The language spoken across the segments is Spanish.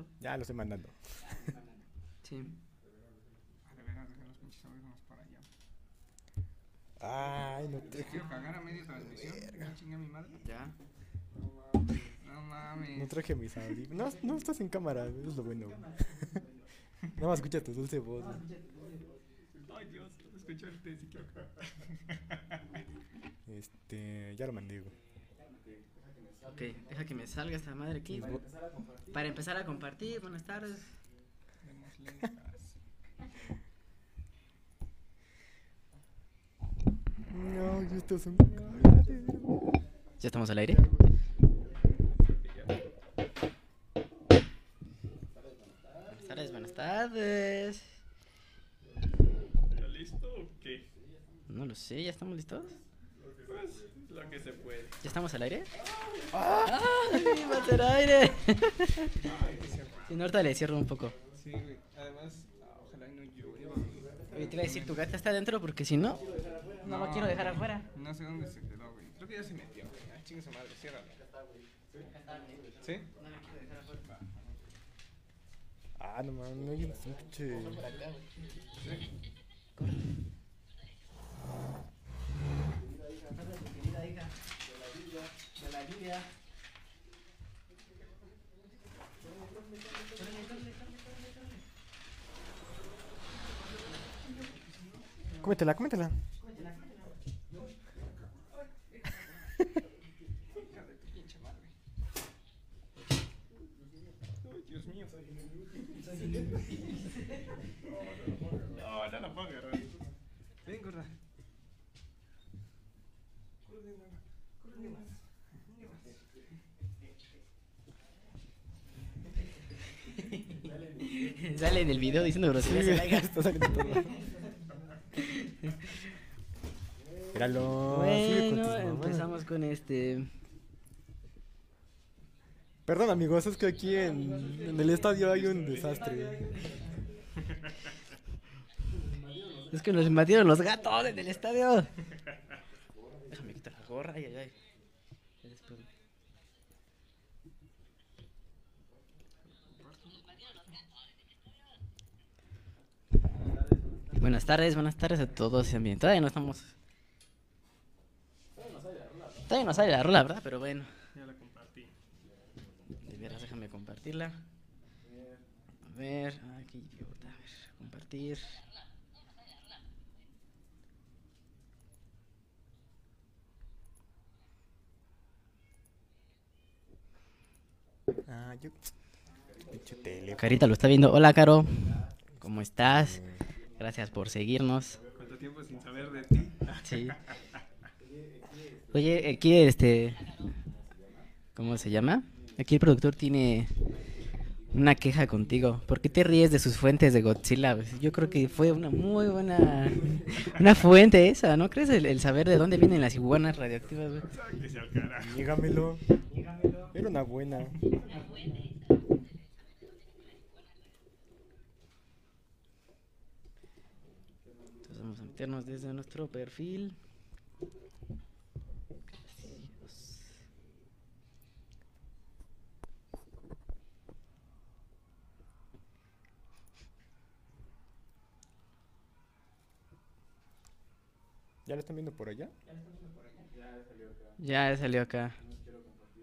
momento. Ya lo estoy mandando. Sí. A. Ay, no te. Quiero cagar a media transmisión. Ya chingue mi madre. Ya. No mames. No traje mis audífonos. No, no estás en cámara, eso es lo bueno. Nada más escucha tu dulce voz. Ay, Dios, escucho el té si quiero cagar. Este, ya lo mandé, güey. Ok, deja que me salga esta madre aquí. Para empezar a compartir, buenas tardes. Demos lentas. No, yo esto es un. ¿Ya estamos al aire? Buenas tardes, buenas tardes. ¿Ya listo o qué? No lo sé, ¿ya estamos listos? Pues lo que se puede. ¿Ya estamos al aire? ¡Ah! ¡Va a ser aire! Si no, ahorita le cierro un poco. Sí, güey. Además, ah, ojalá y no llueva. Oye, te iba a decir, tu gata está adentro porque si no, no la quiero dejar afuera. No sé dónde se quedó, güey. Creo que ya se metió, güey. Ah, chingue su madre, ciérrala. ¿Sí? Ah, no mames, no hay un pinche. Cómetela, cómetela. Hija de tu pinche madre. Ay, Dios mío. No, no la puedo agarrar. Ven, gorda. Corre, mamá. Corre más. Sale en el video diciendo groserías. Míralo. Bueno, empezamos con este. Perdón, amigos, es que aquí en, en el estadio hay un desastre. Es que nos invadieron los gatos en el estadio. Déjame quitar la gorra, ay, ay, ay. Ya después. Buenas tardes, buenas tardes a todos. sean bien. Todavía no estamos. Todavía no sale la rola, ¿verdad? Pero bueno, Ya la compartí. de veras, déjame compartirla. A ver, idiota. A ver, compartir. Ah, yo. Carita lo está viendo. Hola, Caro. ¿Cómo estás? Gracias por seguirnos. ¿Cuánto tiempo sin saber de ti? Sí. Oye, aquí este. ¿Cómo se llama? Aquí el productor tiene una queja contigo. ¿Por qué te ríes de sus fuentes de Godzilla? Pues, Yo creo que fue una muy buena. Una fuente esa, ¿no crees? El, el saber de dónde vienen las iguanas radioactivas. Dígamelo. Era una buena. Entonces vamos a meternos desde nuestro perfil. ¿Ya lo están viendo por allá? Ya salió acá.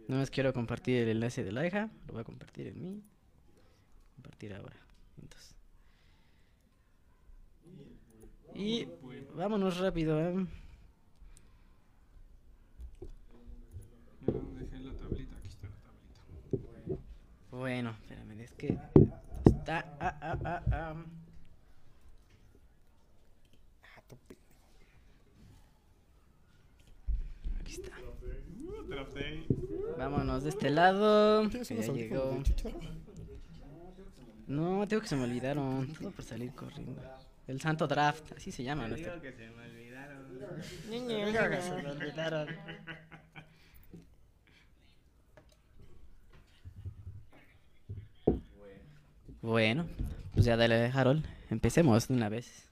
No más quiero compartir el enlace de la hija. Lo voy a compartir en mí. Compartir ahora. Entonces. Y vámonos rápido. ¿eh? Ya dejé la tablita. Aquí está la tablita. Bueno, espérame, es que está. Ah, ah, ah, ah. Ah, Aquí está. Uh. Vámonos de este lado. ¿Tienes que unos ya llegó. No, tengo que se me olvidaron. Todo por salir corriendo. El santo draft, así se llama. Nuestro- digo que se me olvidaron. Digo que se me olvidaron. Bueno, pues ya dale, Harold. Empecemos de una vez.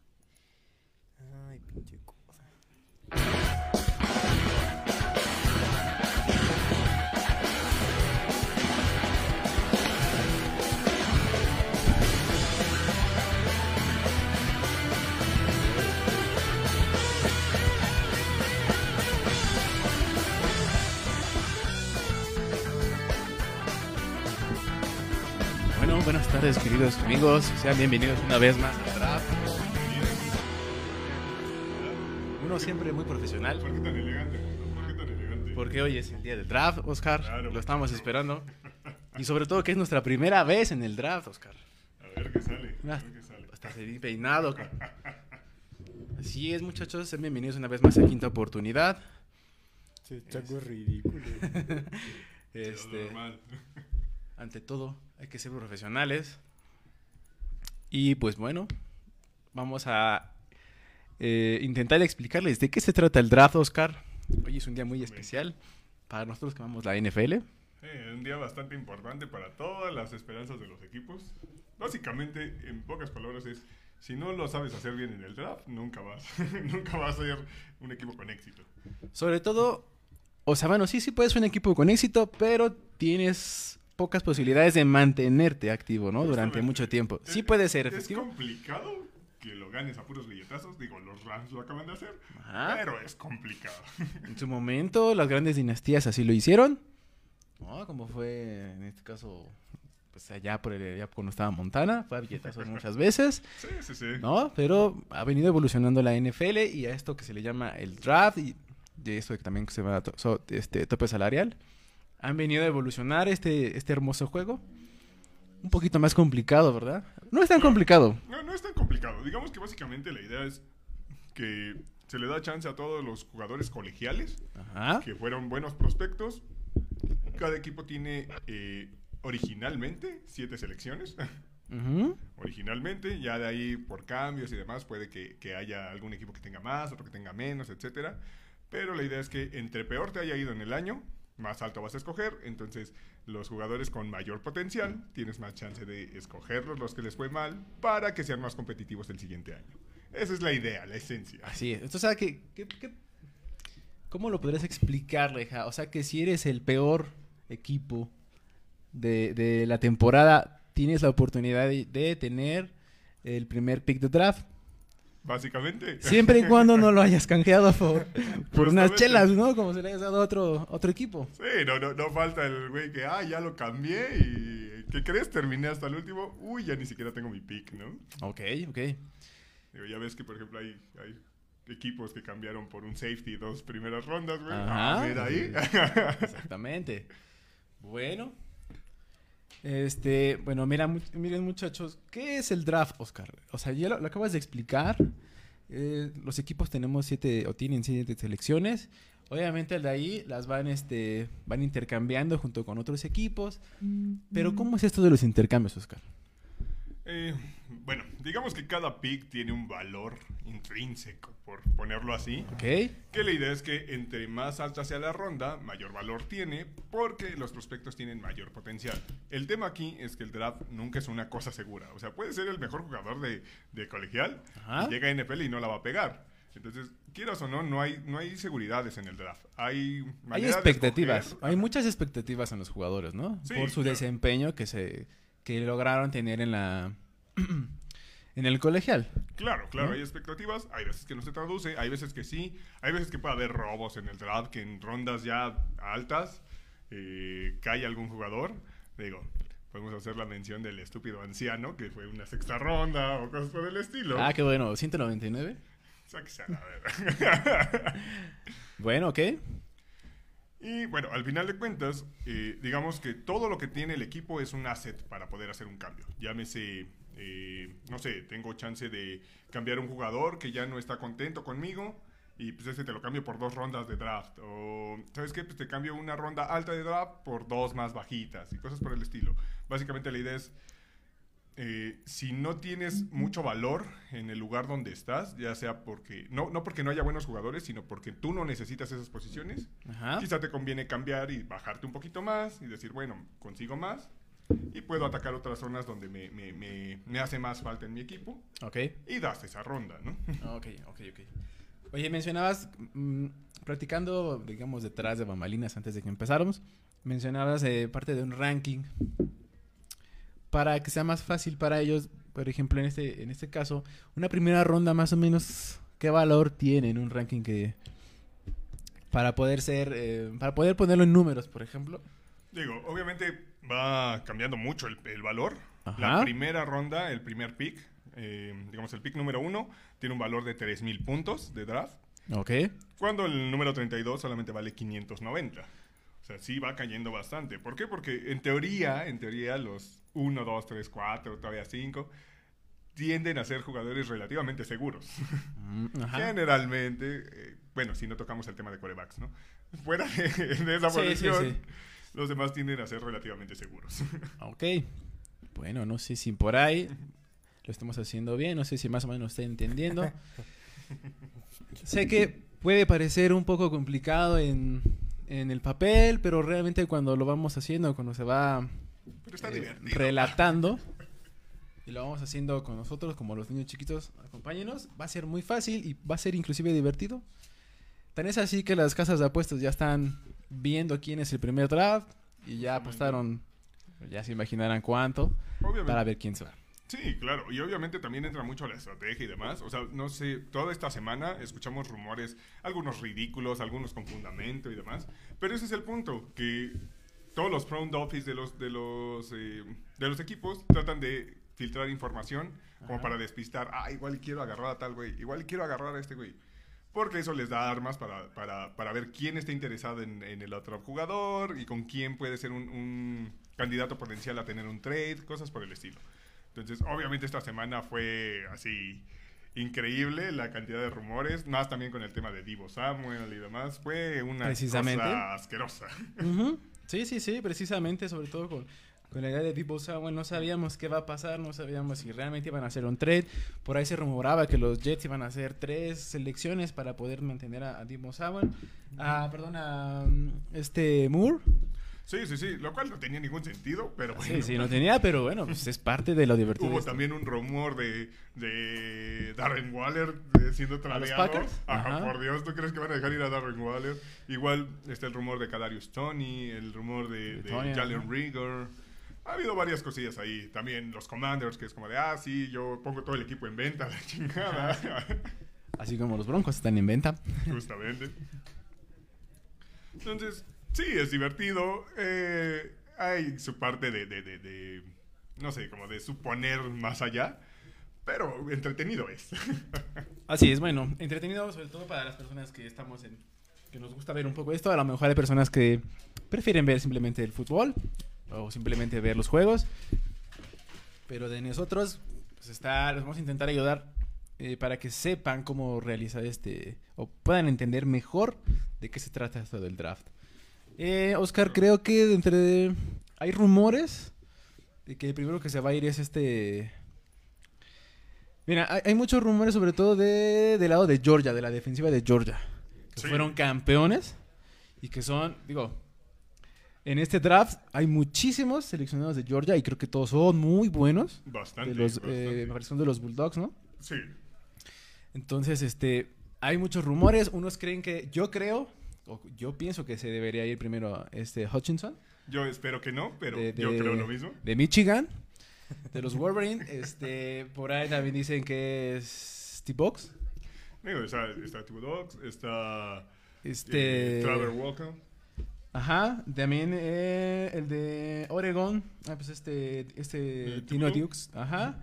Buenas tardes, queridos amigos. Sean bienvenidos una vez más al Draft. Uno siempre muy profesional. ¿Por qué tan elegante? ¿Por qué tan elegante? Porque hoy es el día del draft, Oscar. Claro. Lo estamos esperando. Y sobre todo que es nuestra primera vez en el draft, Oscar. A ver qué sale. A ver qué sale. Hasta se vi peinado. Así es, muchachos. Sean bienvenidos una vez más a Quinta Oportunidad. Chaco es ridículo. Este, Normal. ante todo, hay que ser profesionales. Y pues bueno, vamos a eh, intentar explicarles de qué se trata el draft, Oscar. Hoy es un día muy especial para nosotros que amamos la NFL. Eh, un día bastante importante para todas las esperanzas de los equipos. Básicamente, en pocas palabras, es si no lo sabes hacer bien en el draft, nunca vas, nunca vas a ser un equipo con éxito. Sobre todo, o sea, bueno, sí, sí puedes ser un equipo con éxito, pero tienes pocas posibilidades de mantenerte activo, ¿no? Durante mucho tiempo. Sí Es- puede ser Es efectivo. complicado que lo ganes a puros billetazos. Digo, los Rams lo acaban de hacer, Ajá. pero es complicado. En su momento, las grandes dinastías así lo hicieron. ¿no? Como fue en este caso, pues allá por el, allá cuando estaba Montana, fue a billetazos muchas veces, Sí, sí, sí. ¿no? Pero ha venido evolucionando la NFL y a esto que se le llama el draft y de esto que también se llama to- so- este, tope salarial, han venido a evolucionar este, este hermoso juego. Un poquito más complicado, ¿verdad? No es tan complicado. No, no es tan complicado. Digamos que básicamente la idea es que se le da chance a todos los jugadores colegiales Ajá. que fueron buenos prospectos. Cada equipo tiene eh, originalmente siete selecciones. Ujú. originalmente, ya de ahí por cambios y demás puede que, que haya algún equipo que tenga más, otro que tenga menos, etcétera. Pero la idea es que entre peor te haya ido en el año, más alto vas a escoger. Entonces, los jugadores con mayor potencial tienes más chance de escogerlos, los que les fue mal, para que sean más competitivos el siguiente año. Esa es la idea, la esencia. Así es. Que- que- ¿cómo lo podrías explicar, Leja? O sea, que si eres el peor equipo de, la temporada, tienes la oportunidad de tener el primer pick de draft. Básicamente. Siempre y cuando no lo hayas canjeado por, por unas chelas, ¿no? Como se le hayas dado a otro, otro equipo. Sí, no, no, no falta el güey que, ah, ya lo cambié y, ¿qué crees? Terminé hasta el último. Uy, ya ni siquiera tengo mi pick, ¿no? Ok, ok. Digo, ya ves que, por ejemplo, hay, hay equipos que cambiaron por un safety dos primeras rondas, güey. Ajá. Ah, mira ahí. Exactamente. Bueno. Este, bueno, mira, mu- miren muchachos, ¿qué es el draft, Oscar? O sea, ya lo, lo acabas de explicar. Eh, los equipos tenemos siete, o tienen siete selecciones. Obviamente al de ahí las van, este, van intercambiando junto con otros equipos. Pero ¿cómo es esto de los intercambios, Oscar? Eh, bueno, digamos que cada pick tiene un valor intrínseco, por ponerlo así. ¿Ok? Que la idea es que entre más alta sea la ronda, mayor valor tiene, porque los prospectos tienen mayor potencial. El tema aquí es que el draft nunca es una cosa segura. O sea, puede ser el mejor jugador de, de colegial, Ajá. llega a NFL y no la va a pegar. Entonces, quieras o no, no hay, no hay seguridades en el draft. Hay, Hay expectativas, hay muchas expectativas en los jugadores, ¿no? Sí, Por su claro. desempeño que se que lograron tener en la en el colegial. Claro, claro, ¿no? hay expectativas, hay veces que no se traduce, hay veces que sí, hay veces que puede haber robos en el draft, que en rondas ya altas eh, cae algún jugador. Digo, podemos hacer la mención del estúpido anciano, que fue una sexta ronda o cosas por el estilo. Ah, qué bueno, 199. Sáquese a la verga. Bueno, ok. Y bueno, al final de cuentas, eh, digamos que todo lo que tiene el equipo es un asset para poder hacer un cambio. Llámese, eh, no sé, tengo chance de cambiar un jugador que ya no está contento conmigo y pues ese te lo cambio por dos rondas de draft. O, ¿sabes qué? Pues te cambio una ronda alta de draft por dos más bajitas y cosas por el estilo. Básicamente la idea es, eh, si no tienes mucho valor en el lugar donde estás, ya sea porque, no, no porque no haya buenos jugadores, sino porque tú no necesitas esas posiciones, Ajá. Quizá te conviene cambiar y bajarte un poquito más y decir, bueno, consigo más y puedo atacar otras zonas donde me, me- me- me hace más falta en mi equipo Ok. y das esa ronda, ¿no? Ok, ok, ok. Oye, mencionabas, mm, practicando, digamos, detrás de bambalinas antes de que empezáramos, mencionabas eh, parte de un ranking para que sea más fácil para ellos, por ejemplo, en este, en este caso, una primera ronda más o menos, ¿qué valor tiene en un ranking que... Para poder ser, eh, para poder ponerlo en números, por ejemplo. Digo, obviamente va cambiando mucho el, el valor. Ajá. La primera ronda, el primer pick, eh, digamos el pick número uno, tiene un valor de 3.000 puntos de draft. Ok. Cuando el número 32 solamente vale 590. O sea, sí va cayendo bastante. ¿Por qué? Porque en teoría, en teoría los 1, 2, 3, 4, todavía 5 tienden a ser jugadores relativamente seguros. Mm, Ajá. Generalmente, eh, bueno, si no tocamos el tema de corebacks, ¿no? Fuera de, de esa Sí, sí, posición, sí. los demás tienden a ser relativamente seguros. Ok. Bueno, no sé si por ahí lo estamos haciendo bien, no sé si más o menos está entendiendo. sé que puede parecer un poco complicado en, en el papel, pero realmente cuando lo vamos haciendo, cuando se va Pero está eh, divertido. relatando y lo vamos haciendo con nosotros como los niños chiquitos, acompáñenos, va a ser muy fácil y va a ser inclusive divertido. Tan es así que las casas de apuestas ya están viendo quién es el primer draft y ya apostaron, ya se imaginarán cuánto, Obviamente. para ver quién se va. Sí, claro. Y obviamente también entra mucho la estrategia y demás. O sea, no sé, toda esta semana escuchamos rumores, algunos ridículos, algunos con fundamento y demás. Pero ese es el punto, que todos los front office de los, de los, eh, de los equipos tratan de filtrar información como Ajá. para despistar. Ah, igual quiero agarrar a tal güey, igual quiero agarrar a este güey. Porque eso les da armas para, para, para ver quién está interesado en, en el otro jugador y con quién puede ser un, un candidato potencial a tener un trade, cosas por el estilo. Entonces, obviamente esta semana fue así increíble la cantidad de rumores, más también con el tema de Divo Samuel y demás. Fue una cosa asquerosa. Ujú. Sí, sí, sí, precisamente, sobre todo con, la idea de Debo Samuel, no sabíamos qué va a pasar, no sabíamos si realmente iban a hacer un trade. Por ahí se rumoraba que los Jets iban a hacer tres selecciones para poder mantener a, a Debo Samuel. Ah, perdón, a este Moore. Sí, sí, sí, lo cual no tenía ningún sentido, pero bueno. Sí, sí, no tenía, pero bueno, pues es parte de lo divertido. Hubo también un rumor de, de Darren Waller siendo tradeado. Packers? Ajá, Ajá. por Dios, ¿tú crees que van a dejar ir a Darren Waller? Igual está el rumor de Kadarius Tony, el rumor de, De de Toney, Jalen. Rigor. Ha habido varias cosillas ahí. También los Commanders, que es como de, ah, sí, yo pongo todo el equipo en venta, la chingada. Así como los Broncos están en venta. Justamente. Entonces, sí, es divertido. eh, hay su parte de, de- de- no sé, como de suponer más allá. Pero entretenido es. Así es, bueno, entretenido sobre todo para las personas que estamos en... que nos gusta ver un poco esto. A lo mejor hay personas que prefieren ver simplemente el fútbol o simplemente ver los juegos. Pero de nosotros, pues está, les vamos a intentar ayudar eh, para que sepan cómo realizar este, o puedan entender mejor de qué se trata esto del draft. Eh, Oscar, creo que entre hay rumores de que el primero que se va a ir es este... Mira, hay, hay muchos rumores sobre todo de, del lado de Georgia, de la defensiva de Georgia. Que Sí. fueron campeones y que son, digo, en este draft hay muchísimos seleccionados de Georgia y creo que todos son muy buenos. Bastante. De los, bastante. eh, me son de los Bulldogs, ¿no? Sí. Entonces, este, hay muchos rumores. Unos creen que, yo creo, yo pienso que se debería ir primero este Hutchinson Yo espero que no, pero De- yo creo lo mismo. de Michigan, de los Wolverine. este, por ahí también dicen que es Steve Box. Digo, está, está Two Dogs, está Este, eh, Trevor Walker. Ajá, también eh, el de Oregon, ah, pues este, este ¿El Tino? Dukes, ajá.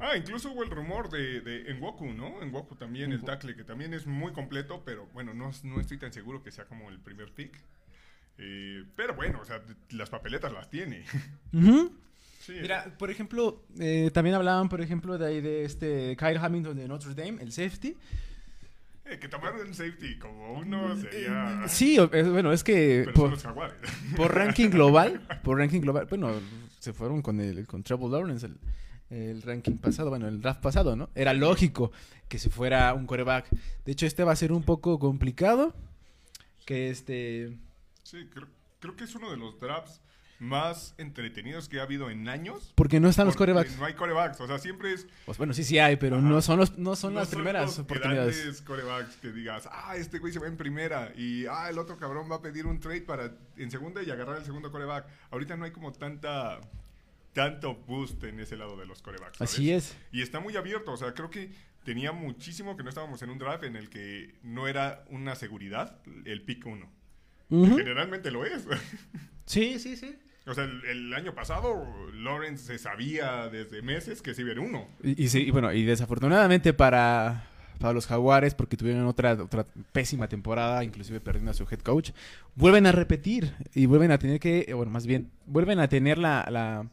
Ah, incluso hubo el rumor de, de Ngoku, ¿no? Ngoku también, el tackle, que también es muy completo, pero bueno, no, no estoy tan seguro que sea como el primer pick. Eh, pero bueno, o sea, las papeletas las tiene. Sí, Mira, por ejemplo, eh, también hablaban, por ejemplo, de ahí de este Kyle Hamilton de Notre Dame, el safety. eh, que tomaron el safety como uno sería... Sí, o- es- bueno, es que Pero son por, los jaguares. por ranking global, por ranking global, bueno, se fueron con el con Trevor Lawrence el, el ranking pasado, bueno, el draft pasado, ¿no? Era lógico que se fuera un coreback. De hecho, este va a ser un poco complicado, que este Sí, creo, creo que es uno de los drafts más entretenidos que ha habido en años. porque no están los corebacks. No hay corebacks, o sea, siempre es... Pues bueno, sí, sí hay, pero Ajá. no son los no son no las primeras los oportunidades. corebacks que digas, ah, este güey se va en primera y ah, el otro cabrón va a pedir un trade para en segunda y agarrar el segundo coreback. Ahorita no hay como tanta tanto boost en ese lado de los corebacks. ¿sabes? Así es. Y está muy abierto, o sea, creo que tenía muchísimo que no estábamos en un draft en el que no era una seguridad el pick uno. Ujú. Generalmente lo es. Sí, sí, sí. O sea, el, el año pasado Lawrence se sabía desde meses que sí iba uno. Y, y sí, y bueno, y desafortunadamente para, para los Jaguares, porque tuvieron otra, otra pésima temporada, inclusive perdiendo a su head coach, vuelven a repetir y vuelven a tener que, eh, bueno, más bien, vuelven a tener la, la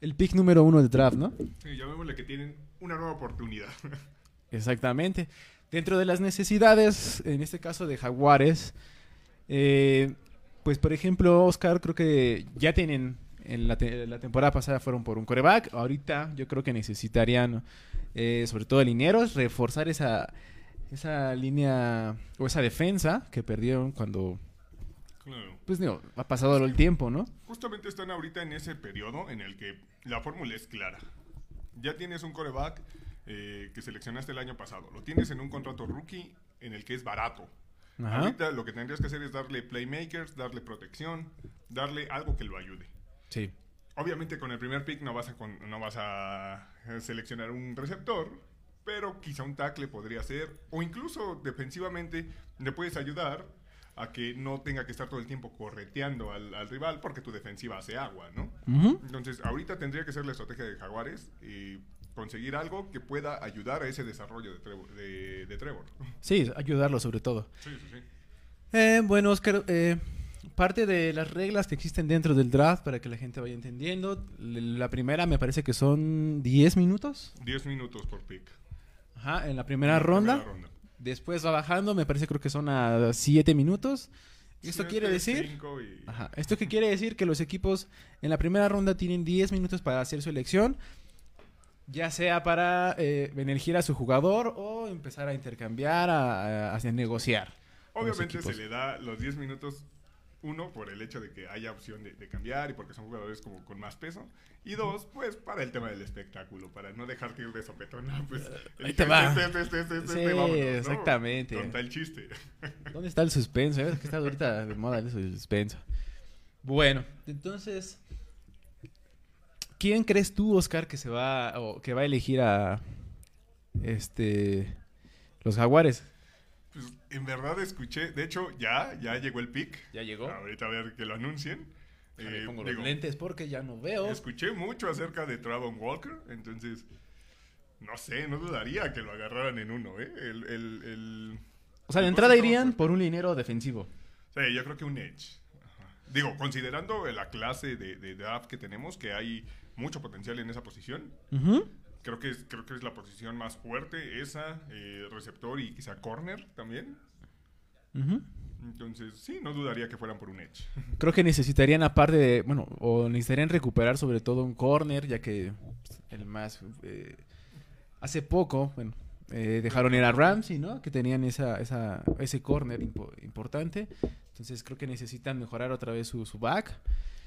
el pick número uno de draft, ¿no? Sí, llamémosle que tienen una nueva oportunidad. Exactamente. Dentro de las necesidades, en este caso de Jaguares, eh, pues por ejemplo, Oscar, creo que ya tienen, en la, te- la temporada pasada fueron por un coreback, ahorita yo creo que necesitarían, eh, sobre todo linieros, reforzar esa, esa línea o esa defensa que perdieron cuando, Claro. pues digo, ha pasado el tiempo, ¿no? Justamente están ahorita en ese periodo en el que la fórmula es clara. Ya tienes un coreback eh, que seleccionaste el año pasado. Lo tienes en un contrato rookie en el que es barato. Ajá. Ahorita lo que tendrías que hacer es darle playmakers, darle protección, darle algo que lo ayude. Sí. Obviamente con el primer pick no vas a, con- no vas a eh, seleccionar un receptor, pero quizá un tackle podría ser, o incluso defensivamente le puedes ayudar a que no tenga que estar todo el tiempo correteando al, al rival porque tu defensiva hace agua, ¿no? Entonces ahorita tendría que ser la estrategia de Jaguares y conseguir algo que pueda ayudar a ese desarrollo de Trevor. De, de Trevor. Sí, ayudarlo sobre todo. Sí, sí, sí. Eh, bueno, Oscar, eh, parte de las reglas que existen dentro del draft para que la gente vaya entendiendo. La primera me parece que son 10 minutos. 10 minutos por pick. Ajá, en la primera La ronda. primera ronda. Después va bajando, me parece creo que son a 7 minutos. ¿Esto quiere decir? cinco y- Ajá. ¿Esto qué quiere decir? Que los equipos en la primera ronda tienen 10 minutos para hacer su elección. Ya sea para eh, elegir a su jugador o empezar a intercambiar, a, a- a negociar. Obviamente se le da los 10 minutos, uno, por el hecho de que haya opción de, de cambiar y porque son jugadores como con más peso. Y dos, pues para el tema del espectáculo, para no dejarte ir de sopetón. ¿no? Pues, Ahí te va. Este, este, este, este, este, Sí, vámonos, ¿no? exactamente. El chiste. ¿Dónde está el suspenso? Es que está ahorita de moda del suspenso. Bueno, entonces, ¿quién crees tú, Oscar, que se va o que va a elegir a este los Jaguares? Pues en verdad escuché, de hecho ya, ya llegó el pick. Ya llegó. Ahorita a ver que lo anuncien. Eh, pongo digo, los lentes porque ya no veo. Escuché mucho acerca de Travon Walker, entonces no sé, no dudaría que lo agarraran en uno, ¿eh? El, el, el- O sea, de entrada irían por un linero defensivo. Sí, yo creo que un edge. Ajá. Digo, considerando la clase de, de draft que tenemos, que hay mucho potencial en esa posición, Ujú. Creo que es, creo que es la posición más fuerte, esa, eh, receptor y quizá corner también. Entonces, sí, no dudaría que fueran por un edge. Creo que necesitarían aparte de, bueno, o necesitarían recuperar sobre todo un corner, ya que el más eh, hace poco, bueno, eh, dejaron ir a Ramsey, ¿no? Que tenían esa, esa, ese corner impo- importante. Entonces creo que necesitan mejorar otra vez su, su back.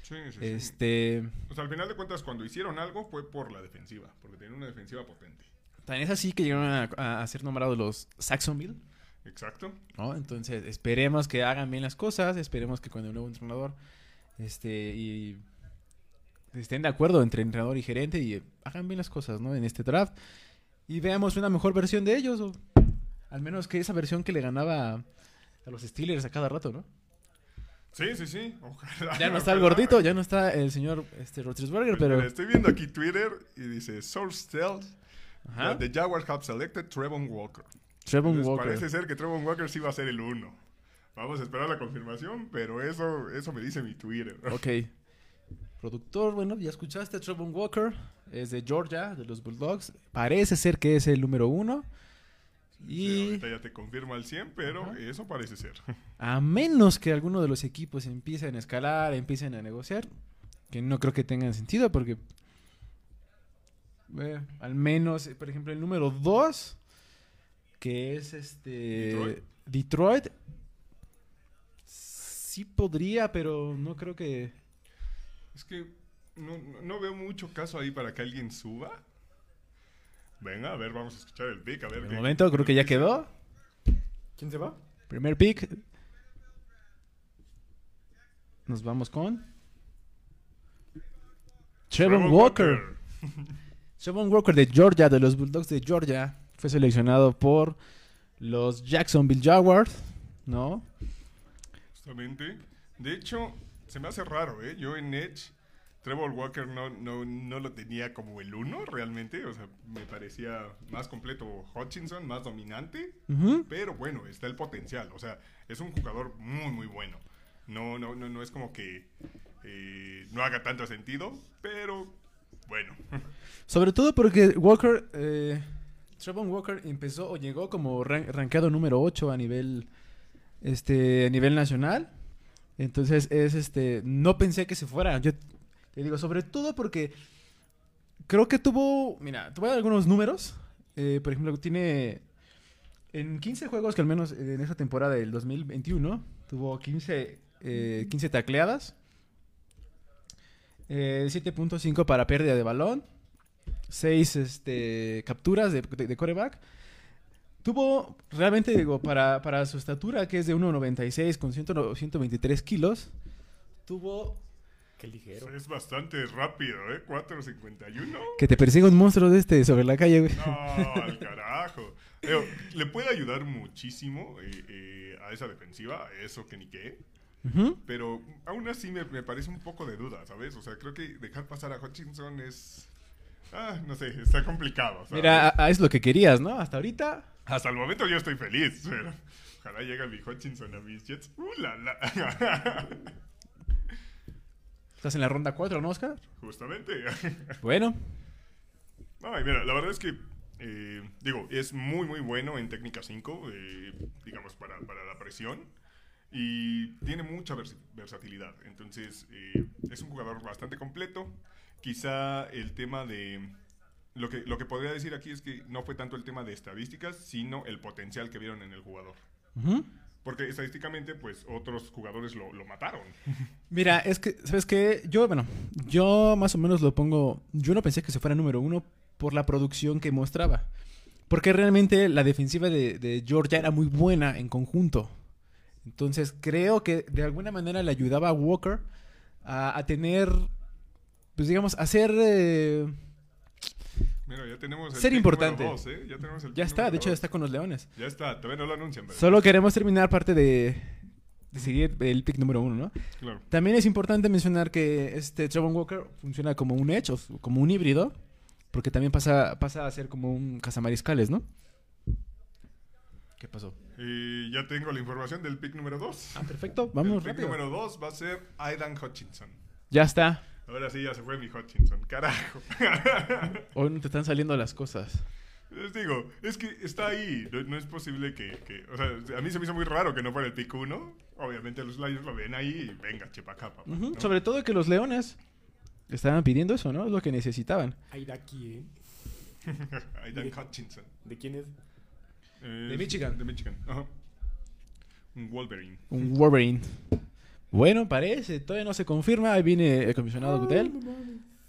Sí, sí, sí. Este, O sea, al final de cuentas, cuando hicieron algo fue por la defensiva, porque tenían una defensiva potente. también es así que llegaron a, ser nombrados los Saxonville, Exacto. ¿no? Entonces esperemos que hagan bien las cosas, esperemos que con el nuevo entrenador, este, y estén de acuerdo entre entrenador y gerente y hagan bien las cosas, ¿no? En este draft. Y veamos una mejor versión de ellos, o al menos que esa versión que le ganaba a los Steelers a cada rato, ¿no? Sí, sí, sí. Ojalá. Ya no está el gordito, ya no está el señor este, Roethlisberger, pero... Estoy viendo aquí Twitter y dice, Source tells that the Jaguars have selected Trevon Walker. Trevon Entonces, Walker. Parece ser que Trevon Walker sí va a ser el uno. Vamos a esperar la confirmación, pero eso, eso me dice mi Twitter. Ok. Productor, bueno, ya escuchaste, Trevon Walker, es de Georgia, de los Bulldogs. Parece ser que es el número uno. Sí, Y ahorita ya te confirmo al 100, pero eso parece ser. a menos que alguno de los equipos empiecen a escalar, empiecen a negociar, que no creo que tengan sentido porque al menos, por ejemplo, el número dos, que es este Detroit. Detroit, sí podría, pero no creo que... Es que no- no veo mucho caso ahí para que alguien suba. Venga, a ver, vamos a escuchar el pick, a ver. De qué- momento creo que ya quedó. ¿Quién se va? Primer pick. Nos vamos con. Trevon Walker. Trevon Walker de Georgia, de los Bulldogs de Georgia. Fue seleccionado por los Jacksonville Jaguars. ¿No? Justamente. De hecho, se me hace raro, ¿eh? Yo en Edge, Trevor Walker no, no, no lo tenía como el uno realmente. O sea, me parecía más completo Hutchinson, más dominante. Pero bueno, está el potencial. O sea, es un jugador muy, muy bueno. No, no, no, no es como que eh, no haga tanto sentido, pero bueno. Sobre todo porque Walker, eh, Trevon Walker empezó o llegó como ran- rankeado número 8 a nivel, este, a nivel nacional. Entonces es este, no pensé que se fuera. Yo te digo, sobre todo porque creo que tuvo, mira, tuvo algunos números. Eh, por ejemplo, tiene en 15 juegos que al menos en esa temporada del 2021 tuvo 15, eh, 15 tacleadas. Eh, 7.5 para pérdida de balón. 6 este, capturas de, de, quarterback. Tuvo, realmente digo, para, para su estatura, que es de 1.96 con 100 123 kilos, tuvo Qué ligero. Es bastante rápido, ¿eh? 4.51. que te persiga un monstruo de este sobre la calle, güey. No, al carajo. Le puede ayudar muchísimo eh, eh, a esa defensiva, eso que ni qué. Ujú. Pero aún así me, me parece un poco de duda, ¿sabes? O sea, creo que dejar pasar a Hutchinson es... Ah, no sé, está complicado. ¿sabes? Mira, a- a- es lo que querías, ¿no? Hasta ahorita. Hasta el momento yo estoy feliz, pero ojalá llegue mi Hutchinson a mis Jets. ¡Uh, la, la! Estás en la ronda 4, ¿no, Oscar? Justamente. Bueno. No, y mira, la verdad es que, eh, digo, es muy, muy bueno en técnica 5, eh, digamos, para, para la presión. Y tiene mucha vers- versatilidad. Entonces, eh, es un jugador bastante completo. Quizá el tema de... Lo que, lo que podría decir aquí es que no fue tanto el tema de estadísticas, sino el potencial que vieron en el jugador. Ujú. Porque estadísticamente, pues, otros jugadores lo, lo mataron. Mira, es que, ¿sabes qué? Yo, bueno, yo más o menos lo pongo. Yo no pensé que se fuera número uno por la producción que mostraba. Porque realmente la defensiva de, de Georgia era muy buena en conjunto. Entonces creo que de alguna manera le ayudaba a Walker a, a tener, pues digamos, a ser... eh, Mira, ya tenemos el Ser importante. dos, ¿eh? Ya tenemos el ya pick está, de hecho ya dos. está con los Leones. Ya está, todavía no lo anuncian, pero... Solo queremos terminar parte de, de seguir el pick número uno, ¿no? Claro. También es importante mencionar que este Trevon Walker funciona como un edge, como un híbrido, porque también pasa, pasa a ser como un cazamariscales, ¿no? ¿Qué pasó? Y ya tengo la información del pick número 2. Ah, perfecto, vamos el pick rápido. número 2 va a ser Aidan Hutchinson. Ya está. Ahora sí, ya se fue mi Hutchinson. Carajo. Hoy no te están saliendo las cosas. Les digo, es que está ahí. No, no es posible que, que- O sea, a mí se me hizo muy raro que no fuera el pick 1. Obviamente los Lions lo ven ahí y venga, chepa acá, papá. Ujú, ¿no? Sobre todo que los Leones estaban pidiendo eso, ¿no? Es lo que necesitaban. Aquí, ¿eh? Aidan Hutchinson. ¿De quién es? Eh, De Michigan. De Michigan. Ajá. Un Wolverine. Un Wolverine. Bueno, parece, todavía no se confirma. Ahí viene el comisionado Goodell.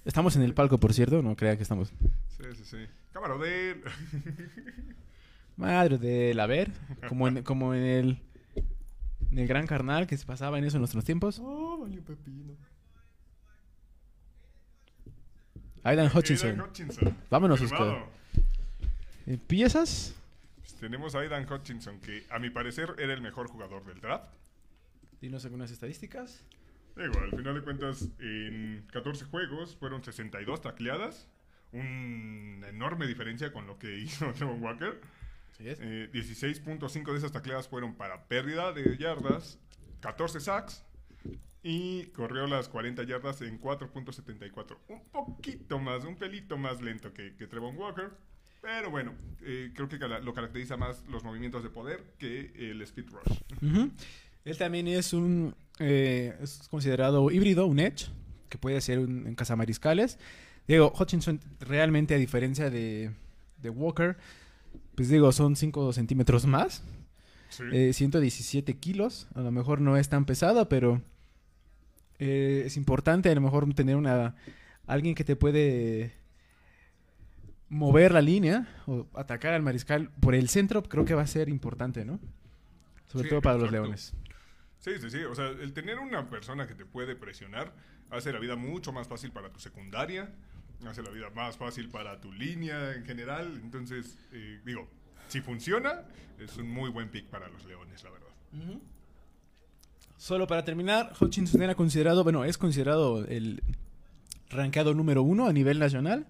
Estamos en el palco, por cierto, no crea que estamos. Sí, sí, sí. Cámara de él. Madre de la ver, como en, como en el en el gran carnal que se pasaba en eso en nuestros tiempos. Oh, valió pepino. Aidan Hutchinson. Hutchinson. Vámonos. Oscar. ¿Empiezas? Pues tenemos a Aidan Hutchinson, que a mi parecer era el mejor jugador del draft. Dinos algunas estadísticas. Digo, al final de cuentas, en 14 juegos fueron 62 tacleadas. Una enorme diferencia con lo que hizo Trevor Walker. Eh, 16.5 de esas tacleadas fueron para pérdida de yardas, 14 sacks y corrió las 40 yardas en 4.74. Un poquito más, un pelito más lento que, que Trevon Walker. Pero bueno, eh, creo que lo caracteriza más los movimientos de poder que el speed rush. Ujú. Él también es un eh, es considerado híbrido, un edge, que puede ser un, en cazamariscales. Digo, Hutchinson realmente a diferencia de, de Walker, pues digo, son 5 centímetros más. Sí. Eh, 117 kilos. A lo mejor no es tan pesado, pero eh, es importante a lo mejor tener una alguien que te puede mover la línea o atacar al mariscal por el centro. Creo que va a ser importante, ¿no? Sobre Sí, todo para los leones. Sí, sí, sí. O sea, el tener una persona que te puede presionar hace la vida mucho más fácil para tu secundaria, hace la vida más fácil para tu línea en general. Entonces, eh, digo, si funciona, es un muy buen pick para los Leones, la verdad. Solo para terminar, Hutchinson era considerado, bueno, es considerado el rankeado número uno a nivel nacional.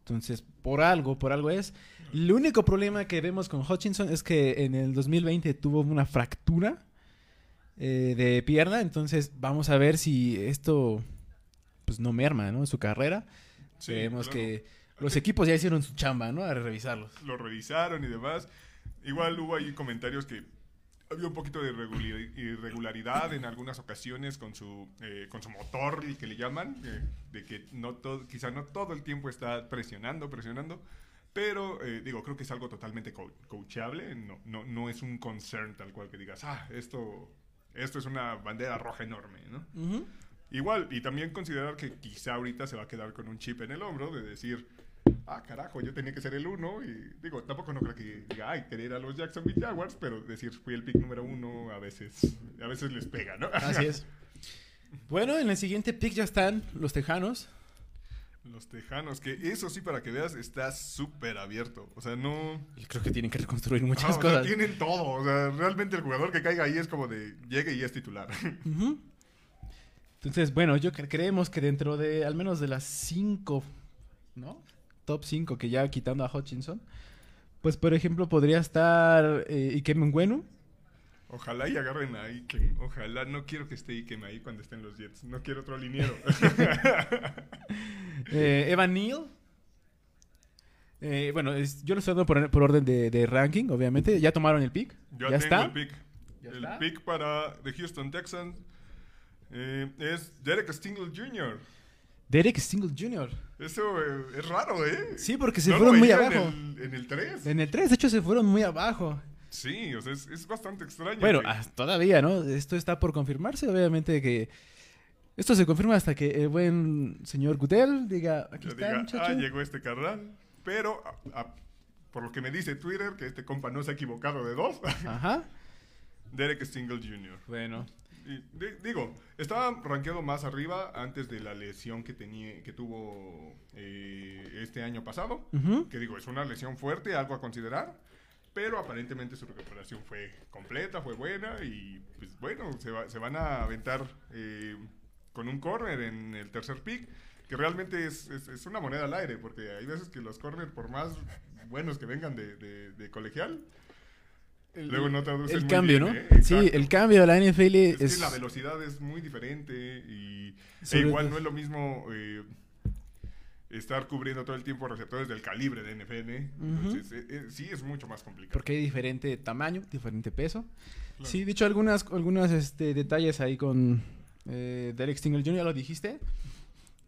Entonces, por algo, por algo es. El único problema que vemos con Hutchinson es que en el 2020 tuvo una fractura eh, de pierna. Entonces, vamos a ver si esto pues no merma, ¿no? Su carrera. Sí, claro. que los equipos ya hicieron su chamba, ¿no? A revisarlos. lo revisaron y demás. Igual hubo ahí comentarios que había un poquito de irregulari- irregularidad en algunas ocasiones con su, eh, con su motor, el que le llaman, eh, de que no todo, quizá no todo el tiempo está presionando, presionando. Pero, eh, digo, creo que es algo totalmente co- coachable. No, no, no es un concern tal cual que digas, ah, esto, esto es una bandera roja enorme, ¿no? Igual, y también considerar que quizá ahorita se va a quedar con un chip en el hombro de decir, ah, carajo, yo tenía que ser el uno. Y digo, tampoco no creo que diga, ay, querer a los Jacksonville Jaguars, pero decir, fui el pick número uno, a veces, a veces les pega, ¿no? Así es. Bueno, en el siguiente pick ya están los Tejanos. Los Tejanos, que eso sí, para que veas, está súper abierto. O sea, no... Y Creo que tienen que reconstruir muchas Ah, o sea, cosas. tienen todo. O sea, realmente el jugador que caiga ahí es como de, llegue y es titular. Entonces, bueno, yo cre- creemos que dentro de al menos de las cinco, ¿no? Top 5 que ya quitando a Hutchinson, pues por ejemplo podría estar eh, Ikem Ngwenu. Ojalá y agarren a Ikem. Ojalá, no quiero que esté Ikem ahí cuando estén los Jets. No quiero otro liniero. Eh, Evan Neal. Eh, bueno, es- yo lo estoy dando por, por orden de, de ranking, obviamente. Ya tomaron el pick. Ya, ¿Ya tengo está? el pick. ¿Ya el está? pick para The Houston Texans eh, es Derek Stingle Jr. Derek Stingle Jr. Eso eh, es raro, ¿eh? Sí, porque se No lo fueron muy abajo. En el, en el 3. En el 3, de hecho, se fueron muy abajo. Sí, o sea, es, es bastante extraño. Bueno, todavía, ¿no? Esto está por confirmarse, obviamente que... Esto se confirma hasta que el buen señor Gudel diga, aquí está, diga, muchacho. ah, llegó este carnal. Pero, a- a- por lo que me dice Twitter, que este compa no se ha equivocado de dos, Ajá. Derek Stingle Jr. Bueno. Y, di- digo, estaba rankeado más arriba antes de la lesión que tenía, que tuvo eh, este año pasado. Ujú. Que digo, es una lesión fuerte, algo a considerar. Pero aparentemente su recuperación fue completa, fue buena. Y pues bueno, se, va- se van a aventar eh, con un corner en el tercer pick. Que realmente es, es- es una moneda al aire. Porque hay veces que los corners, por más buenos que vengan de, de- de colegial, luego no traducen El muy cambio, bien, ¿no? ¿eh? Sí, el cambio de la NFL Es, es... que la velocidad es muy diferente y e igual no es lo mismo eh, estar cubriendo todo el tiempo receptores del calibre de NFL. Entonces, eh, eh, sí es mucho más complicado. Porque hay diferente tamaño, diferente peso. Claro. Sí, de hecho, algunas, algunas este, detalles ahí con eh, Derek Stingle Jr., lo dijiste.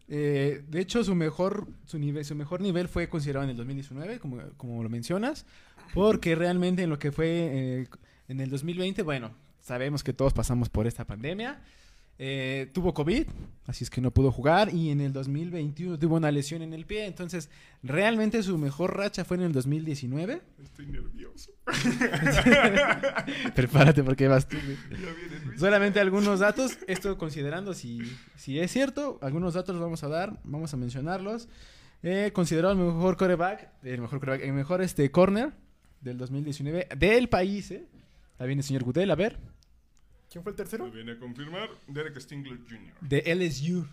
Eh, de hecho, su mejor, su, nivel, su mejor nivel fue considerado en el 2019, como, como lo mencionas, porque realmente en lo que fue en el 2020, bueno, sabemos que todos pasamos por esta pandemia. Eh, tuvo COVID, así es que no pudo jugar. Y en el 2021 tuvo una lesión en el pie. Entonces, realmente su mejor racha fue en el 2019. Estoy nervioso. Prepárate porque vas tú. Solamente algunos datos, esto considerando si, si es cierto, algunos datos los vamos a dar, vamos a mencionarlos. Eh, considerado el mejor coreback, el mejor coreback, el mejor este corner del 2019 del país, ¿eh? Ahí viene el señor Gudel, a ver, ¿Quién fue el tercero? Lo viene a confirmar Derek Stingler Jr. de LSU.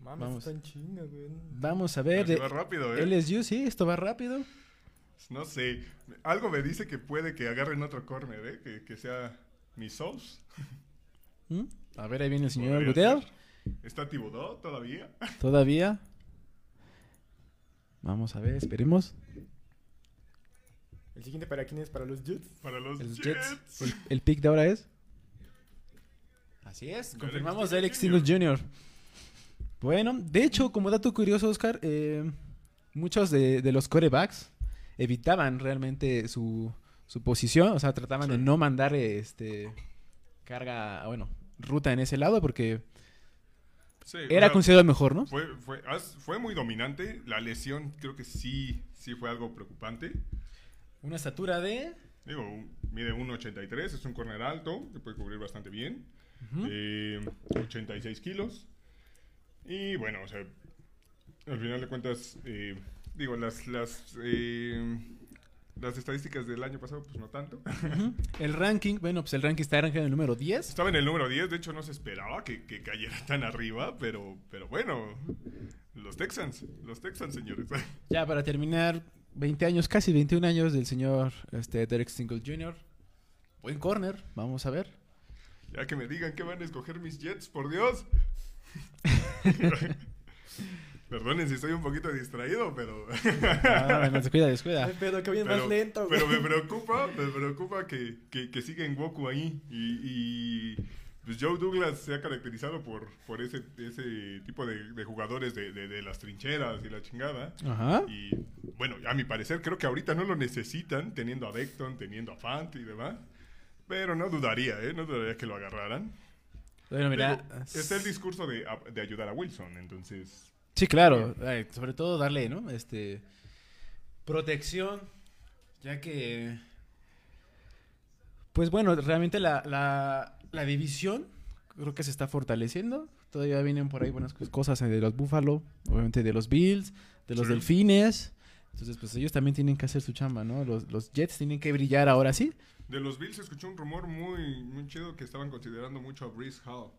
Mames, Vamos. están chingas, güey. Vamos a ver, de va rápido, ¿eh? LSU, sí, esto va rápido. No sé. Algo me dice que puede que agarren otro corner, ¿eh? Que, que sea mi Sauce. ¿Mm? A ver, ahí viene el señor ser. ¿Está Thibodeau todavía? todavía. Vamos a ver, esperemos. ¿El siguiente para quién es? ¿Para los Jets? Para los El Jets. Jets. El, el pick de ahora es. Así es, confirmamos de Alex Singles Jr. Bueno, de hecho, como dato curioso, Oscar, eh, muchos de, de los corebacks evitaban realmente su, su posición, o sea, trataban de no mandar este carga, bueno, ruta en ese lado porque Sí, era o sea, considerado el mejor, ¿no? Fue, fue, fue muy dominante. La lesión creo que sí, sí fue algo preocupante. Una estatura de... Digo, mide 1,83, es un corner alto, que puede cubrir bastante bien. Ujú. Eh, 86 kilos. Y bueno, o sea, al final de cuentas, eh, digo, las, las, eh, Las estadísticas del año pasado, pues no tanto. El ranking, bueno, pues el ranking está en el número 10. Estaba en el número 10, de hecho no se esperaba que, que cayera tan arriba, pero, pero bueno, los Texans, los Texans, señores. Ya para terminar, 20 años, casi 21 años del señor este, Derek Stingle Jr. Buen corner, vamos a ver. Ya que me digan que van a escoger mis Jets, por Dios. Perdonen si estoy un poquito distraído, pero... Ah, bueno, descuida, descuida. Pero que bien Pero, más lento, güey. pero me preocupa, me preocupa que, que, que siga en Goku ahí. Y, y, pues Joe Douglas se ha caracterizado por, por ese, ese tipo de, de jugadores de, de, de las trincheras y la chingada. Ajá. Y bueno, a mi parecer creo que ahorita no lo necesitan, teniendo a Beckton, teniendo a Fant y demás. Pero no dudaría, ¿eh? No dudaría que lo agarraran. Bueno, mira. Está el discurso de, de ayudar a Wilson, entonces... Sí, claro. Ay, sobre todo darle, ¿no? Este. Protección. Ya que. Pues bueno, realmente la, la, la división creo que se está fortaleciendo. Todavía vienen por ahí buenas cosas de los Buffalo, obviamente de los Bills, de los Sí. Delfines. Entonces, pues ellos también tienen que hacer su chamba, ¿no? Los, los Jets tienen que brillar ahora sí. De los Bills escuché un rumor muy, muy chido que estaban considerando mucho a Breeze Hall.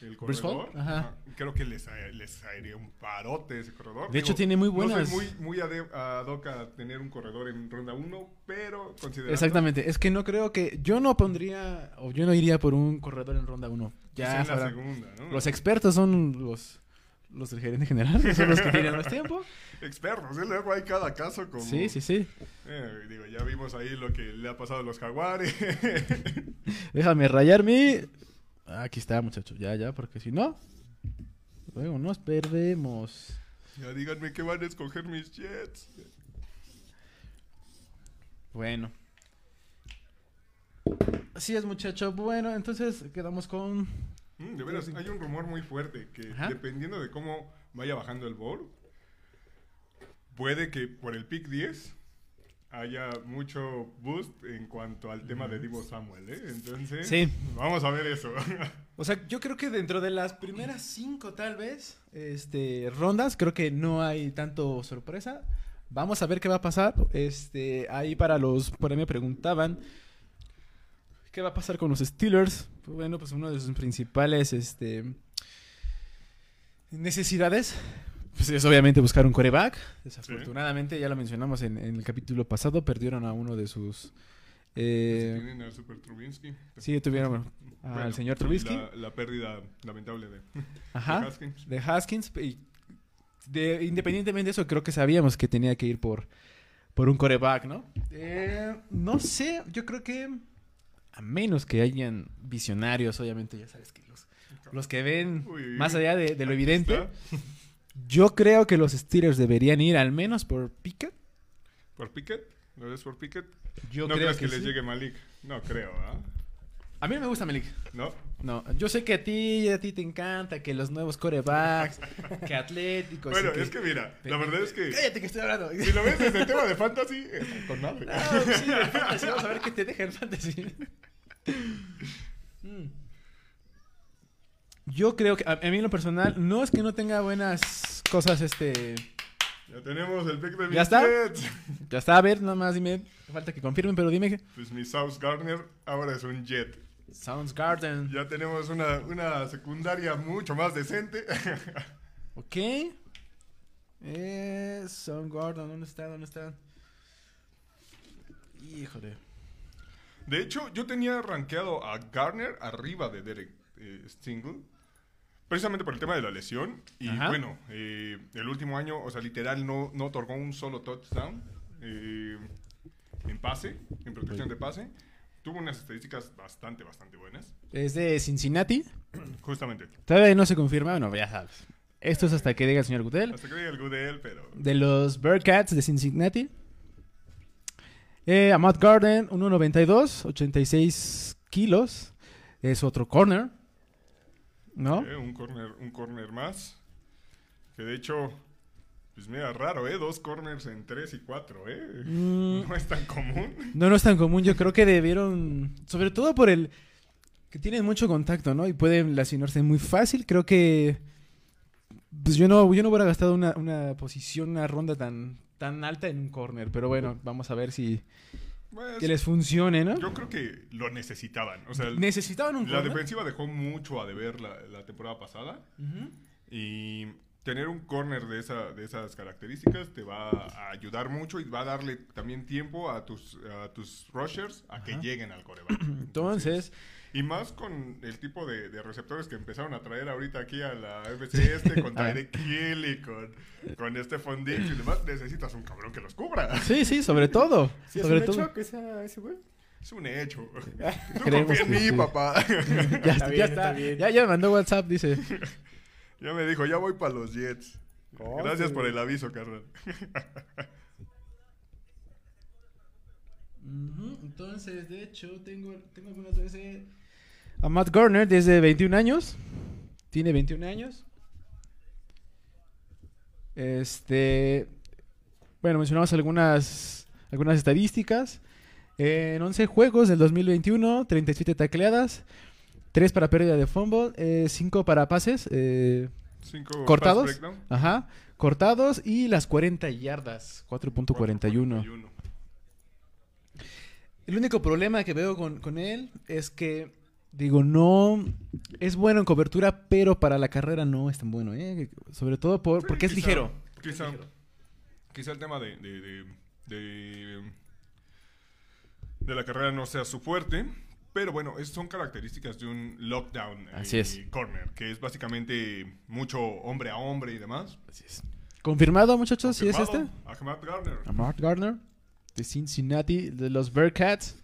El corredor. ajá. Creo que les, a- les caería un parote ese corredor. De hecho, tiene muy No buenas- soy muy, muy ad hoc a tener un corredor en ronda 1, pero considerando... Exactamente. Es que no creo que. Yo no pondría. O yo no iría por un corredor en ronda 1. pues, Ya en la segunda, ¿no? Los expertos son los. Los del gerente general, son los que tienen más tiempo. Expertos, ¿eh? Luego hay cada caso como... Sí, sí, sí. Eh, digo, ya vimos ahí lo que le ha pasado a los jaguares. Déjame rayar mi. Aquí está, muchacho. Ya, ya, porque si no. Luego nos perdemos. ya díganme que van a escoger mis Jets. Bueno. Así es, muchacho. Bueno, entonces quedamos con. Mm, de veras, hay un rumor muy fuerte que Ajá. dependiendo de cómo vaya bajando el board, puede que por el pick 10 haya mucho boost en cuanto al tema de Divo Samuel, ¿eh? Entonces, Sí. vamos a ver eso. O sea, yo creo que dentro de las primeras cinco, tal vez, este, rondas, creo que no hay tanto sorpresa. Vamos a ver qué va a pasar. Este, ahí para los, por ahí me preguntaban, ¿qué va a pasar con los Steelers? Pues bueno, pues uno de sus principales, este, necesidades, pues es obviamente buscar un coreback. Desafortunadamente, ya lo mencionamos en, en el capítulo pasado, perdieron a uno de sus... eh, Tienen al Super Trubinsky. sí, tuvieron bueno, al señor y Trubisky. La, la pérdida lamentable de, de. Haskins. de Haskins. y de- independientemente de eso, creo que sabíamos que tenía que ir por, por un coreback, ¿no? Eh, no sé, yo creo que a menos que hayan visionarios, obviamente, ya sabes que los, los que ven Uy, más allá de, de lo evidente, está. Yo creo que los Steelers deberían ir al menos por Pickett. ¿Por Pickett? ¿Lo ves por Pickett? Yo no creo crees que, que les sí. llegue Malik. No creo, ¿ah? A mí me gusta Melik. ¿No? No, yo sé que a ti, a ti te encanta que los nuevos corebacks, que atléticos. Bueno, es que mira, la verdad es que Cállate que estoy hablando. si lo ves desde el tema de fantasy, está con madre. No, sí, fantasy. Vamos a ver qué te deja el fantasy. Mm. Yo creo que, a, a mí en lo personal, no es que no tenga buenas cosas, este... Ya tenemos el pick de mis ¿Ya está? Ya está, a ver, nada más dime, falta que confirmen, pero dime que... Pues mi South Gardner ahora es un Jet. Soundsgarden. Ya tenemos una, una secundaria mucho más decente. Ok. Eh, Soundgarden, ¿dónde está? ¿Dónde está? Híjole. De hecho, yo tenía rankeado a Garner arriba de Derek eh, Stingle. Precisamente por el tema de la lesión. Y Ajá. bueno, eh, el último año, o sea, literal, no, no otorgó un solo touchdown eh, en pase, en protección de pase. Tuvo unas estadísticas bastante, bastante buenas. Es de Cincinnati. Justamente. Todavía no se confirma, bueno, ya sabes. Esto es hasta que diga el señor Goodell. Hasta que diga algo de él, pero... De los Bearcats de Cincinnati. Eh, Amat Garden, 1.92, 86 kilos. Es otro corner. ¿No? Un corner, un corner más. Que de hecho, pues mira, raro, ¿eh? Dos corners en tres y cuatro, ¿eh? Mm. No es tan común. No, no es tan común. Yo creo que debieron, sobre todo por el que tienen mucho contacto, ¿no? Y pueden lesionarse muy fácil. Creo que, pues yo no, yo no hubiera gastado una, una posición, una ronda tan, tan alta en un corner. Pero bueno, vamos a ver si Pues, que les funcione, ¿no? Yo creo que lo necesitaban. O sea, Necesitaban un la corner. defensiva dejó mucho a deber la, la temporada pasada. Y tener un corner de, esa, de esas características te va a ayudar mucho y va a darle también tiempo a tus, a tus rushers a que lleguen al coreback. Entonces, Y más con el tipo de, de receptores que empezaron a traer ahorita aquí a la FC este, con Ah. Tyreek Hill y con, con Stephon Diggs y demás, necesitas un cabrón que los cubra. sí, sí, sobre todo. ¿Sí es sobre un todo. hecho que sea ese güey? Es un hecho. Tú confía en mí, sí. papá. Ya, Está ya está. está bien. Ya, ya me mandó WhatsApp, dice. ya me dijo, ya voy para los Jets. Oh, Gracias sí. por el aviso, carnal. Entonces, de hecho, tengo, tengo algunas veces a Matt Garner desde 21 años. Tiene 21 años. Este, bueno, mencionamos algunas algunas estadísticas. En 11 juegos del 2021, 37 tacleadas, 3 para pérdida de fumble, 5 para pases, eh, Cinco cortados, ajá, cortados y las 40 yardas, 4.41. 4.41. El único problema que veo con, con él es que, digo, no es bueno en cobertura, pero para la carrera no es tan bueno, ¿eh? Sobre todo por, Sí, porque es ligero. Quizá, Es ligero. quizá el tema de, de, de, de, de la carrera no sea su fuerte, pero bueno, es- son características de un lockdown eh, Así es. corner, que es básicamente mucho hombre a hombre y demás. Así es. ¿Confirmado, muchachos? ¿Sí es este? Ahmad Garner. A Mark Gardner, de Cincinnati, de los Bearcats.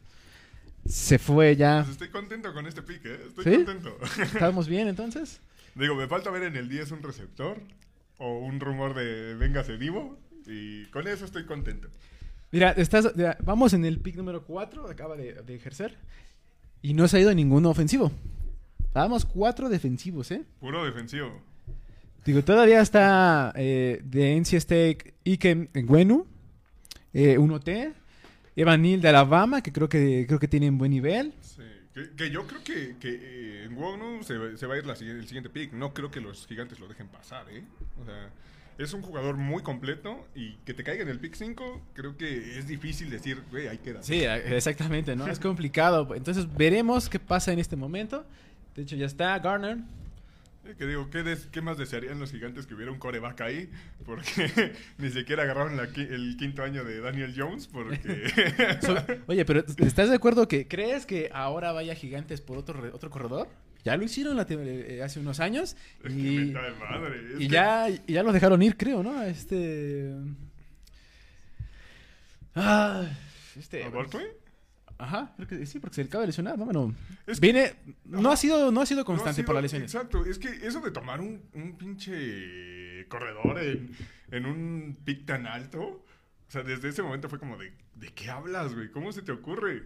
Se fue ya. Pues estoy contento con este pick, ¿eh? Estoy ¿Sí? contento. ¿Estamos bien entonces? Digo, me falta ver en el 10 un receptor o un rumor de véngase vivo y con eso estoy contento. Mira, estás, vamos en el pick número 4, acaba de, de ejercer. Y no se ha ido ninguno ofensivo. Vamos cuatro defensivos, ¿eh? Puro defensivo. Digo, todavía está eh, de NC State Ikem Gwenu, eh, 1T, Evan Neal de Alabama, que creo que creo que tienen buen nivel. Sí, que, que yo creo que, que eh, en Wonu se, va- se va a ir la el siguiente pick. No creo que los gigantes lo dejen pasar, ¿eh? O sea, es un jugador muy completo y que te caiga en el pick 5, creo que es difícil decir, güey, ahí queda. Sí, eh, exactamente, ¿no? Es complicado. Entonces veremos qué pasa en este momento. De hecho, ya está Garner. Que digo, ¿qué, des- ¿qué más desearían los gigantes que hubiera un coreback ahí? Porque ni siquiera agarraron la el quinto año de Daniel Jones, porque... So- Oye, pero ¿estás de acuerdo que crees que ahora vaya Gigantes por otro, otro corredor? Ya lo hicieron la eh, hace unos años Es que y, cae madre. y que- ya, ya lo dejaron ir, creo, ¿no? Este... Ah, este... ¿A Barkley? Ajá, creo que sí, porque se le acaba de lesionar, ¿no? Bueno, Es que- viene... No ha sido, no ha sido No ha constante sido- por las lesiones. Exacto, es que eso de tomar un, un pinche corredor en, en un pick tan alto, o sea, desde ese momento fue como de, ¿de qué hablas, güey? ¿Cómo se te ocurre?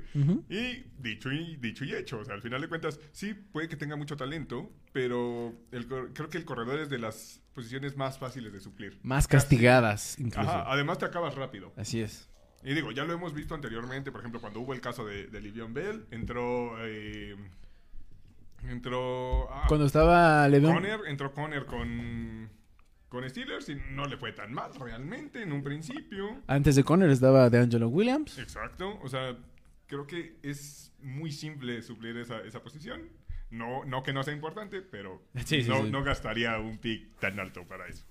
Y dicho y dicho y hecho, o sea, al final de cuentas, sí puede que tenga mucho talento, pero el creo que el corredor es de las posiciones más fáciles de suplir. Más Casi. castigadas, incluso. Ajá, además te acabas rápido. Así es. Y digo, ya lo hemos visto anteriormente, por ejemplo, cuando hubo el caso de, de Livion Bell, entró... eh, entró... ah, Cuando estaba Le'Veon... Conner, entró Conner con, con Steelers y no le fue tan mal realmente en un principio. Antes de Conner estaba DeAngelo Williams. Exacto, o sea, creo que es muy simple suplir esa, esa posición. No, no que no sea importante, pero Sí, sí, no, sí. no gastaría un pick tan alto para eso.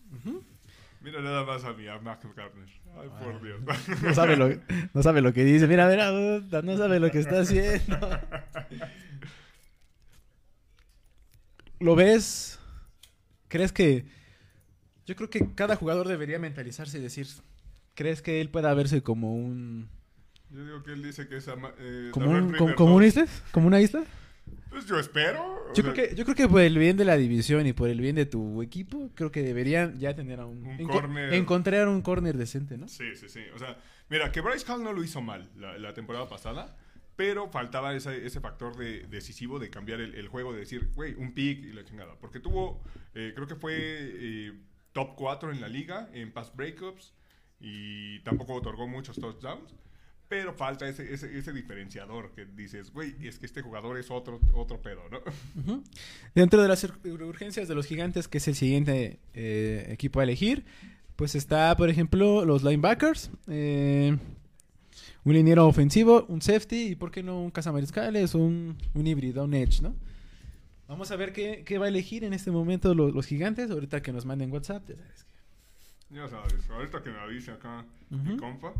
Mira nada más a mi a Mac Gardner. Ay, por Dios. No sabe, lo, no sabe lo que dice. Mira, mira, no sabe lo que está haciendo. ¿Lo ves? ¿Crees que... Yo creo que cada jugador debería mentalizarse y decir... ¿Crees que él pueda verse como un... Yo digo que él dice que es ama- eh, como, un, como, como un 2. isla? ¿Como una isla? Pues yo espero. Yo creo, que, yo creo que por el bien de la división y por el bien de tu equipo, creo que deberían ya tener a un... Un enco- corner. Encontrar un corner decente, ¿no? Sí, sí, sí. O sea, mira, que Bryce Hall no lo hizo mal la, la temporada pasada, pero faltaba ese, ese factor de, decisivo de cambiar el, el juego, de decir, güey, un pick y la chingada. Porque tuvo, eh, creo que fue eh, top 4 en la liga en pass breakups y tampoco otorgó muchos touchdowns. Pero falta ese, ese, ese diferenciador que dices, güey, es que este jugador es otro, otro pedo, ¿no? Dentro de las ur- urgencias de los gigantes, que es el siguiente eh, equipo a elegir, pues está, por ejemplo, los linebackers, eh, un liniero ofensivo, un safety y, ¿por qué no, un cazamariscales, un, un híbrido, un edge, ¿no? Vamos a ver qué, qué va a elegir en este momento los, los gigantes, ahorita que nos manden WhatsApp. ya sabes que- Ya sabes, ahorita que me avise acá mi compa.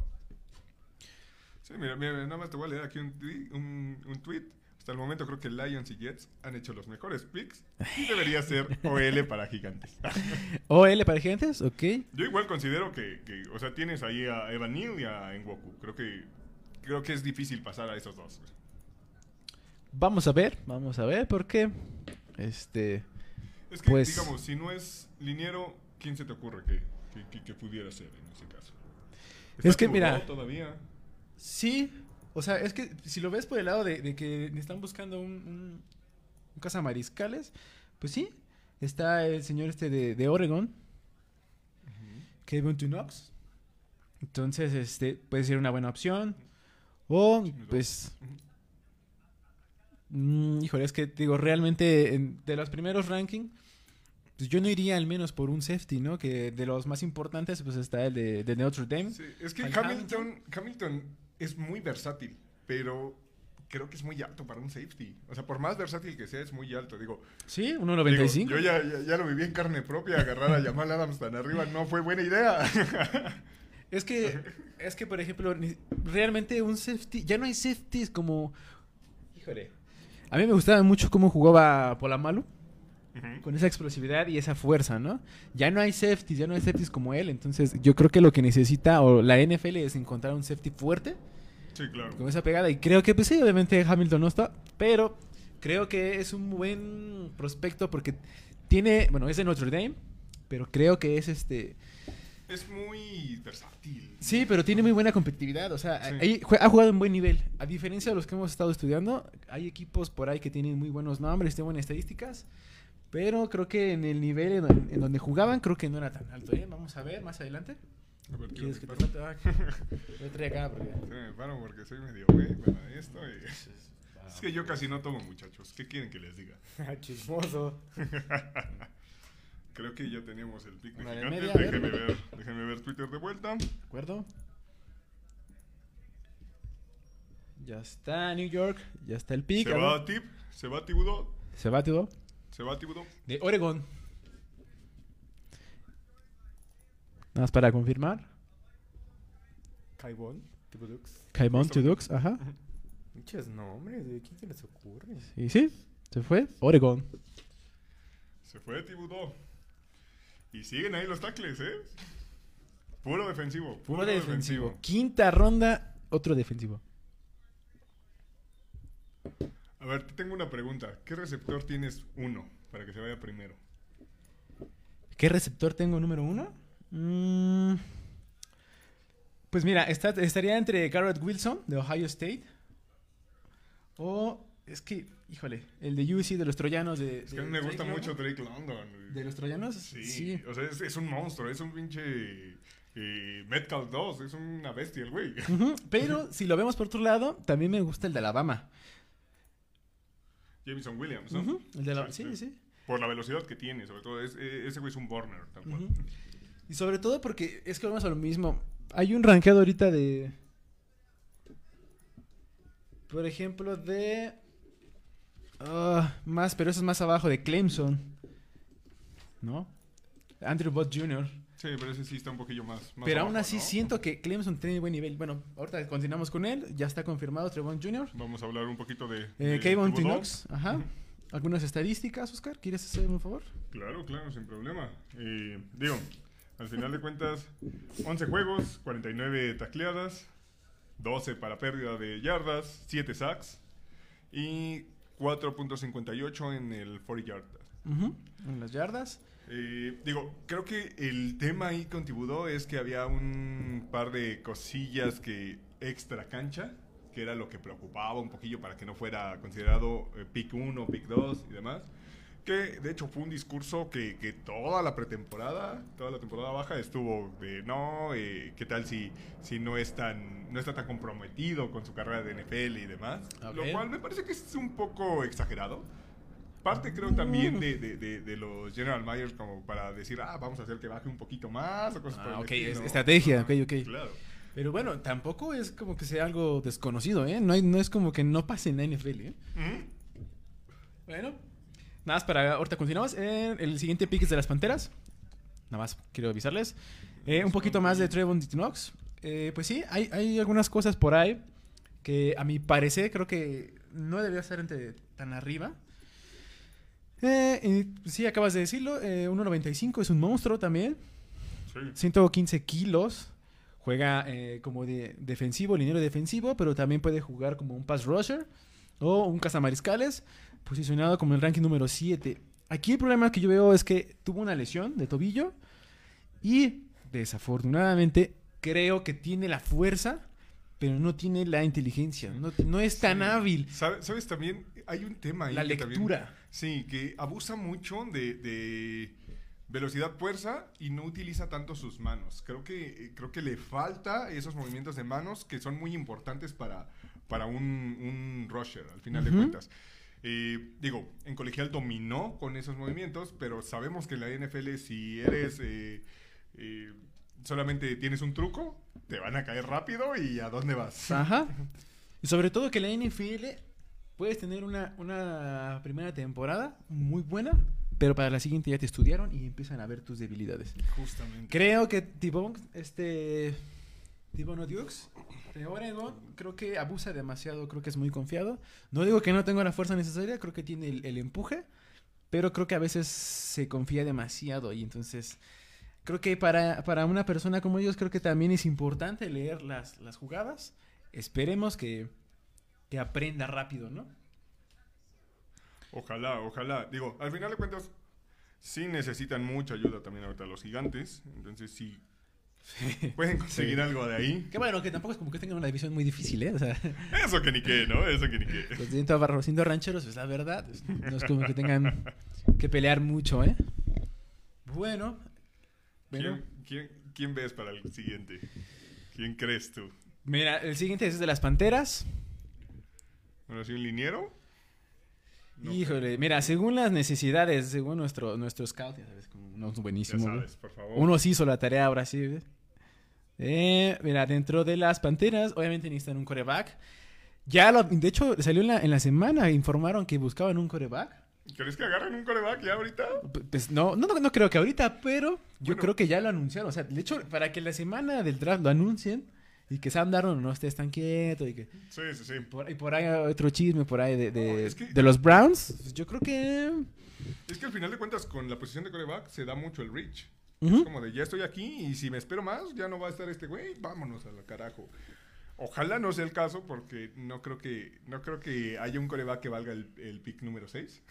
Sí, mira, mira, nada más te voy a leer aquí un, un, un tweet. Hasta el momento creo que Lions y Jets han hecho los mejores picks y debería ser OL para gigantes. OL para gigantes, ok. Yo igual considero que, que, o sea, tienes ahí a Evan Neal y a Ngoku. Creo que, creo que es difícil pasar a esos dos. Vamos a ver, vamos a ver, porque este Es que, Pues- digamos, si no es liniero, ¿quién se te ocurre que, que, pudiera ser en ese caso? Es que, mira- Todavía. Sí, o sea, es que si lo ves por el lado de, de que están buscando un, un, un cazamariscales, pues sí, está el señor este de, de Oregon, Kevin Knox. Entonces, este puede ser una buena opción. O, pues, mm, híjole, es que digo, realmente en- de los primeros rankings, pues yo no iría al menos por un safety, ¿no? Que de los más importantes, pues está el de, de Notre Dame. Sí, es que Hamilton, Hamilton es muy versátil, pero creo que es muy alto para un safety. O sea, por más versátil que sea, es muy alto. Digo, Sí, digo, 1.95. yo ya, ya, ya lo viví en carne propia, agarrar a Jamal Adams tan arriba no fue buena idea. Es que, es que por ejemplo, realmente un safety, ya no hay safeties como... Híjole. A mí me gustaba mucho cómo jugaba Polamalu, Con esa explosividad y esa fuerza, ¿no? Ya no hay safeties, ya no hay safeties como él, entonces yo creo que lo que necesita o la NFL es encontrar un safety fuerte sí, claro. con esa pegada y creo que pues sí, obviamente Hamilton no está, pero creo que es un buen prospecto porque tiene, bueno, es de Notre Dame, pero creo que es este Es muy versátil. Sí, pero tiene muy buena competitividad. O sea, Sí. ha jugado en buen nivel. A diferencia de los que hemos estado estudiando, hay equipos por ahí que tienen muy buenos nombres, tienen buenas estadísticas. Pero creo que en el nivel en, don- en donde jugaban, creo que no era tan alto. ¿eh? Vamos a ver más adelante. A ver, ¿Quieres que te trate? Ah, Yo trae acá porque... Sí, me paro porque soy medio güey para esto. y- Es que yo casi no tomo, muchachos. ¿Qué quieren que les diga? Ah, Chismoso. Creo que ya teníamos el pick de Una de gigantes. media, a ver. déjenme ver, déjenme ver Twitter de vuelta. ¿De acuerdo? Ya está New York, ya está el pick. Se va a Tip, se va a Tibudó, Se va, tío. Se va a Tibudó. De Oregon. Nada más para confirmar. Kaibon, tipo Dux. Caimon to Dux, ajá. Muchos nombres, ¿de quién se les ocurre? Y sí, se fue. Oregon. Se fue a Tibudó. Y siguen ahí los tackles, ¿eh? Puro defensivo. Puro defensivo. Quinta ronda, otro defensivo. A ver, te tengo una pregunta. ¿Qué receptor tienes uno para que se vaya primero? ¿Qué receptor tengo número uno? Mm, pues mira, está- estaría entre Garrett Wilson de Ohio State. O es que, híjole, el de UC de los troyanos de. Es que a mí me gusta mucho Drake London. güey. ¿De los troyanos? Sí, o sea, es, es un monstruo, es un pinche eh, Metcalf 2, es una bestia el güey. Ujú, Pero si lo vemos por otro lado, también me gusta el de Alabama. Jameson Williams, ¿no? El de Alabama. Sí, Sí, sí. Por la velocidad que tiene, sobre todo. Es, eh, ese güey es un burner, tal cual. Ujú. Y sobre todo porque es que vamos a lo mismo. Hay un rankeado ahorita de. Por ejemplo, de. ah, más, pero eso es más abajo, de Clemson. ¿No? Andrew Bott Jr. Sí, pero ese sí está un poquillo más. más pero aún abajo, así ¿no? siento que Clemson tiene buen nivel. Bueno, ahorita continuamos con él. Ya está confirmado Trevon Jr. Vamos a hablar un poquito de. Eh, de Thibodeau. Tinox. Ajá. Algunas estadísticas, Oscar. ¿Quieres hacerme un favor? Claro, claro, sin problema. Eh, digo, al final de cuentas, 11 juegos, 49 tacleadas, 12 para pérdida de yardas, 7 sacks y 4.58 en el 40 yard. Ujú, En las yardas. Eh, digo, creo que el tema ahí con Tibudó es que había un par de cosillas que extra cancha, que era lo que preocupaba un poquillo para que no fuera considerado eh, pick 1, pick 2 y demás. Que de hecho fue un discurso que, que toda la pretemporada, toda la temporada baja estuvo de no, eh, ¿qué tal si, si no, es tan, no está tan comprometido con su carrera de NFL y demás? Lo cual me parece que es un poco exagerado. Parte creo también de, de, de, de los General Myers como para decir, ah, vamos a hacer que baje un poquito más o cosas por Ah, el ok, estrategia, ok, ok. Claro. Pero bueno, tampoco es como que sea algo desconocido, ¿eh? No, hay- no es como que no pase en la NFL, ¿eh? Ujú. Bueno, nada más para ahorita continuamos. Eh, el siguiente pick es de las Panteras. Nada más quiero avisarles. Eh, un poquito más de Trevon Knox. Eh, pues sí, hay, hay algunas cosas por ahí que a mi parecer creo que no debería estar entre- tan arriba. Eh, y sí, acabas de decirlo. eh, 1.95 es un monstruo también. Sí. 115 kilos. Juega eh, como de defensivo, liniero defensivo, pero también puede jugar como un pass rusher o un cazamariscales, posicionado como el ranking número 7. Aquí el problema que yo veo es que tuvo una lesión de tobillo y desafortunadamente creo que tiene la fuerza, pero no tiene la inteligencia, no, no es tan Sí. hábil. ¿Sabe- ¿Sabes también? Hay un tema ahí. La también- lectura. Sí, que abusa mucho de, de velocidad fuerza y no utiliza tanto sus manos. Creo que, eh, creo que le falta esos movimientos de manos que son muy importantes para, para un, un rusher, al final de cuentas. Eh, digo, en colegial dominó con esos movimientos, pero sabemos que en la NFL si eres... eh, eh, solamente tienes un truco, te van a caer rápido y a dónde vas. Ajá. Y sobre todo que la NFL puedes tener una, una primera temporada muy buena, pero para la siguiente ya te estudiaron y empiezan a ver tus debilidades. Justamente. Creo que Tibon, este. Tibon Dukes de Oregon, creo que abusa demasiado, creo que es muy confiado. No digo que no tenga la fuerza necesaria, creo que tiene el, el empuje, pero creo que a veces se confía demasiado y entonces. Creo que para, para una persona como ellos, creo que también es importante leer las, las jugadas. Esperemos que, que aprenda rápido, ¿no? Ojalá, ojalá. Digo, al final de cuentas, sí necesitan mucha ayuda también ahorita los gigantes. Entonces, sí, pueden conseguir Sí. algo de ahí. Que bueno, que tampoco es como que tengan una división muy difícil, ¿eh? O sea. Eso que ni qué, ¿no? Eso que ni qué. Los siento, barro- siendo rancheros, es la verdad. No es como que tengan que pelear mucho, ¿eh? Bueno. bueno. ¿Quién, quién, quién ves para el siguiente? ¿Quién crees tú? Mira, el siguiente es de las Panteras. ¿Bueno, así un liniero? No Híjole, mira, según las necesidades, según nuestro, nuestro scout, ya sabes, uno es buenísimo. güey. sabes, por favor. Uno sí hizo la tarea ahora sí. Eh, mira, dentro de las Panteras, obviamente necesitan un coreback. Ya, lo- de hecho, salió en la, en la semana, informaron que buscaban un coreback. ¿Crees que agarren un coreback ya ahorita? Pues no, no, no, no creo que ahorita, pero yo Bueno. creo que ya lo anunciaron. O sea, de hecho, para que la semana del draft lo anuncien y que Sam Darnold no esté tan quieto y que Sí, sí, sí. por, y por ahí otro chisme por ahí de, de, No, es que- de los Browns, pues yo creo que... Es que al final de cuentas, con la posición de coreback se da mucho el reach. Es como de ya estoy aquí y si me espero más, ya no va a estar este güey, vámonos al carajo. Ojalá no sea el caso porque no creo que no creo que haya un coreback que valga el, el pick número 6.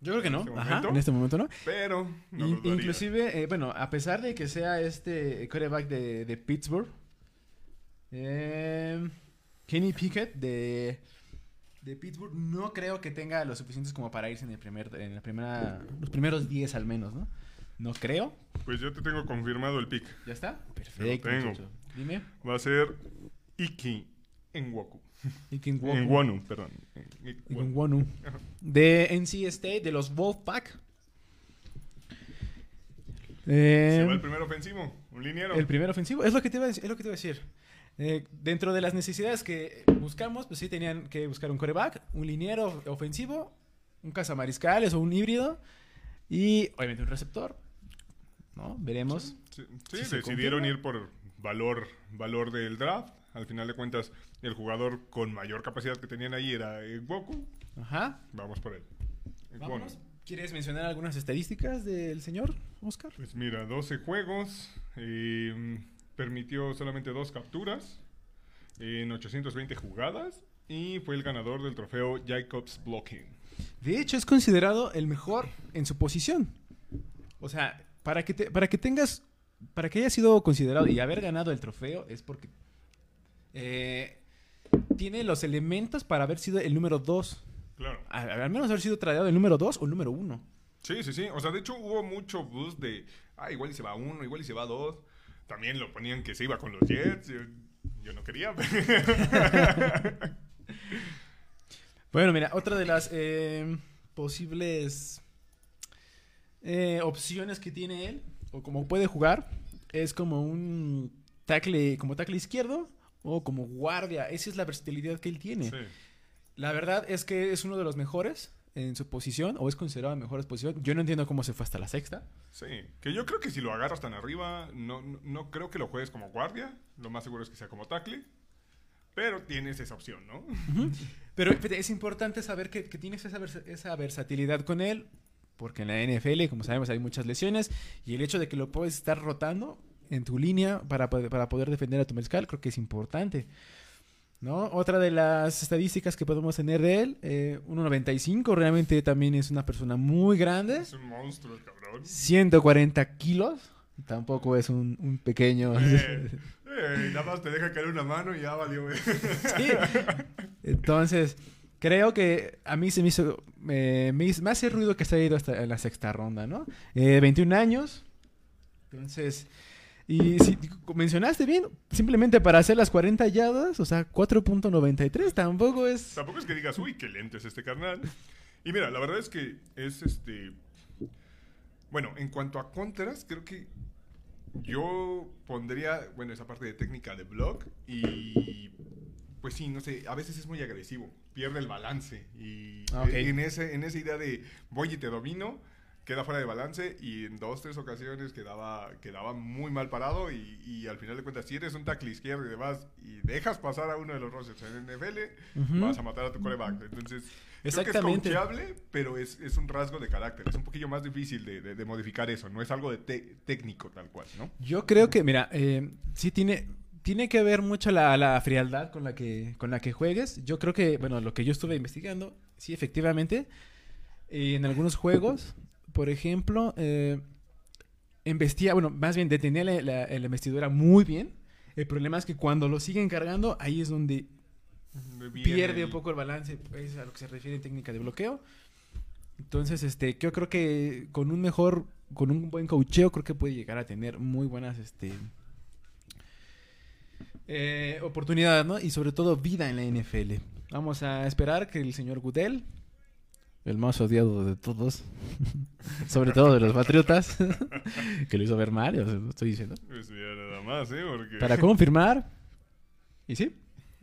Yo creo que no. ¿En este Ajá, en este momento no. Pero no In- inclusive, eh, bueno, a pesar de que sea este coreback de, de Pittsburgh, eh, Kenny Pickett de, de Pittsburgh no creo que tenga lo suficientes como para irse en el primer, en la primera, los primeros 10 al menos, ¿no? No creo. Pues yo te tengo confirmado el pick. ¿Ya está? Perfecto. tengo. Dime. Va a ser Iki Enwoku. Ikenwoku. Enwonu, perdón. Ikenwonu. De NC State, de los Wolfpack. Eh, Se va el primer ofensivo, un liniero. El primer ofensivo, es lo que te iba a decir. Es lo que te iba a decir. Eh, dentro de las necesidades que buscamos, pues sí tenían que buscar un coreback, un liniero ofensivo, un cazamariscales o un híbrido y obviamente un receptor. ¿No? Veremos. Sí, sí, Si decidieron confirma. ir por valor, valor del draft. Al final de cuentas, el jugador con mayor capacidad que tenían ahí era Goku. Ajá. Vamos por él. Vámonos. ¿Quieres mencionar algunas estadísticas del señor Oscar? Pues mira, 12 juegos, eh, permitió solamente dos capturas en 820 jugadas y fue el ganador del trofeo Jacobs Blocking. De hecho, es considerado el mejor en su posición. O sea, para que, te- para que tengas, para que haya sido considerado y haber ganado el trofeo es porque eh, tiene los elementos para haber sido el número 2. Claro. Al menos haber sido tradeado el número 2 o el número 1. Sí, sí, sí. O sea, de hecho hubo mucho boost de, ah, igual y se va uno, igual y se va dos. También lo ponían que se iba con los Jets. Yo, yo no quería. Bueno, mira, otra de las... eh, posibles eh, opciones que tiene él, o como puede jugar, es como un tackle, como tackle izquierdo o como guardia. Esa es la versatilidad que él tiene. Sí. La verdad es que es uno de los mejores en su posición, o es considerado mejor posición. Yo no entiendo cómo se fue hasta la sexta. Sí, que yo creo que si lo agarras tan arriba, no, no, no creo que lo juegues como guardia. Lo más seguro es que sea como tackle. Pero tienes esa opción, ¿no? Pero es importante saber que, que tienes esa, versa- esa versatilidad con él, porque en la NFL, como sabemos, hay muchas lesiones, y el hecho de que lo puedes estar rotando en tu línea para, para poder defender a tu mezcal, creo que es importante. ¿No? Otra de las estadísticas que podemos tener de él, eh, 1.95, realmente también es una persona muy grande, Es un monstruo, el cabrón. 140 kilos, tampoco es un, un pequeño... Eh, eh, nada más te deja caer una mano y ya valió. Sí. Entonces, creo que a mí se me hizo. eh, me, hizo- me hace ruido que se haya ido hasta en la sexta ronda, ¿no? Eh, 21 años. Entonces. Y si mencionaste bien, simplemente para hacer las 40 yardas, o sea, 4.93, tampoco es. Tampoco es que digas, uy, qué lento es este carnal. Y mira, la verdad es que es este. Bueno, en cuanto a contras, creo que yo pondría, bueno, esa parte de técnica de block y. Pues sí, no sé, a veces es muy agresivo, pierde el balance y Ah, en, ese, en esa idea de voy y te domino, queda fuera de balance y en dos, tres ocasiones quedaba, quedaba muy mal parado y, y al final de cuentas, si eres un tackle izquierdo y demás y dejas pasar a uno de los rosters en NFL, vas a matar a tu coreback. Entonces, Exactamente. creo que es coachable, pero es, es un rasgo de carácter. Es un poquillo más difícil de, de- de modificar eso. No es algo de te- técnico tal cual, ¿no? Yo creo que, mira, eh, sí tiene, tiene que ver mucho la, la frialdad con la, que, con la que juegues. Yo creo que, bueno, lo que yo estuve investigando, sí, efectivamente, en algunos juegos, por ejemplo, eh, embestía, bueno, más bien detenía la, la, la investidura muy bien. El problema es que cuando lo siguen cargando, ahí es donde pierde el- un poco el balance, es a lo que se refiere en técnica de bloqueo. Entonces, este, yo creo que con un mejor, con un buen coacheo, creo que puede llegar a tener muy buenas, este, eh, oportunidades, ¿no? Y sobre todo vida en la NFL. Vamos a esperar que el señor Goodell, el más odiado de todos, sobre todo de los patriotas, que lo hizo ver mal, o sea, lo estoy diciendo, Pues ya nada más, ¿eh? Porque... para confirmar. Y sí,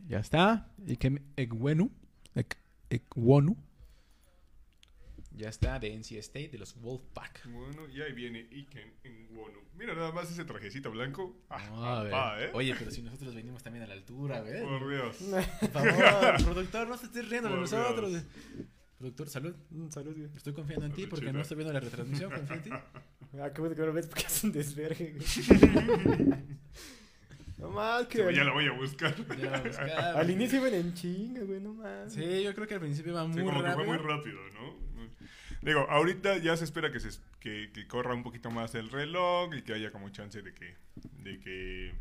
ya está. Y que Egwenu, Ek- Ekwonu, ya está de NC State, de los Wolfpack. Bueno, y ahí viene Iken en Wono. Mira nada más ese trajecito blanco. Ah, A ver. ¿eh? Oye, pero si nosotros venimos también a la altura, ¿ves? Por Dios. Por favor, productor, no se estés riendo de nosotros. Dios. Productor, salud. Mm, Salud, güey. Estoy confiando en ti porque no estoy viendo la retransmisión. Confío en ti. Ah, qué bueno que no lo ves porque es un desvergue, güey. No más, que Sí, ya la voy a buscar. Ya la buscaba. al inicio iban en chinga, güey, no más. Sí, yo creo que al principio va muy Sí, como que rápido. fue muy rápido, ¿no? Digo, ahorita ya se espera que, se, que, que corra un poquito más el reloj y que haya como chance de que, de que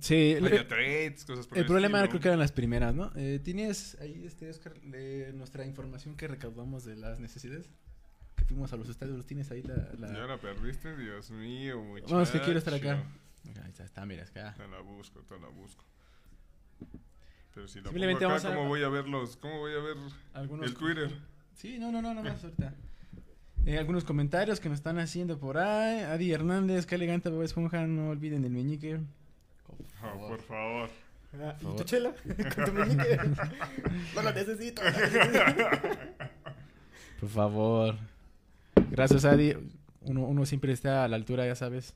Sí, el, haya trades, cosas por el problema estilo. creo que eran las primeras, ¿no? Eh, ¿Tienes ahí, este, Oscar, le- nuestra información que recaudamos de las necesidades? Que fuimos a los estadios, ¿tienes ahí la...? la- Ya la perdiste, Dios mío, muchacho. Vamos, que quiero estar acá. Ahí está, está, mira, acá. Te la busco, te la busco. Pero si la Simplemente pongo acá, vamos a- ¿cómo voy a ver los, cómo voy a ver Algunos... el Twitter? Sí, no, no, no, nada más ahorita. Eh, algunos comentarios que nos están haciendo por ahí. Adi Hernández, qué elegante Bob Esponja, no olviden el meñique. Ah, por favor. Ah, ¿Y tu chela? Con tu meñique. No lo necesito. Por favor. Gracias, Adi. Uno, uno siempre está a la altura, ya sabes.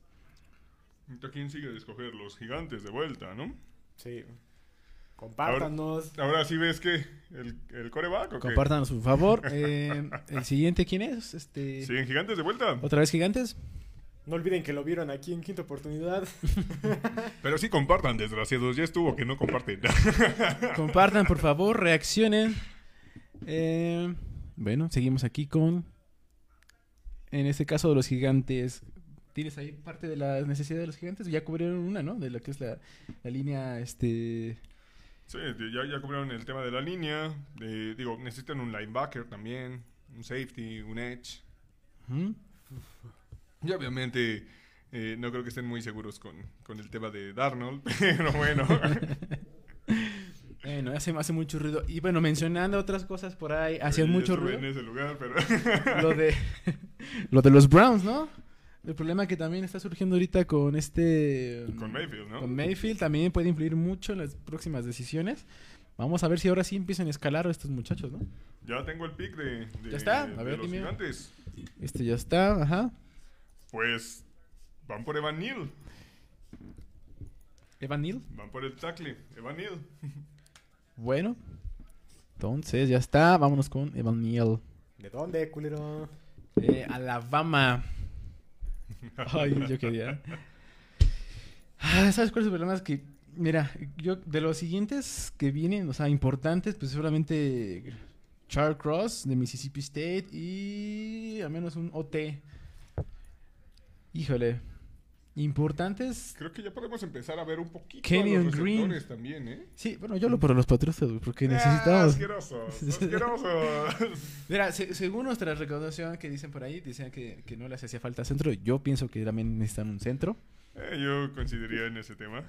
Entonces, ¿Quién sigue de escoger? Los gigantes de vuelta, ¿no? Sí. Compártanos. Ahora sí ves que el, el coreback o? Compártanos, por favor. Eh, el siguiente, ¿quién es? Este, ¿Siguen gigantes de vuelta? ¿Otra vez gigantes? No olviden que lo vieron aquí en quinta oportunidad. Pero sí compartan, desgraciados. Ya estuvo que no comparten. Compartan, por favor, reaccionen. Eh, bueno, seguimos aquí con. En este caso de los gigantes. ¿Tienes ahí parte de las necesidades de los gigantes? Ya cubrieron una, ¿no? De lo que es la, la línea, este... sí, ya, ya cubrieron el tema de la línea. Digo, necesitan un linebacker también, un safety, un edge. Y obviamente eh, no creo que estén muy seguros con, con el tema de Darnold, pero bueno. Bueno, hace, hace mucho ruido. Y bueno, mencionando otras cosas por ahí, hacían Yo mucho ruido. en ese lugar, pero... Lo de, lo de los Browns, ¿no? El problema que también está surgiendo ahorita con este... Con Mayfield, ¿no? Con Mayfield también puede influir mucho en las próximas decisiones. Vamos a ver si ahora sí empiezan a escalar a estos muchachos, ¿no? Ya tengo el pick de, de- ¿Ya está? A de ver, los dime. gigantes. Este ya está, ajá. Pues van por Evan Neal. Evan Neal. Van por el tackle. Evan Neal. Bueno. Entonces ya está. Vámonos con Evan Neal. ¿De dónde, culero? Eh, Alabama. Ay, yo quería. Ah, ¿Sabes cuál es el problema? Es que, mira, yo de los siguientes que vienen, o sea, importantes, pues seguramente Charles Cross de Mississippi State y al menos un OT. Híjole. Importantes. Creo que ya podemos empezar a ver un poquito Kenyon a los Green. también, ¿eh? Sí, bueno, yo lo por los patriotas, porque Ah, necesitamos. asquerosos, asquerosos. Mira, se- según nuestra recaudación que dicen por ahí, decían que, que no les hacía falta centro. Yo pienso que también necesitan un centro. Eh, yo coincidiría en ese tema.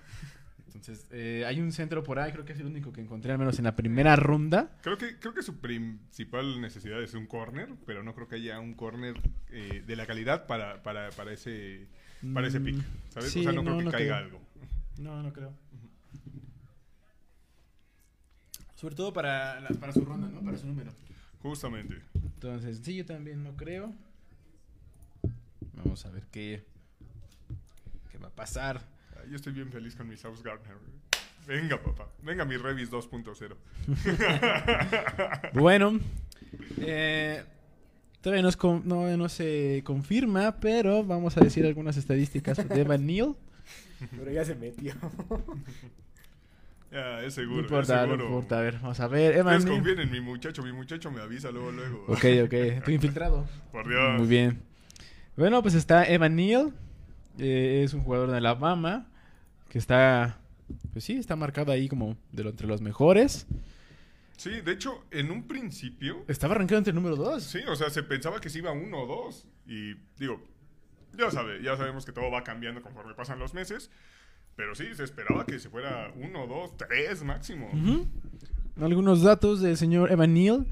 Entonces, eh, hay un centro por ahí, creo que es el único que encontré, al menos en la primera ronda. Creo que, creo que su principal necesidad es un corner, pero no creo que haya un corner eh, de la calidad para, para, para ese para ese pick. ¿Sabes? sí, o sea, no, creo que no caiga creo. algo. No, no creo. Sobre todo para, la- para su ronda, ¿no? Para su número. Justamente. Entonces, sí, yo también no creo. Vamos a ver qué, qué va a pasar. Yo estoy bien feliz con mi South Gardner. Venga, papá. Venga, mi Revis 2.0. Bueno, eh, todavía no, no, no se confirma, pero vamos a decir algunas estadísticas de Evan Neal. Pero ya se metió. Ya, es No seguro. importa, es no importa. A ver, vamos a ver. Evan Neal. confíen en mi muchacho. Mi muchacho me avisa luego, luego. Ok, ok. Estoy infiltrado. Por Dios. Muy bien. Bueno, pues está Evan Neal. eh, es un jugador de Alabama. Que está. Pues sí, está marcado ahí como de lo, entre los mejores. Sí, de hecho, en un principio Estaba arrancado entre el número 2. Sí, o sea, se pensaba que se iba uno o dos. Y digo, ya sabe, ya sabemos que todo va cambiando conforme pasan los meses. Pero sí, se esperaba que se fuera uno, dos, tres máximo. Algunos datos del señor Evan Neal.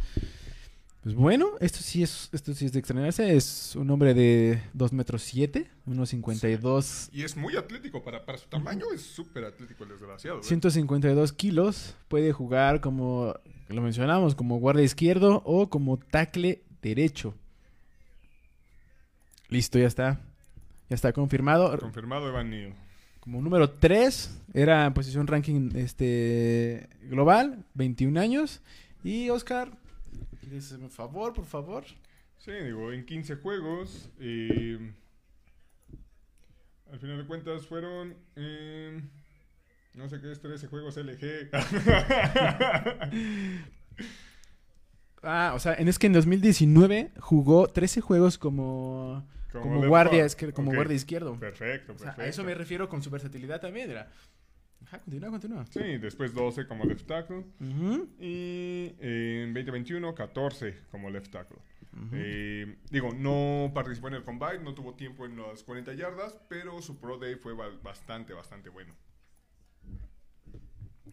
Pues bueno, esto sí es, esto sí es de extrañarse. Es un hombre de 2 metros 7, 1,52, Y es muy atlético, para, para su tamaño es súper atlético el desgraciado. ¿eh? 152 kilos. Puede jugar como, lo mencionamos, como guardia izquierdo o como tackle derecho. Listo, ya está. Ya está confirmado. Confirmado Evan Neal. Como número 3, era en posición ranking este global, 21 años. Y Oscar, ¿quieres hacerme un favor, por favor? Sí, digo, en 15 juegos. eh, al final de cuentas fueron. eh, no sé qué es 13 juegos LG. Ah, o sea, en, es que en 2019 jugó 13 juegos como, como, left guardia, como Ok. guardia izquierdo. Perfecto, O perfecto. sea, a eso me refiero con su versatilidad también. Era. Ajá, continúa, continúa. Sí, después 12 como left tackle. Ujú, Y eh, en 2021, 14 como left tackle. ujú. Eh, digo, no participó en el combine, no tuvo tiempo en las 40 yardas, pero su Pro Day fue ba- bastante, bastante bueno.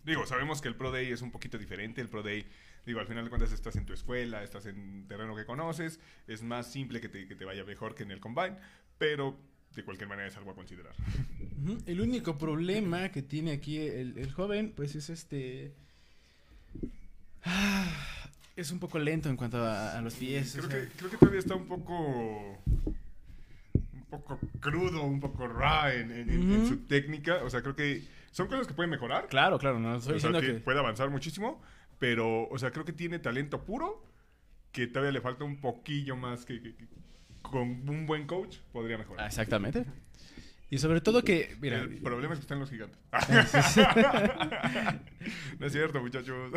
Digo, sabemos que el Pro Day es un poquito diferente. El Pro Day, digo, al final de cuentas estás en tu escuela, estás en terreno que conoces. Es más simple que te, que te vaya mejor que en el combine, pero de cualquier manera es algo a considerar. El único problema que tiene aquí el, el joven, pues es este. Ah, es un poco lento en cuanto a, a los pies. o Creo sea. que, creo que todavía está un poco. Un poco crudo, un poco raw en, su técnica. O sea, creo que son cosas que pueden mejorar. Claro, claro, no estoy o sea, que puede avanzar muchísimo. Pero, o sea, creo que tiene talento puro. Que todavía le falta un poquillo más que con un buen coach podría Ah, mejorar. Exactamente. Y sobre todo que, mira, El problema es que están los gigantes. no es cierto, muchachos.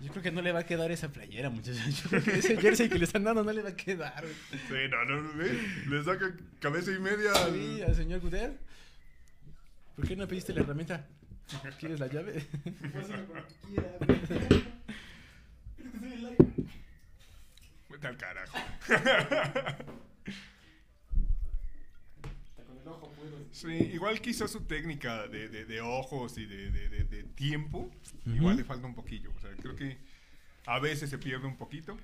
yo creo que no le va a quedar esa playera, muchachos. Yo creo que ese jersey que le están dando no le va a quedar. sí, no, no, ¿eh? Le saca cabeza y media. al- Sí, al señor Guder. ¿Por qué no pediste la herramienta? ¿Quieres la llave? Vete al carajo. Sí, igual quizás su técnica de, de- de ojos y de, de- de- de tiempo, igual le falta un poquillo. O sea, creo que a veces se pierde un poquito.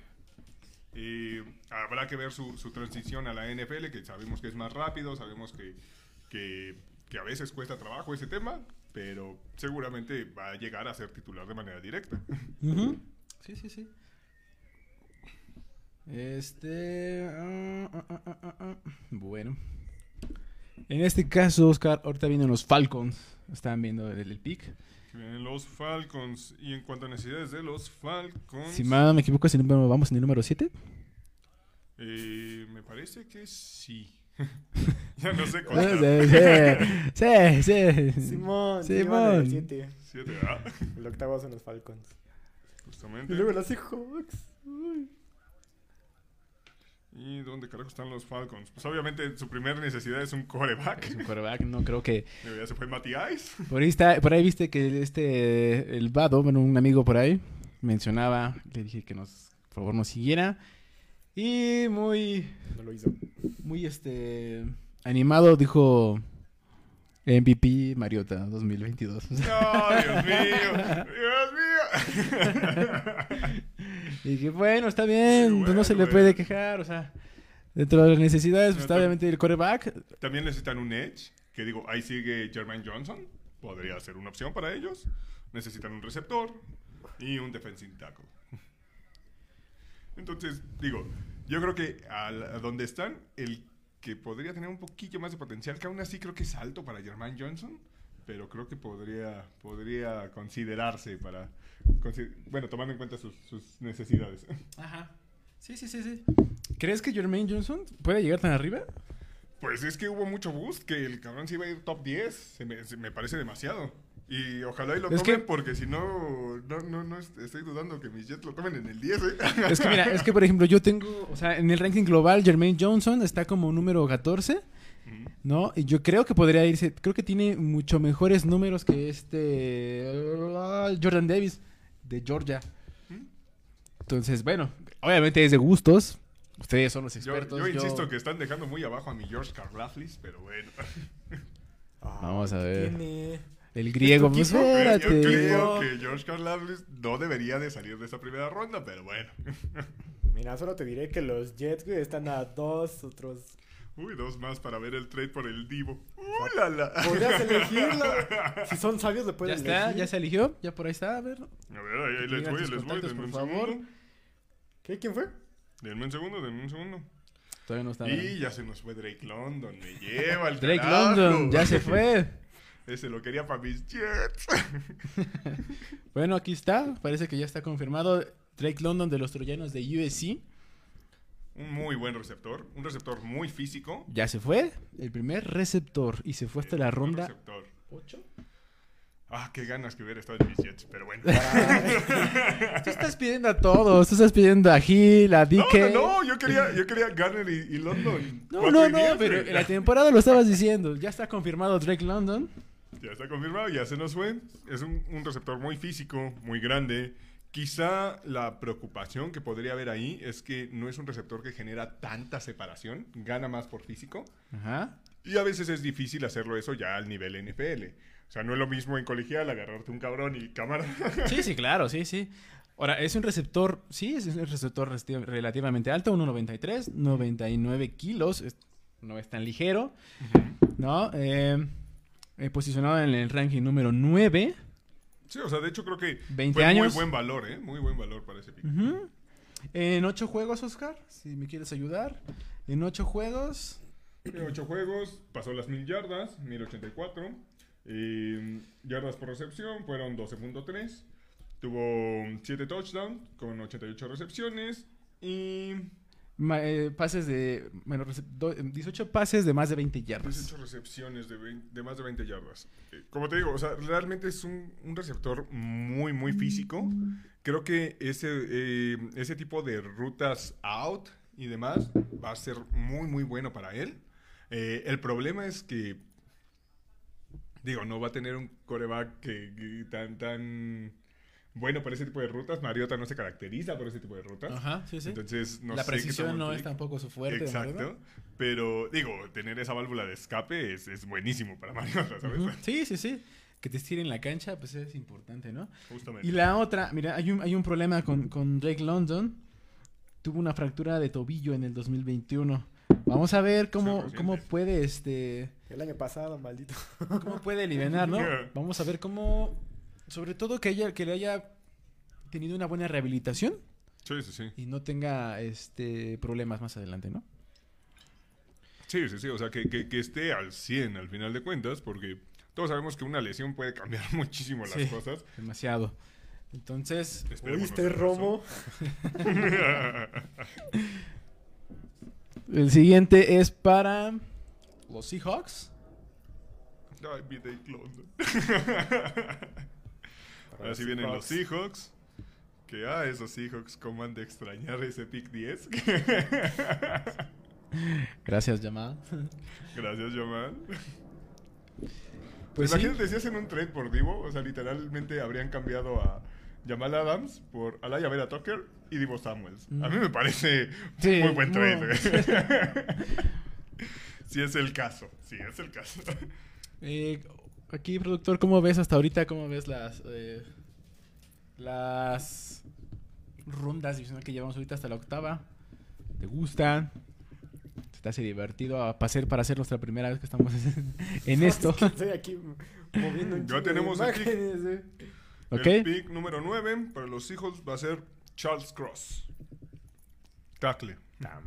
Eh, habrá que ver su, su transición a la NFL, que sabemos que es más rápido, sabemos que, que, que a veces cuesta trabajo ese tema, pero seguramente va a llegar a ser titular de manera directa. Sí, sí, sí. Este. ah, ah, ah. Bueno. En este caso, Oscar, ahorita vienen los Falcons. Están viendo el, el pick. Vienen los Falcons. Y en cuanto a necesidades de los Falcons, Si mal no me equivoco, número- vamos en el número 7. eh, me parece que sí. ya no sé Sí, contar. sí, sí. Simón, Simón. Simón. el siete. Siete, ah, El octavo son los Falcons. justamente. Y luego los Seahawks. Uy. ¿Y dónde carajo están los Falcons? Pues obviamente su primera necesidad es un coreback. Es un quarterback, no creo que. Ya se fue Matty Ice. Por ahí, está, por ahí viste que este. El Vado, bueno, un amigo por ahí, mencionaba. Le dije que nos. Por favor, nos siguiera. Y muy. No lo hizo. muy este animado dijo MVP Mariota 2022. No, Dios mío. Dios mío. y que bueno, está bien, Sí, pues no se le puede quejar, o sea, dentro de las necesidades, pues No, está obviamente el quarterback. También necesitan un edge. Que digo, ahí sigue Jermaine Johnson. Podría ser una opción para ellos. Necesitan un receptor y un defensive tackle. Entonces, digo, yo creo que al- a donde están, el que podría tener un poquillo más de potencial, que aún así creo que es alto para Jermaine Johnson, pero creo que podría, podría considerarse para, bueno, tomando en cuenta sus, sus necesidades. Ajá. Sí, sí, sí, sí. ¿Crees que Jermaine Johnson puede llegar tan arriba? Pues es que hubo mucho boost, que el cabrón se iba a ir top 10, se me, se me parece demasiado. Y ojalá y lo Es tomen que- porque si no, no, no, no est- estoy dudando que mis Jets lo tomen en el 10, ¿eh? Es que mira, es que por ejemplo yo tengo, o sea, en el ranking global Jermaine Johnson está como número 14, Ujú. ¿no? Y yo creo que podría irse, creo que tiene mucho mejores números que este ah, Jordan Davis de Georgia. Entonces, bueno, obviamente es de gustos. Ustedes son los expertos. yo insisto que están dejando muy abajo a mi George Karlaftis, pero bueno. Vamos a ver. Tiene... El griego, ¿Es tu pues? Yo creo que George Karlaftis no debería de salir de esa primera ronda, pero bueno. Mira, solo te diré que los Jets, güey, están a dos otros. Uy, dos más para ver el trade por el Divo. ¡Uh, la, la! Podrías elegirlo. Si son sabios, le Ya pueden está, elegir. ya se eligió, ya por ahí está, a ver. A ver, ahí, ahí les voy, les voy. Denme un por favor. segundo. ¿Qué? ¿Quién fue? Denme un segundo, denme un segundo. Todavía no está. Y ya se nos fue Drake London, me lleva el Drake carajo. London, ya se fue. Ese lo quería para mis Jets. Bueno, aquí está, parece que ya está confirmado. Drake London de los Troyanos de USC. Un muy buen receptor, un receptor muy físico. Ya se fue, el primer receptor. Y se fue hasta la ronda receptor. 8. Ah, qué ganas que hubiera estado en mis Jets, pero bueno. Tú estás pidiendo a todos. Tú estás pidiendo a Gil, a No, DK. no, no, yo quería, yo quería Garner y, y London. No, no, no, pero en la temporada lo estabas diciendo. Ya está confirmado Drake London. Ya está confirmado, ya se nos fue. Es un, un receptor muy físico, muy grande. Quizá la preocupación que podría haber ahí es que no es un receptor que genera tanta separación, gana más por físico. Ajá. Y a veces es difícil hacerlo eso ya al nivel NFL. O sea, no es lo mismo en colegial agarrarte un cabrón y cámara. Sí, sí, claro, sí, sí. Ahora, es un receptor, sí, es un receptor relativamente alto, 1.93, 99 kilos, no es tan ligero, ¿no? Eh, eh, posicionado en el ranking número 9. Sí, o sea, de hecho creo que 20 fue años. muy buen valor, ¿eh? Muy buen valor para ese pick. Ujú. En 8 juegos, Oscar, si me quieres ayudar. En 8 juegos, En ocho juegos, pasó las mil yardas, 1084. Eh, yardas por recepción fueron 12.3. Tuvo 7 touchdowns con 88 recepciones. Y eh, pases de, bueno, recep- do- 18 pases de más de 20 yardas. 18 recepciones de, vein- de más de 20 yardas. Eh, como te digo, o sea, realmente es un, un receptor muy, muy físico. Creo que ese, eh, ese tipo de rutas out y demás va a ser muy, muy bueno para él. Eh, el problema es que, digo, no va a tener un coreback que, que tan, tan... bueno para ese tipo de rutas. Mariota no se caracteriza por ese tipo de rutas. Ajá, sí, sí. Entonces, no la sé precisión no es tampoco su fuerte. Exacto. Pero, digo, tener esa válvula de escape es, es buenísimo para Mariota, ¿sabes? Sí, sí, sí. Que te estiren la cancha, pues es importante, ¿no? Justamente. Y la otra, mira, hay un, hay un problema con, con Drake London. Tuvo una fractura de tobillo en el 2021. Vamos a ver cómo, cómo puede este. El año pasado, maldito. cómo puede aliviar, ¿no? Vamos a ver cómo. Sobre todo que ella, que le haya tenido una buena rehabilitación Sí, sí, sí. y no tenga este problemas más adelante, ¿no? Sí, sí, sí. O sea, que, que, que esté al 100 al final de cuentas, porque todos sabemos que una lesión puede cambiar muchísimo las Sí. cosas. Demasiado. Entonces, ¿Oíste, Romo? el siguiente es para los Seahawks. Ay, mi Drake London. Ahora sí vienen los Seahawks. Que, ah, esos Seahawks, cómo han de extrañar ese pick 10. Gracias, llamada. Gracias, Jamal. Pues sí. Imagínate si hacen un trade por Divo, o sea, literalmente habrían cambiado a Jamal Adams por Alaya Vera Tucker y Divo Samuels. A mí me parece Sí, muy buen trade. muy- si es el caso, si es el caso. Eh, aquí, productor, ¿cómo ves hasta ahorita? ¿Cómo ves las eh, las rondas divisionales que llevamos ahorita hasta la octava? ¿Te gustan? ¿Se te hace divertido a pasar para hacer nuestra primera vez que estamos en, en esto? Estoy aquí moviendo un Ya de tenemos aquí. eh. ¿Ok? El pick número 9 para los Seahawks va a ser Charles Cross. Tackle.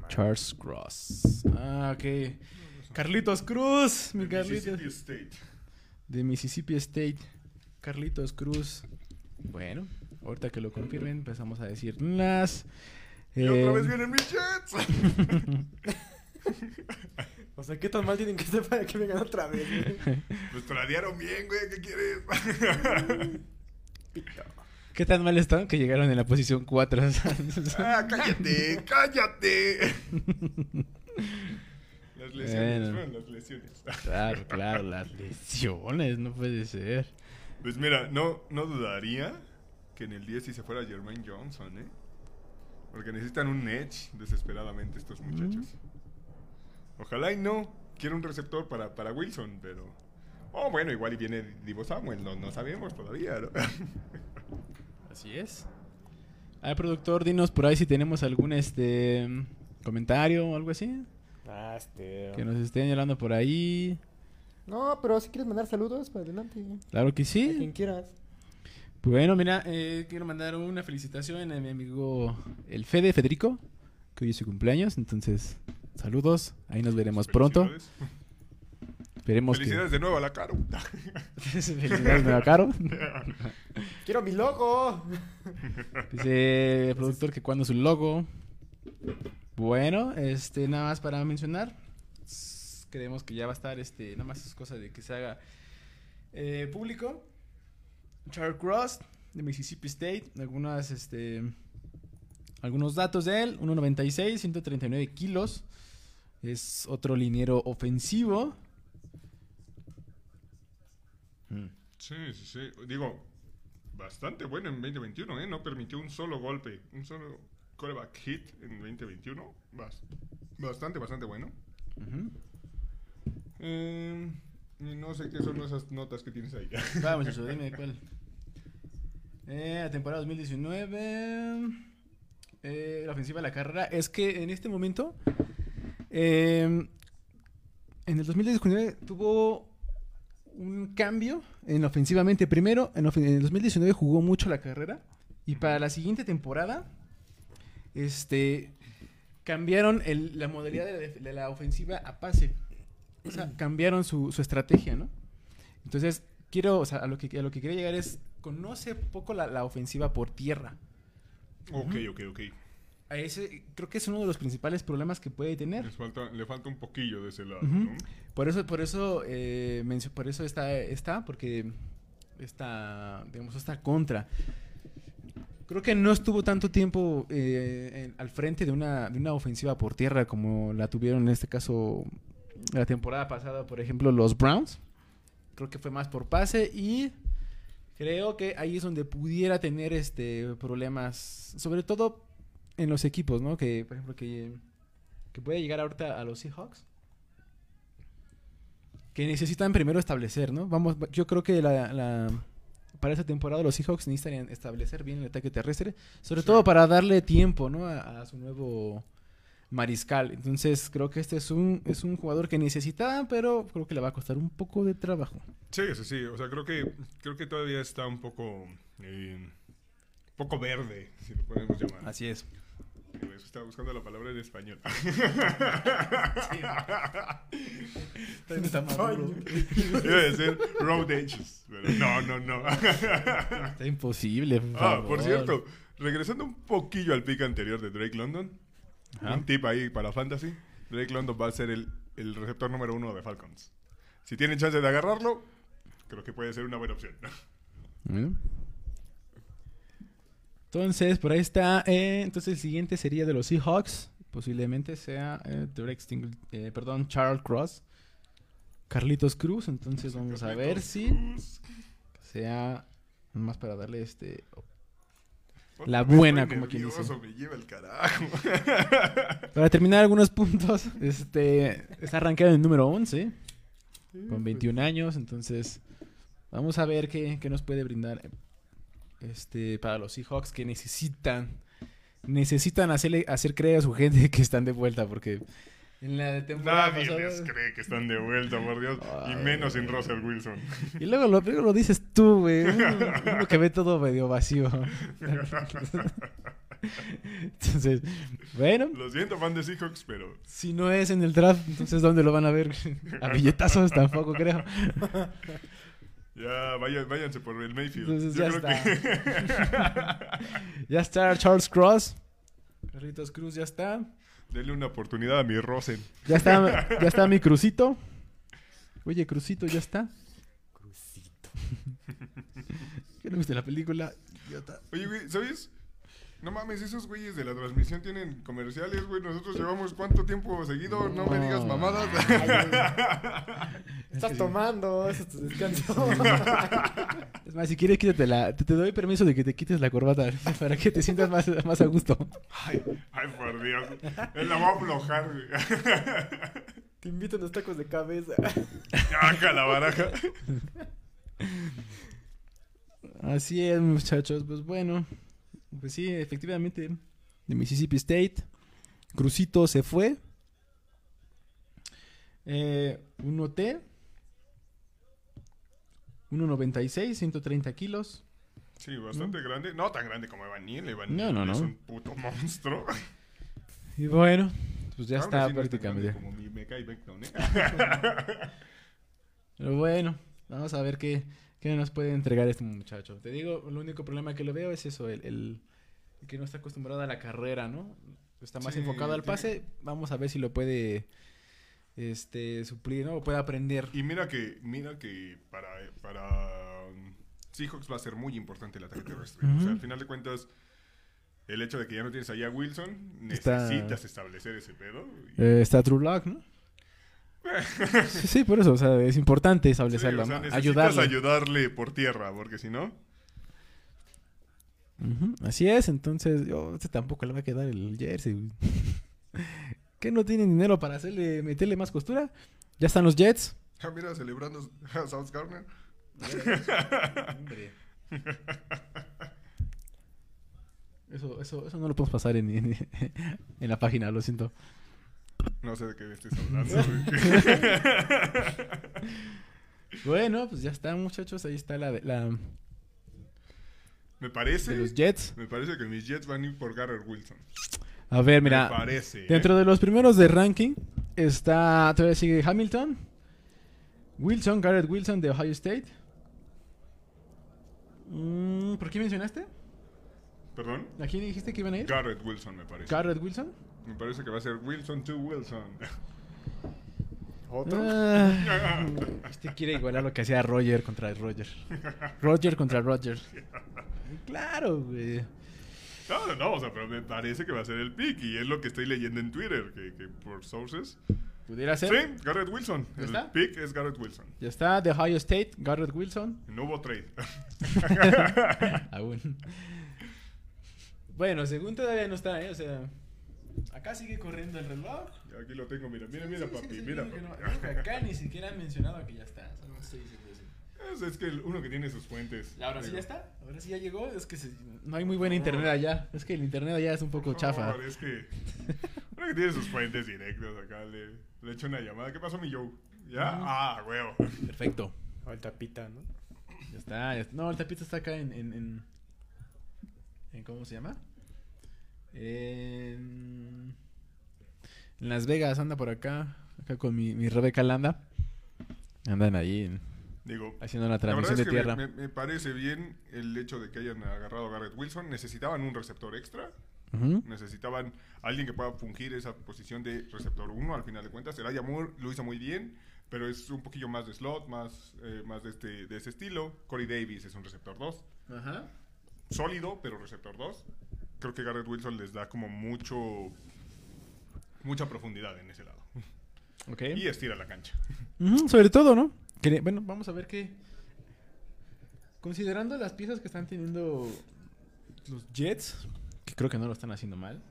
Charles Cross. Ah, ok. Carlitos Cruz, mi Carlitos. Mississippi State. De Mississippi State. Carlitos Cruz. Bueno, ahorita que lo confirmen, empezamos a decir las. Y otra eh, vez vienen mis Jets. O sea, ¿qué tan mal tienen que ser para que vengan otra vez? güey? pues tradearon bien, güey. ¿Qué quieres? ¿Qué tan mal están que llegaron en la posición 4? ah, cállate, cállate. Las lesiones, Bueno. fueron las lesiones. claro, claro, las lesiones, no puede ser. Pues mira, no, no dudaría que en el 10 sí se fuera Jermaine Johnson, ¿eh? Porque necesitan un edge desesperadamente estos muchachos. Ojalá y no. Quiero un receptor para, para Wilson, pero... Oh, bueno, igual y viene Divo Samuel, no, no sabemos todavía, ¿no? Así es. A ver, productor, dinos por ahí si tenemos algún este comentario o algo así. Ah, este. Que nos estén hablando por ahí. No, pero si quieres mandar saludos, para adelante. Claro que A quien sí. quieras. Bueno, mira, eh, quiero mandar una felicitación a mi amigo el Fede Federico, que hoy es su cumpleaños. Entonces, saludos. Ahí nos veremos pronto. Felicidades. Esperemos Felicidades de nuevo a la Caro. Felicidades, nueva Caro. ¡Quiero mi logo! Dice el productor que cuando su logo. Bueno, este, nada más para mencionar. Creemos que ya va a estar, este, nada más es cosa de que se haga eh, público. Charles Cross de Mississippi State. Algunas, este, algunos datos de él. 1.96, 139 kilos. Es otro liniero ofensivo. Mm. Sí, sí, sí. Digo, bastante bueno en 2021, ¿eh? No permitió un solo golpe, un solo coreback hit en 2021. Bas- bastante, bastante bueno. Eh, y no sé qué son esas notas que tienes ahí. Vamos, muchacho, dime cuál. Eh, la temporada 2019. eh, la ofensiva de la carrera. Es que en este momento. eh, en el 2019 tuvo un cambio en ofensivamente. Primero, en, en el 2019 jugó mucho la carrera. Y para la siguiente temporada. Este. Cambiaron el- la modalidad de de la ofensiva a pase. O sea, cambiaron su, su estrategia, ¿no? Entonces, quiero, o sea, a lo que, a lo que quería llegar es, conoce poco la, la ofensiva por tierra. ok, ok, ok. A ese, creo que es uno de los principales problemas que puede tener. Les falta, le falta un poquillo de ese lado, Ujú. ¿no? Por eso, por eso, eh, por eso está, está, porque está, digamos, está contra. Creo que no estuvo tanto tiempo eh, al frente de una, de una ofensiva por tierra como la tuvieron en este caso la temporada pasada, por ejemplo, los Browns. Creo que fue más por pase y Creo que ahí es donde pudiera tener este problemas, sobre todo en los equipos, ¿no? Que, por ejemplo, que, puede llegar ahorita a los Seahawks. Que necesitan primero establecer, ¿no? Vamos, yo creo que la- para esta temporada los Seahawks necesitan establecer bien el ataque terrestre, sobre Sí. todo para darle tiempo, ¿no? A, a su nuevo mariscal. Entonces, creo que este es un, es un jugador que necesita, pero creo que le va a costar un poco de trabajo. Sí, sí, sí. O sea, creo que, creo que todavía está un poco, eh, poco verde, si lo podemos llamar. Así es. Estaba buscando la palabra en español. Iba a decir road edges, pero no, no, no. Está imposible. Por Ah, favor. por cierto, regresando un poquillo al pick anterior de Drake London, Ajá. un tip ahí para Fantasy, Drake London va a ser el, el receptor número uno de Falcons. Si tienen chance de agarrarlo, creo que puede ser una buena opción. Bueno. Entonces, por ahí está. eh, entonces, el siguiente sería de los Seahawks. Posiblemente sea eh, Derek Stingle- eh, perdón, Charles Cross. Carlitos Cruz. Entonces, vamos a ver si sea más para darle este. La buena, como quien dice. Me lleva el carajo. Para terminar algunos puntos, este está arrancado en el número 11 con 21 años, entonces vamos a ver qué, qué nos puede brindar este para los Seahawks que necesitan necesitan hacerle hacer creer a su gente que están de vuelta porque en la temporada Nadie pasada- les cree que están de vuelta, por Dios. y Ay, menos sin güey. Russell Wilson. y luego lo, luego lo dices tú, güey, uno que ve todo medio vacío. Entonces, bueno, Lo siento, fan de Seahawks, pero Si no es en el draft, entonces ¿dónde lo van a ver? A billetazos tampoco creo. Ya vayan, váyanse por el Mayfield. Entonces Yo ya creo está. Ya está Charles Cross. Carlitos Cruz ya está. que denle una oportunidad a mi Rosen. Ya está, ya está mi Crucito. Oye, Crucito, ya está. Crucito. ¿Qué no viste la película? Idiota. Oye, güey, ¿sabes? No mames, esos güeyes de la transmisión tienen comerciales, güey. Nosotros llevamos cuánto tiempo seguido. No, me digas mamadas. Estás tomando, eso es tu descanso. Es más, si quieres, quítatela. Te, te doy permiso de que te quites la corbata para que te sientas más, más a gusto. ay, ay, por Dios. Él la va a aflojar, güey. Te invito a unos tacos de cabeza. Caja la baraja. Así es, muchachos. Pues bueno, pues sí, efectivamente, de Mississippi State. Crucito se fue. Eh, 1T. 1.96, 130 kilos. Sí, bastante grande. No tan grande como Evan Neal. Evan No, es un puto monstruo. Y bueno, pues ya está prácticamente. Como mi y Beckton, ¿eh? Pero bueno, vamos a ver qué, qué nos puede entregar este muchacho. Te digo, el único problema que le veo es eso, el, el- el que no está acostumbrado a la carrera, ¿no? Está más Sí, enfocado al pase. Vamos a ver si lo puede este suplir, ¿no? O puede aprender. Y mira que, mira que para, para um, Seahawks va a ser muy importante el ataque terrestre. O sea, al final de cuentas, el hecho de que ya no tienes allá a Wilson, Está- necesitas establecer ese pedo. y- Eh, está True Lock, ¿no? Sí, sí, por eso, o sea, es importante Sí, establecerlo, o sea, ¿no? necesitas Ayudarle. ayudarle por tierra, porque si no... Así es, entonces, yo, este tampoco le va a quedar el jersey. ¿Qué no tienen dinero para hacerle, meterle más costura? Ya están los Jets. Ah, mira, celebrando a South Garner. Eso, eso, eso no lo podemos pasar en, en, en la página, lo siento. No sé de qué me estés hablando. Bueno, pues ya está, muchachos. Ahí está la, de- la me de parece... los Jets. Me parece que mis Jets van a ir por Garrett Wilson. A ver, me mira. parece. ¿eh? Dentro de los primeros de ranking está, todavía sigue Hamilton, Wilson, Garrett Wilson de Ohio State. Mm, ¿Por qué mencionaste? ¿Perdón? ¿A quién dijiste que iban a ir? Garrett Wilson, me parece. Garrett Wilson. Me parece que va a ser Wilson to Wilson. Otro. Ah, este quiere igualar lo que hacía Roger contra Roger. Roger contra Roger. Claro, güey. No, no, no, o sea, pero me parece que va a ser el pick y es lo que estoy leyendo en Twitter, que, que por sources. ¿Pudiera ser? Sí, Garrett Wilson. ¿Ya El está? pick es Garrett Wilson. Ya está, de Ohio State, Garrett Wilson. No hubo trade. Aún. Bueno, según todavía no está, ¿eh? O sea, acá sigue corriendo el reloj. Aquí lo tengo, mira, mira, mira, Sí, papi, sí, mira, no- papi. acá ni siquiera han mencionado que ya está. Solo estoy diciendo eso. Es, es que uno que tiene sus fuentes. ¿Y ahora sí ya está? ¿Ahora sí ya llegó? Es que se- no hay muy buen internet allá. Es que el internet allá es un poco chafa. es que uno que tiene sus fuentes directas acá, le, le echo una llamada. ¿Qué pasó, mi Joe? ¿Ya? Ah, huevo. Perfecto. O el tapita, ¿no? Ya está. ya está. No, el tapito está acá en, en, en, en- ¿Cómo se llama? En, en Las Vegas, anda por acá. Acá con mi, mi Rebeca Landa. Andan ahí Digo, haciendo la transmisión es de que tierra. me, parece bien el hecho de que hayan agarrado a Garrett Wilson. Necesitaban un receptor extra. Necesitaban alguien que pueda fungir esa posición de receptor 1 al final de cuentas. Elijah Moore lo hizo muy bien, pero es un poquillo más de slot, más, eh, más de, este, de ese estilo. Corey Davis es un receptor 2. Ajá. Sólido, pero receptor 2. Creo que Garrett Wilson les da como mucho mucha profundidad en ese lado. Ok. Y estira la cancha. Sobre todo, ¿no? Que- bueno, vamos a ver qué. Considerando las piezas que están teniendo los Jets, que creo que no lo están haciendo mal.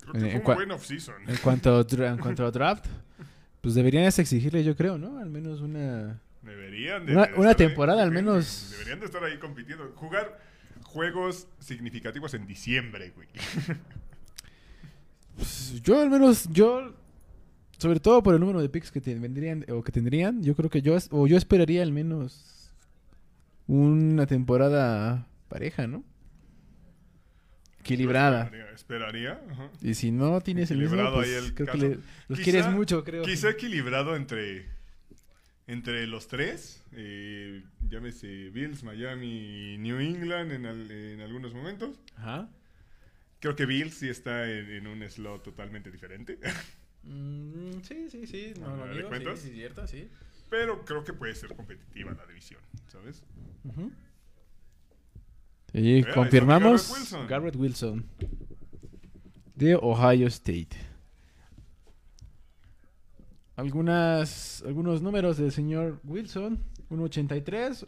Creo que En- fue en un buen off-season. En cuanto, a en cuanto a draft, pues deberían exigirle, yo creo, ¿no? Al menos una. Deberían de, Una- de una estar ahí temporada al menos. Deberían de estar ahí compitiendo. Jugar juegos significativos en diciembre, güey. pues, yo al menos, yo. Sobre todo por el número de picks que te- vendrían o que tendrían, yo creo que yo o yo esperaría al menos una temporada pareja, ¿no? Equilibrada. Esperaría. esperaría, ajá. Y si no tienes el mismo, pues, ahí el creo caso. que le- los Quizá- quieres mucho, creo. Quizá equilibrado entre, entre los tres. eh, llámese Bills, Miami y New England en, al- en algunos momentos. Ajá. Creo que Bills sí está en, en un slot totalmente diferente. Mm, sí, sí, sí. No, ¿Me lo das niego, sí, cierto, sí. Pero creo que puede ser competitiva la división, ¿sabes? Ahí está confirmamos Garrett Wilson. Garrett Wilson de Ohio State. Algunas, algunos números del señor Wilson. 1.83.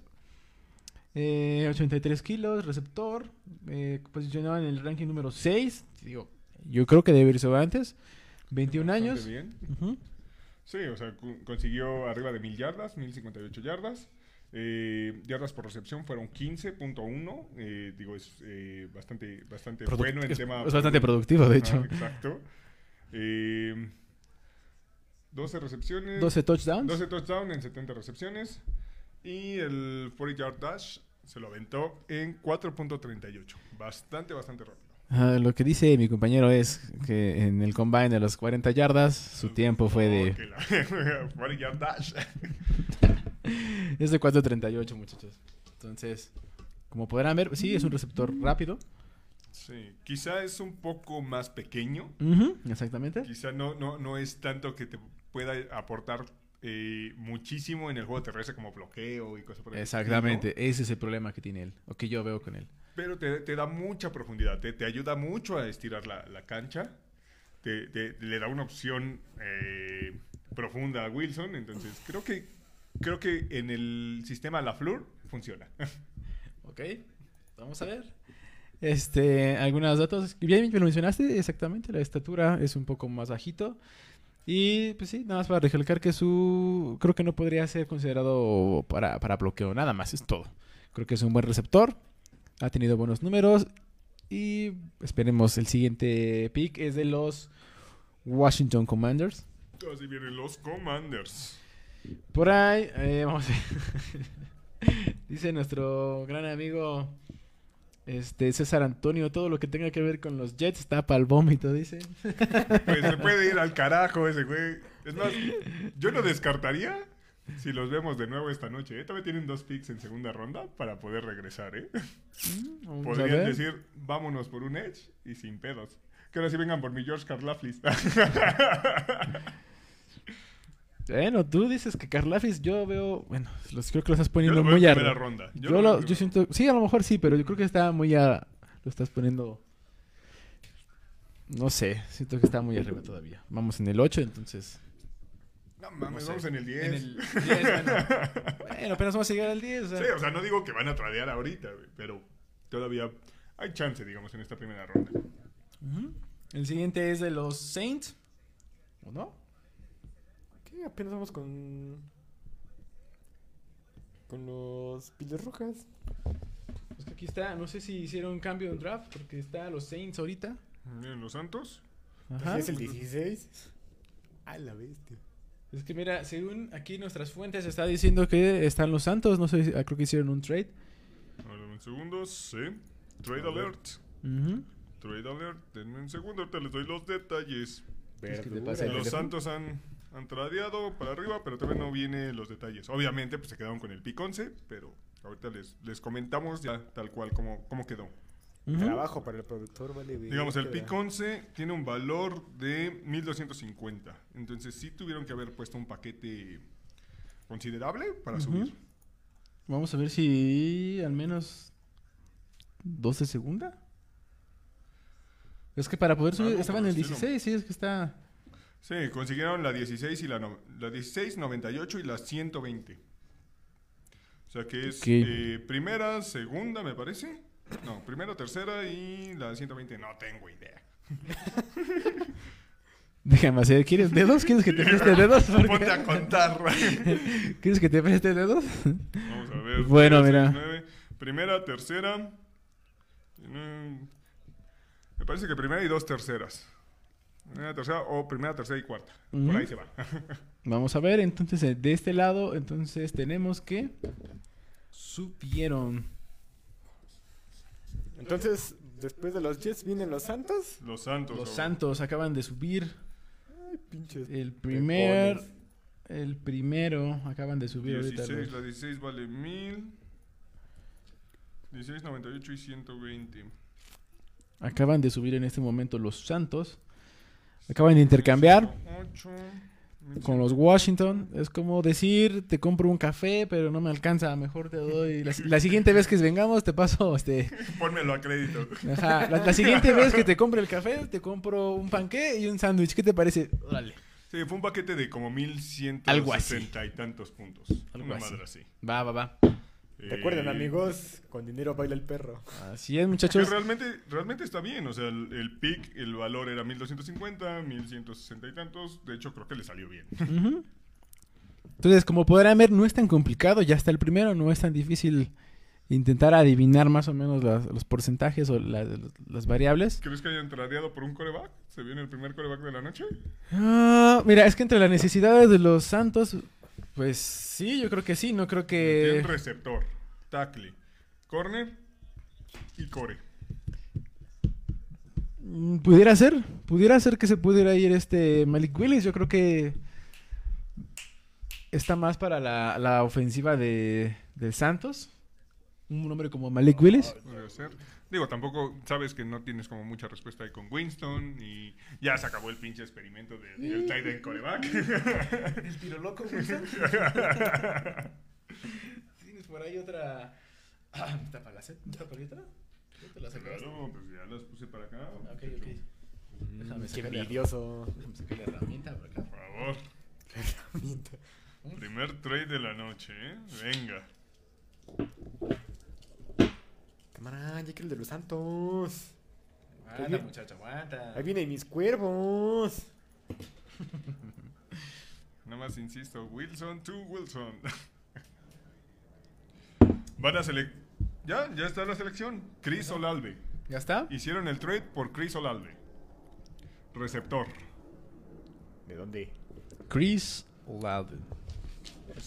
eh, 83 kilos, receptor. eh, posicionado en el ranking número 6. Digo, yo creo que debe irse antes. 21 Bastante años. bien. Ujú. Sí, o sea, consiguió arriba de mil yardas, 1058 yardas. Eh, yardas por recepción fueron 15.1. eh, digo, es eh, bastante, bastante bueno en es, tema. es bastante productivo, de hecho. Ah, exacto. Eh, 12 recepciones. 12 touchdowns. 12 touchdowns en 70 recepciones. Y el 40 yard dash se lo aventó en 4.38. Bastante, bastante rápido. Ah, lo que dice mi compañero es que en el combine de los 40 yardas su tiempo fue de... Oh, que la- 40 yard dash. Es de 4.38 muchachos. Entonces, como podrán ver, sí, es un receptor rápido. Sí, quizá es un poco más pequeño. Exactamente. Quizá no, no, no es tanto que te pueda aportar eh, muchísimo en el juego terrestre como bloqueo y cosas por el Exactamente, estilo, ese es el problema que tiene él, o que yo veo con él. Pero te, te da mucha profundidad, te, te ayuda mucho a estirar la, la cancha. Te, te- le da una opción eh, profunda a Wilson. Entonces, creo que, creo que en el sistema LaFleur funciona. Ok, vamos a ver. Este, algunos datos. Bien, me lo mencionaste, exactamente. La estatura es un poco más bajito. Y pues sí, nada más para recalcar que su. Creo que no podría ser considerado para, para bloqueo, nada más, es todo. Creo que es un buen receptor. Ha tenido buenos números. Y esperemos el siguiente pick es de los Washington Commanders. Así vienen los Commanders. Por ahí, eh, vamos a ver. Dice nuestro gran amigo este César Antonio, todo lo que tenga que ver con los Jets está para el vómito, dice. Pues se puede ir al carajo ese güey. Es más, yo lo descartaría si los vemos de nuevo esta noche. ¿eh? Todavía tienen dos picks en segunda ronda para poder regresar. ¿eh? A Podrían decir, vámonos por un Edge y sin pedos. Que ahora sí vengan por mi George Karlaflis. Bueno, tú dices que Carlafis, yo veo, bueno, los creo que lo estás yo poniendo lo muy a... primera ronda. Yo, lo yo siento, sí, a lo mejor sí, pero yo creo que está muy a... Lo estás poniendo... No sé, siento que está muy arriba todavía. Vamos en el 8, entonces... No mames, vamos en el 10. En el 10, bueno. bueno, apenas vamos a llegar al 10. O sea, Sí, o sea, no digo que van a tradear ahorita, pero todavía hay chance, digamos, en esta primera ronda. El siguiente es de los Saints. ¿O no? Apenas vamos con. Con los Piles Rojas. Es que aquí está, no sé si hicieron cambio en draft, porque está los Saints ahorita. Miren, los Santos. Ajá. ¿Sí es el 16? A la bestia. Es que mira, según aquí nuestras fuentes está diciendo que están los Santos, no sé, si- ah, creo que hicieron un trade. Ahora, un segundo, sí. Trade A ver. alert. Trade alert. Denme un segundo, ahorita les doy los detalles. ¿Quieres que te Los? Santos han, han tradeado para arriba, pero todavía no vienen los detalles. Obviamente, pues se quedaron con el pick 11, pero ahorita les, les comentamos ya tal cual cómo, cómo quedó. Ujú. Trabajo para el productor, vale. Digamos, el verga. pick 11 tiene un valor de 1250. Entonces, sí tuvieron que haber puesto un paquete considerable para subir. Vamos a ver si al menos dos de segunda. Es que para poder subir Algo estaban en el el estilo. 16, sí, es que está... Sí, consiguieron la 16 y la, no- la 16, 98 y la 120. O sea que es eh, primera, segunda, me parece. No, primera, tercera y la 120. No tengo idea. Déjame hacer, ¿quieres dedos? ¿Quieres que te preste dedos? Ponte a contar. ¿Quieres que te preste dedos? Vamos a ver. Bueno, mira. Primera, tercera. mm, Me parece que primera y dos terceras. Primera, tercera o primera, tercera y cuarta. Por Ujú. ahí se va. Vamos a ver, entonces eh, de este lado, entonces tenemos que subieron. Entonces, después de los Jets vienen los Santos. Los Santos. Los o- Santos acaban de subir. Ay, pinches. El primer, pepones. el primero acaban de subir ahorita. 16, los- la 16 vale 1000. 16, 98 y 120. Acaban de subir en este momento los Santos. Acaban de intercambiar 8, con los Washington. Es como decir, te compro un café, pero no me alcanza. Mejor te doy. La, la siguiente vez que vengamos, te paso este. Pónmelo a crédito. Ajá. La, la siguiente vez que te compre el café, te compro un panqué y un sándwich. ¿Qué te parece? Órale. Sí, fue un paquete de como Algo así. 1160 y tantos puntos. Algo Una así. madre así. Va, va, va. Recuerden, Eh, amigos, con dinero baila el perro. Así es, Que muchachos. realmente, realmente está bien. O sea, el, el pick, el valor era 1250, 1160 y tantos. De hecho, creo que le salió bien. Entonces, como podrán ver, no es tan complicado. Ya está el primero, no es tan difícil intentar adivinar más o menos las- los porcentajes o la- las variables. ¿Crees que hayan tradeado por un coreback? ¿Se viene el primer coreback de la noche? Ah, mira, es que entre las necesidades de los Santos, pues sí, yo creo que sí. No creo que. Tienen receptor, tackle, corner y core. Mm, Pudiera ser, pudiera ser que se pudiera ir este Malik Willis. Yo creo que está más para la, la ofensiva de, de Santos. Un hombre como Malik Willis. Podría ser. Digo, tampoco sabes que no tienes como mucha respuesta ahí con Winston y ya se acabó el pinche experimento de- del tight end coreback. El tiro loco, Tienes por ahí otra. Ah, ¿Está para la set? ¿Está para otra? ¿No te la sacaste? Claro, pues ya las puse para acá. Ok, ok. Déjame Qué sacarle- envidioso. Déjame sacar la herramienta por acá. Por favor. Primer trade de la noche, ¿eh? Venga. Cámara, ya quiero el de los Santos. Aguanta, bien. muchacho, aguanta. Ahí vienen mis cuervos. Nada más insisto, Wilson to Wilson. Van a. Ya, ya está la selección. Chris Olalve. ¿Ya está? Hicieron el trade por Chris Olalve. Receptor. ¿De dónde? Chris Olave.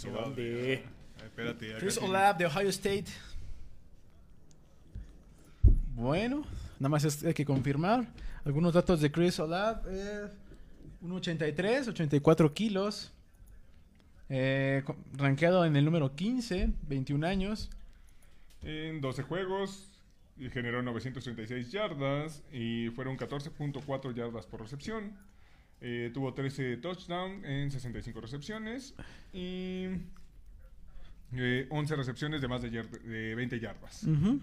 ¿De dónde? Ay, espérate. acá Chris Olave de Ohio State. Bueno, nada más es- hay que confirmar. Algunos datos de Chris Olave. Eh, 1.83, 84 kilos. Eh, rankeado en el número 15, 21 años. En 12 juegos y generó 936 yardas y fueron 14.4 yardas por recepción. Eh, tuvo 13 touchdowns en 65 recepciones y eh, 11 recepciones de más de, yard- de 20 yardas. Ujú.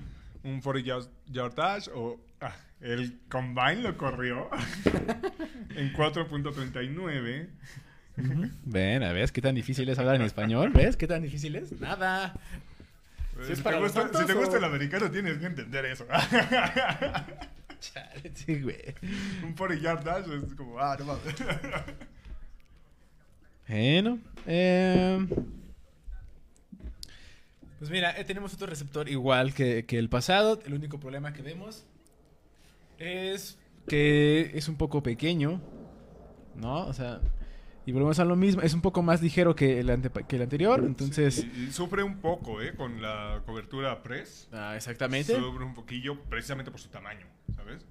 Un 40 yard, yardage o ah, el combine lo corrió en 4.39 Ujú. Ven, a ¿ves qué tan difícil es hablar en español? ¿Ves qué tan difícil es? Nada. Eh, Si es si, para te gusta, tontos si te gusta o- el americano, tienes que entender eso. Chale, sí, güey. Un 40 yard dash es como, ah, no mames. Bueno, eh, pues mira, eh, tenemos otro receptor igual que, que el pasado. El único problema que vemos es que es un poco pequeño, ¿no? O sea, y volvemos a lo mismo. Es un poco más ligero que el, ante- que el anterior, entonces... Y, y sufre un poco, ¿eh? Con la cobertura press. Ah, exactamente. Sufre un poquillo precisamente por su tamaño, ¿sabes?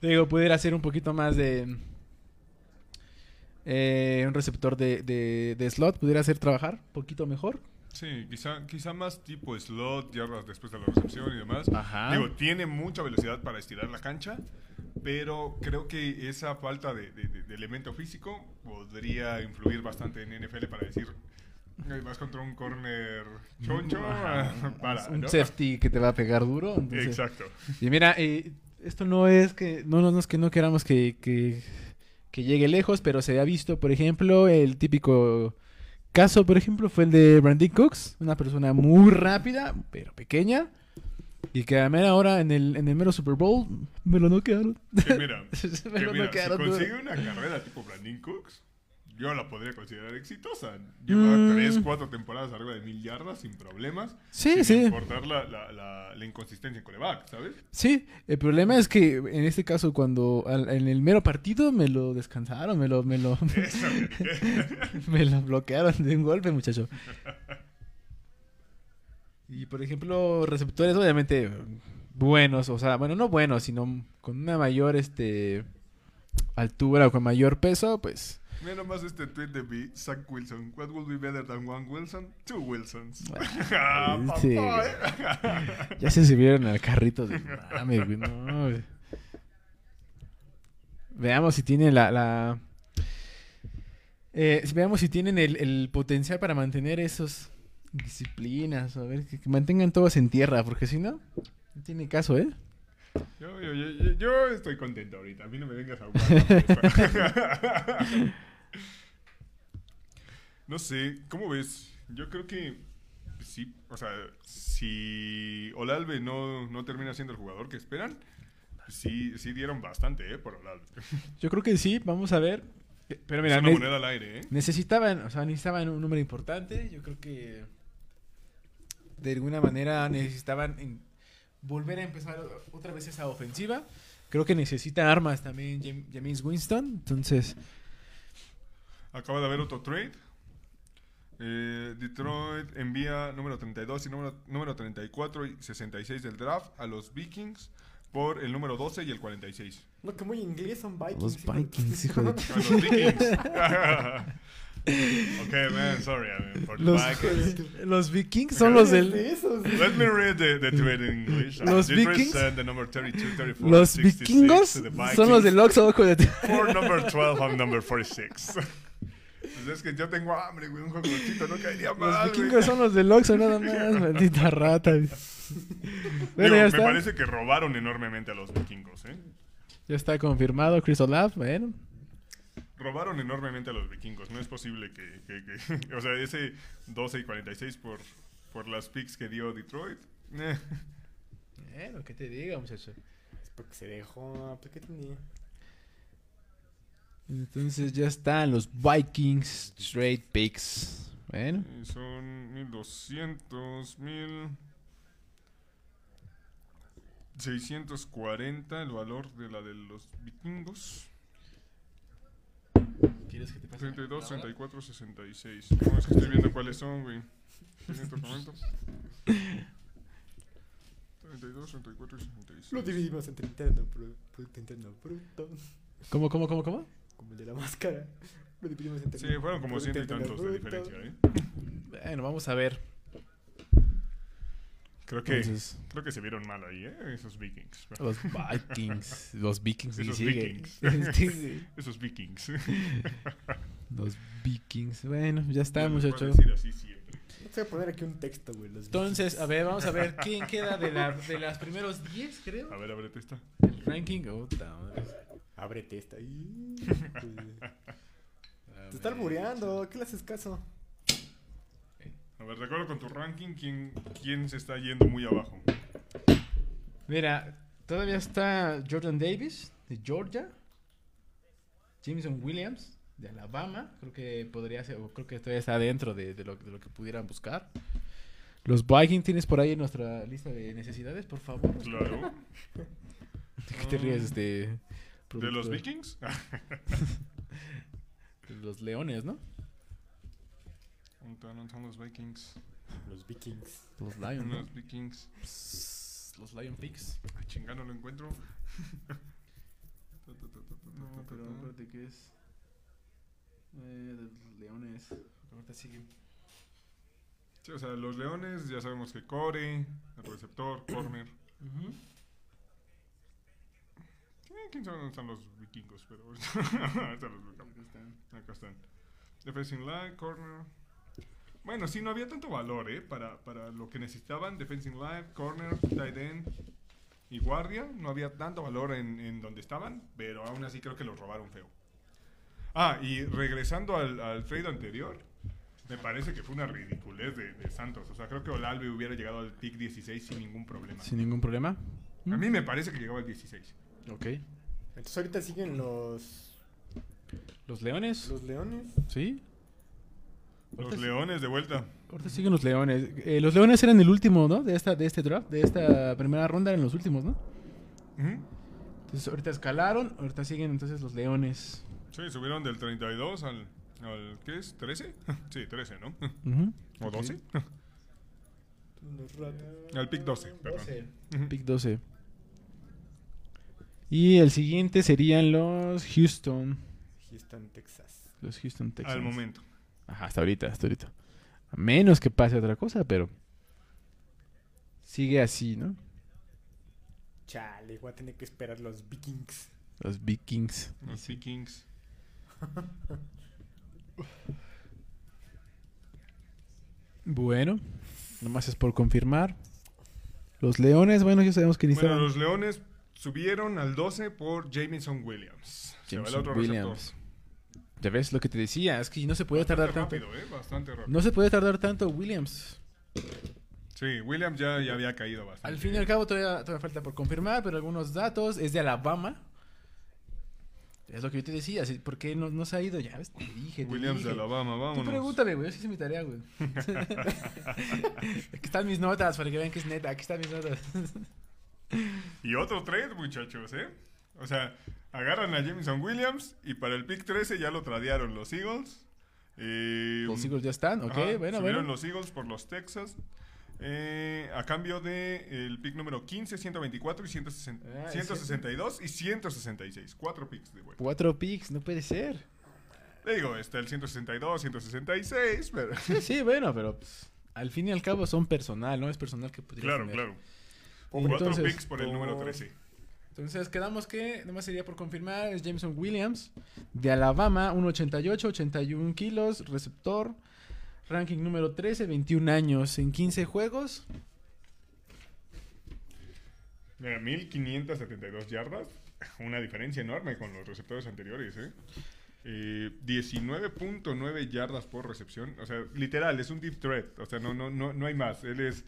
Te digo, pudiera ser un poquito más de... eh, un receptor de, de- de slot, pudiera ser trabajar un poquito mejor. Sí, quizá, quizá más tipo slot, yardas después de la recepción y demás. Ajá. Digo, tiene mucha velocidad para estirar la cancha, pero creo que esa falta de, de- elemento físico podría influir bastante en NFL para decir, "Ay, vas contra un corner choncho, para, un ¿no? safety que te va a pegar duro. entonces- Exacto. Y mira, eh, esto no es que no, no, no es que no queramos que, que, que llegue lejos, pero se ha visto, por ejemplo, el típico caso, por ejemplo, fue el de Brandon Cooks, una persona muy rápida, pero pequeña, y que a mera hora en el, en el mero Super Bowl me lo noquearon. Que mira, me que lo mira, si consigue una carrera tipo Brandon Cooks, yo la podría considerar exitosa. Lleva Mm. 3, 4 temporadas arriba de mil yardas sin problemas. Sí, sin sí. importar la, la, la, la inconsistencia en coreback, ¿sabes? Sí, el problema es que en este caso cuando al- en el mero partido me lo descansaron, me lo, me lo, Eso, Me lo bloquearon de un golpe, muchacho. Y por ejemplo, receptores obviamente buenos, o sea, bueno, no buenos, sino con una mayor este altura o con mayor peso, pues Mira nomás este tweet de B, Zach Wilson. What would be better than one Wilson? Two Wilsons. Ah, sí. ¿eh? ya se subieron al carrito de mames, güey, no, güey. Veamos si tienen la, la eh, veamos si tienen el, el potencial para mantener esos disciplinas, a ver, que, que mantengan todos en tierra, porque si no, no tiene caso, ¿eh? Yo, yo, yo, yo- yo estoy contento ahorita. A mí no me vengas a jugar. no sé, ¿cómo ves? Yo creo que sí, o sea, si Olalve no, no termina siendo el jugador que esperan, sí, sí dieron bastante, ¿eh? Por Olalve. Yo creo que sí, vamos a ver. Eh, Pero mira, es una ne- moneda al aire, ¿eh? necesitaban, o sea, necesitaban un número importante. Yo creo que de alguna manera necesitaban en- volver a empezar otra vez esa ofensiva. Creo que necesita armas también Jam- James Winston. Entonces, Acaba de haber otro trade. Eh, Detroit envía número 32 y número, número 34 y 66 del draft a los Vikings por el número 12 y el 46. No, que muy inglés son Vikings. Los hijo Vikings, hijo de- A los Vikings. okay, man, sorry, I mean, for the Los- Vikings. los Vikings son los de del. esos. Let me read the, the thread in English. Los Detroit Vikings- the number 32, 34, Los 66 vikingos to the son los del Vikings Oxxo ojo de- For number 12, I'm number 46. Pues es que yo tengo hambre, güey. Un juegocito no caería mal. Los güey. vikingos son los del Oxxo nada más, maldita rata. güey. Bueno, Digo, ya me está. parece que robaron enormemente a los vikingos, ¿eh? Ya está confirmado Chris Olave, bueno. Robaron enormemente a los vikingos. No es posible que... que- que- o sea, ese 12 y 46 por, por las picks que dio Detroit. Eh. Bueno, ¿qué te digo, muchacho? Es porque se dejó. ¿Por qué tenía? Entonces ya están los Vikings Straight Picks. Bueno, Y son 1200, 1640 el valor de la de los vikingos. ¿quieres que te pase? 32, 34, 66. No, es que estoy viendo cuáles son, güey. En este momento. 32, 34 y 66. Lo dividimos entre interno, pro- producto interno bruto. ¿Cómo, cómo, cómo, cómo? Como el de la máscara. Lo dividimos entre Sí, fueron como ciento y tantos de diferencia, ¿eh? Bueno, vamos a ver. Creo que, Entonces, creo que se vieron mal ahí, ¿eh? Esos vikings. los Vikings. Los Vikings. Esos. Vikings. Sí. Esos vikings. los Vikings. Bueno, ya está, a muchachos. decir así siempre. Voy a poner aquí un texto, güey. los Entonces, a ver, vamos a ver quién queda de, la, de las primeros 10, creo. A ver, ábrete esta. El ranking. Madre. Ábrete esta. Pues, Te está albureando, ¿qué le haces caso? A ver, recuerdo con tu ranking quién, quién se está yendo muy abajo. Mira, todavía está Jordan Davis de Georgia. Jameson Williams de Alabama. Creo que podría ser, o creo que todavía está dentro de, de lo, de lo que pudieran buscar. Los Vikings tienes por ahí en nuestra lista de necesidades, por favor. Claro. ¿De qué te ríes, este? ¿De los? Vikings? De los Leones, ¿no? ¿Dónde están los Vikings? Los Vikings. Los Lions, ¿no? Los Vikings. Psst, Los Lion Pigs. Ay, chinga, no lo encuentro. No, pero acuérdate que es. Eh, de los Leones. Ahorita sigue. Sí, o sea, los Leones, ya sabemos que Core, el receptor, corner. Eh, ¿Quién sabe dónde están los vikingos? Pero ahorita los buscamos. Acá están. Defensive line, corner. Bueno, sí, no había tanto valor, ¿eh? Para, para lo que necesitaban. Defensive line, corner, tight end y guardia. No había tanto valor en, en donde estaban, pero aún así creo que los robaron feo. Ah, y regresando al, al trade anterior, me parece que fue una ridiculez de, de Santos. O sea, creo que Olalve hubiera llegado al pick 16 sin ningún problema. Sin ningún problema. A mí me parece que llegaba al 16. Ok. Entonces ahorita siguen los, Los Leones. los leones. Sí. Los Leones de vuelta. Ahorita siguen los Leones. Eh, los Leones eran el último, ¿no? De esta, de este draft, de esta primera ronda eran los últimos, ¿no? Entonces ahorita escalaron, ahorita siguen entonces los Leones. Sí, subieron del 32 al, al ¿qué es? ¿13? sí, 13, ¿no? ¿O 12? Los ratos. al pick 12, perdón. Pick 12. Y el siguiente serían los Houston. Houston, Texas. Los Houston Texans. Al momento. Ajá, hasta ahorita, hasta ahorita. A menos que pase otra cosa, pero sigue así, ¿no? Chale, voy a tener que esperar los Vikings. Los Vikings. Los Vikings. Bueno, nomás es por confirmar. Los Leones, bueno, ya sabemos que Bueno, necesitan los Leones subieron al 12 por Jameson Williams. Se va el otro Williams. Ya ves lo que te decía, es que no se puede tardar tanto. ¿eh? Bastante rápido. No se puede tardar tanto Williams. Sí, Williams ya, ya había caído bastante. Al fin y al cabo todavía, todavía falta por confirmar, pero algunos datos. Es de Alabama. Es lo que yo te decía, ¿por qué no, no se ha ido? Ya ves, te dije, te Williams dije. de Alabama, Tú vámonos. pregúntame, güey, yo sí hice mi tarea, güey. Aquí están mis notas, para que vean que es neta, aquí están mis notas. Y otro trade, muchachos, ¿eh? O sea, agarran a Jameson Williams y para el pick 13 ya lo tradearon los Eagles. Eh, Los Eagles ya están, ok, ajá, bueno, bueno. los Eagles por los Texas. eh, a cambio de el pick número 15, 124 y 160 Ah, 162 y 166. Cuatro picks de vuelta. Cuatro picks, no puede ser. Digo, está el 162, 166, pero... Sí, sí, bueno, pero pues, al fin y al cabo son personal, ¿no? Es personal que podría Claro, tener. claro. Cuatro picks por el número por- 13. Entonces quedamos que, nomás sería por confirmar, es Jameson Williams, de Alabama, 1.88, 81 kilos, receptor, ranking número 13, 21 años, en 15 juegos. Mira, 1572 yardas. Una diferencia enorme con los receptores anteriores, ¿eh? Eh, 19.9 yardas por recepción. O sea, literal, es un deep threat. O sea, no, no, no, no hay más. Él es.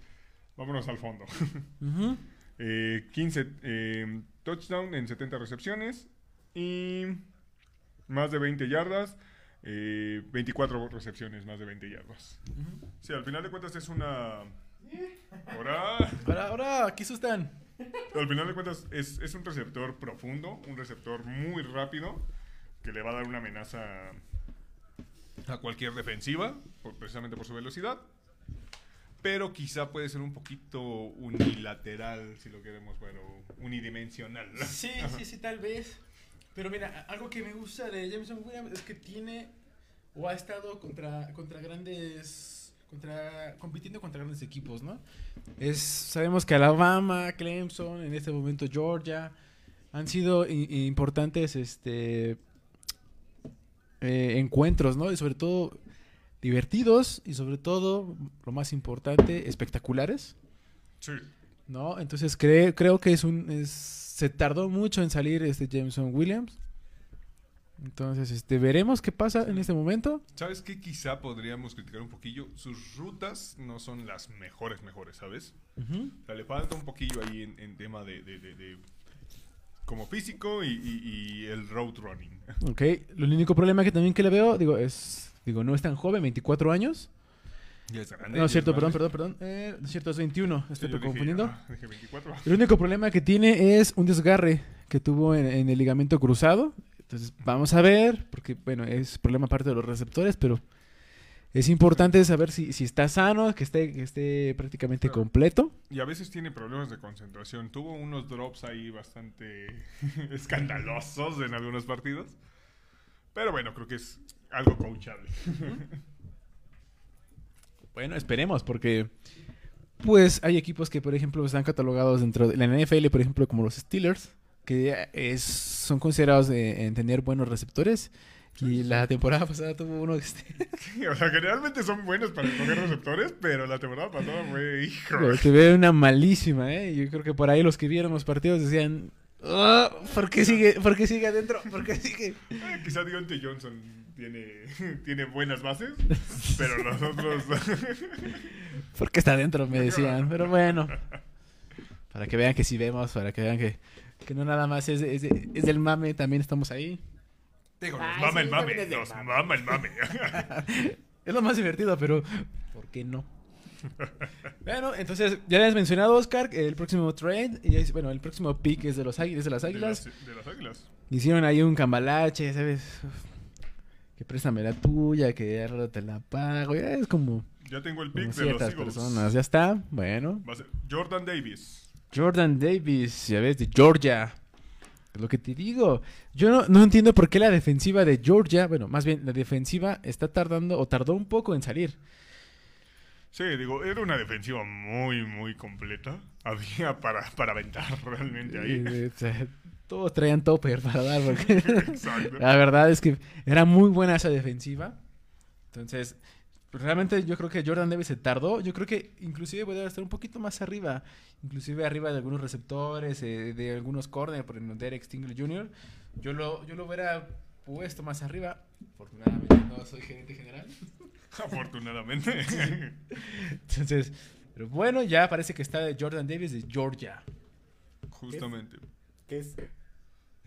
Vámonos al fondo. Ujú. Eh, 15 eh, touchdown en 70 recepciones. Y más de 20 yardas. eh, 24 recepciones, más de 20 yardas. Sí, al final de cuentas es una. Ahora. Ahora, ahora, aquí están. Al final de cuentas es, es un receptor profundo, un receptor muy rápido, que le va a dar una amenaza a cualquier defensiva, por- precisamente por su velocidad. Pero quizá puede ser un poquito unilateral, si lo queremos, bueno, unidimensional. Sí, sí, sí, tal vez. Pero mira, algo que me gusta de Jameson Williams es que tiene o ha estado contra, contra grandes, contra, compitiendo contra grandes equipos, ¿no? Es, sabemos que Alabama, Clemson, en este momento Georgia, han sido importantes este, eh, encuentros, ¿no? Y sobre todo divertidos y sobre todo, lo más importante, espectaculares. Sí. ¿no? Entonces cre- creo que es un es- se tardó mucho en salir este Jameson Williams. Entonces, este, veremos qué pasa en este momento. ¿Sabes qué? Quizá podríamos criticar un poquillo. Sus rutas no son las mejores, mejores, ¿sabes? O sea, le falta un poquillo ahí en, en tema de, de- de- de- como físico y, y- y el road running. Ok, lo único problema que también que le veo, digo, es, digo, no es tan joven, 24 años. Ya es grande. No, es cierto, perdón, perdón, perdón. Eh, es cierto, es 21, Sí, estoy dije, confundiendo. ah, dije 24. El único problema que tiene es un desgarre que tuvo en, en el ligamento cruzado. Entonces, vamos a ver, porque, bueno, es problema aparte de los receptores, pero es importante saber si, si está sano, que esté, que esté prácticamente Claro. completo. Y a veces tiene problemas de concentración. Tuvo unos drops ahí bastante escandalosos en algunos partidos. Pero bueno, creo que es algo coachable. Bueno, esperemos, porque pues hay equipos que, por ejemplo, están catalogados dentro de la NFL, por ejemplo, como los Steelers, que es, son considerados de- en tener buenos receptores. Y la temporada pasada tuvo uno este, o sea, generalmente son buenos para escoger receptores, pero la temporada pasada fue, hijo. que ve una malísima, ¿eh? Yo creo que por ahí los que vieron los partidos decían, "Ah, ¿por qué sigue, por qué sigue adentro? ¿Por qué sigue? Eh, quizá Deontay Johnson tiene, tiene buenas bases, pero los otros... ¿Por qué está adentro? Me decían, pero bueno. Para que vean que sí vemos, para que vean que, que no nada más es, es, es del mame, también estamos ahí. Digo, nos Ay, mama sí, el mame, nos mame. mama el mame. Es lo más divertido, pero ¿por qué no? Bueno, entonces ya les mencionado, Oscar, el próximo trade, y es, bueno, el próximo pick es de los águilas, de las De águilas. las, de las águilas. Hicieron ahí un cambalache, ¿sabes? Que préstame la tuya, que ahora te la pago. ya Es como, Ya tengo el pick de los Eagles. personas. Ya está, bueno. Va a ser Jordan Davis. Jordan Davis, ya ves, de Georgia. Es lo que te digo. Yo no, no entiendo por qué la defensiva de Georgia, bueno, más bien la defensiva está tardando o tardó un poco en salir. Sí, digo, era una defensiva muy, muy completa. Había para, para aventar realmente ahí. O sea, todos traían topper para dar. porque- Exacto. la verdad es que era muy buena esa defensiva. Entonces, realmente yo creo que Jordan Davis se tardó. Yo creo que inclusive podría estar un poquito más arriba. Inclusive arriba de algunos receptores, eh, de algunos corners, por ejemplo, Derek Stingley Jr. Yo lo, yo lo hubiera puesto más arriba. Afortunadamente no soy gerente general. Afortunadamente. Entonces, pero bueno, ya parece que está Jordan Davis de Georgia. Justamente. ¿Qué es?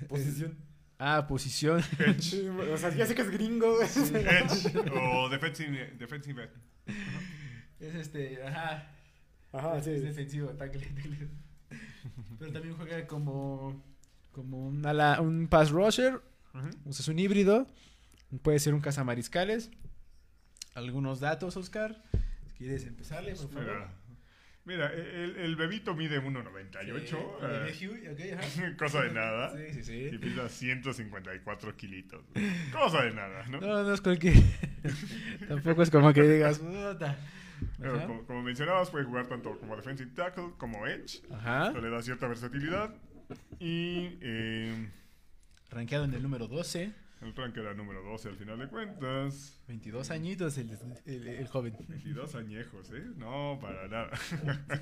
Posición. Ah, posición. O sea, ya sé que es gringo. Edge o defensive, defensive es este, ajá. Ajá, sí. Es defensivo, tackle, tackle. Pero también juega como, como un, ala- un pass rusher. O sea, es un híbrido. Puede ser un cazamariscales. Algunos datos, Oscar. Si quieres empezarle, por favor. Mira, mira, el, el bebito mide 1.98. Sí, eh, cosa de nada. Sí, sí, Y sí. pesa 154 kilitos. Cosa de nada, ¿no? No, no es cualquier. Tampoco es como que digas. Pero como, como mencionabas, puede jugar tanto como defensive tackle como edge. Ajá. Le da cierta versatilidad. Y eh, Rankeado en el número 12. El rank era número 12 al final de cuentas. 22 añitos el, el, el joven. 22 añejos, ¿eh? No, para nada.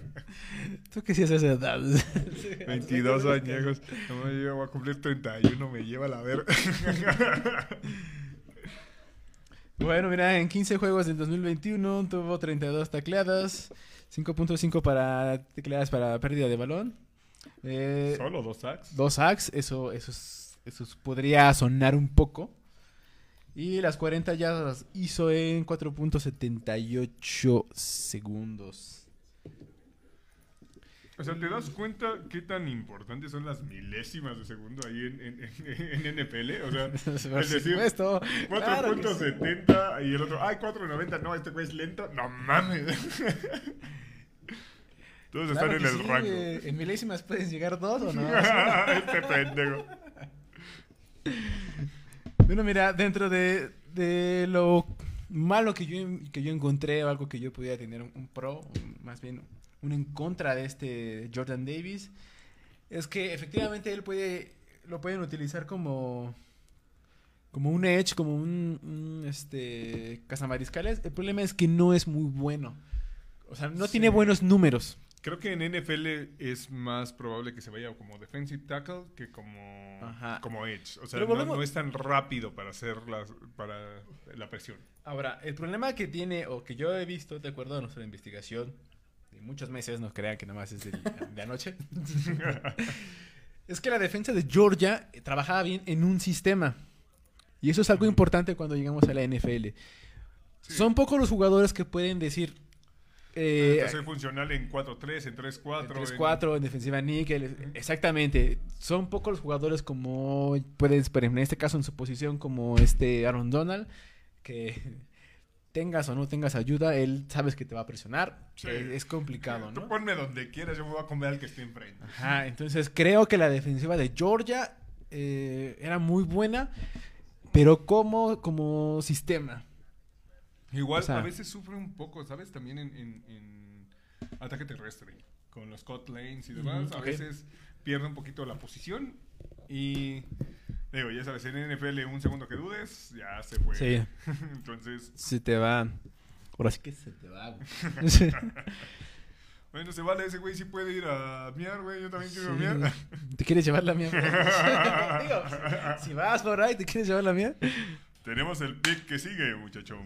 ¿Tú qué hacías esa edad? 22 añejos. No me llevo a cumplir 31, me lleva a la verga. Bueno, mira, en 15 juegos del 2021 tuvo 32 tacleadas, 5.5 para tacleadas para pérdida de balón. Eh, Solo dos sacks. dos sacks, eso, eso, es- eso es- podría sonar un poco. Y las 40 ya las hizo en 4.78 segundos. O sea, ¿te das cuenta qué tan importantes son las milésimas de segundo ahí en, en, en, en NPL? O sea, Por es decir, supuesto. claro que sí. 4.70 y el otro, ay, 4.90, no, este güey es lento. No mames. Todos están en el sí, rango. eh, ¿En milésimas pueden llegar dos o no? este pendejo. Bueno, mira, dentro de, de lo malo que yo, que yo encontré, o algo que yo pudiera tener un, un pro, un- más bien un en contra de este Jordan Davis, es que efectivamente él puede, lo pueden utilizar como, como un edge, como un, un, este, cazamariscales. El problema es que no es muy bueno. O sea, no Sí. tiene buenos números. Creo que en NFL es más probable que se vaya como defensive tackle que como, Ajá. como edge. O sea, no, es tan rápido para hacer las, para la presión. Ahora, el problema que tiene, o que yo he visto, de acuerdo a nuestra investigación, de muchos meses, no crean que nada más es del- de anoche, es que la defensa de Georgia eh, trabajaba bien en un sistema. Y eso es algo importante cuando llegamos a la NFL. Sí. Son pocos los jugadores que pueden decir... eh, soy funcional en 4-3, en 3-4. en en- 3-4, en defensiva níquel. Exactamente. Son pocos los jugadores como pueden, en este caso en su posición como este Aaron Donald, que tengas o no tengas ayuda, él sabes que te va a presionar. Sí. Es complicado, Tú ¿no? ponme donde quieras, yo me voy a comer al que esté enfrente. Ajá, entonces creo que la defensiva de Georgia eh, era muy buena, pero como, como sistema. Igual O sea- a veces sufre un poco, ¿sabes? También en, en- en ataque terrestre, con los cut lanes y demás. A veces pierde un poquito la posición y... Digo, ya sabes, en NFL un segundo que dudes, ya se fue. Sí. Entonces, Se te va. Ahora sí que se te va, güey. bueno, se vale, ese güey sí puede ir a miar, güey, yo también quiero Sí. miar. ¿Te quieres llevar la mía? Digo, si vas por ahí, ¿te quieres llevar la mía? Tenemos el pick que sigue, muchacho.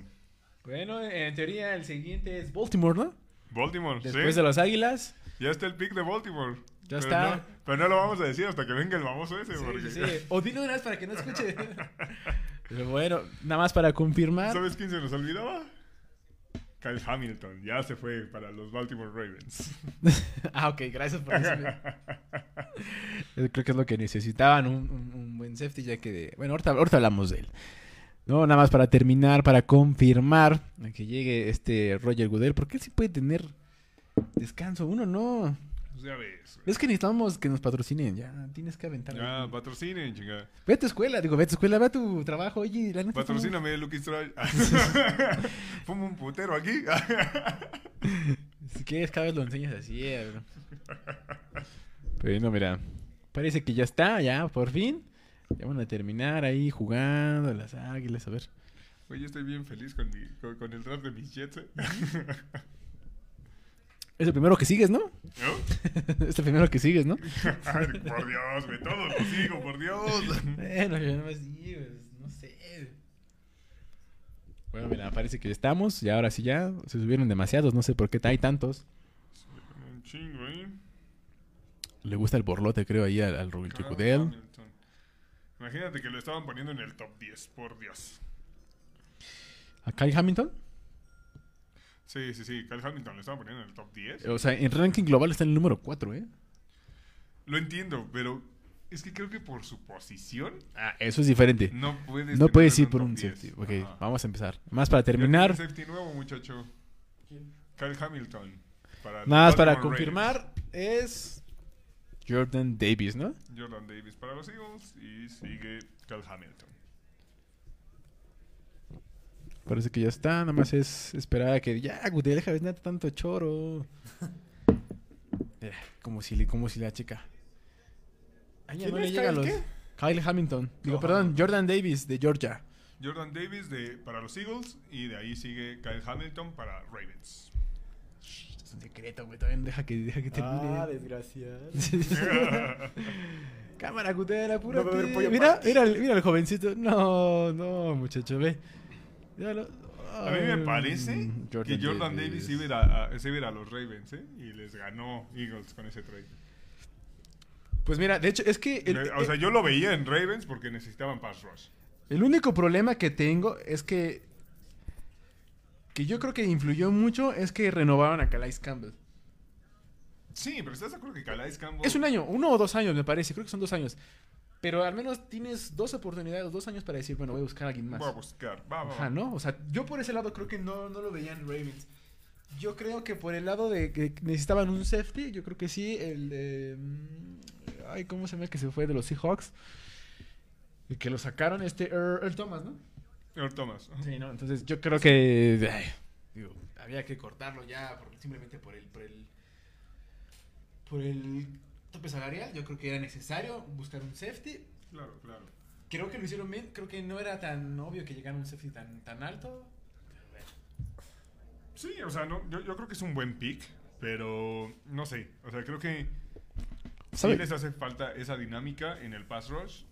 Bueno, en teoría el siguiente es Baltimore, ¿no? Baltimore, Después ¿sí? de los Águilas. Ya está el pick de Baltimore. Ya Pero está. no- pero no lo vamos a decir hasta que venga el famoso ese. Sí, porque... sí. O dilo una vez para que no escuche. Pero bueno, nada más para confirmar. ¿Sabes quién se nos olvidaba? Kyle Hamilton. Ya se fue para los Baltimore Ravens. ah, ok, gracias por. Yo Creo que es lo que necesitaban, un, un- un buen safety, ya que... de- Bueno, ahorita, ahorita hablamos de él. No, nada más para terminar, para confirmar a que llegue este Roger Goodell, porque él sí puede tener descanso, uno no. Pues ya ves. güey. Es que necesitamos que nos patrocinen, ya, tienes que aventar. Ya, patrocinen, chinga. Ve a tu escuela, digo, ve a tu escuela, ve a tu trabajo, oye, la neta. Patrocíname, Lucky Strike. Fumo un putero aquí. Si quieres, cada vez lo enseñas así, eh, bro. Pero no, mira, parece que ya está, ya, por fin. Ya van a terminar ahí jugando las águilas, a ver. Oye, estoy bien feliz con, mi- con, con el draft de mis Jets. ¿eh? Es el primero que sigues, ¿no? ¿No? es el primero que sigues, ¿no? Ay, por Dios, güey. Todos lo sigo, por Dios. Bueno, yo no sí, pues, no sé. Bueno, mira, parece que ya estamos. Y ahora sí ya se subieron demasiados. No sé por qué hay tantos. Un chingo, ¿eh? Le gusta el borlote, creo, ahí al, al Goodell. Hamilton. Imagínate que lo estaban poniendo en el top 10, por Dios. ¿A Kyle Hamilton? Sí, sí, sí. Kyle Hamilton lo estaban poniendo en el top 10. O sea, en ranking global está en el número 4, ¿eh? Lo entiendo, pero es que creo que por su posición Ah, eso es diferente. no puedes. No puedes ir por un 10. safety. Ok, Ajá. vamos a empezar. Más para terminar. safety nuevo, muchacho. Kyle Hamilton. Para Nada más para confirmar, es Jordan Davis, ¿no? Jordan Davis para los Eagles y sigue Kyle Hamilton. Parece que ya está, nada más es esperar a que ya, Goodell, deja de tanto choro. Eh, como si, le- como si la chica. Ay, ¿Quién no le es llega a Kyle los... qué? Kyle Hamilton. Digo, perdón, Jordan Davis de Georgia. Jordan Davis de, para los Eagles y de ahí sigue Kyle Hamilton para Ravens. Es un secreto, güey, todavía deja que, deja que termine. Ah, desgraciado. Cámara, Goodell, apúrate. No mira, mira, el- mira el jovencito. No, no, muchacho, ve. Míralo. A mí me parece que Jordan Davis iba a a, iba a ir a los Ravens, ¿eh? Y les ganó Eagles con ese trade. Pues mira, de hecho, es que el, o sea, yo lo veía en Ravens porque necesitaban pass rush. el único problema que tengo es que. Que yo creo que influyó mucho es que renovaron a Calais Campbell. Sí, pero ¿estás de acuerdo que Calais Campbell... Es un año, uno o dos años, me parece. Creo que son dos años. Pero al menos tienes dos oportunidades, dos años para decir, bueno, voy a buscar a alguien más. Voy a buscar. Va, va. Ajá, ¿no? O sea, yo por ese lado creo que no, no lo veían Ravens. Yo creo que por el lado de que necesitaban un safety, yo creo que sí, el de... mm, Ay, ¿cómo se llama el que se fue de los Seahawks? El que lo sacaron, este Earl, Earl Thomas, ¿no? Earl Thomas. Sí, ¿no? Entonces yo creo que... ay, digo, había que cortarlo ya por- simplemente por el, por el... Por el tope salarial. Yo creo que era necesario buscar un safety. Claro, claro. Creo que lo hicieron bien. Creo que no era tan obvio que llegara un safety tan, tan alto. Sí, o sea, no, yo, yo creo que es un buen pick Pero no sé, o sea, creo que ¿Sabe? sí les hace falta esa dinámica en el pass rush.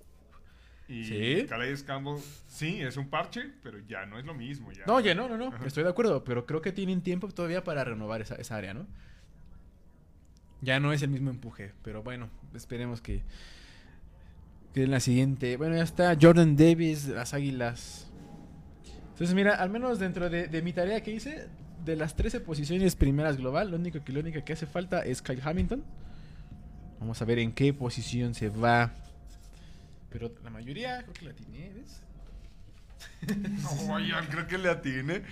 Y Sí. Calais Campbell, sí, es un parche, pero ya no es lo mismo. Ya. No, oye, no, no, no. Estoy de acuerdo, pero creo que tienen tiempo todavía para renovar esa, esa área, ¿no? Ya no es el mismo empuje, pero bueno, esperemos que, que en la siguiente. Bueno, ya está Jordan Davis, las Águilas. Entonces, mira, al menos dentro de, de mi tarea que hice, de las 13 posiciones primeras global, lo único que, lo único que hace falta es Kyle Hamilton. Vamos a ver en qué posición se va. Pero la mayoría creo que la tiene, ¿ves? Oigan, creo que le atiene.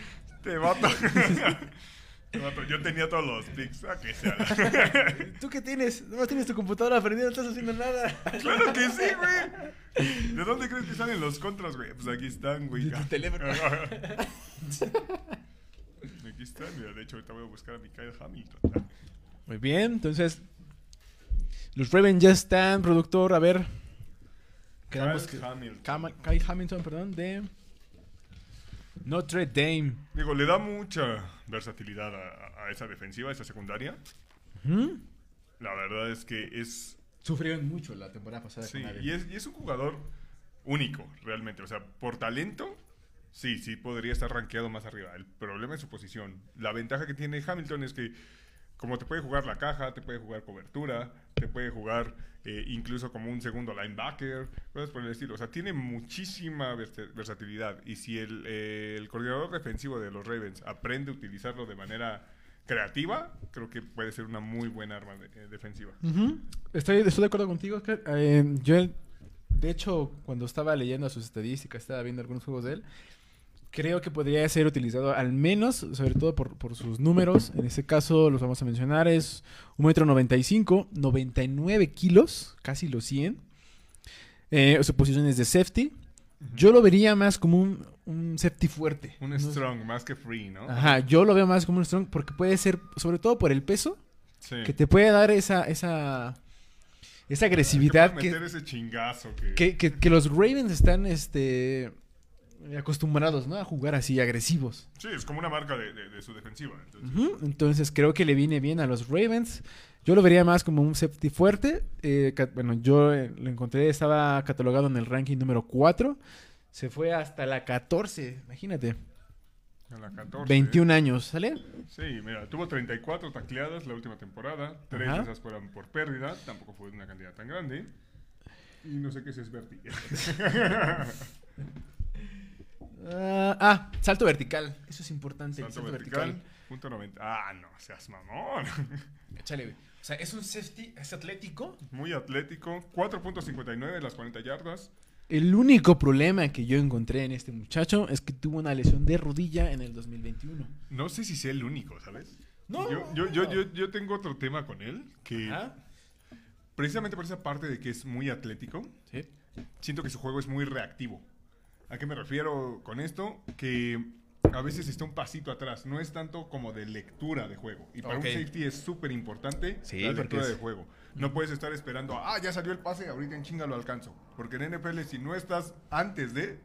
Te mato. Te mato. Yo tenía todos los picks. A que sea. ¿Tú qué tienes? No tienes tu computadora prendida, no estás haciendo nada. claro que sí, güey. ¿De dónde crees que salen los contras, güey? Pues aquí están, güey. De tu teléfono. Aquí están, mira. De hecho, ahorita voy a buscar a Mikael Hamilton. Muy bien, entonces. Los Ravens ya están, productor. A ver. Quedamos Kyle que- Hamilton. Kama- Kyle Hamilton, perdón, de Notre Dame. Digo, le da mucha versatilidad a, a esa defensiva, a esa secundaria. La verdad es que es Sufrieron mucho la temporada pasada Sí, con y es, y es un jugador único, realmente. O sea, por talento, sí, sí podría estar rankeado más arriba. El problema es su posición. La ventaja que tiene Hamilton es que, como te puede jugar la caja, te puede jugar cobertura, te puede jugar eh, incluso como un segundo linebacker, cosas por el estilo. O sea, tiene muchísima vers- versatilidad. Y si el, eh, el coordinador defensivo de los Ravens aprende a utilizarlo de manera creativa, creo que puede ser una muy buena arma de- eh, defensiva. Estoy, estoy de acuerdo contigo, Oscar. Eh, yo, de hecho, cuando estaba leyendo sus estadísticas, estaba viendo algunos juegos de él, creo que podría ser utilizado al menos, sobre todo por, por sus números. En este caso, los vamos a mencionar, es un metro 95, 99 kilos, casi los 100. Eh, su posición es de safety. Yo lo vería más como un, un safety fuerte. Un No strong, más que free, ¿no? Ajá, yo lo veo más como un strong porque puede ser, sobre todo por el peso, Sí. que te puede dar esa, esa, esa agresividad que, meter ese chingazo que... que, que- que los Ravens están este, acostumbrados ¿no? a jugar así, agresivos. Sí, es como una marca de, de- de su defensiva. entonces. Creo que le viene bien a los Ravens. Yo lo vería más como un safety fuerte. Eh, bueno, yo eh, lo encontré, estaba catalogado en el ranking número 4. Se fue hasta la 14, imagínate. En la 14. 21 años, ¿sale? Sí, mira, tuvo 34 tacleadas la última temporada. Tres Ajá. de esas fueron por pérdida. Tampoco fue una cantidad tan grande. Y no sé qué es Esberti. Ah, ah, salto vertical. Eso es importante. Salto vertical, punto 90. Ah, no, seas mamón. Échale, güey. O sea, es un safety, es atlético. Muy atlético. 4.59 las 40 yardas. El único problema que yo encontré en este muchacho es que tuvo una lesión de rodilla en el 2021. No sé si sea el único, ¿sabes? No, Yo, yo, yo, yo, yo tengo otro tema con él. Que Ajá. precisamente por esa parte de que es muy atlético, Sí. siento que su juego es muy reactivo. ¿A qué me refiero con esto? Que a veces está un pasito atrás. No es tanto como de lectura de juego. Y para Ok. un safety es súper importante Sí, la lectura es- de juego. No puedes estar esperando, ah, ya salió el pase, ahorita en chinga lo alcanzo. Porque en NFL, si no estás antes de...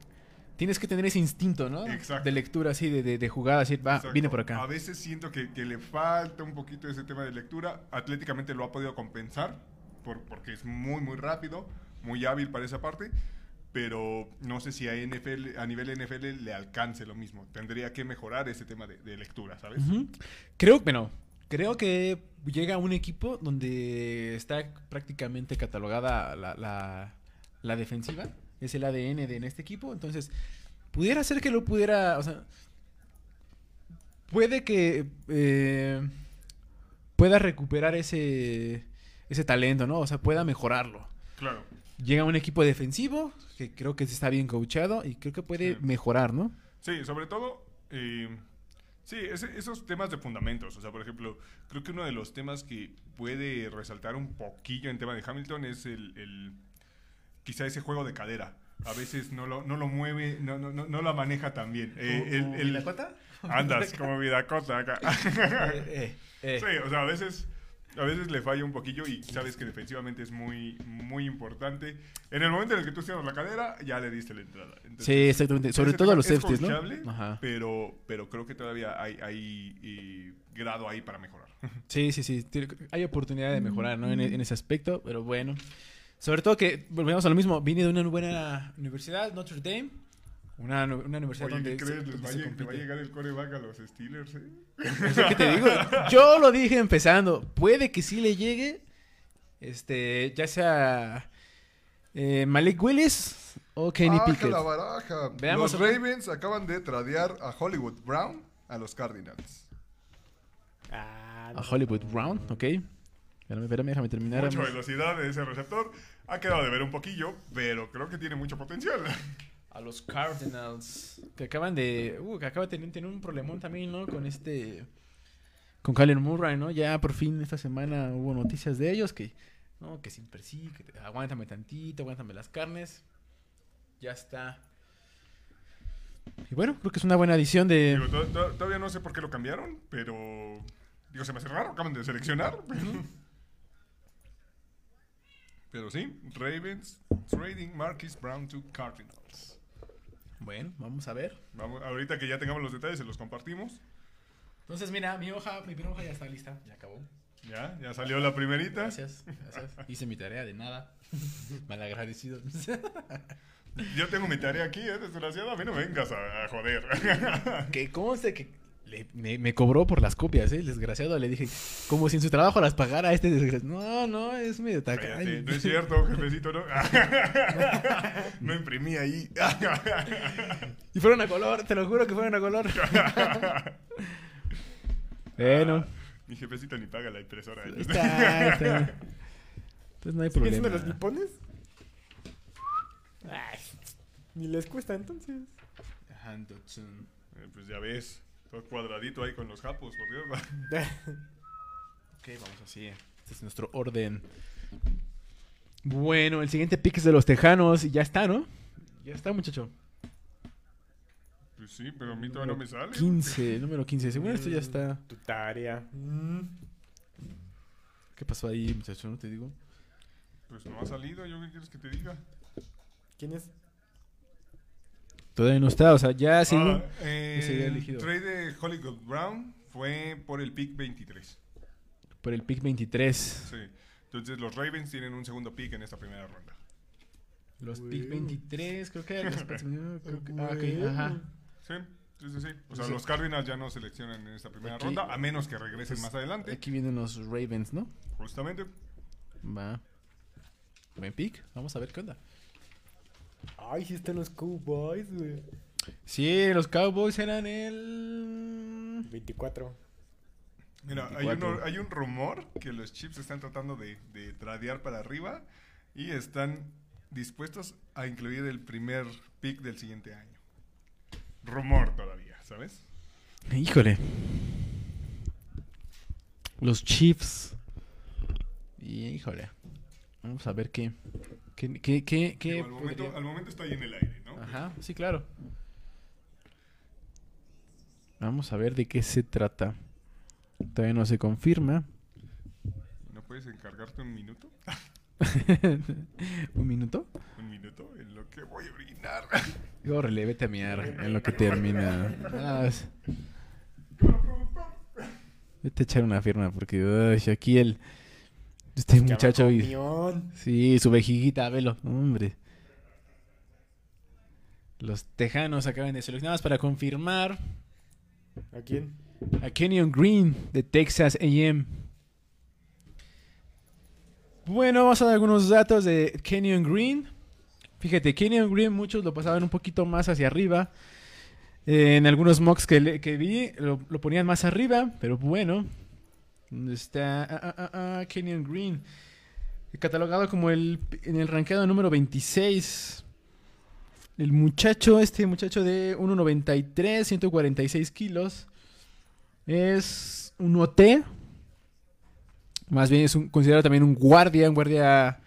Tienes que tener ese instinto, ¿no? Exacto. De lectura así, de, de, de jugada, así, va, Exacto. viene por A acá. veces siento que, que le falta un poquito ese tema de lectura. Atléticamente lo ha podido compensar por, porque es muy, muy rápido, muy hábil para esa parte. Pero no sé si a, NFL, a nivel NFL le alcance lo mismo. Tendría que mejorar ese tema de, de lectura, ¿sabes? Ujú. Creo, bueno, creo que llega un equipo donde está prácticamente catalogada la, la- la defensiva. Es el ADN de en este equipo. Entonces, pudiera ser que lo pudiera. O sea, puede que eh, pueda recuperar ese, ese talento, ¿no? O sea, pueda mejorarlo. Claro. Llega un equipo defensivo que creo que está bien coachado y creo que puede Sí. mejorar, ¿no? Sí, sobre todo, eh, sí, ese- esos temas de fundamentos. O sea, por ejemplo, creo que uno de los temas que puede resaltar un poquillo en tema de Hamilton es el, el- quizá ese juego de cadera. A veces no lo, no lo mueve, no, no, no, no la maneja tan bien. Eh, el- el- Andas como Vidacota acá. Eh, eh, eh. Sí, o sea, a veces A veces le falla un poquillo y sabes que defensivamente es muy, muy importante. En el momento en el que tú cierras la cadera, ya le diste la entrada. Entonces, Sí, exactamente. Sobre todo tema los es safeties, ¿no? Ajá. Pero, pero creo que todavía hay, hay eh, grado ahí para mejorar. Sí, sí, sí. Hay oportunidad de mejorar, ¿no? En, en ese aspecto, pero bueno. Sobre todo que, volvemos a lo mismo, vine de una buena universidad, Notre Dame. Una, una universidad Oye, donde ¿qué se- crees? Les donde va, se va a llegar el coreback a los Steelers, ¿eh? Es que te digo. Yo lo dije empezando. Puede que sí le llegue. Este, ya sea eh, Malik Willis o Kenny Baja Pickett. la baraja. Veamos, los a. Ravens acaban de tradear a Hollywood Brown a los Cardinals. Ah, A Hollywood Brown, ok. Espérame, espérame, déjame terminar. Mucha velocidad de ese receptor. Ha quedado de ver un poquillo, pero creo que tiene mucho potencial. A los Cardinals. Que acaban de. Uh, que acaba de tener, tener un problemón también, ¿no? Con este. Con Kyler Murray, ¿no? Ya por fin esta semana hubo noticias de ellos que. No, que siempre sí, que te- aguántame tantito, aguántame las carnes. Ya está. Y bueno, creo que es una buena adición de. Digo, to- to- todavía no sé por qué lo cambiaron, pero. Digo, se me hace raro, acaban de seleccionar. pero sí, Ravens trading Marquis Brown to Cardinals. Bueno, vamos a ver. Vamos, ahorita que ya tengamos los detalles, se los compartimos. Entonces, mira, mi hoja, mi primera hoja ya está lista. Ya acabó. Ya, ya salió la primerita. Gracias, gracias. Hice mi tarea de nada. Malagradecido. Yo tengo mi tarea aquí, ¿eh? Desgraciado, a mí no me vengas a, a joder. Que conste que le- me, me cobró por las copias, ¿eh? El desgraciado le dije, como si en su trabajo las pagara a este desgraciado. No, no, es medio tacaño. no es cierto, jefecito, no. no imprimí ahí. Y fueron a color, te lo juro que fueron a color. bueno, Mi jefecito ni paga la impresora. ahí está. Entonces no hay ¿Siguen siendo problema. los nipones? Ay, ni les cuesta entonces. Anderson. Eh, pues ya ves, todo cuadradito ahí con los japos, por Dios. Ok, vamos así. Este es nuestro orden. Bueno, el siguiente pick es de los Tejanos. Y ya está, ¿no? Ya está, muchacho. Pues sí, pero a mí todavía no me sale. 15, número 15. Según esto ya está. Tu tarea. Mm. ¿Qué pasó ahí, muchacho? No te digo. Pues no ha salido, ¿yo qué quieres que te diga? ¿Quién es? Todavía no está, o sea, ya sí. Ah, eh, Ese ya elegido. trade de Hollywood Brown fue por el pick 23. Por el pick 23. Sí. Entonces los Ravens tienen un segundo pick en esta primera ronda. Los pick 23, creo que los creo que- ah, ajá. Sí, sí, sí. sí. O sea, Sí. los Cardinals ya no seleccionan en esta primera Aquí- ronda, a menos que regresen pues, más adelante. Aquí vienen los Ravens, ¿no? Justamente. Va. Buen pick. Vamos a ver qué onda. Ay, sí están los Cowboys, güey. Sí, los Cowboys eran el. 24. Mira, hay, 24. uno- hay un rumor que los Chips están tratando de, de tradear para arriba y están dispuestos a incluir el primer pick del siguiente año. Rumor todavía, ¿sabes? Híjole. Los Chiefs. Y, híjole. Vamos a ver qué. ¿Qué, qué, qué, qué al, momento, al momento está ahí en el aire, ¿no? Ajá, sí, claro. Vamos a ver de qué se trata. Todavía no se confirma. ¿No puedes encargarte un minuto? ¿Un minuto? Un minuto en lo que voy a orinar. Órale, vete a miar en lo que termina. Ah, es- Vete a echar una firma porque uy, aquí el... Este muchacho... y-. Sí, su vejiguita, velo. Hombre. Los tejanos acaban de seleccionados para confirmar ¿A quién? a Kenyon Green de Texas AM. Bueno, vamos a dar algunos datos de Kenyon Green. Fíjate, Kenyon Green muchos lo pasaban un poquito más hacia arriba. Eh, en algunos mocks que, vi lo, lo ponían más arriba, pero bueno. ¿Dónde está ah, ah, ah, ah, Kenyon Green? Catalogado como el en el rankeado número 26. El muchacho, este muchacho de 1.93, 146 kilos. Es un OT. Más bien es un, considerado también un guardia, un guardia.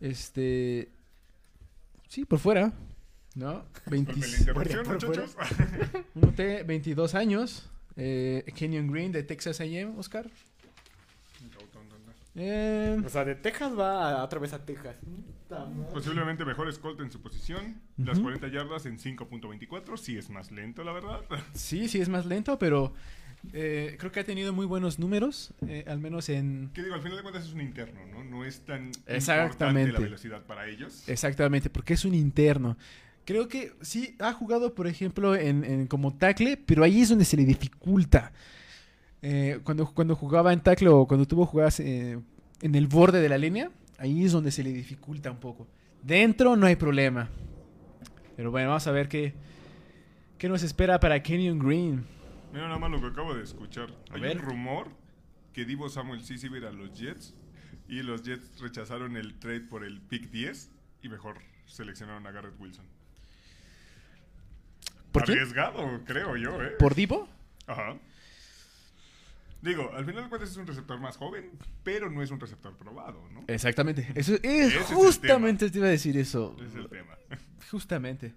Este. Sí, por fuera. ¿No? 20 Disculpe la interrupción, Por fuera. un OT, 22 años. Eh, Kenyon Green de Texas AM, Oscar. Eh, O sea, de Texas va a- otra vez a Texas. Posiblemente mejor escolta en su posición. Las Ujú. 40 yardas en 5.24. Sí es más lento, la verdad. sí, sí es más lento, pero eh, creo que ha tenido muy buenos números, eh, al menos en... Que digo, al final de cuentas es un interno, ¿no? No es tan importante Exactamente. la velocidad para ellos. Exactamente, porque es un interno. Creo que sí ha jugado, por ejemplo, en, en como tackle, pero ahí es donde se le dificulta. Eh, cuando, cuando jugaba en tackle o cuando tuvo jugadas eh, en el borde de la línea, ahí es donde se le dificulta un poco. Dentro no hay problema. Pero bueno, vamos a ver qué, qué nos espera para Kenyon Green. Mira nada más lo que acabo de escuchar. A Hay ver. un rumor que Divo Samuel sí se iba a ir a los Jets y los Jets rechazaron el trade por el pick 10 y mejor seleccionaron a Garrett Wilson. ¿Por quién? Arriesgado, creo yo, ¿eh? ¿Por Divo? Ajá. Digo, al final de cuentas es un receptor más joven, pero no es un receptor probado, ¿no? Exactamente. Eso es, Ese es el justamente te iba a decir eso. Es el tema. Justamente.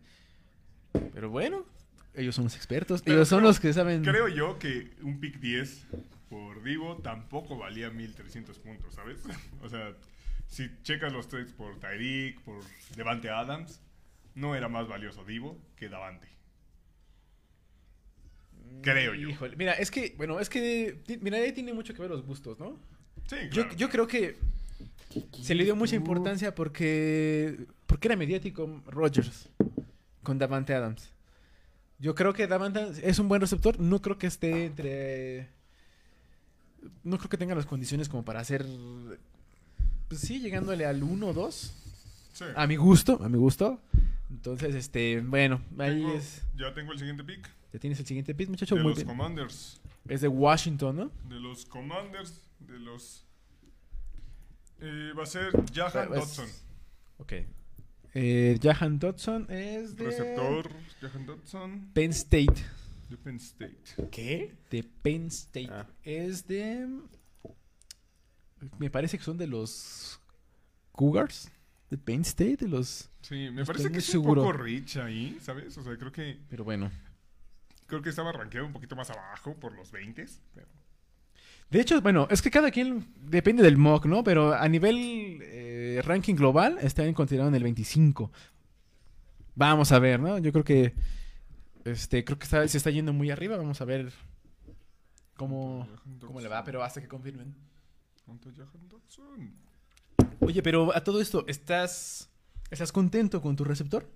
Pero bueno, ellos son los expertos. Pero ellos son los que saben. Creo yo que un pick 10 por Divo tampoco valía 1300 puntos, ¿sabes? O sea, si checas los trades por Tyreek, por Devante Adams, no era más valioso Divo que Davante. Creo yo. Híjole, mira, es que, bueno, es que, mira, ahí tiene mucho que ver los gustos, ¿no? Sí, Yo, claro. yo creo que se le dio mucha importancia porque, porque era mediático Rodgers con Davante Adams. Yo creo que Davante Adams es un buen receptor, no creo que esté entre... No creo que tenga las condiciones como para hacer... Pues sí, llegándole al 1 o 2. Sí. A mi gusto, a mi gusto. Entonces, este, bueno, ahí Tengo- es... Ya tengo el siguiente pick. Ya tienes el siguiente pitch, muchacho. De Muy los bien. Commanders. Es de Washington, ¿no? De los Commanders. De los... Eh, va a ser Jahan Es- Dodson. Ok. Eh, Jahan Dodson es de... Receptor Jahan Dodson. Penn State. De Penn State. ¿Qué? De Penn State. Ah. Es de... Me parece que son de los Cougars. De Penn State, de los... Sí, me parece que es seguro. un poco rich ahí, ¿sabes? O sea, creo que Pero bueno. Creo que estaba rankeado un poquito más abajo por los 20. Pero... De hecho, bueno, es que cada quien depende del mock, ¿no? Pero a nivel eh, ranking global está considerado en el 25. Vamos a ver, ¿no? Yo creo que este creo que está- se está yendo muy arriba. Vamos a ver cómo, cómo le va, pero hasta que confirmen. Oye, pero a todo esto, ¿estás estás contento con tu receptor?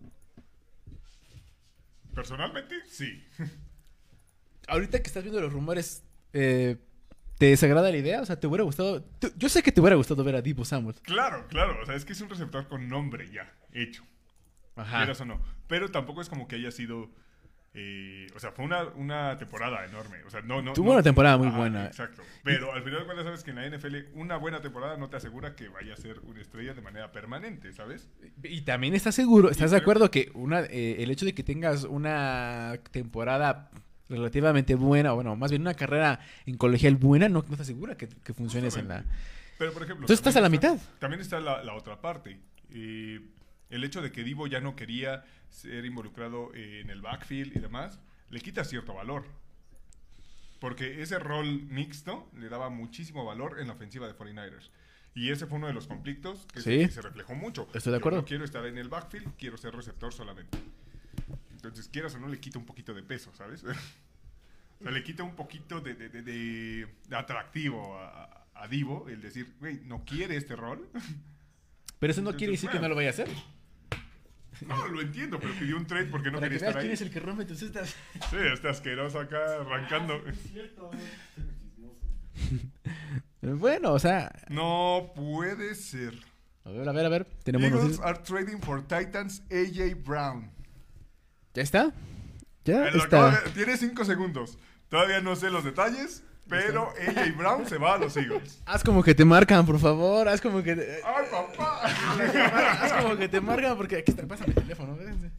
Personalmente, sí. Ahorita que estás viendo los rumores, eh, ¿te desagrada la idea? O sea, ¿te hubiera gustado? tú- yo sé que te hubiera gustado ver a Divo Samuel. Claro, claro. O sea, es que es un receptor con nombre ya, hecho. Ajá. Quieras o no. Pero tampoco es como que haya sido. eh, o sea, fue una, una temporada enorme. O sea, no, no. Tuvo no- una temporada muy Ajá, buena. Exacto. Pero al final de cuentas, sabes que en la NFL, una buena temporada no te asegura que vaya a ser una estrella de manera permanente, ¿sabes? Y también estás seguro, estás de acuerdo que una, eh, el hecho de que tengas una temporada relativamente buena, o bueno, más bien una carrera en colegial buena, no, no te asegura que, que funciones en la... Pero, por ejemplo. Entonces estás a la mitad. También está la, la otra parte. Eh, el hecho de que Divo ya no quería ser involucrado eh, en el backfield y demás, le quita cierto valor. Porque ese rol mixto le daba muchísimo valor en la ofensiva de 49ers. Y ese fue uno de los conflictos que, se, Sí. que se reflejó mucho. Estoy de Yo acuerdo. no quiero estar en el backfield, quiero ser receptor solamente. Entonces, quieras o no, le quita un poquito de peso, ¿sabes? o sea, le quita un poquito de, de- de- de- de atractivo a, a Divo el decir, güey, no quiere este rol. Pero eso no quiere decir que no lo vaya a hacer. no, lo entiendo, pero pidió un trade porque no Para que quería veas estar quién ahí. es el que rompe tus cestas. Sí, este asqueroso acá arrancando. Bueno, o sea, No puede ser. a ver, a ver, a ver. Tenemos Eagles are trading for Titans AJ Brown. ¿Ya está? Ya está. de- Tiene cinco segundos. Todavía no sé los detalles, pero AJ Brown se va a los Eagles. Haz como que te marcan, por favor. Haz como que... te- ¡Ay, papá! Haz como que te marcan porque aquí está. Pásame el teléfono. véanse.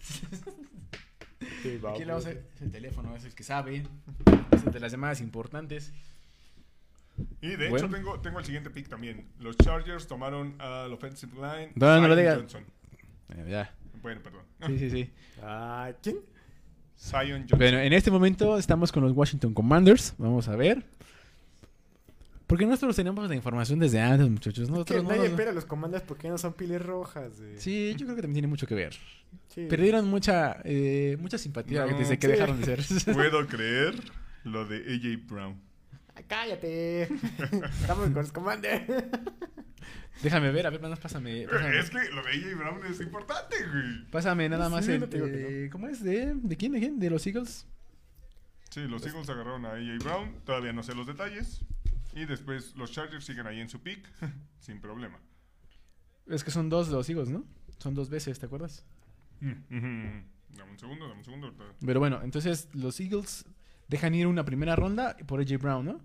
Sí, va, Aquí le güey. vamos a... Es el teléfono, es el que sabe. Es el de las llamadas importantes. Y de Bueno. hecho tengo, tengo el siguiente pick también. Los Chargers tomaron al offensive line. No, no lo digas. Johnson. Eh, ya. Bueno, perdón. Sí, sí, sí. Ah, ¿quién? Zion Johnson. Bueno, en este momento estamos con los Washington Commanders. Vamos a ver. Porque nosotros teníamos la información desde antes, muchachos. Que Nosotros no nadie nos- espera los comandos porque no son piles rojas. güey. Sí, yo creo que también tiene mucho que ver. Sí. Perdieron mucha, eh, mucha simpatía No, desde que sí. dejaron de ser. Puedo creer lo de AJ Brown. Cállate. Estamos con los comandos. Déjame ver, a ver, nada más pásame. Pásame, Es que lo de AJ Brown es importante, güey. pásame nada más Sí, el. no te digo que de- ¿Cómo es? ¿De, ¿De quién? ¿De quién? ¿De los Eagles? Sí, los Eagles agarraron a AJ Brown. Todavía no sé los detalles. Y después los Chargers siguen ahí en su pick. sin problema. Es que son dos los Eagles, ¿no? Son dos veces, ¿te acuerdas? Mm. Dame un segundo, dame un segundo. Pero bueno, entonces los Eagles dejan ir una primera ronda por AJ Brown, ¿no?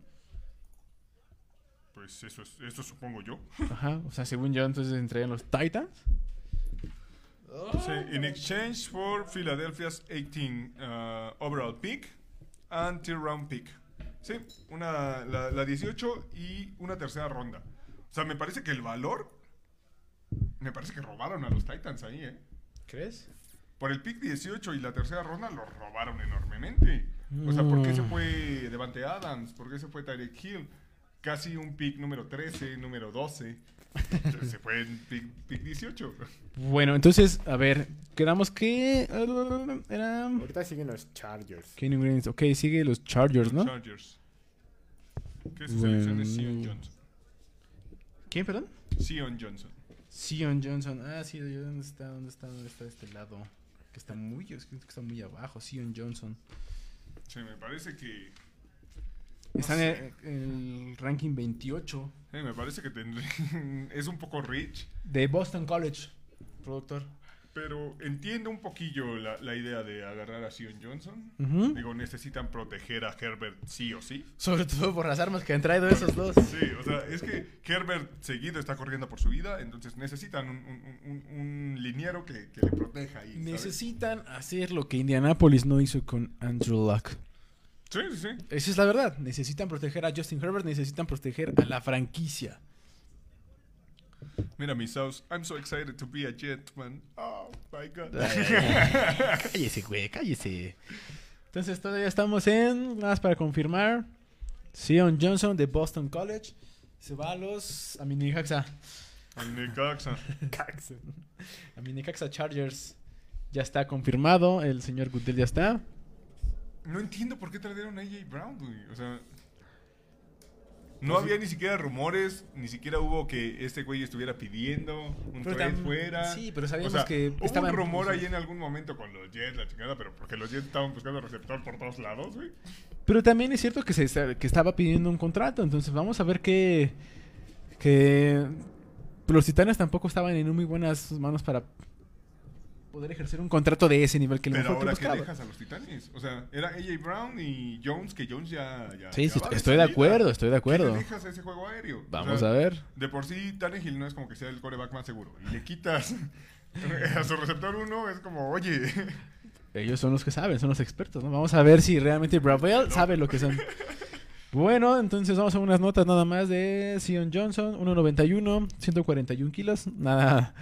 Pues eso, es, eso supongo yo. Ajá, o sea, según yo, entonces entregan los Titans. Sí, in exchange for Philadelphia's 18 uh, overall pick and tier round pick. Sí, una, la, la 18 y una tercera ronda. O sea, me parece que el valor. Me parece que robaron a los Titans ahí, ¿eh? ¿Crees? Por el pick 18 y la tercera ronda los robaron enormemente. O sea, ¿por qué se Mm. fue Devante Adams? ¿Por qué se fue Tyreek Hill? Casi un pick número 13, número 12. se fue en pick, pick 18. Bueno, entonces, a ver, quedamos que. Era. Ahorita siguen los Chargers. Kenny Greens. Ok, sigue los Chargers, ¿no? Chargers. ¿Qué es su selección de Sion Bueno. Johnson? ¿Quién, perdón? Sion Johnson. Sion Johnson. Ah, sí, ¿dónde está? ¿Dónde está? ¿Dónde está este lado? Que está muy, es que está muy abajo. Sion Johnson. Sí, me parece que. Está No en el, en el ranking 28 eh, me parece que tendré- es un poco rich. de Boston College, productor. Pero entiendo un poquillo la, la idea de agarrar a Sion Johnson. Digo, necesitan proteger a Herbert sí o sí. Sobre todo por las armas que han traído esos dos. Sí, o sea, es que Herbert seguido está corriendo por su vida, entonces necesitan un, un- un- un liniero que, que le proteja ahí. ¿sabes? Necesitan hacer lo que Indianapolis no hizo con Andrew Luck. Sí, sí, sí. Esa es la verdad. Necesitan proteger a Justin Herbert, necesitan proteger a la franquicia. Mira, mi South, I'm so excited to be a Jetman. Oh, my God. cállese, güey, cállese. Entonces todavía estamos en, nada más para confirmar, Sion Johnson de Boston College se va a los, a Minicaxa, Necaxa. Cax. a Minicaxa Chargers. Ya está confirmado, el señor Goodell ya está. No entiendo por qué trajeron a AJ Brown, güey. O sea, no había ni siquiera rumores, ni siquiera hubo que este güey estuviera pidiendo un Pero trade fuera. sí, pero sabíamos O sea, que hubo estaban- un rumor ahí en algún momento con los Jets, la chingada, pero porque los Jets estaban buscando receptor por todos lados, güey. Pero también es cierto que, se, que estaba pidiendo un contrato, entonces vamos a ver que, que los titanes tampoco estaban en muy buenas manos para poder ejercer un contrato de ese nivel que el Pero mejor ahora que buscaba. dejas a los Titanes, o sea, era AJ Brown y Jones, que Jones ya... ya Sí, ya sí, estoy de acuerdo, estoy de ¿Qué acuerdo. le dejas a ese juego aéreo? O Vamos sea, a ver. De por sí, Tannehill no es como que sea el coreback más seguro. Y le quitas a su receptor uno, es como, oye, Ellos son los que saben, son los expertos, ¿no? Vamos a ver si realmente Bravel sabe lo que son. Bueno, entonces vamos a unas notas nada más de Sion Johnson, 1.91, 141 kilos, nada,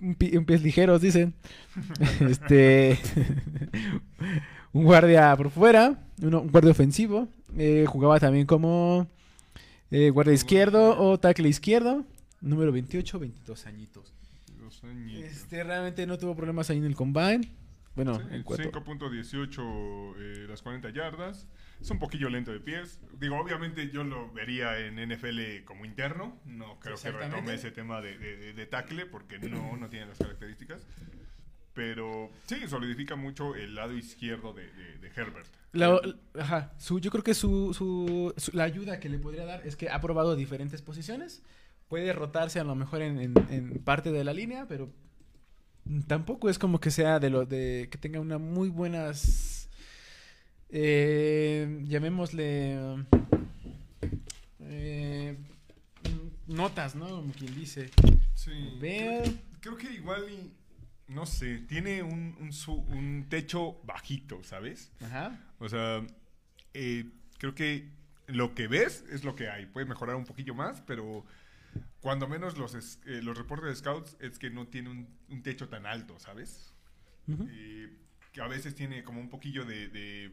un, un pies ligeros, dicen. este, un guardia por fuera, uno- un guardia ofensivo, eh, jugaba también como eh, guardia izquierdo o tackle izquierdo, número 28, 22 añitos. Dos añitos. Este, realmente no tuvo problemas ahí en el combine. Bueno, Sí, en cuanto... 5.18 eh, las 40 yardas. Es un poquillo lento de pies. Digo, obviamente yo lo vería en NFL como interno. No creo que retome ese tema de, de, de- de tackle porque no, no tiene las características. Pero sí, solidifica mucho el lado izquierdo de, de- de Herbert. La- ajá, su, yo creo que su, su- su- la ayuda que le podría dar es que ha probado diferentes posiciones. Puede rotarse a lo mejor en, en- en parte de la línea, pero tampoco es como que sea de lo de que tenga una muy buenas eh, llamémosle eh, notas, ¿no? Como quien dice. Sí. Ver. Creo, creo que igual y, no sé, tiene un, un, su- un techo bajito, ¿sabes? Ajá. O sea, eh, creo que lo que ves es lo que hay. Puede mejorar un poquillo más, pero cuando menos los, es- eh, los reportes de scouts es que no tiene un, un techo tan alto, ¿sabes? Eh, que a veces tiene como un poquillo de, de,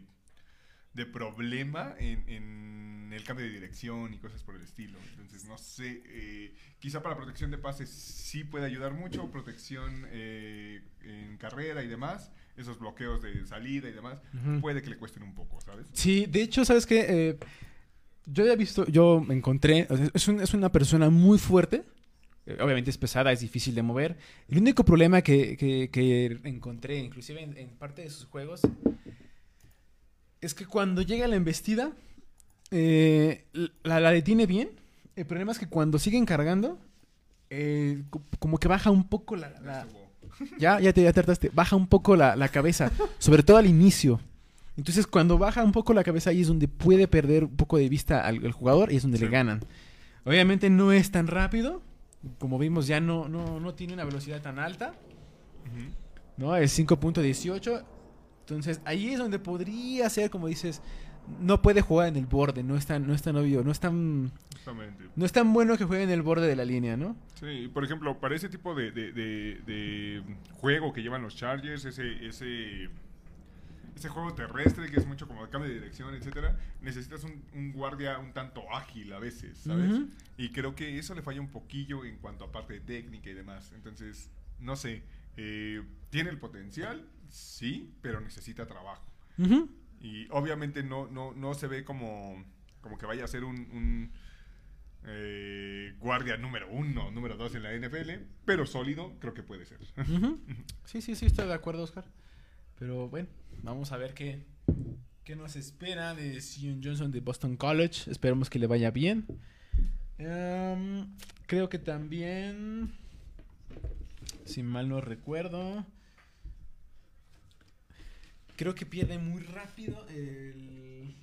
de problema en, en el cambio de dirección y cosas por el estilo. Entonces, no sé, eh, quizá para protección de pases sí puede ayudar mucho, protección eh, en carrera y demás, esos bloqueos de salida y demás, puede que le cuesten un poco, ¿sabes? Sí, de hecho, ¿sabes qué? Eh, yo ya he visto, yo me encontré, es, un- es una persona muy fuerte, eh, obviamente es pesada, es difícil de mover. El único problema que, que- que encontré, inclusive en, en parte de sus juegos, es que cuando llega la embestida, eh, la, la detiene bien. El problema es que cuando siguen cargando, eh, co- como que baja un poco la... la- ya, ya te, ya te hartaste. Baja un poco la, la cabeza, sobre todo al inicio. Entonces, cuando baja un poco la cabeza, ahí es donde puede perder un poco de vista al, al jugador y es donde Sí. le ganan. Obviamente no es tan rápido. Como vimos, ya no, no, no tiene una velocidad tan alta. Ujú. ¿no? Es 5.18. Entonces, ahí es donde podría ser, como dices, no puede jugar en el borde, no es tan, no es tan obvio, no es tan, no es tan bueno que juegue en el borde de la línea, ¿no? Sí, por ejemplo, para ese tipo de, de- de- de juego que llevan los Chargers, ese, ese, ese juego terrestre que es mucho como de cambio de dirección, etcétera, necesitas un, un guardia un tanto ágil a veces, ¿sabes? Y creo que eso le falla un poquillo en cuanto a parte de técnica y demás. Entonces, no sé, eh, tiene el potencial, sí, pero necesita trabajo. Y obviamente no, no, no se ve como, como que vaya a ser un, un, eh, guardia número uno, número dos en la NFL, pero sólido creo que puede ser. Sí, sí, sí, estoy de acuerdo, Oscar. Pero bueno, vamos a ver qué, qué nos espera de Sion Johnson de Boston College. Esperemos que le vaya bien. Em, creo que también, si mal no recuerdo, creo que pierde muy rápido el-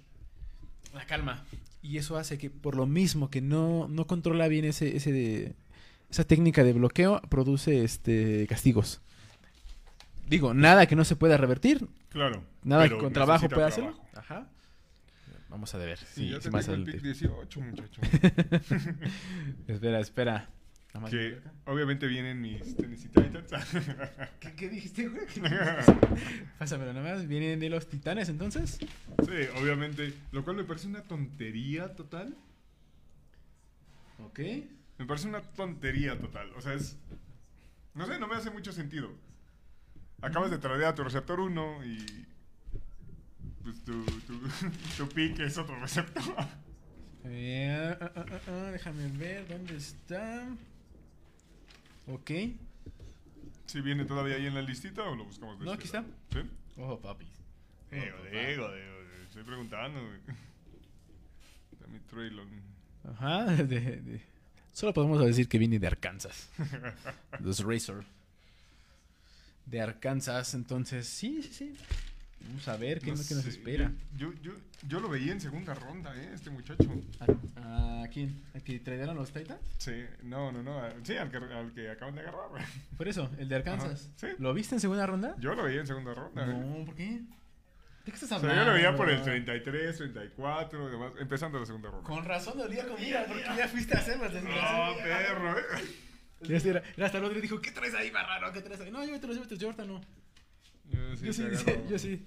la calma. Y eso hace que, por lo mismo que no, no controla bien ese, ese de- esa técnica de bloqueo, produce este castigos. Digo, nada que no se pueda revertir, Claro. nada que con trabajo pueda hacerlo. Ajá. Vamos a ver. Sí, si- ya si te más tengo el adelante. pick 18, muchacho. Espera, espera. Que acá. obviamente vienen mis Tennessee Titans. ¿Qué, qué dijiste, güey? Pásamelo nada más. ¿Vienen de los titanes entonces? sí, obviamente. Lo cual me parece una tontería total. Ok. Me parece una tontería total. O sea, es. No sé, no me hace mucho sentido. Acabas de traer a tu receptor 1 y. Pues tu, tu, tu pick es otro receptor. Eh, ah, ah, ah, déjame ver dónde está. Ok. ¿Si viene todavía ahí en la listita o lo buscamos No, aquí está. ¿Sí? Ojo, papi. Digo, digo, digo, estoy preguntando. mi Traylon. Ajá. de- de- Solo podemos decir que viene de Arkansas. Los Razor. De Arkansas, entonces, sí, sí, sí. Vamos a ver qué, No es lo que nos espera. Yo, yo, yo lo veía en segunda ronda, ¿eh? Este muchacho. ¿A, a quién? ¿A que trajeron los Titans? Sí, no, no, no. a- Sí, al que, al que acaban de agarrar. Por eso, el de Arkansas. Ajá, sí. ¿Lo viste en segunda ronda? Yo lo veía en segunda ronda. No, ¿por qué? ¿De qué estás O hablando? sea, yo lo veía por el 33, 34, y demás, empezando la segunda ronda. Con razón dolía comida, porque ya fuiste a hacerlas. No, perro, ¿eh? Era, hasta el otro dijo, ¿qué traes ahí, barraro? ¿Qué traes ahí? No, llévatelos, llévatelos, yo ahorita no. Yo sí, Yo sí, yo sí.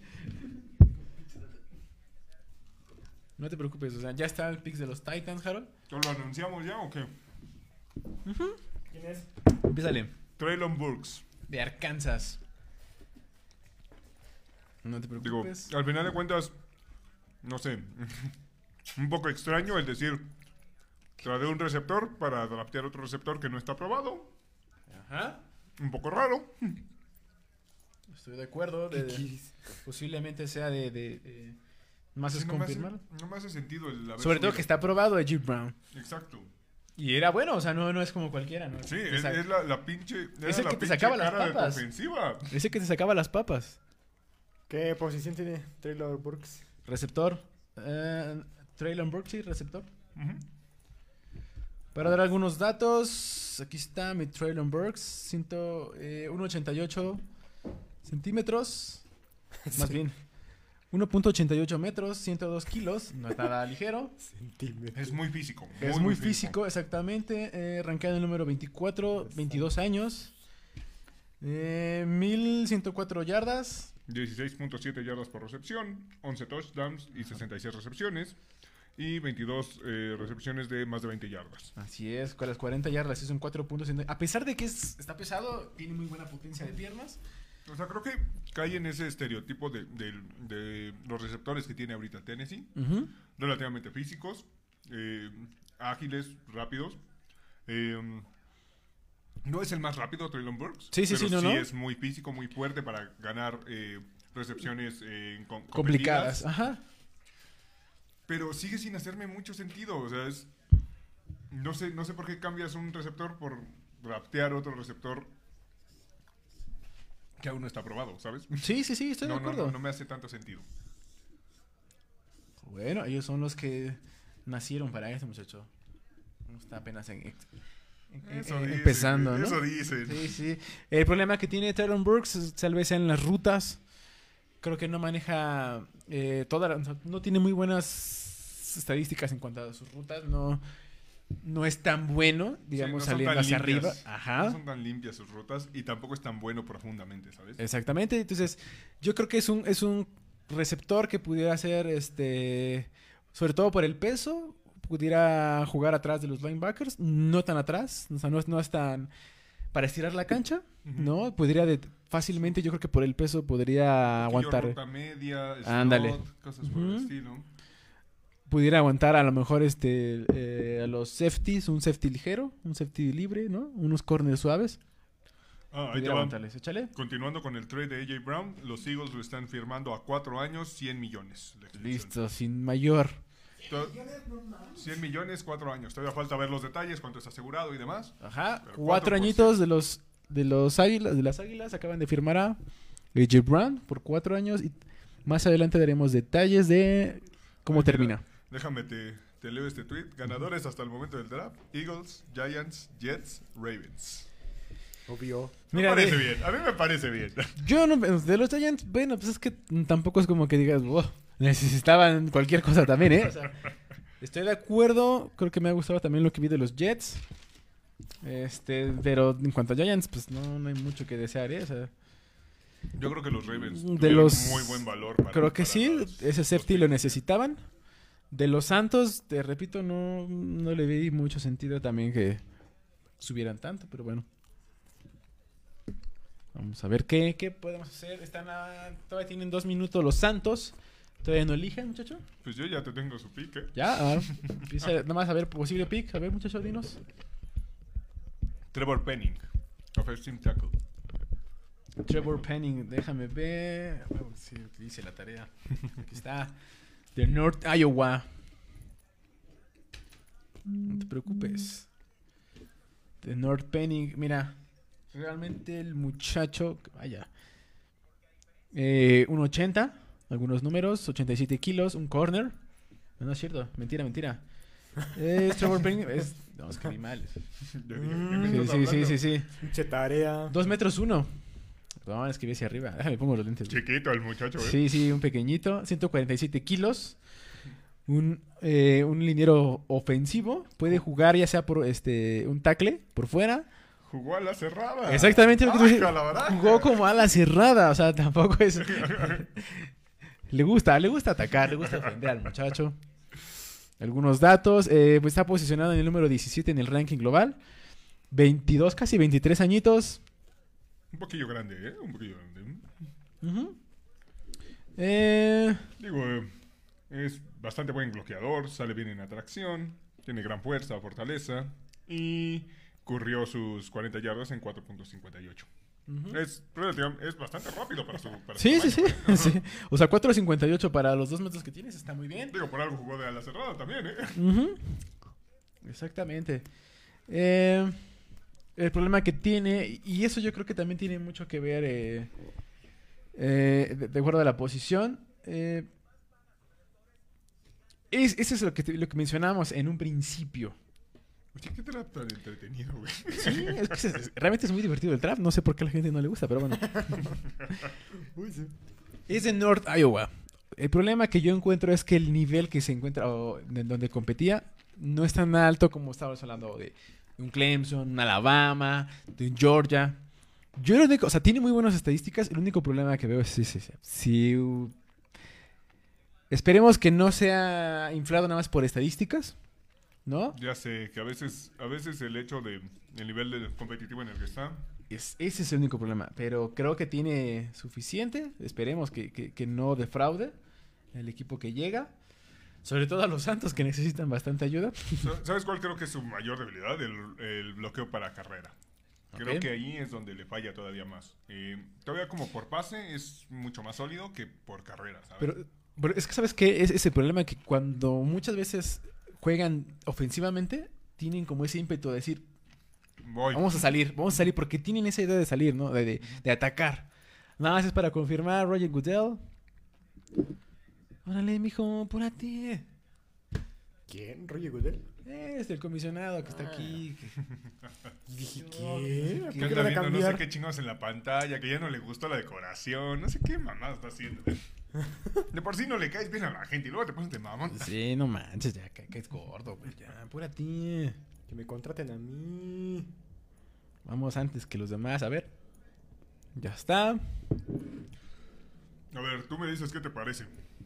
No te preocupes, o sea, ya está el pix de los Titans, Harold. ¿Lo anunciamos ya o qué? ¿Quién es? Empiezale. Traylon Burks. De Arkansas. No te Digo, preocupes. al final de cuentas, no sé, un poco extraño el decir, trae un receptor para adaptar otro receptor que no está probado. Ajá. Un poco raro. Estoy de acuerdo. de- de- posiblemente sea de. de- de- más es Sí, no, me hace, confirmar. no me hace sentido el haber Sobre todo que está probado de Jim Brown. Exacto. Y era bueno, o sea, no, no es como cualquiera, ¿no? Sí, es, es la, la pinche. Es el que te sacaba las cara de tu papas. ofensiva. Ese que te sacaba las papas. ¿Qué posición tiene Traylor Burks? Receptor. Eh, Traylon Burks, sí, receptor. Para dar algunos datos, aquí está mi Traylon Burks, ciento, eh, 1.88 centímetros, más bien 1.88 metros, 102 kilos, no es nada ligero. Centímetros. Es muy físico. es muy físico, exactamente, eh, rankeado en el número 24, 22 años, eh, 1104 yardas, 16.7 yardas por recepción, 11 touchdowns y 66 recepciones. Y 22 eh, recepciones de más de 20 yardas. Así es, con las 40 yardas, es un 4 puntos. en- A pesar de que es- está pesado, tiene muy buena potencia de piernas. O sea, creo que cae en ese estereotipo de, de- de los receptores que tiene ahorita Tennessee. Relativamente físicos, eh, ágiles, rápidos. Eh, no es el más rápido Traylon Burks. Sí, sí, pero sí, no, no. es muy físico, muy fuerte para ganar eh, recepciones eh, com- Complicadas. Ajá. Pero sigue sin hacerme mucho sentido. O sea, es. No sé, no sé por qué cambias un receptor por draftear otro receptor que aún no está aprobado, ¿sabes? Sí, sí, sí, estoy no, de no, acuerdo. no, no me hace tanto sentido. Bueno, ellos son los que nacieron para eso, muchacho. Está apenas en, en- en- Eso en- dicen, empezando, ¿no? Eso dicen. Sí, sí. El problema que tiene Tyron Brooks tal vez en las rutas. Creo que no maneja eh, toda la- no tiene muy buenas estadísticas en cuanto a sus rutas. No, no es tan bueno, digamos, Sí, no saliendo hacia limpias. arriba. Ajá. No son tan limpias sus rutas y tampoco es tan bueno profundamente, ¿sabes? Exactamente. Entonces, yo creo que es un, es un receptor que pudiera ser, este, sobre todo por el peso, pudiera jugar atrás de los linebackers, no tan atrás, o sea, no, es- no es tan para estirar la cancha, ¿no? Podría de- fácilmente, yo creo que por el peso podría aguantar, ruta media, slot, Ándale. cosas por el estilo. Pudiera aguantar a lo mejor este eh, a los safeties, un safety ligero, un safety libre, ¿no? Unos corners suaves. Ah, ahí échale. Continuando con el trade de AJ Brown, los Eagles lo están firmando a cuatro años, 100 millones. Listo, sin mayor. To- 100 millones, cuatro años. Todavía falta ver los detalles, cuánto es asegurado y demás. Ajá, Pero cuatro, añitos de los de los águilas, de las águilas acaban de firmar a AJ Brown por cuatro años y más adelante daremos detalles de cómo Ay, mira. Déjame te, te leo este tweet. Ganadores hasta el momento del draft: Eagles, Giants, Jets, Ravens. Obvio. Me Mira, parece de- bien. A mí me parece bien. Yo no de los Giants, bueno, pues es que tampoco es como que digas, wow, necesitaban cualquier cosa también, ¿eh? O sea, estoy de acuerdo, creo que me ha gustado también lo que vi de los Jets. Este, pero en cuanto a Giants, pues no, no hay mucho que desear, ¿eh? O sea, Yo creo que los Ravens De los- muy buen valor. Para, Creo que para sí, los- ese safety lo necesitaban. De los Santos, te repito, no, no le vi mucho sentido también que subieran tanto, pero bueno. Vamos a ver qué, qué podemos hacer. Están a- todavía tienen dos minutos los Santos. ¿Todavía no eligen, muchacho? Pues yo ya te tengo su pick, ¿eh? Ya, ah, empieza nada más a ver posible pick. A ver, muchacho, dinos. Trevor Penning, offensive tackle. Trevor Penning, déjame ver. Si hice la tarea. Aquí está. De North Iowa. No te preocupes. De North Penning. Mira, realmente el muchacho. Vaya. Eh, un 80. Algunos números. 87 kilos. Un corner. No, no es cierto. Mentira, mentira. Es Trevor Penning. Es, no, es que ni mal. Yo dije, ¿qué Mm. me Sí, sí, sí, sí, sí. Tarea. Dos metros uno. No, es que vi hacia arriba. Déjame pongo los lentes. Chiquito el muchacho, ¿eh? Sí, sí, un pequeñito, 147 kilos. Un, eh, un liniero ofensivo. Puede jugar ya sea por este un tackle por fuera. Jugó a la cerrada. Exactamente lo que ¡Ah! Jugó como ala cerrada. O sea, tampoco es. le gusta, le gusta atacar, le gusta defender al muchacho. Algunos datos. eh, pues está posicionado en el número 17 en el ranking global. 22, casi 23 añitos. Un poquillo grande, ¿eh? Un poquillo grande. Ujú. Eh, Digo, eh, es bastante buen bloqueador, sale bien en atracción, tiene gran fuerza, fortaleza y corrió sus 40 yardas en 4.58. Es, relativamente- es bastante rápido para su para su Sí, sí, ¿eh? sí. O sea, 4.58 para los dos metros que tienes está muy bien. Digo, por algo jugó de ala cerrada también, ¿eh? Ujú. Exactamente. Eh, el problema que tiene, y eso yo creo que también tiene mucho que ver, eh, eh, de, de acuerdo a la posición, eh, es, eso es lo que, lo que mencionábamos en un principio. Oye, qué trap tan entretenido, güey. Sí, es que es- es- realmente es muy divertido el trap. No sé por qué a la gente no le gusta, pero bueno. Uy, sí. Es de North Iowa. El problema que yo encuentro es que el nivel que se encuentra o en donde competía no es tan alto como estábamos hablando de un Clemson, un Alabama, de un Georgia. Yo lo único, o sea, tiene muy buenas estadísticas. El único problema que veo es sí, sí, sí. Si, uh, esperemos que no sea inflado nada más por estadísticas, ¿no? Ya sé que a veces, a veces el hecho de el nivel de competitivo en el que está. Es- ese es el único problema. Pero creo que tiene suficiente. Esperemos que, que- que no defraude el equipo que llega. Sobre todo a los Santos que necesitan bastante ayuda. Sa- ¿Sabes cuál creo que es su mayor debilidad? El, el bloqueo para carrera. Creo Ok. que ahí es donde le falla todavía más. Eh, todavía como por pase es mucho más sólido que por carrera, ¿sabes? Pero, pero es que, ¿sabes qué? Es ese problema que cuando muchas veces juegan ofensivamente, tienen como ese ímpetu de decir, Voy. vamos a salir, vamos a salir, porque tienen esa idea de salir, ¿no? De, de- de atacar. Nada más es para confirmar, Roger Goodell. Órale, mijo, apúrate. ¿Quién? ¿Roger Goodell? Es el comisionado que está aquí. que- Dije, ¿qué? ¿Por Que qué anda viendo no sé qué chingados en la pantalla, que ya no le gustó la decoración, no sé qué mamada está haciendo. De por sí no le caes bien a la gente y luego te pones de mamón. Sí, no manches, ya que, que es gordo, güey. Ya, apúrate. Que me contraten a mí. Vamos antes que los demás, a ver. Ya está. A ver, tú me dices qué te parece.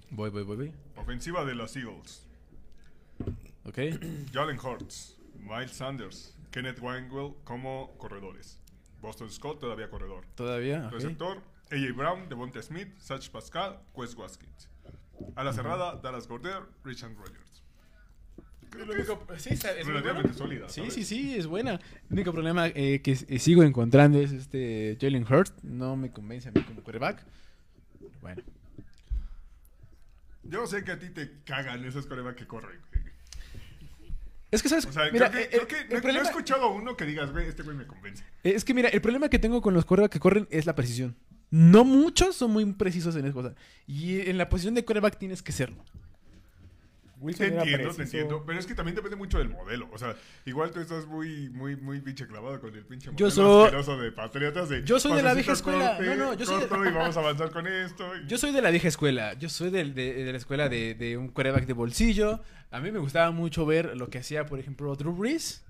Voy, voy, voy, voy. Ofensiva de los Eagles. Ok. Jalen Hurts, Miles Sanders, Kenneth Wangwell como corredores. Boston Scott todavía corredor. Todavía. ok. Receptor, AJ Brown, Devonta Smith, Satch Pascal, Quest Watkins. A la cerrada, Dallas Gorder, Richard Rogers. Creo que es Sí, es relativamente sólida. Sí, ¿sabes? sí, sí, es buena. El único problema eh, que eh, sigo encontrando es este Jalen Hurst. No me convence a mí como quarterback. Bueno. Yo sé que a ti te cagan esos corebacks que corren. Es que, ¿sabes? O sea, mira, creo que, eh, creo eh, que no, he escuchado a uno que digas, güey, este güey me convence. eh, es que mira, el problema que tengo con los quarterbacks que corren es la precisión. No muchos son muy precisos en esa cosa. Y en la posición de quarterback tienes que serlo. Wilson Te era entiendo, te entiendo. Pero es que también depende mucho del modelo. O sea, igual tú estás muy, muy, muy pinche clavado con el pinche modelo Yo soy- asqueroso de Patriotas. De Yo soy de la vieja escuela. corte, No, no, yo soy de- y vamos a avanzar con esto. y- Yo soy de la vieja escuela. Yo soy del- de, de la escuela de, de un quarterback de bolsillo. A mí me gustaba mucho ver lo que hacía, por ejemplo, Drew Brees.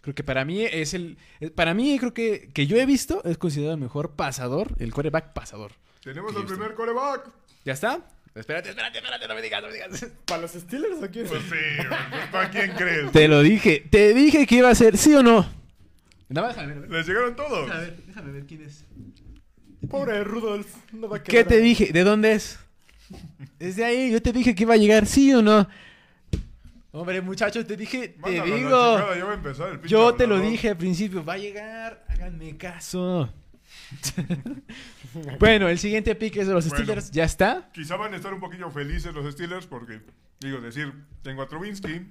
Creo que para mí es el. eh, Para mí, creo que, que yo he visto, es considerado el mejor pasador, el quarterback pasador. Tenemos yo primer coreback. ¿Ya está? Espérate, espérate, espérate, no me digas, no me digas. ¿Para los Steelers o quién? Pues sí, ¿para quién crees? Te lo dije, te dije que iba a ser, ¿sí o no? Nada más, déjame ver. Les llegaron todos. Déjame ver, déjame ver quién es. Pobre Rudolph. No va a ¿Qué quedar te ahí. dije? ¿De dónde es? Desde ahí, yo te dije que iba a llegar, ¿sí o no? Hombre, muchachos, te dije, te Mándalo a digo. chingada, ya va a empezar el pinche Yo te lo dije al principio, va a llegar, háganme caso. bueno, el siguiente pick es de los Bueno. Steelers, ¿ya está? Quizá van a estar un poquillo felices los Steelers porque, digo, decir, tengo a Trubinsky,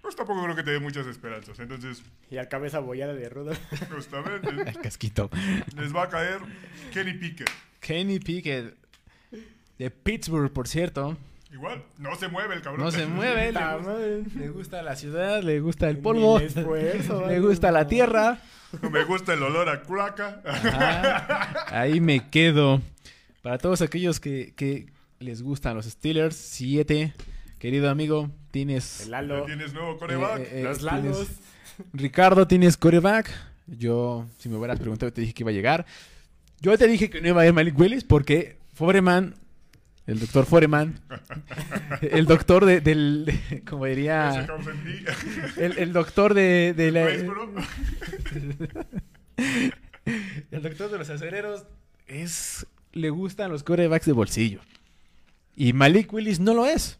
pues tampoco creo que te dé muchas esperanzas. Entonces, Y al cabeza bollada de Rudolph. justamente, El casquito. les va a caer Kenny Pickett. Kenny Pickett, de Pittsburgh, por cierto. Igual, no se mueve el cabrón. No se mueve, le, gusta, le gusta la ciudad, le gusta el polvo, Ni el esfuerzo, le gusta la tierra. Me gusta el olor a craca. Ajá, ahí me quedo. Para todos aquellos que, que les gustan los Steelers, 7. Querido amigo, tienes... El Lalo. tienes nuevo coreback. Eh, eh, Los tienes- Lalos. Ricardo, tienes coreback. Yo, si me hubieras preguntado, te dije que iba a llegar. Yo te dije que no iba a ir Malik Willis porque Foreman, el doctor Foreman, el doctor de, del, de- como diría, el, el doctor de, de la-. el doctor de los acereros es, le gustan los corebacks de bolsillo. Y Malik Willis no lo es.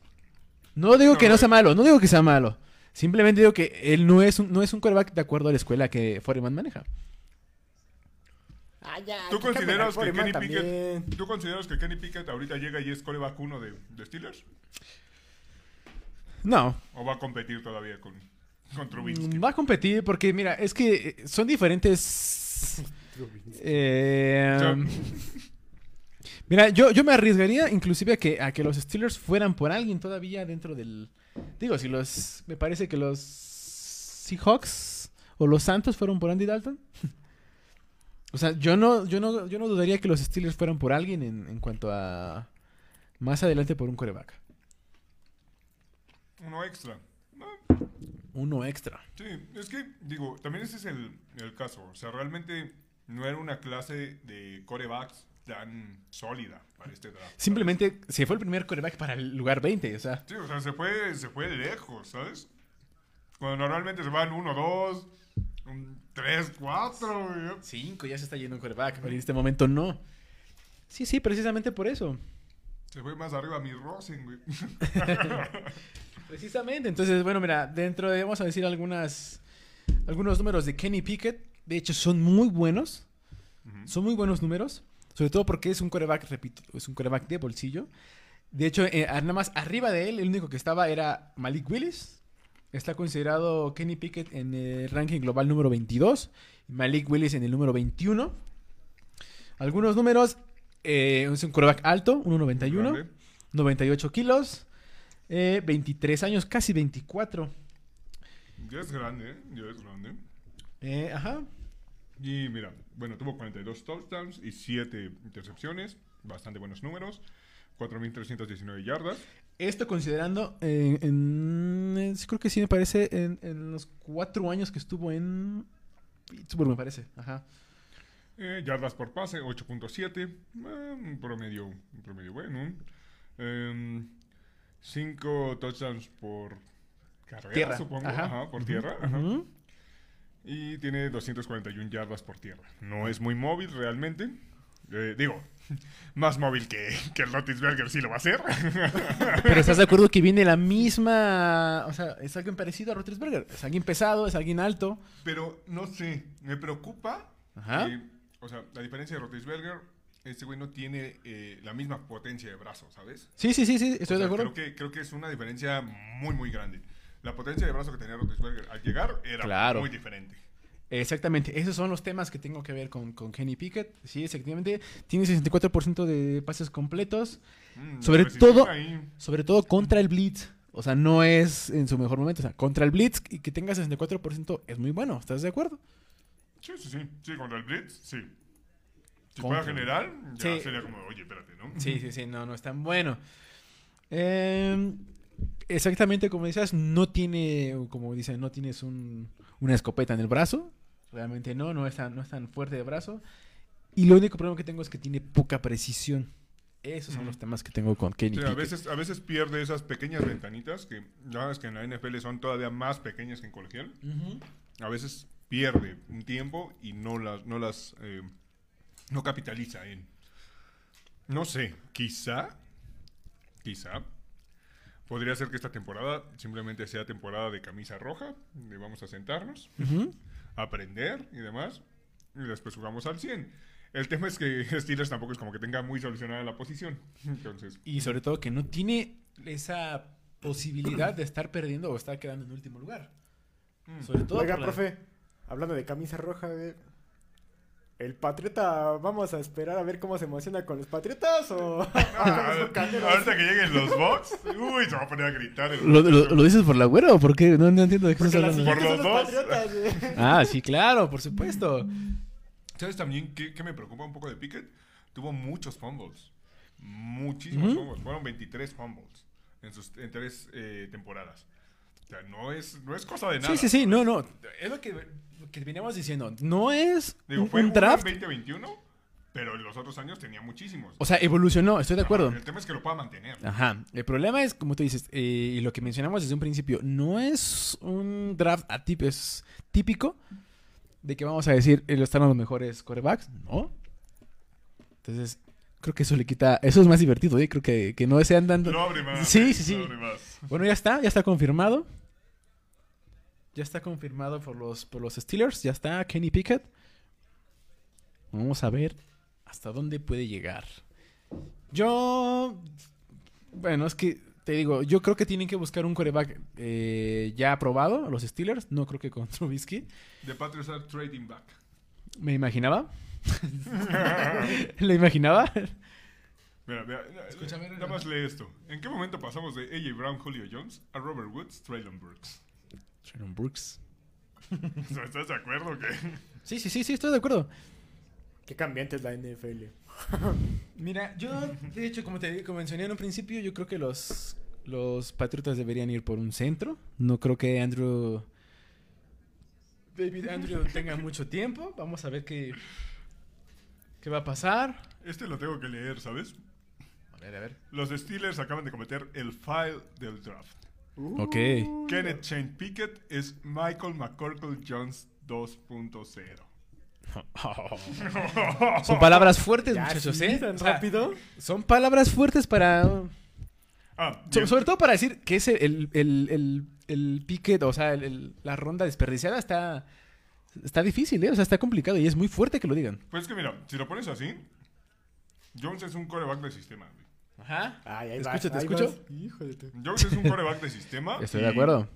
No digo que No, sea malo, no digo que sea malo. Simplemente digo que él no es un, no es un coreback de acuerdo a la escuela que Foreman maneja. Ah, ya. ¿Tú que cambien al consideras que Foreman Kenny también. Pickett, ¿Tú consideras que Kenny Pickett ahorita llega y es coreback uno de, de Steelers? No, ¿O va a competir todavía con, con Trubinsky? Mm, Va a competir porque, mira, es que eh, son diferentes. eh, Yo- mira, yo, yo me arriesgaría inclusive a que, a que los Steelers fueran por alguien todavía dentro del... Digo, si los... Me parece que los Seahawks o los Santos fueron por Andy Dalton. o sea, yo no, yo, no, yo no dudaría que los Steelers fueran por alguien en, en cuanto a... Más adelante por un coreback. Uno extra. No, Uno extra. sí, es que, digo, también ese es el, el caso. O sea, realmente no era una clase de corebacks tan sólida para este draft. ¿sabes? Simplemente se fue el primer coreback para el lugar 20, o sea. Sí, o sea, se fue, se fue lejos, ¿sabes? Cuando normalmente se van 1, 2, 3, 4. 5 ya se está yendo un coreback, pero en este momento no. Sí, sí, precisamente por eso. Se fue más arriba mi Rosen, güey. Precisamente. Entonces, bueno, mira, dentro de, vamos a decir algunas, algunos números de Kenny Pickett. De hecho, son muy buenos. Son muy buenos números. Sobre todo porque es un coreback, repito, es un coreback de bolsillo. De hecho, eh, nada más arriba de él, el único que estaba era Malik Willis. Está considerado Kenny Pickett en el ranking global número 22. Y Malik Willis en el número 21. Algunos números. eh, es un coreback alto, 1.91. Grande. 98 kilos. Eh, 23 años, casi 24. Ya es grande, ¿eh? Ya es grande. Eh, ajá. Y mira, bueno, tuvo 42 touchdowns y 7 intercepciones. Bastante buenos números. 4.319 yardas. Esto considerando, eh, en, creo que sí me parece, en, en los cuatro años que estuvo en Pittsburgh, me parece. Ajá. Eh, yardas por pase, 8.7. eh, un promedio, un promedio bueno. 5 touchdowns por carrera, Tierra, supongo. ajá. Ajá, por tierra. ajá. Ujú. Y tiene 241 yardas por tierra. No es muy móvil realmente. Eh, digo, más móvil que, que el Rotisberger sí lo va a hacer. Pero estás de acuerdo que viene la misma. O sea, es alguien parecido a Roethlisberger. Es alguien pesado, es alguien alto. Pero no sé, me preocupa. Ajá. que, o sea, la diferencia de Rotisberger, este güey no tiene eh, la misma potencia de brazo, ¿sabes? Sí, sí, sí, sí, O estoy sea, de acuerdo. Creo que, creo que es una diferencia muy, muy grande. La potencia de brazo que tenía Rotisberger al llegar era Claro. muy diferente. Exactamente, esos son los temas que tengo que ver con, con Kenny Pickett. Sí, efectivamente, tiene 64% de pases completos, Mm, Sobre todo- ahí. sobre todo contra el blitz. O sea, no es en su mejor momento. O sea, contra el blitz y que tenga 64% es muy bueno. ¿Estás de acuerdo? Sí, sí, sí. Sí, contra el Blitz, sí. Si fuera general, ya Sí. sería como, oye, espérate, ¿no? Sí, sí, sí, no, no es tan bueno. Eh, exactamente como decías, no tiene, como dicen, no tienes un- una escopeta en el brazo. Realmente no, no es, tan, no es tan fuerte de brazo. Y lo único problema que tengo es que tiene poca precisión. Esos son los temas que tengo con Kenny Sí, a veces, a veces pierde esas pequeñas ventanitas que ya sabes que en la NFL son todavía más pequeñas que en colegial. A veces pierde un tiempo y no las, no las, eh, no capitaliza en, no sé, quizá, quizá, podría ser que esta temporada simplemente sea temporada de camisa roja, de vamos a sentarnos, aprender y demás, y después jugamos al 100. El tema es que Steelers tampoco es como que tenga muy solucionada la posición, entonces... Y sobre todo que no tiene esa posibilidad de estar perdiendo o estar quedando en último lugar. mm. Sobre todo Oiga, la- profe, hablando de camisa roja, güey, ¿el Patriota vamos a esperar a ver cómo se emociona con los Patriotas o Ah, ahorita que lleguen los box, uy, se va a poner a gritar. el- ¿Lo, lo- lo dices por la güera o por qué? No, no entiendo de qué estás la hablando. Por los dos. Ah, sí, claro, por supuesto. ¿Sabes también qué, qué me preocupa un poco de Pickett? Tuvo muchos fumbles. Muchísimos fumbles. Fueron 23 fumbles en sus en tres eh, temporadas. O sea, no es, no es cosa de nada. Sí, sí, sí, no, no. Es lo que, que veníamos diciendo. No es Digo, un, fue un draft. en 2021, pero en los otros años tenía muchísimos. O sea, evolucionó, estoy de acuerdo. El tema es que lo pueda mantener. Ajá. El problema es, como tú dices, eh, y lo que mencionamos desde un principio, no es un draft es típico de que vamos a decir, están los mejores corebacks. No. Entonces, creo que eso le quita. Eso es más divertido, ¿eh? Creo que, que no sean dando. Lo abre más. Sí, eh, sí, sí. lo abre más. Bueno, ya está, ya está confirmado. Ya está confirmado por los, por los Steelers. Ya está Kenny Pickett. Vamos a ver hasta dónde puede llegar. Yo. Bueno, es que te digo, yo creo que tienen que buscar un coreback eh, ya aprobado, los Steelers. No creo que con Trubisky. The Patriots are trading back. Me imaginaba. ¿Lo imaginaba? Mira, mira, Escúchame, nada más lee esto. ¿En qué momento pasamos de AJ Brown, Julio Jones a Robert Woods, Traylon Burks? Shannon Brooks. ¿Estás de acuerdo o qué? Sí, sí, sí, sí, estoy de acuerdo. Qué cambiante es la NFL. Mira, yo, de hecho, como te como mencioné en un principio, yo creo que los, los Patriotas deberían ir por un centro. No creo que Andrew. David Andrew tenga mucho tiempo. Vamos a ver qué, ¿Qué va a pasar? Este lo tengo que leer, ¿sabes? A ver, a ver. Los Steelers acaban de cometer el file del draft. Ok. Kenneth Shane Pickett es Michael McCorkle Jones 2.0. Son palabras fuertes, Ya, muchachos, sí, ¿eh? tan O sea, rápido. son palabras fuertes para... Ah, So- sobre todo para decir que ese, el, el, el, el picket, o sea, el- el- la ronda desperdiciada está, está difícil, ¿eh? O sea, está complicado y es muy fuerte que lo digan. Pues es que mira, si lo pones así, Jones es un coreback de sistema. güey. Ajá. Ay, ahí ¿Te vas, escucho, te. Hijo de tu- Jones es un coreback de sistema. Estoy de acuerdo.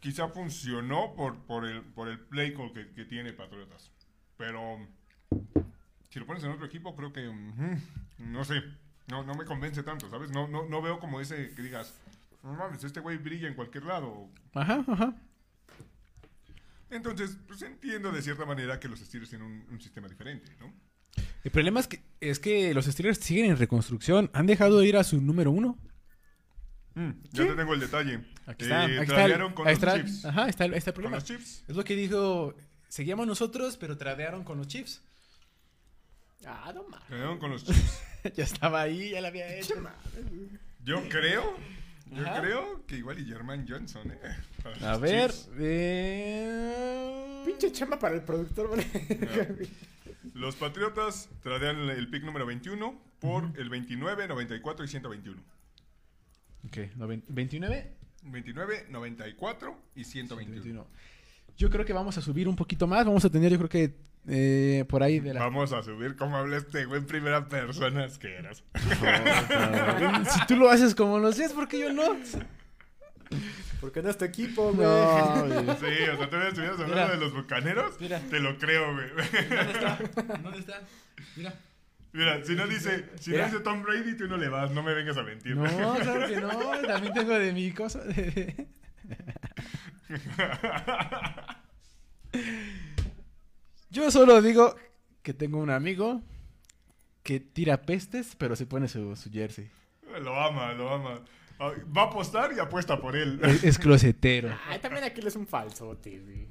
Quizá funcionó por, por, el, por el play call que, que tiene Patriotas. Pero si lo pones en otro equipo, creo que. no sé. No, no me convence tanto, ¿sabes? No, no, no veo como ese que digas. No mames, este güey brilla en cualquier lado. Ajá, ajá. Entonces, pues entiendo de cierta manera que los Steelers tienen un, un sistema diferente, ¿no? El problema es que, es que los Steelers siguen en reconstrucción. Han dejado de ir a su número uno. Ya te tengo el detalle. Aquí está. Eh, aquí está el- con ahí los está- Chiefs. Ajá, está, está el Con problema. los Chiefs. Es lo que dijo. Seguíamos nosotros, pero tradearon con los Chiefs. Ah, no mames. Tradearon con los Chiefs. ya estaba ahí, ya la había hecho. Yo creo. Yo Ajá. creo que igual y German Johnson, ¿eh? Para A ver. Chiefs. eh, Pinche chamba para el productor, ¿vale? Los Patriotas tradean el- pick número 21 por el 29, 94 y 121. Ok, noven- 29. 29, 94 y 121. 21. Yo creo que vamos a subir un poquito más. Vamos a tener, yo creo que eh, por ahí de la. Vamos a subir como habla este güey en primera persona, es que eras. si tú lo haces como lo hacías, ¿por qué yo no? Porque no es tu equipo, güey. No, güey. Sí, o sea, tú estuvieras hablando Mira. de los bucaneros, Mira. te lo creo, güey. ¿Dónde está? ¿Dónde está? Mira. Mira, si no dice, si no dice Tom Brady, tú no le vas, no me vengas a mentir. No, claro que no. También tengo de mi cosa. Yo solo digo que tengo un amigo que tira pestes, pero se pone su, su jersey. Lo ama, lo ama. Ah, Va a apostar y apuesta por él. Es, es closetero. Ay, también aquel es un falsote, güey.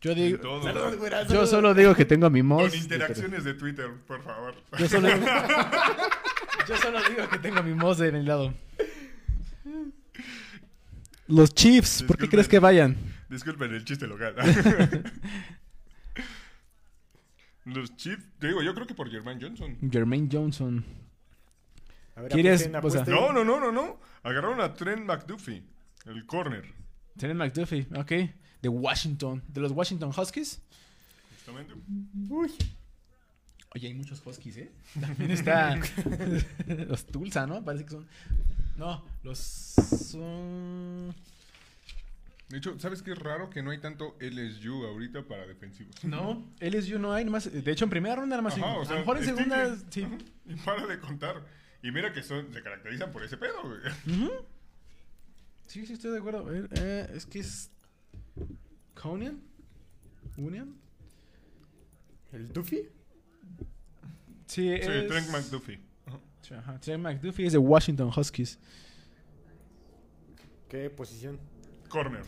Yo digo, Todo. Yo solo digo que tengo a mi Con mouse. interacciones de Twitter, por favor. Yo solo, yo solo digo que tengo a mi mouse de mi lado. Los Chiefs, ¿por qué crees que vayan? Disculpen el chiste local. Los Chiefs, te digo, yo creo que por German Johnson. Jermaine Johnson. A ver, ¿Quieres, apuesten, o sea, apuesten. No, no, no, no, no. Agarraron a Trent McDuffie, el corner. Tienen McDuffie, ok. De Washington. De los Washington Huskies. Justamente. Uy. Oye, hay muchos Huskies, ¿eh? También está. los Tulsa, ¿no? Parece que son. No, los. Son. De hecho, ¿sabes qué es raro? Que no hay tanto LSU ahorita para defensivos. No, LSU no hay nomás. De hecho, en primera ronda nada más. Ajá, a lo mejor en segunda. Sí. Y para de contar. Y mira que son, se caracterizan por ese pedo, güey. Ujú. Sí, sí, estoy de acuerdo. A ver, eh, es que es. Conian. Union. ¿El Duffy? Sí, Sí, es. Trent McDuffie. Ajá. Ajá, Trent McDuffie es de Washington Huskies. ¿Qué posición? Corner.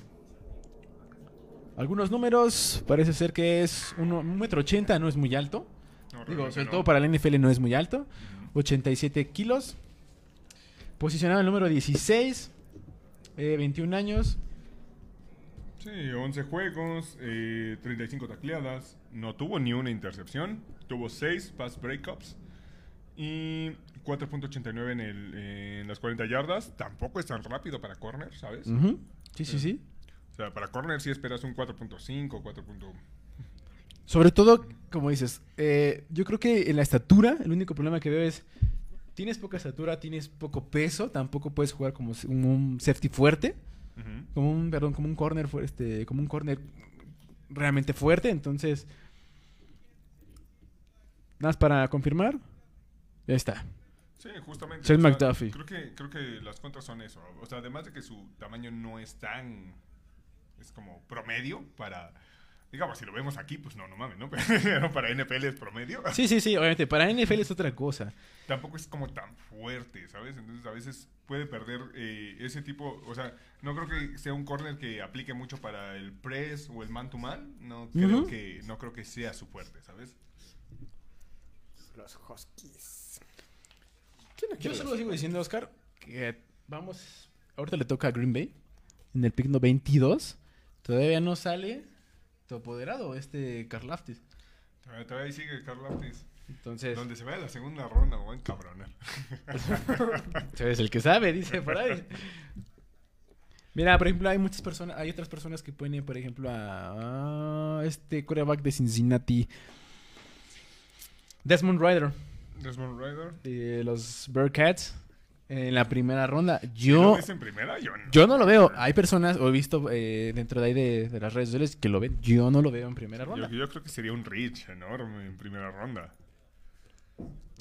Algunos números, parece ser que es uno- un metro ochenta, no es muy alto. No, Digo, sobre no. todo para la NFL no es muy alto. 87 kilos. Posicionado en el número 16. eh, 21 años. Sí, 11 juegos, eh, 35 tacleadas. No tuvo ni una intercepción. Tuvo 6 pass breakups. Y 4.89 en, el, en las 40 yardas. Tampoco es tan rápido para corner, ¿sabes? Sí, sí, sí. O sea, para corner sí esperas un 4.5, 4. Sobre todo, como dices, eh, yo creo que en la estatura, el único problema que veo es. Tienes poca estatura, tienes poco peso, tampoco puedes jugar como un, un safety fuerte, como un, perdón, como un corner este, como un corner realmente fuerte, entonces. Nada más para confirmar. Ya está. Sí, justamente. Trent o sea, McDuffie. Creo que, creo que las contras son eso. O sea, además de que su tamaño no es tan. Es como promedio para Digamos, si lo vemos aquí, pues no, no mames, ¿no? Pero para NFL es promedio. Sí, sí, sí, obviamente. Para NFL es otra cosa. Tampoco es como tan fuerte, ¿sabes? Entonces a veces puede perder eh, ese tipo, o sea, no creo que sea un corner que aplique mucho para el press o el man to man. No creo que no creo que sea su fuerte, ¿sabes? Los Huskies. ¿Quién no Yo solo sigo diciendo, Oscar, que vamos. Ahorita le toca a Green Bay en el pick no 22. Todavía no sale tu apoderado, este Karlaftis. Todavía, sigue Carl Aptis. Entonces, Donde se vaya la segunda ronda, o en cabronar. eres el que sabe, dice por ahí. Mira, por ejemplo, hay muchas personas, hay otras personas que ponen, por ejemplo, a, a este coreback de Cincinnati, Desmond Ryder, Desmond Rider. de los Bearcats, en la primera ronda. ¿Lo Yo, ves en primera? Yo no. yo no lo veo. Hay personas, o he visto eh, dentro de ahí de, de las redes sociales que lo ven. Yo no lo veo en primera ronda. yo creo que sería un reach enorme en primera ronda.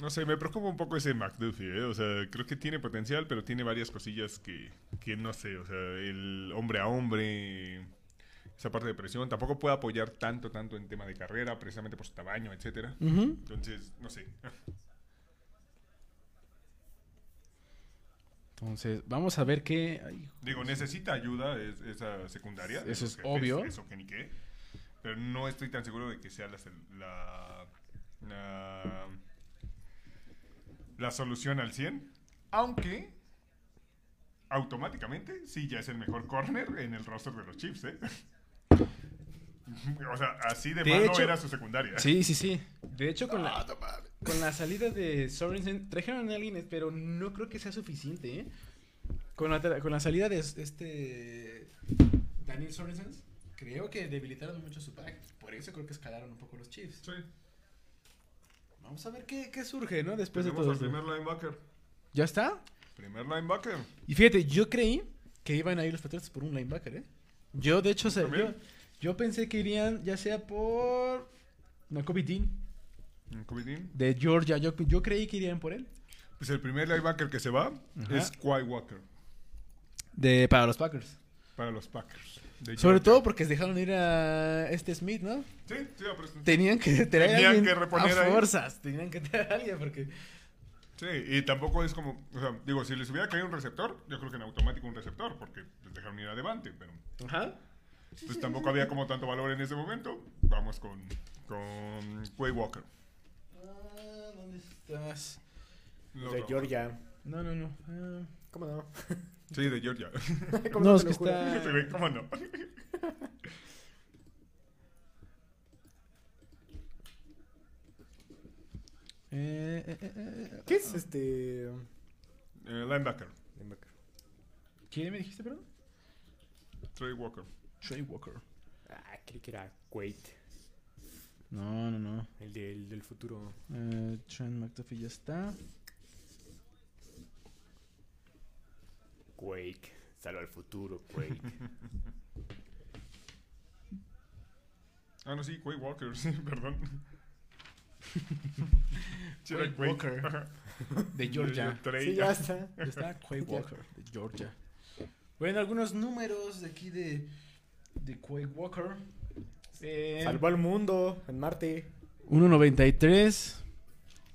No sé, me preocupa un poco ese McDuffie, ¿eh? O sea, creo que tiene potencial, pero tiene varias cosillas que, que no sé. O sea, el hombre a hombre, esa parte de presión, tampoco puede apoyar tanto, tanto en tema de carrera, precisamente por su tamaño, etcétera. Entonces, no sé. Entonces, vamos a ver qué... ay, Digo, necesita ayuda es- esa secundaria. Eso es jefes, obvio. Eso que ni qué. Pero no estoy tan seguro de que sea la, la, la, la solución al 100. Aunque, automáticamente, sí ya es el mejor corner en el roster de los Chiefs, ¿eh? O sea, así de, De malo hecho- era su secundaria. Sí, sí, sí. De hecho, con la, con la salida de Sorensen, trajeron a alguien, pero no creo que sea suficiente, ¿eh? Con la, con la salida de es- este Daniel Sorensen, creo que debilitaron mucho su pack. Por eso creo que escalaron un poco los Chiefs. Sí. Vamos a ver qué, qué surge, ¿no? Después de todo esto. primer linebacker. ¿Ya está? Primer linebacker. Y fíjate, yo creí que iban a ir los Patriots por un linebacker, ¿eh? Yo, de hecho, se- yo. Yo pensé que irían ya sea por Kobe Dean. de Georgia. Yo, yo creí que irían por él. Pues el primer linebacker que se va Ajá. es Quay Walker. De, para los Packers. Para los Packers. Sobre todo porque dejaron ir a este Smith, ¿no? Sí, sí, pero es- Tenían que traer a alguien que reponer a ahí. fuerzas. Tenían que traer a alguien porque... Sí, y tampoco es como, o sea, digo, si les hubiera caído un receptor, yo creo que en automático un receptor, porque les dejaron ir adelante, pero Ajá. Pues tampoco había como tanto valor en ese momento. Vamos con, con Quay Walker. Ah, ¿Dónde estás? Lo De. Georgia. No, no, no. Ah. ¿Cómo no? Sí, de Georgia. ¿Cómo No, es que está... Se ve, ¿cómo no? Eh, eh, eh, ¿Qué es este...? Eh, linebacker, ¿Quién me dijiste, perdón? Trey Walker. Trey Walker. Ah, creí que era Quake. No, no, no. El del, del futuro. Eh, Trent McDuffie ya está. Quake. Salva al futuro, Quake. Ah, no, sí, Quay Walker, sí, perdón. Quay. Walker. De Georgia. Sí, ya está. Ya está Quay Walker, de Georgia. Bueno, algunos números de aquí de, de Quay Walker. Eh, Salvó al mundo en Marte. 1.93.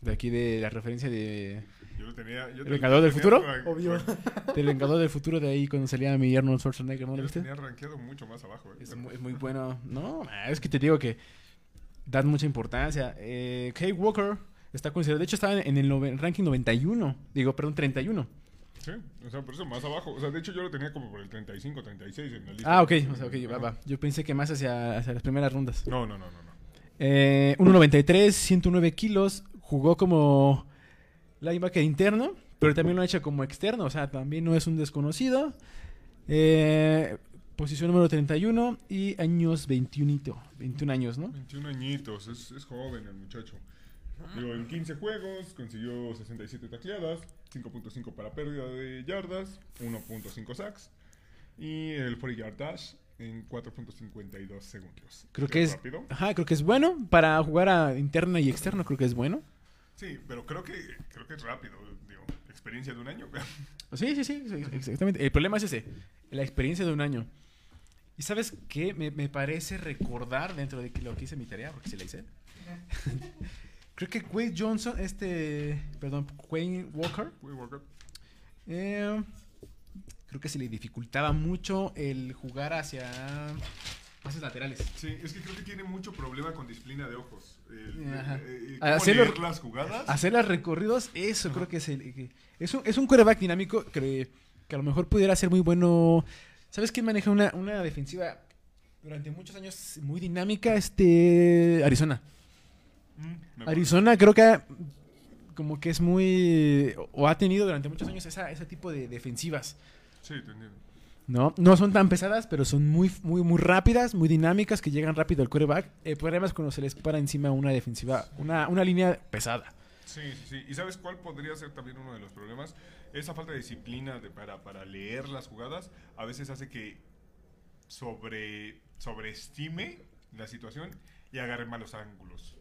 De aquí de la referencia de Yo lo tenía. Yo ¿El Vengador del Futuro? rank- Obvio. del Vengador del Futuro de ahí cuando salía mi Arnold Schwarzenegger, ¿no Yo lo viste? tenía rankeado mucho más abajo. eh. Es muy, es muy bueno. No, ah, es que te digo que dan mucha importancia. Eh, Walker está considerado, de hecho estaba en el ranking 91, digo, perdón, 31. Sí, o sea, por eso más abajo. O sea, de hecho yo lo tenía como por el 35, 36 en la lista. Ah, ok, o sea, ok, va, va. Yo pensé que más hacia, hacia las primeras rondas. No, no, no, no. no. Eh, 1.93, 109 kilos, jugó como linebacker interno, pero también lo ha hecho como externo, o sea, también no es un desconocido. Eh, posición número 31 y años 21, 21 años, ¿no? 21 añitos, es, es joven el muchacho. Digo, en 15 juegos consiguió 67 tacleadas, 5.5 para pérdida de yardas, 1.5 sacks y el 40 yard dash en 4.52 segundos. Creo que es, rápido. ajá, creo que es bueno para jugar a interna y externo, creo que es bueno. Sí, pero creo que creo que es rápido, digo, experiencia de un año. Sí, sí, sí, exactamente. El problema es ese, la experiencia de un año. Y sabes qué? Me, me parece recordar dentro de lo que hice mi tarea, porque sí la hice. Creo que Quay Johnson, este, perdón, Quay Walker, Uy, Walker. eh, creo que se le dificultaba mucho el jugar hacia pases laterales. Sí, es que creo que tiene mucho problema con disciplina de ojos. El- Ajá. Al ¿cómo hacerlo- leer las jugadas? Hacer los recorridos, eso creo que es el, que- es un, es un quarterback dinámico que, que a lo mejor pudiera ser muy bueno. ¿Sabes quién maneja una, una defensiva durante muchos años muy dinámica? Este Arizona. Mm. Arizona creo que ha- como que es muy o ha tenido durante muchos años esa, ese tipo de defensivas. Sí, te entiendo. No, no son tan pesadas, pero son muy, muy, muy rápidas, muy dinámicas, que llegan rápido al quarterback. El problema es cuando se les para encima una defensiva, una, una línea pesada. Sí, sí, sí. ¿Y sabes cuál podría ser también uno de los problemas? Esa falta de disciplina de, para, para leer las jugadas a veces hace que sobre, sobreestime la situación y agarre malos ángulos.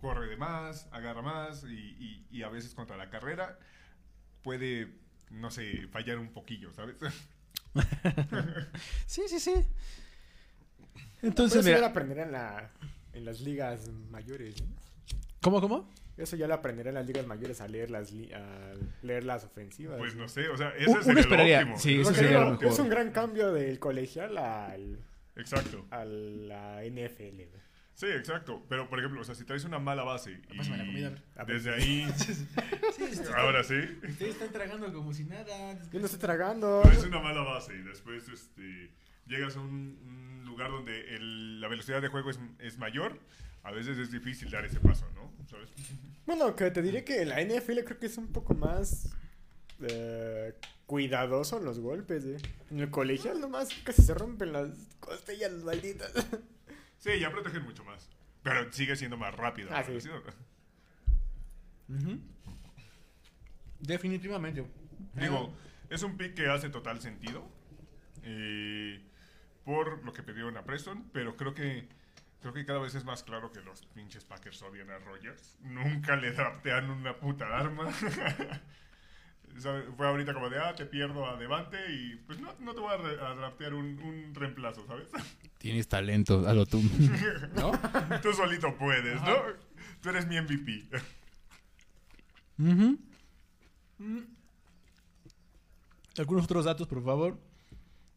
Corre de más, agarra más y, y- y a veces contra la carrera puede, no sé, fallar un poquillo, ¿sabes? Sí, sí, sí. Entonces, eso ya lo mira, aprenderá en, la, en las ligas mayores. ¿no? ¿cómo, cómo? Eso ya lo aprenderá en las ligas mayores a leer las, li- a leer las ofensivas. Pues ¿no? sé, o sea, sería lo óptimo. sí, eso Porque sería lo mejor. Es un gran cambio del colegial al, Exacto. a la NFL. Sí, exacto. Pero, por ejemplo, o sea, si traes una mala base y Pásame la comida, a ver. Desde ahí, Sí, ustedes ahora sí, están tragando como si nada. Yo no estoy tragando. traes una mala base y después este, llegas a un, un lugar donde el- la velocidad de juego es, es mayor, a veces es difícil dar ese paso, ¿no? ¿Sabes? Bueno, que te diré que la NFL creo que es un poco más eh, cuidadoso en los golpes. ¿eh? En el colegial nomás casi se rompen las costillas malditas. Sí, ya protegen mucho más. Pero sigue siendo más rápido. Ah, sí. Definitivamente. Digo, es un pick que hace total sentido. eh, por lo que pidieron a Preston, pero creo que creo que cada vez es más claro que los pinches Packers odian a Rogers. Nunca le draftean una puta arma. Fue ahorita como de, ah, te pierdo a Devante y pues no, no te voy a, re- a draftear un, un reemplazo, ¿sabes? Tienes talento, hazlo tú. ¿No? Tú solito puedes, ¿no? Tú eres mi MVP. Mm. Algunos otros datos, por favor.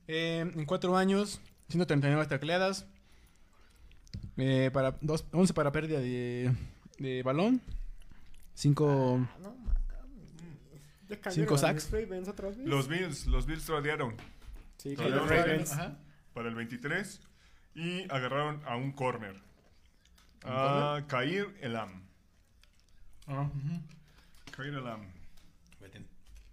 Eh, en cuatro años, 139 tacleadas. Eh, para dos, 11 para pérdida de, de balón. 5... Ah, no Cinco sacks. Los Bills, los Bills tradearon Sí, con los Ravens. Para el 23 y agarraron a un corner. ¿Un A Kair Elam. Ah, ujú. Kair Elam. Vete,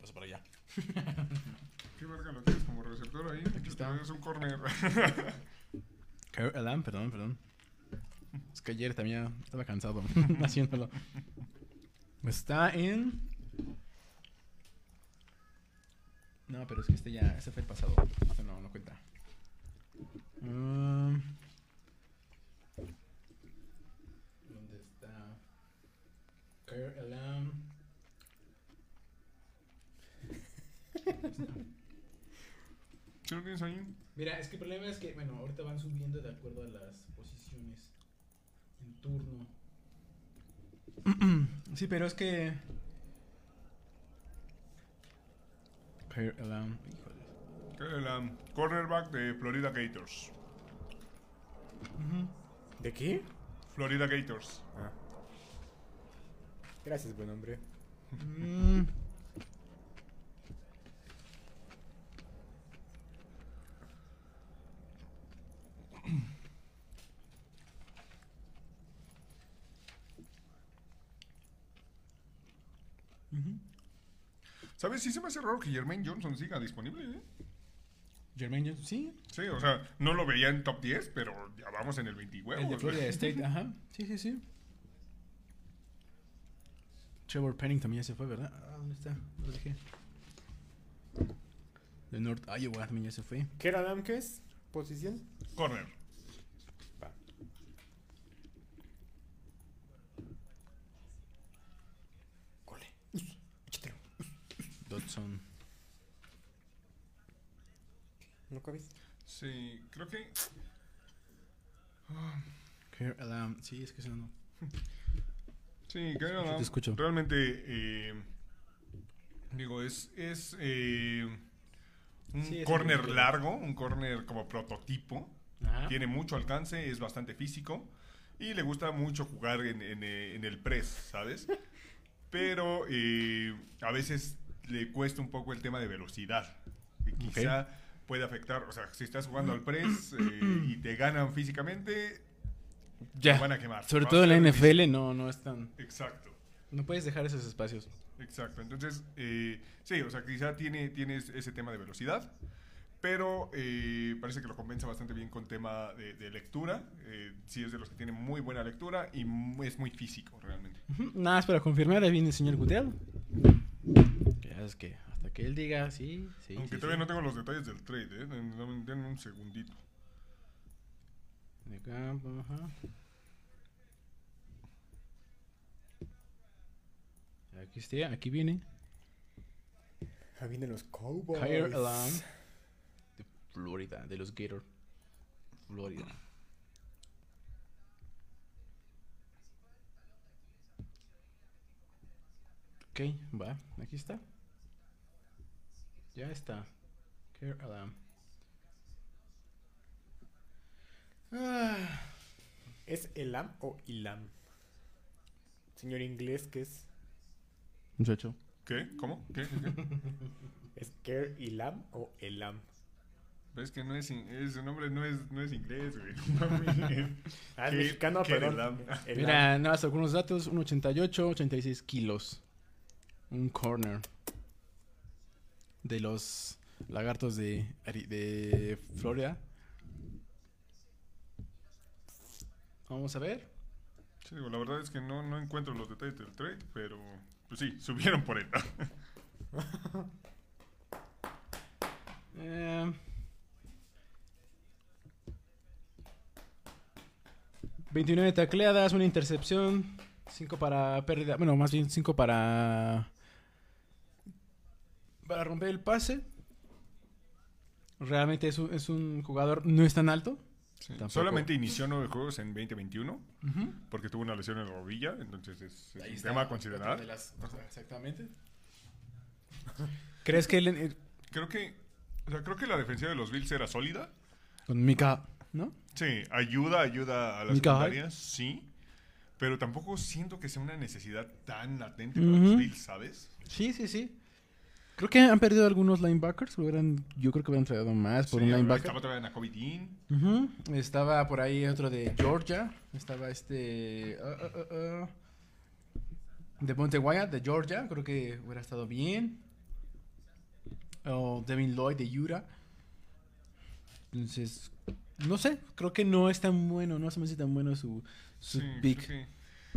paso para allá. ¿Qué verga lo tienes como receptor ahí? Aquí está. Es un corner. Kyle Alam, perdón, perdón. Es que ayer también estaba cansado haciéndolo. Está en. No, pero es que este ya. Este fue el pasado. Este no, no cuenta. Mm. ¿Dónde está? Kyle Alam. ¿Qué lo tienes ahí? Mira, es que el problema es que, bueno, ahorita van subiendo de acuerdo a las posiciones en turno. Sí, pero es que. Kair Elam, Elam. Cornerback de Florida Gators. ¿De qué? Florida Gators. Ah. Gracias, buen hombre. Mm. ¿Sabes? Sí se me hace raro que Jermaine Johnson siga disponible, ¿eh? Jermaine Johnson, sí. Sí, o sea, no lo veía en top 10, pero ya vamos en el 20 El de huevos. Florida State, ajá. Sí, sí, sí. Trevor Penning también ya se fue, ¿verdad? Ah, ¿dónde está? Lo dejé. De North Iowa también ya se fue. ¿Qué era Adam? ¿Qué es? ¿Posición? Corner. ¿No cabes? Sí, creo que. Alarm. Sí, es que eso no. Sí, Escucho, Alam, te escucho. Realmente, eh, digo, es, es eh, un Sí, corner largo, un corner como prototipo. Ajá. Tiene mucho alcance, es bastante físico y le gusta mucho jugar en, en, eh, en el press, ¿sabes? Pero eh, a veces le cuesta un poco el tema de velocidad. Que quizá puede afectar, o sea, si estás jugando al press eh, y te ganan físicamente, Ya. te van a quemar. Sobre todo en la difícil. NFL no, no es tan... Exacto. No puedes dejar esos espacios. Exacto, entonces, eh, sí, o sea, quizá tiene, tiene es- ese tema de velocidad, pero eh, parece que lo compensa bastante bien con tema de, de lectura. Eh, sí, es de los que tiene muy buena lectura y es muy físico realmente. Ujú, Nada más para confirmar, ahí viene el señor Goodell. Es que hasta que él diga sí, sí. Aunque sí, todavía sí. no tengo los detalles del trade, ¿eh? Den- Denme denme un segundito. De campo, ajá. Aquí está, aquí viene. Ah, vienen los Cowboys. Kyrie Alarm de Florida, de los Gator. Florida. Ok, va, aquí está. Ya está. Kyrie Alarm. Ah, ¿Es Elam o Ilam? Señor inglés, ¿qué es? muchacho. ¿Qué? ¿Cómo? ¿Qué? ¿Qué? ¿Es Care Ilam o Elam? ¿Ves que no es, in- ese nombre no es, no es inglés, güey? Ah, es ¿Qué- mexicano, perdón. Elam? Elam. Mira, nada más algunos datos. 1.88, 86 kilos. Un corner. De los lagartos de, de Florida. Vamos a ver. Sí, digo, la verdad es que no, no encuentro los detalles del trade, pero pues sí, subieron por él. Eh, 29 tacleadas, una intercepción, 5 para pérdida, bueno, más bien 5 para para romper el pase. Realmente es un, es un jugador no es tan alto. Sí. Solamente inició nueve juegos en 2021 porque tuvo una lesión en la rodilla, entonces es, es Ahí un está, tema a considerar. de las- exactamente. ¿Crees que él, eh, Creo que, o sea, creo que la defensiva de los Bills era sólida. con Mika, ¿no? Sí, ayuda, ayuda a las Mika secundarias, sí. Pero tampoco siento que sea una necesidad tan latente para los Bills, ¿sabes? Sí, sí, sí. Creo que han perdido algunos linebackers. hubieran- yo creo que hubieran traído más por Sí, un linebacker. Estaba todavía Nakobe Dean. Estaba por ahí otro de Georgia. Estaba este. ah, ah, ah, de Monte Wyatt, de Georgia. Creo que hubiera estado bien. O Devin Lloyd de Utah. Entonces, no sé. Creo que no es tan bueno. No se me hace tan bueno su, su Sí, pick. creo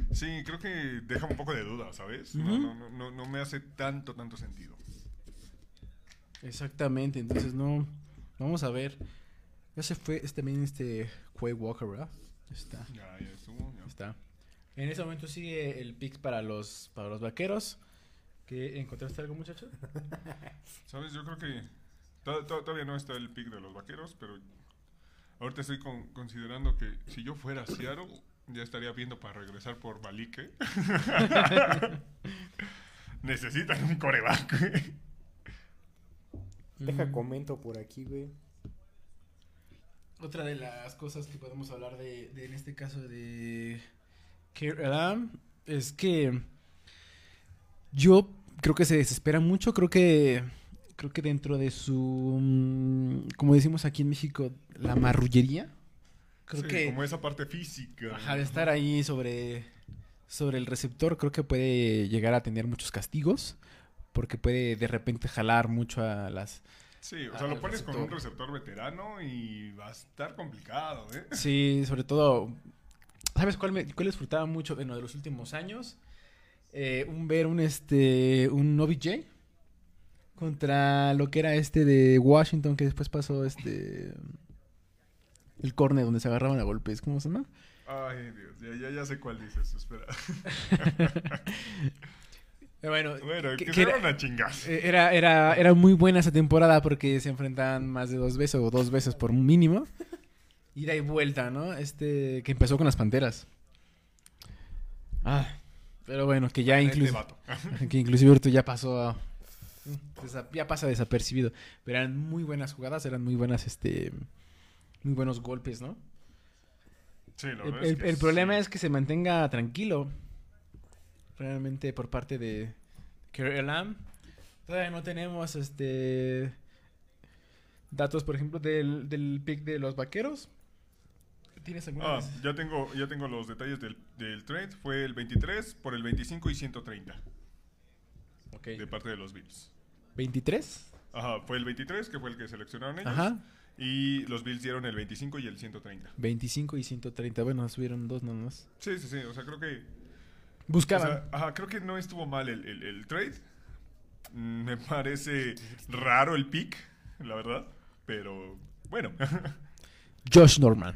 que, sí, creo que deja un poco de duda, ¿sabes? Ujú. no, no, no, no me hace tanto, tanto sentido. Exactamente. Entonces, no. Vamos a ver. Ya se fue este también este Quay Walker, ¿verdad? Está. Ya, ya estuvo. ya. Está. En ese momento sigue el pick para los, para los vaqueros. ¿Qué, ¿Encontraste algo, muchacho? ¿Sabes? Yo creo que to- to- todavía no está el pick de los vaqueros, pero ahorita estoy con- considerando que si yo fuera Seattle, ya estaría viendo para regresar por Malique. Necesitan un coreback. Deja comento por aquí, güey. Otra de las cosas que podemos hablar de, de, en este caso de Elam es que yo creo que se desespera mucho. Creo que creo que dentro de su, mm, como decimos aquí en México, la marrullería. Creo Sí, que Como esa parte física. Ajá, de estar ahí sobre, sobre el receptor, creo que puede llegar a tener muchos castigos. Porque puede de repente jalar mucho a las. Sí, o sea, lo pones con un receptor veterano y va a estar complicado, ¿eh? Sí, sobre todo. ¿Sabes cuál, me, cuál disfrutaba mucho en lo de los últimos años? Eh, un ver un este. un OBJ contra lo que era este de Washington, que después pasó este. El corner donde se agarraban a golpes, ¿cómo se llama? Ay, Dios, ya, ya, ya sé cuál dices, espera. Pero bueno, Bueno, que- que, era- van a chingas. eh, era, era, era muy buena esa temporada porque se enfrentaban más de dos veces o dos veces por mínimo. Ida y vuelta, ¿no? Este, que empezó con las Panteras. Ah, pero bueno, que ya incluso... que inclusive ahorita ya pasó a- ya pasa desapercibido pero eran muy buenas jugadas eran muy buenas este muy buenos golpes no Sí, la el, es el- que el problema sí. es que se mantenga tranquilo realmente por parte de Lamb todavía no tenemos este datos por ejemplo del, del pick de los vaqueros tienes alguna Ah, ya tengo, ya tengo los detalles del, del trade. Fue el 23 por el 25 y 130 Ok. de parte de los Bills. 23 Ajá, fue el 23 que fue el que seleccionaron ellos. ajá Y los Bills dieron el 25 y el 130. 25 y 130 bueno subieron dos nomás Sí, sí, sí. O sea, creo que. O buscaban sea, ajá, creo que no estuvo mal el, el- el trade. Mm, Me parece raro el pick, la verdad. Pero bueno. Josh Norman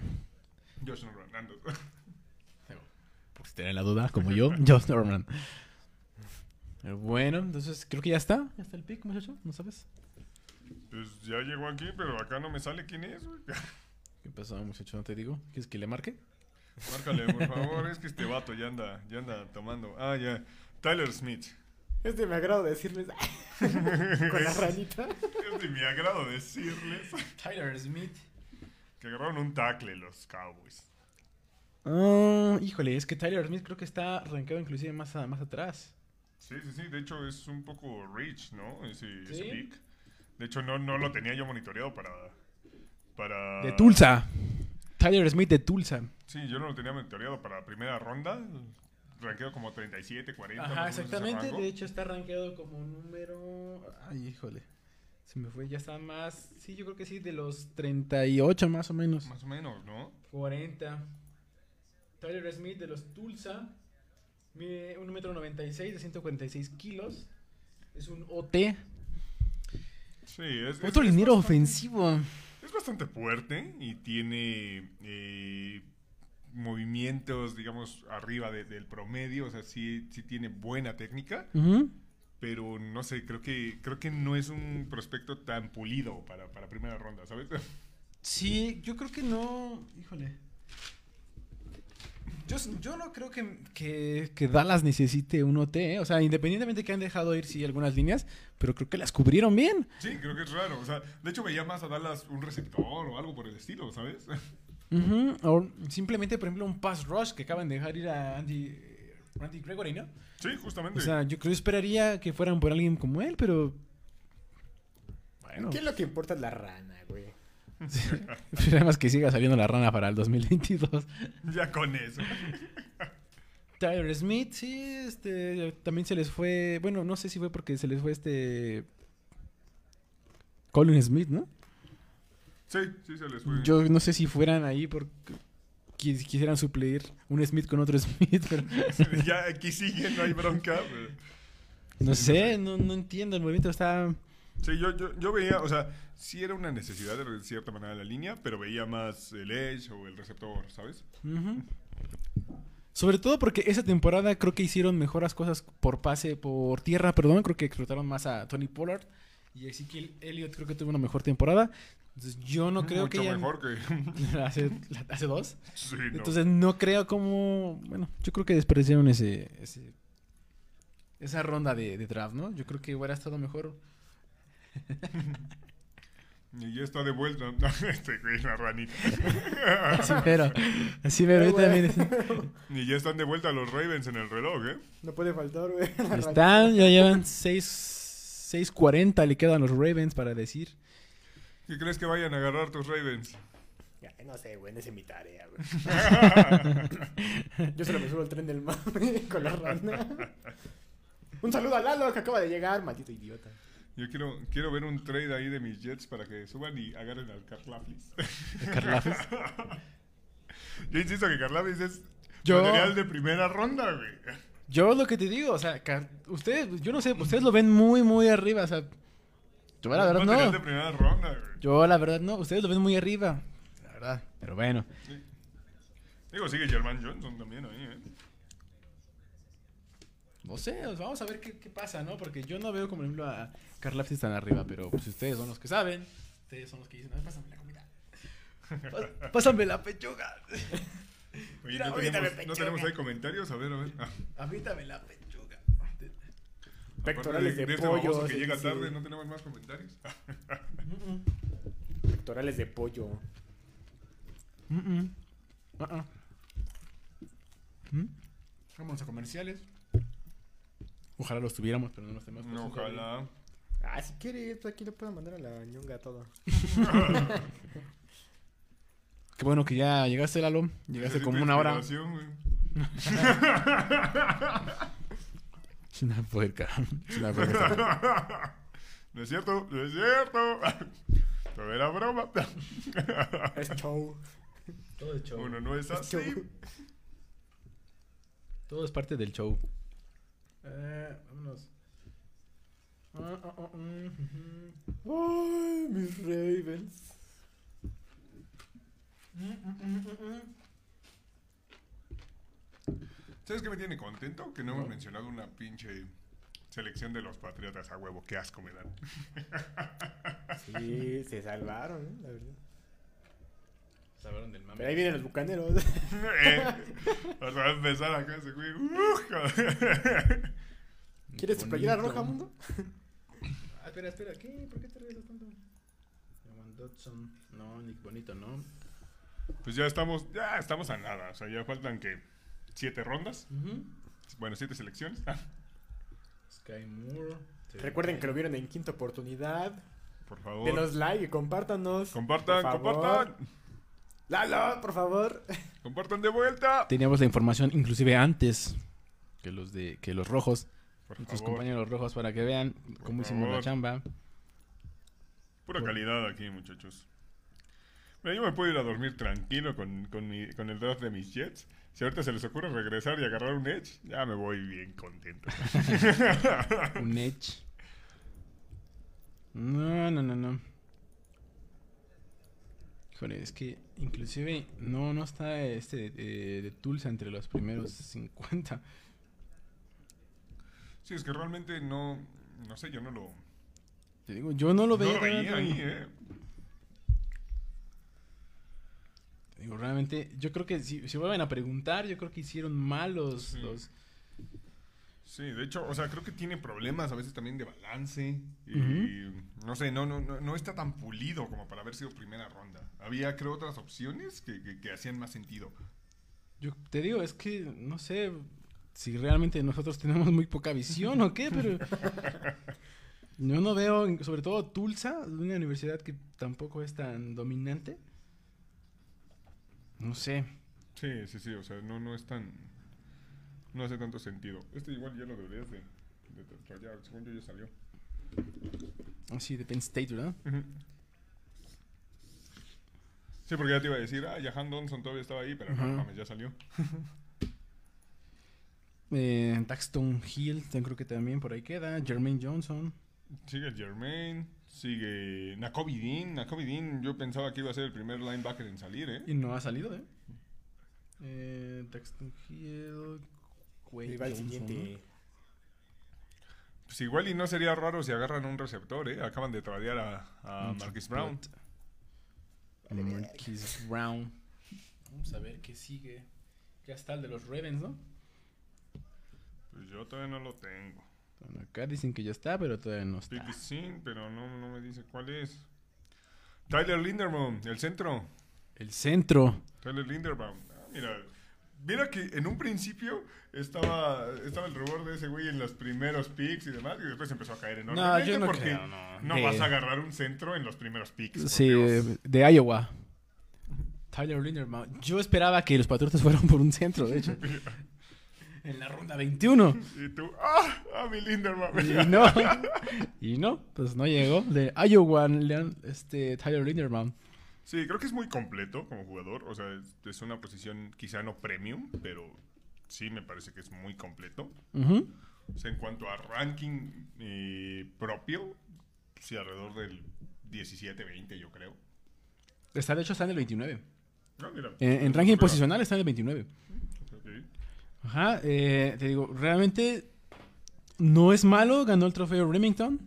Josh. Por si tienen la duda, como yo, Josh Norman. Bueno, entonces creo que ya está. ¿Ya está el pick, muchacho? ¿No sabes? Pues ya llegó aquí, pero acá no me sale quién es. güey. ¿Qué pasó, muchacho? No te digo. ¿Quieres que le marque? Márcale, por favor. Es que este vato ya anda, ya anda tomando. Ah, ya. Tyler Smith. Es de mi agrado decirles. con la ranita. Es de mi agrado decirles Tyler Smith. que agarraron un tackle los Cowboys. Ah, híjole, es que Tyler Smith creo que está arrancado inclusive más, a- más atrás. Sí, sí, sí. De hecho, es un poco rich, ¿no? Ese, ese ¿Sí? pick. De hecho, no, no lo tenía yo monitoreado para. para De Tulsa. Tyler Smith de Tulsa. Sí, yo no lo tenía monitoreado para la primera ronda. Ranqueo como 37, 40. Ajá, exactamente. De hecho, está arrancado como número. Ay, híjole. Se me fue, ya está más. Sí, yo creo que sí, de los 38 más o menos. Más o menos, ¿no? 40. Tyler Smith de los Tulsa. Mide 1 metro 96 de 146 kilos. Es un OT. Sí, es. Otro es liniero ofensivo. Es bastante fuerte y tiene eh, movimientos, digamos, arriba de- del promedio. O sea, sí, sí tiene buena técnica. Pero no sé, creo que, creo que no es un prospecto tan pulido para, para primera ronda, ¿sabes? Sí, yo creo que no. Híjole. Yo, yo no creo que, que, que Dallas necesite un OT, ¿eh? O sea, independientemente que han dejado ir, sí, algunas líneas, pero creo que las cubrieron bien. Sí, creo que es raro. O sea, de hecho veía más a Dallas un receptor o algo por el estilo, ¿sabes? Ujú, O simplemente, por ejemplo, un pass rush que acaban de dejar ir a Andy, Randy Gregory, ¿no? Sí, justamente. O sea, yo creo esperaría que fueran por alguien como él, pero. Bueno. ¿Qué es lo que importa es la rana, güey? Además que siga saliendo la rana para el 2022. ya con eso. Tyler Smith, sí, este, también se les fue, bueno, no sé si fue porque se les fue este Colin Smith, ¿no? Sí, sí se les fue. Yo no sé si fueran ahí porque qui- quisieran suplir un Smith con otro Smith, pero ya aquí sigue, no hay bronca. pero- no sé, no, no entiendo, el movimiento está... Sí, yo, yo, yo veía, o sea, sí era una necesidad de cierta manera la línea, pero veía más el edge o el receptor, ¿sabes? Sobre todo porque esa temporada creo que hicieron mejoras cosas por pase, por tierra, perdón, creo que explotaron más a Tony Pollard y Ezekiel Elliott creo que tuvo una mejor temporada. Entonces yo no creo Mucho que hayan- mejor que... hace, hace dos. sí, no. Entonces no creo como. Bueno, yo creo que desperdiciaron ese, ese- esa ronda de, de draft, ¿no? Yo creo que hubiera estado mejor. Y ya está de vuelta. este güey, la ranita. Así pero. Así pero yo también. y ya están de vuelta los Ravens en el reloj, ¿eh? No puede faltar, güey. la ranita. Están, ya llevan 6 6.40 le quedan los Ravens para decir. ¿Qué crees que vayan a agarrar tus Ravens? Ay, No sé, güey, no es mi tarea, güey. Yo solo me subo al tren del mame con la rana. Un saludo a Lalo que acaba de llegar, maldito idiota. Yo quiero, quiero ver un trade ahí de mis Jets para que suban y agarren al Carlaflis. Carlafis. Yo insisto que Carlaflis es Yo- material de primera ronda, güey. Yo lo que te digo, o sea, Car- ustedes, yo no sé, ustedes lo ven muy, muy arriba, o sea. Yo la verdad material de no. primera ronda, güey. Yo la verdad no, ustedes lo ven muy arriba. La verdad, pero bueno. Digo, sigue German Johnson también ahí, ¿eh? No sé, pues vamos a ver qué, qué pasa, ¿no? Porque yo no veo, como por ejemplo, a Karlaftis tan arriba, pero pues ustedes son los que saben. Ustedes son los que dicen, "Ay, pásame la comida. Pásame la pechuga. Oye, Mira, no, ahorita tenemos, me no pechuga. tenemos ahí comentarios. A ver, a ver. Ah, Avítame la pechuga. Pectorales aparte de, este pollo. que sí, llega sí. tarde, ¿no tenemos más comentarios? Ah, Pectorales de pollo. Mm, mm. Ah, ah. Mm. Vámonos a comerciales. Ojalá los tuviéramos, pero no los tenemos. No, ojalá. Ah, si quieres, pues aquí le puedo mandar a la ñonga todo. Qué bueno que ya llegaste, Lalo. Llegaste como una hora. una puerca. Una puerca. No es cierto, no es cierto. Todo era broma. Es show. Todo es show. Uno no es Es así. show. Todo es parte del show. Eh, vámonos. Ah, ah, ah, mm, ujú. Ay, mis Ravens. Mm, mm, mm, mm, mm. ¿Sabes qué me tiene contento? Que no hemos mencionado una pinche selección de los Patriotas a huevo. Qué asco me dan. Sí, se salvaron, ¿eh? la verdad. Salvaron del mame. Pero ahí vienen los bucaneros. Eh, Vas a empezar acá ese güey. Uh. ¿Quieres tu playera roja, mundo? Ah, espera, espera. ¿Qué? ¿Por qué te regresas tanto? Dodson. No, Nick Bonito, no. Pues ya estamos, ya estamos a nada. O sea, ya faltan que siete rondas. Bueno, siete selecciones. Sky Moore. Recuerden que lo vieron en quinta oportunidad. Por favor. Denos like y compártanos. Compartan, compartan. Lalo, por favor. Compartan de vuelta. Teníamos la información inclusive antes que los de que los rojos, Por compañeros rojos para que vean cómo hicimos la chamba. Pura calidad aquí, muchachos. Mira, yo me puedo ir a dormir tranquilo con, con, mi- con el draft de mis Jets. Si ahorita se les ocurre regresar y agarrar un Edge, ya me voy bien contento. Un Edge. No, no, no, no. Híjole, es que inclusive no, no está este de, de Tulsa entre los primeros 50. Sí, es que realmente no, no sé, yo no lo, Te digo, yo no lo no veía. lo veía tanto. ahí, ¿eh? Te digo, realmente, yo creo que si, si vuelven a preguntar, yo creo que hicieron mal los, Sí. los- Sí, de hecho, o sea, creo que tiene problemas a veces también de balance. Y no sé, no, no, no, no está tan pulido como para haber sido primera ronda. Había, creo, otras opciones que, que- que hacían más sentido. Yo te digo, es que no sé si realmente nosotros tenemos muy poca visión o qué, pero yo no veo, sobre todo Tulsa, una universidad que tampoco es tan dominante. No sé. Sí, sí, sí, o sea, no, no es tan... No hace tanto sentido. Este igual ya lo deberías de, de rayar, según yo ya salió. Así de Penn State, ¿verdad? Sí, porque ya te iba a decir, ah, Jahan Donson todavía estaba ahí, pero Ajá. no mames, ya salió. Eh, Daxton Hill, creo que también por ahí queda. Jermaine Johnson. Sigue Jermaine, sigue Nakobe Dean. Nakobe Dean, yo pensaba que iba a ser el primer linebacker en salir, ¿eh? Y no ha salido, ¿eh? eh Daxton Hill. Siguiente. Pues igual y no sería raro si agarran un receptor, ¿eh? Acaban de tradear a, a. Marquis Brown. Marquise Brown. Vamos a ver qué sigue. Ya está el de los Ravens, ¿no? Pues yo todavía no lo tengo. Bueno, acá dicen que ya está, pero todavía no está. Pero no, no me dice cuál es. Tyler Linderbaum, el centro. El centro. Tyler Linderbaum. Ah, mira, mira que en un principio estaba, estaba el rubor de ese güey en los primeros picks y demás, y después empezó a caer enormemente yo no porque creo, no. no De- vas a agarrar un centro en los primeros picks. Sí, Dios. de, Iowa. Tyler Linderbaum. Yo esperaba que los Patriotas fueran por un centro, de hecho. en la ronda 21. Y tú, ¡ah! ¡Ah, mi Linderbaum! Y no. Y no, pues no llegó. De Iowa, este, Tyler Linderbaum. Sí, creo que es muy completo como jugador. O sea, es, una posición quizá no premium, pero sí me parece que es muy completo. Ujú. O sea, en cuanto a ranking eh, propio, sí, alrededor del 17-20, yo creo. Está, de hecho, está en el 29. Ah, mira. En, en ranking posicional está en el 29. Ok. Ajá, eh, te digo, realmente no es malo, ganó el trofeo Remington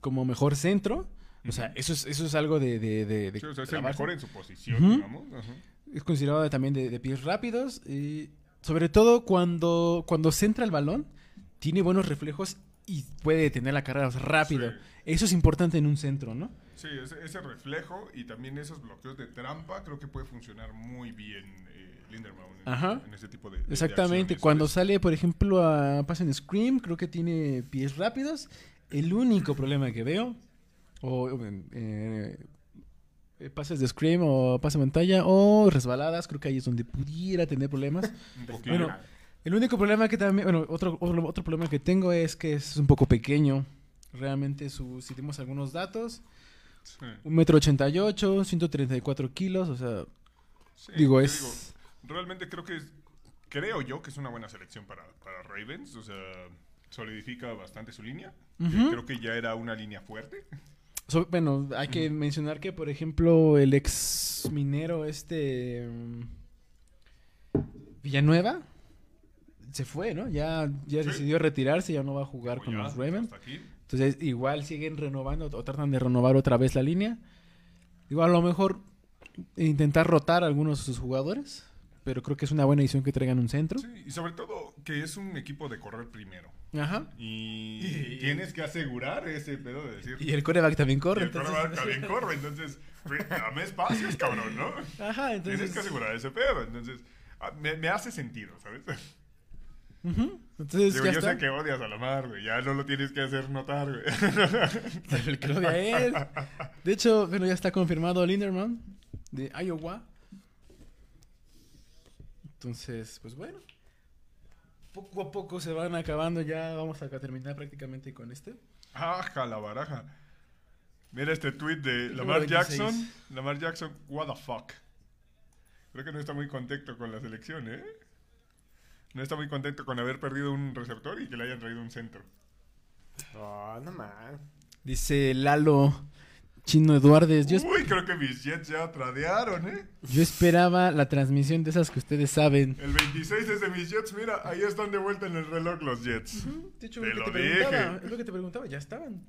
como mejor centro. O sea, eso es, eso es algo de... de, de- de Sí, o sea, es el mejor en su posición, digamos. Es considerado también de, pies rápidos. Y sobre todo cuando, cuando centra el balón, tiene buenos reflejos y puede detener la carrera rápido. Sí. Eso es importante en un centro, ¿no? Sí, ese, ese reflejo y también esos bloqueos de trampa creo que puede funcionar muy bien eh, en, en ese tipo de, Exactamente. Cuando sale, por ejemplo, a Pass and Scream, creo que tiene pies rápidos. El único problema que veo, o eh, eh, pases de Scream o pase de pantalla, o resbaladas, creo que ahí es donde pudiera tener problemas. Bueno, el único problema que también, bueno, otro, otro, otro problema que tengo es que es un poco pequeño. Realmente, su, si tenemos algunos datos, Sí. un metro ochenta y ocho, 134 kilos, o sea, Sí, digo, es... realmente creo que es, creo yo que es una buena selección para, para Ravens, o sea, solidifica bastante su línea. Ujú. Creo que ya era una línea fuerte. So- bueno, hay que mencionar que, por ejemplo, el ex minero este mm, Villanueva se fue, ¿no? Ya, ya Sí. decidió retirarse, ya no va a jugar con ya, los Ravens. Entonces, igual siguen renovando o tratan de renovar otra vez la línea. Igual a lo mejor intentar rotar a algunos de sus jugadores, pero creo que es una buena edición que traigan un centro. Sí, y sobre todo que es un equipo de correr primero. Ajá. Y tienes que asegurar ese pedo de decir. Y el coreback también y corre. el entonces- también corre, entonces, dame espacios, cabrón, ¿no? Ajá, Tienes entonces... que asegurar ese pedo. Entonces, ah, me, me hace sentido, ¿sabes? Entonces Digo, ya yo está. sé que odias a la mar, güey. Ya no lo tienes que hacer notar, güey. El que lo odia a él. De hecho, bueno, ya está confirmado Linderman de Iowa. Entonces, pues bueno. Poco a poco se van acabando. Ya vamos a terminar prácticamente con este. Aja, la baraja. Mira este tweet de Lamar 26. Jackson. Lamar Jackson, what the fuck. Creo que no está muy contento con la selección, ¿eh? No está muy contento con haber perdido un receptor y que le hayan traído un centro. Oh, no más. Dice Lalo Chino Eduardes. Yo, Uy, creo que mis Jets ya tradearon, ¿eh? yo esperaba la transmisión de esas que ustedes saben. El 26 es de mis Jets, mira, ahí están de vuelta en el reloj los Jets. De hecho, Te es lo que lo te preguntaba. dije. Es lo que te preguntaba. Ya estaban.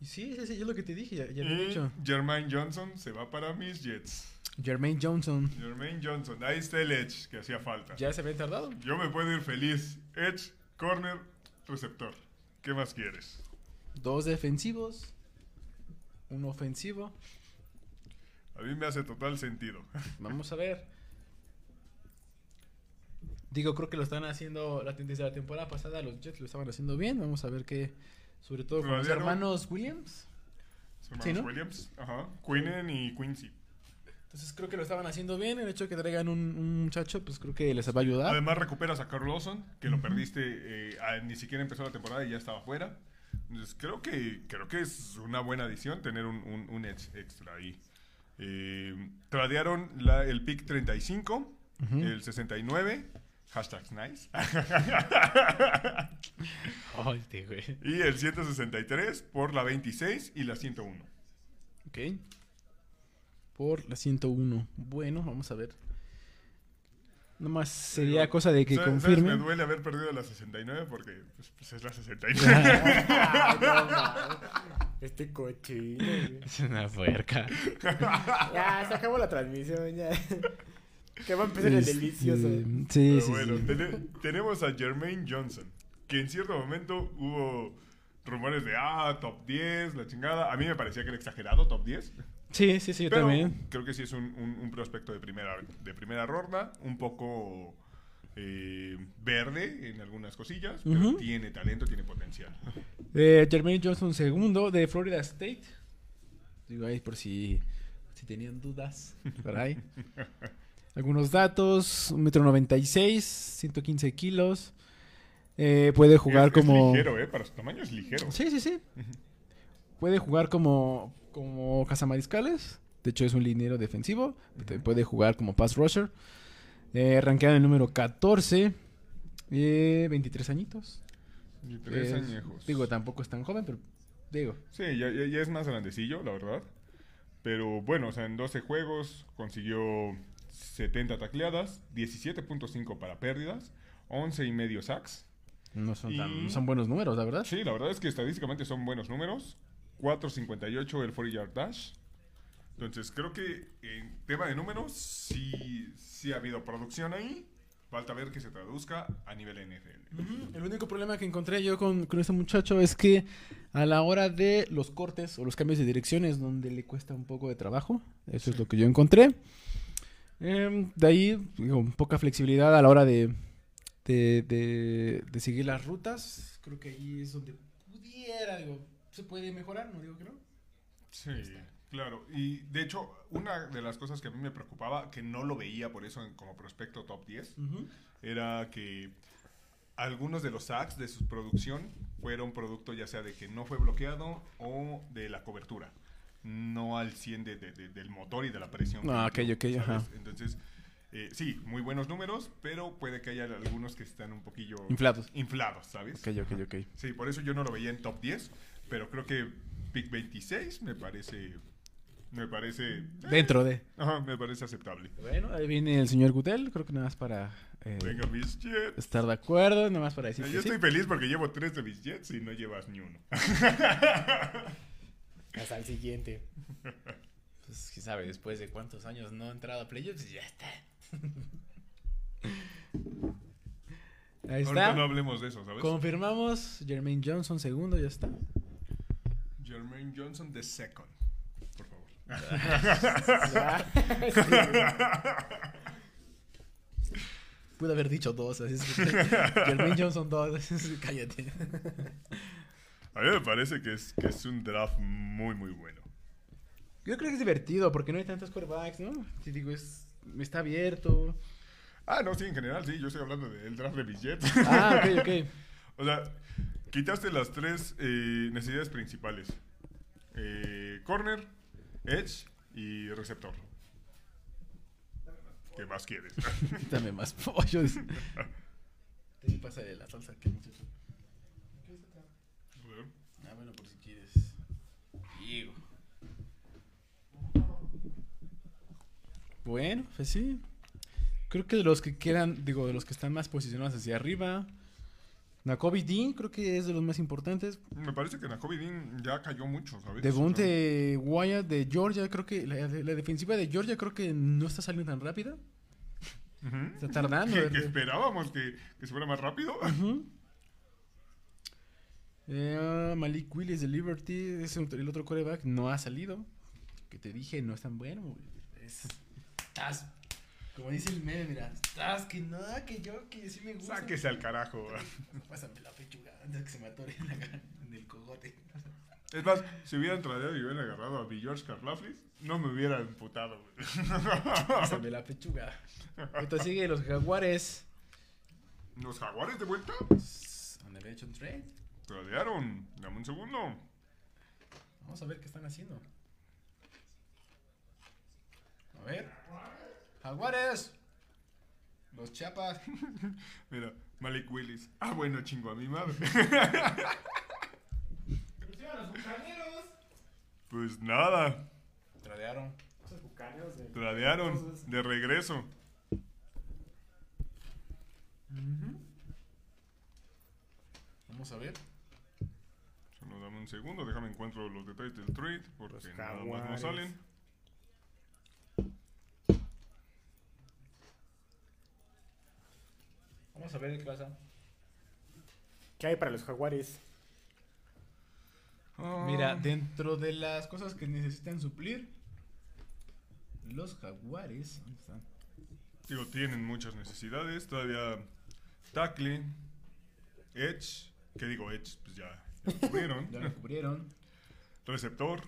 Y sí, sí, sí, es lo que te dije. Ya, ya lo he Y dicho. Jermaine Johnson se va para mis Jets. Jermaine Johnson. Jermaine Johnson, ahí está el Edge que hacía falta. Ya se había tardado. Yo me puedo ir feliz. Edge, corner, receptor. ¿Qué más quieres? Dos defensivos. Un ofensivo. A mí me hace total sentido. Vamos a ver. Digo, creo que lo están haciendo la, desde la temporada pasada. Los Jets lo estaban haciendo bien. Vamos a ver qué. Sobre todo con los no. hermanos Williams. Sí, hermanos ¿no? Williams, ajá. Quinnen y Quincy. Entonces creo que lo estaban haciendo bien. El hecho de que traigan un, un muchacho, pues creo que les va a ayudar. Además recuperas a Carl Lawson, que lo perdiste, eh, a- ni siquiera empezó la temporada y ya estaba fuera. Entonces creo que, creo que es una buena adición tener un, un, un edge extra ahí. Eh, tradearon la- el pick 35, el 69, hashtags nice, güey. y el 163 por la 26 y la 101. Ok. Por la 101. Bueno, vamos a ver. Nomás sería Digo, cosa de que ¿sabes- sabes? confirme. Me duele haber perdido la 69 porque pues, pues, es la 69. Ay, no. Este cochino. Es una puerca. Ya, se acabó la transmisión. Ya. Que va a empezar el Este, delicioso. Sí, Pero sí, bueno, sí. tenemos a Jermaine Johnson, que en cierto momento hubo rumores de, ah, top 10, la chingada. A mí me parecía que era exagerado, top 10. Sí, sí, sí, yo pero también. creo que sí es un, un- un prospecto de primera, de primera ronda, un poco eh, verde en algunas cosillas, pero tiene talento, tiene potencial. Eh, Jermaine Johnson segundo de Florida State. Digo ahí por si, si tenían dudas. Por ahí. Algunos datos. Un metro noventa y seis, 115 kilos. Eh, puede jugar Es- como... Es ligero, ¿eh? Para su tamaño es ligero. Sí, sí, sí. Puede jugar como, como cazamariscales. De hecho, es un liniero defensivo. Puede jugar como pass rusher. Eh, rankeado en el número 14. Eh, 23 añitos. Y tres Es- añejos. Digo, tampoco es tan joven, pero digo. Sí, ya, ya- ya es más grandecillo, la verdad. Pero bueno, o sea, en 12 juegos consiguió 70 tacleadas, 17.5 para pérdidas, 11 y medio sacks. No son, tan- Y- son buenos números, la verdad. Sí, la verdad es que estadísticamente son buenos números. 4.58 el 40 yard dash. Entonces, creo que en tema de números sí, sí ha habido producción ahí. Falta ver que se traduzca a nivel NFL. El único problema que encontré yo con, con este muchacho es que a la hora de los cortes o los cambios de dirección es donde le cuesta un poco de trabajo. Eso es lo que yo encontré. Em, de ahí, digo, poca flexibilidad a la hora de, de, de- de seguir las rutas. Creo que ahí es donde pudiera, digo, se puede mejorar, no digo que no. Sí, claro. Y de hecho, una de las cosas que a mí me preocupaba, que no lo veía por eso en- como prospecto top 10, era que algunos de los sacks de su producción fueron producto ya sea de que no fue bloqueado o de la cobertura. No al 100 de- de- de- del motor y de la presión. Ah, ok, ok, ajá. ¿sabes? Entonces, eh, sí, muy buenos números, pero puede que haya algunos que están un poquillo Inflados. inflados, ¿sabes? Ok, ok, ok. Sí, por eso yo no lo veía en top 10, pero creo que pick 26 me parece me parece eh, Dentro de. ajá, me parece aceptable. Bueno, ahí viene el señor Gutel, creo que nada más para eh, Venga, mis jets. estar de acuerdo, nada más para decir Yo que sí. estoy feliz porque llevo tres de mis jets y no llevas ni uno. Hasta el siguiente. Pues, quién sabe, después de cuántos años no ha entrado a playoffs, ya está. Ahí Ahorita está. no hablemos de eso, ¿sabes? Confirmamos, Jermaine Johnson segundo, ya está. Jermaine Johnson the second, por favor. Pude haber dicho dos, así es que Jermaine Johnson dos, cállate. A mí me parece que es, que es un draft muy, muy bueno. Yo creo que es divertido porque no hay tantos quarterbacks, ¿no? Si digo, es, está abierto. Ah, no, sí, en general, sí, yo estoy hablando del draft de mis jets. Ah, ok, ok. O sea, quitaste las tres eh, necesidades principales. Eh, corner, edge y receptor. ¿Qué más quieres? Dame más pollo. Te pasa de la salsa que muchacho. Ah, bueno, por si quieres. Bueno, pues sí. Creo que de los que quedan, digo, de los que están más posicionados hacia arriba. Nakobe Dean creo que es de los más importantes. Me parece que Nakobe Dean ya cayó mucho, ¿sabes? Devonte Wyatt de Georgia, creo que la, la defensiva de Georgia creo que no está saliendo tan rápida. Está tardando. Que, que esperábamos que, que se fuera más rápido. Eh, Malik Willis de Liberty, es el otro coreback, no ha salido. Que te dije, no es tan bueno. Es- estás, como dice el meme, mira, estás que no, que yo, que sí me gusta. Sáquese al carajo. Pásame la pechuga antes que se me atore en, la- en el cogote. Es más, si hubieran traído y hubieran agarrado a mi George Karlaflis, no me hubiera emputado. Pásame la pechuga. Entonces sigue los jaguares. ¿Los jaguares de vuelta? The bench on trade. Tradearon. Dame un segundo. Vamos a ver qué están haciendo. A ver. Jaguares. Los chapas. Mira, Malik Willis. Ah, bueno, chingo a mi madre. Pues nada, Tradearon. Tradearon de regreso. Vamos a ver. Solo dame un segundo, déjame encuentro los detalles del trade porque Los nada más no salen. Vamos a ver qué pasa. ¿Qué hay para los jaguares? Ah, Mira, dentro de las cosas que necesitan suplir, los jaguares. ¿Dónde están? Digo, tienen muchas necesidades. Todavía tackle, edge, ¿qué digo edge? Pues ya, ya lo cubrieron. Ya lo cubrieron. Receptor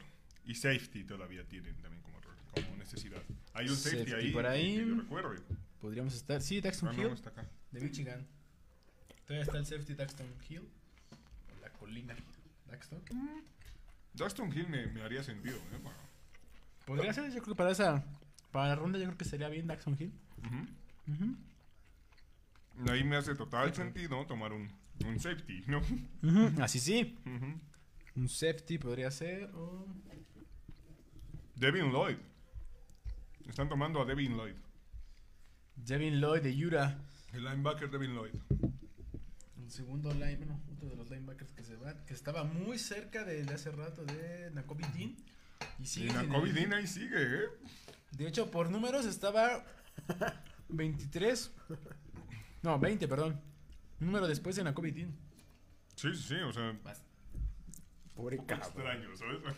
y safety todavía tienen también como, como necesidad. Hay un safety, Safety ahí por ahí. que yo recuerde. Podríamos estar. Sí, Daxton Ah, no, Hill. no está acá. De Michigan. Todavía está el safety Daxton Hill. O la colina Daxton. Daxton Hill me, me haría sentido, ¿eh? Podría ser, yo creo que para esa. Para la ronda, yo creo que sería bien Daxton Hill. Ahí me hace total sentido tomar un, un safety, ¿no? Así sí. Un safety podría ser. O... Devin Lloyd. Están tomando a Devin Lloyd. Devin Lloyd de Utah. El linebacker Devin Lloyd. Un segundo line, bueno, otro de los linebackers que se va, que estaba muy cerca de, de hace rato de Nakobe Dean. Y Y sigue Nakobe el- Dean ahí sigue, ¿eh? De hecho, por números estaba 23. No, 20, perdón. Un número después de Nakobe Dean. Sí, sí, sí, o sea, Pobre un poco cabrón. extraño, ¿sabes?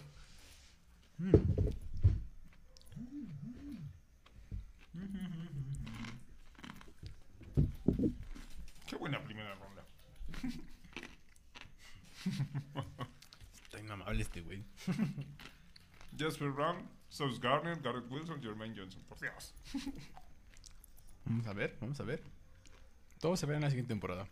Qué buena primera ronda. Inamable este güey. Jasper Brown, Sauce Garner, Garrett Wilson, Jermaine Johnson. Por Dios. Vamos a ver, vamos a ver. Todo se verá en la siguiente temporada.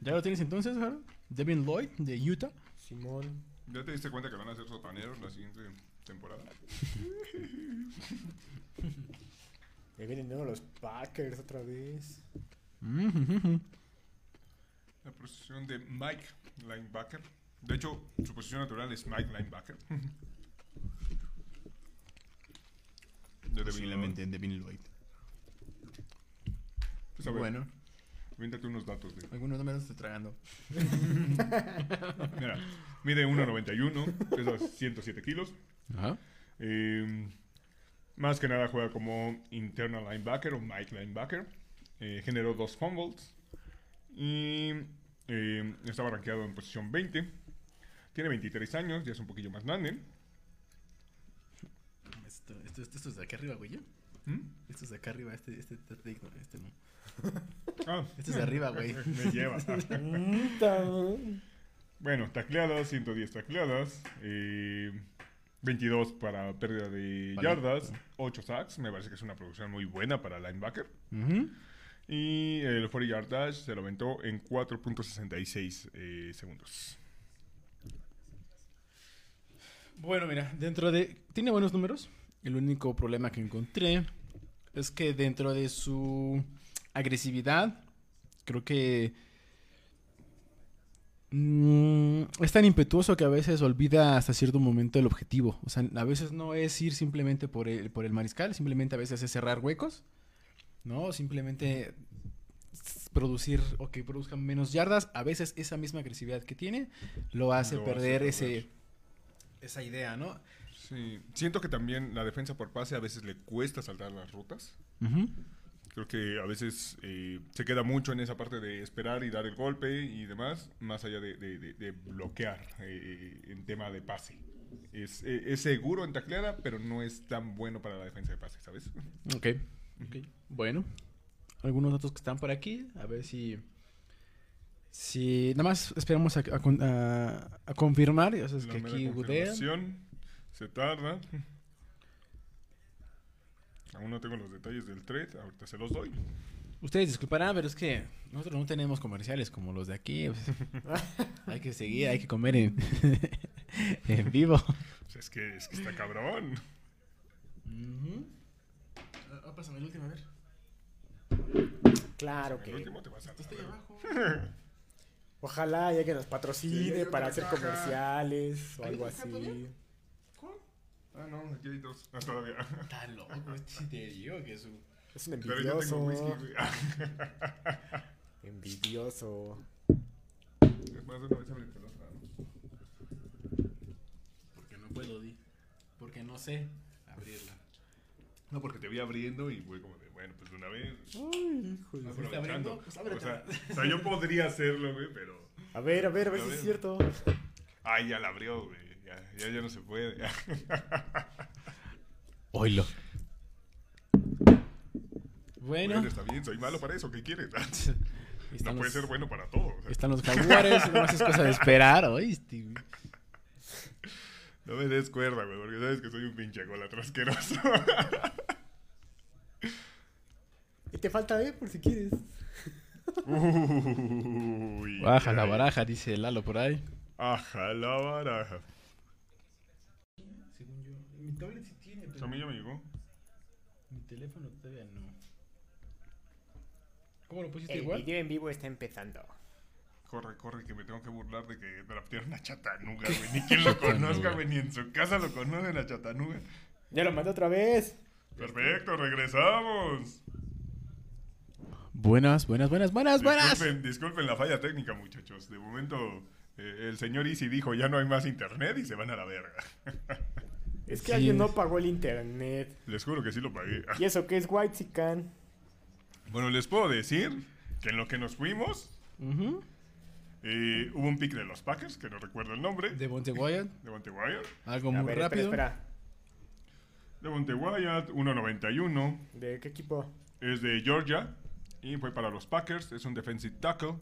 ¿Ya lo tienes entonces, Harold? Devin Lloyd, de Utah. Simón. ¿Ya te diste cuenta que van a ser sotaneros la siguiente temporada? Me vienen de los Packers otra vez. La posición de Mike Linebacker. De hecho, su posición natural es Mike Linebacker. De Devin Posiblemente Devin Lloyd. Pues a ver, Bueno, Aviéntate unos datos de. algunos números estoy tragando. Mira, mide 1.91, pesa 107 kilos. Ajá. Eh, más que nada juega como internal linebacker o Mike linebacker. Eh, generó dos fumbles. Y eh, estaba rankeado en posición 20. Tiene 23 años, ya es un poquillo más grande. Esto, esto, esto, esto es de acá arriba, güey. ¿ya? ¿Mm? Esto es de acá arriba, este, este, este, este, este no. Ah, Este es de arriba, güey. me lleva. Bueno, tacleadas, 110 tacleadas, eh, 22 para pérdida de Vale. yardas, 8 sacks, me parece que es una producción muy buena para linebacker. Y el 40 yard dash se lo aventó en 4.66 eh, segundos. Bueno, mira, dentro de... Tiene buenos números. El único problema que encontré es que dentro de su agresividad, creo que... mm, es tan impetuoso que a veces olvida hasta cierto momento el objetivo. O sea, a veces no es ir simplemente por el, por el mariscal, simplemente a veces es cerrar huecos, ¿no? Simplemente producir o que produzcan menos yardas. A veces esa misma agresividad que tiene lo hace perder. ese, esa idea, ¿no? Sí, siento que también la defensa por pase a veces le cuesta saltar las rutas. Creo que a veces eh, se queda mucho en esa parte de esperar y dar el golpe y demás, más allá de, de- de- de bloquear eh, en tema de pase. Es, eh, es seguro en tacleada, pero no es tan bueno para la defensa de pase, ¿sabes? Ok. ok. Bueno, algunos datos que están por aquí, a ver si... Si nada más esperamos a, a a- a confirmar, ya sabes La que aquí se tarda. Aún no tengo los detalles del trade, ahorita se los doy. Ustedes disculparán, pero es que nosotros no tenemos comerciales como los de aquí. o sea, hay que seguir, hay que comer en, en vivo. O sea, es, que, es que está cabrón. Ujú. Ah, ah, pásame el último, a ver. Claro El que. último te vas a Está ahí abajo. Ojalá ya que nos patrocine Sí, para hacer caja. comerciales o ¿Hay algo así. todavía? Ah, no, aquí hay dos. Ah, todavía. Está loco, este sí te digo que es un... Es un Pero yo tengo envidioso. whisky, güey. Envidioso. Es más, una vez la otra. Porque no puedo, di. Porque no sé abrirla. No, porque te vi abriendo y fue como de, bueno, pues de una vez. Ay, hijo de- ¿Está abriendo? Pues O sea, o sea, yo podría hacerlo, güey, pero. A ver, a ver, a ver si es cierto. Ay, ya la abrió, güey. Ya, ya, ya no se puede. Oilo. Bueno, Bueno, está bien, soy malo para eso. ¿Qué quieres? están No puede los- ser bueno para todo. o sea, Están los jaguares, no es cosa de esperar, ¿oíste? no me des cuerda, güey, porque sabes que soy un pinche golatra asqueroso. Y te falta, eh, por si quieres. Uy. Baja la baraja, dice Lalo por ahí. Aja la baraja. Según yo, mi tablet sí tiene, A mí ya me llegó. mi teléfono todavía no. ¿Cómo lo pusiste El igual? video en vivo está empezando. Corre, corre, que me tengo que burlar de que draftearon a Chatanuga, güey. Ni quien lo conozca, güey, ni en su casa lo conocen a Chatanuga. Ya lo mandé otra vez. Perfecto, regresamos. Buenas, buenas, buenas, buenas, buenas. Disculpen, disculpen la falla técnica, muchachos. De momento, eh, el señor Easy dijo, ya no hay más internet y se van a la verga. Es que Sí. alguien no pagó el internet. Les juro que sí lo pagué. ¿Y eso qué es White Sican? Bueno, les puedo decir que en lo que nos fuimos, Ujú. eh, hubo un pick de los Packers, que no recuerdo el nombre, de De Monte Wyatt, Monte Wyatt. algo muy ver, espera, rápido. espera. De Monte Wyatt, 1.91. ¿De qué equipo? Es de Georgia y fue para los Packers. Es un defensive tackle.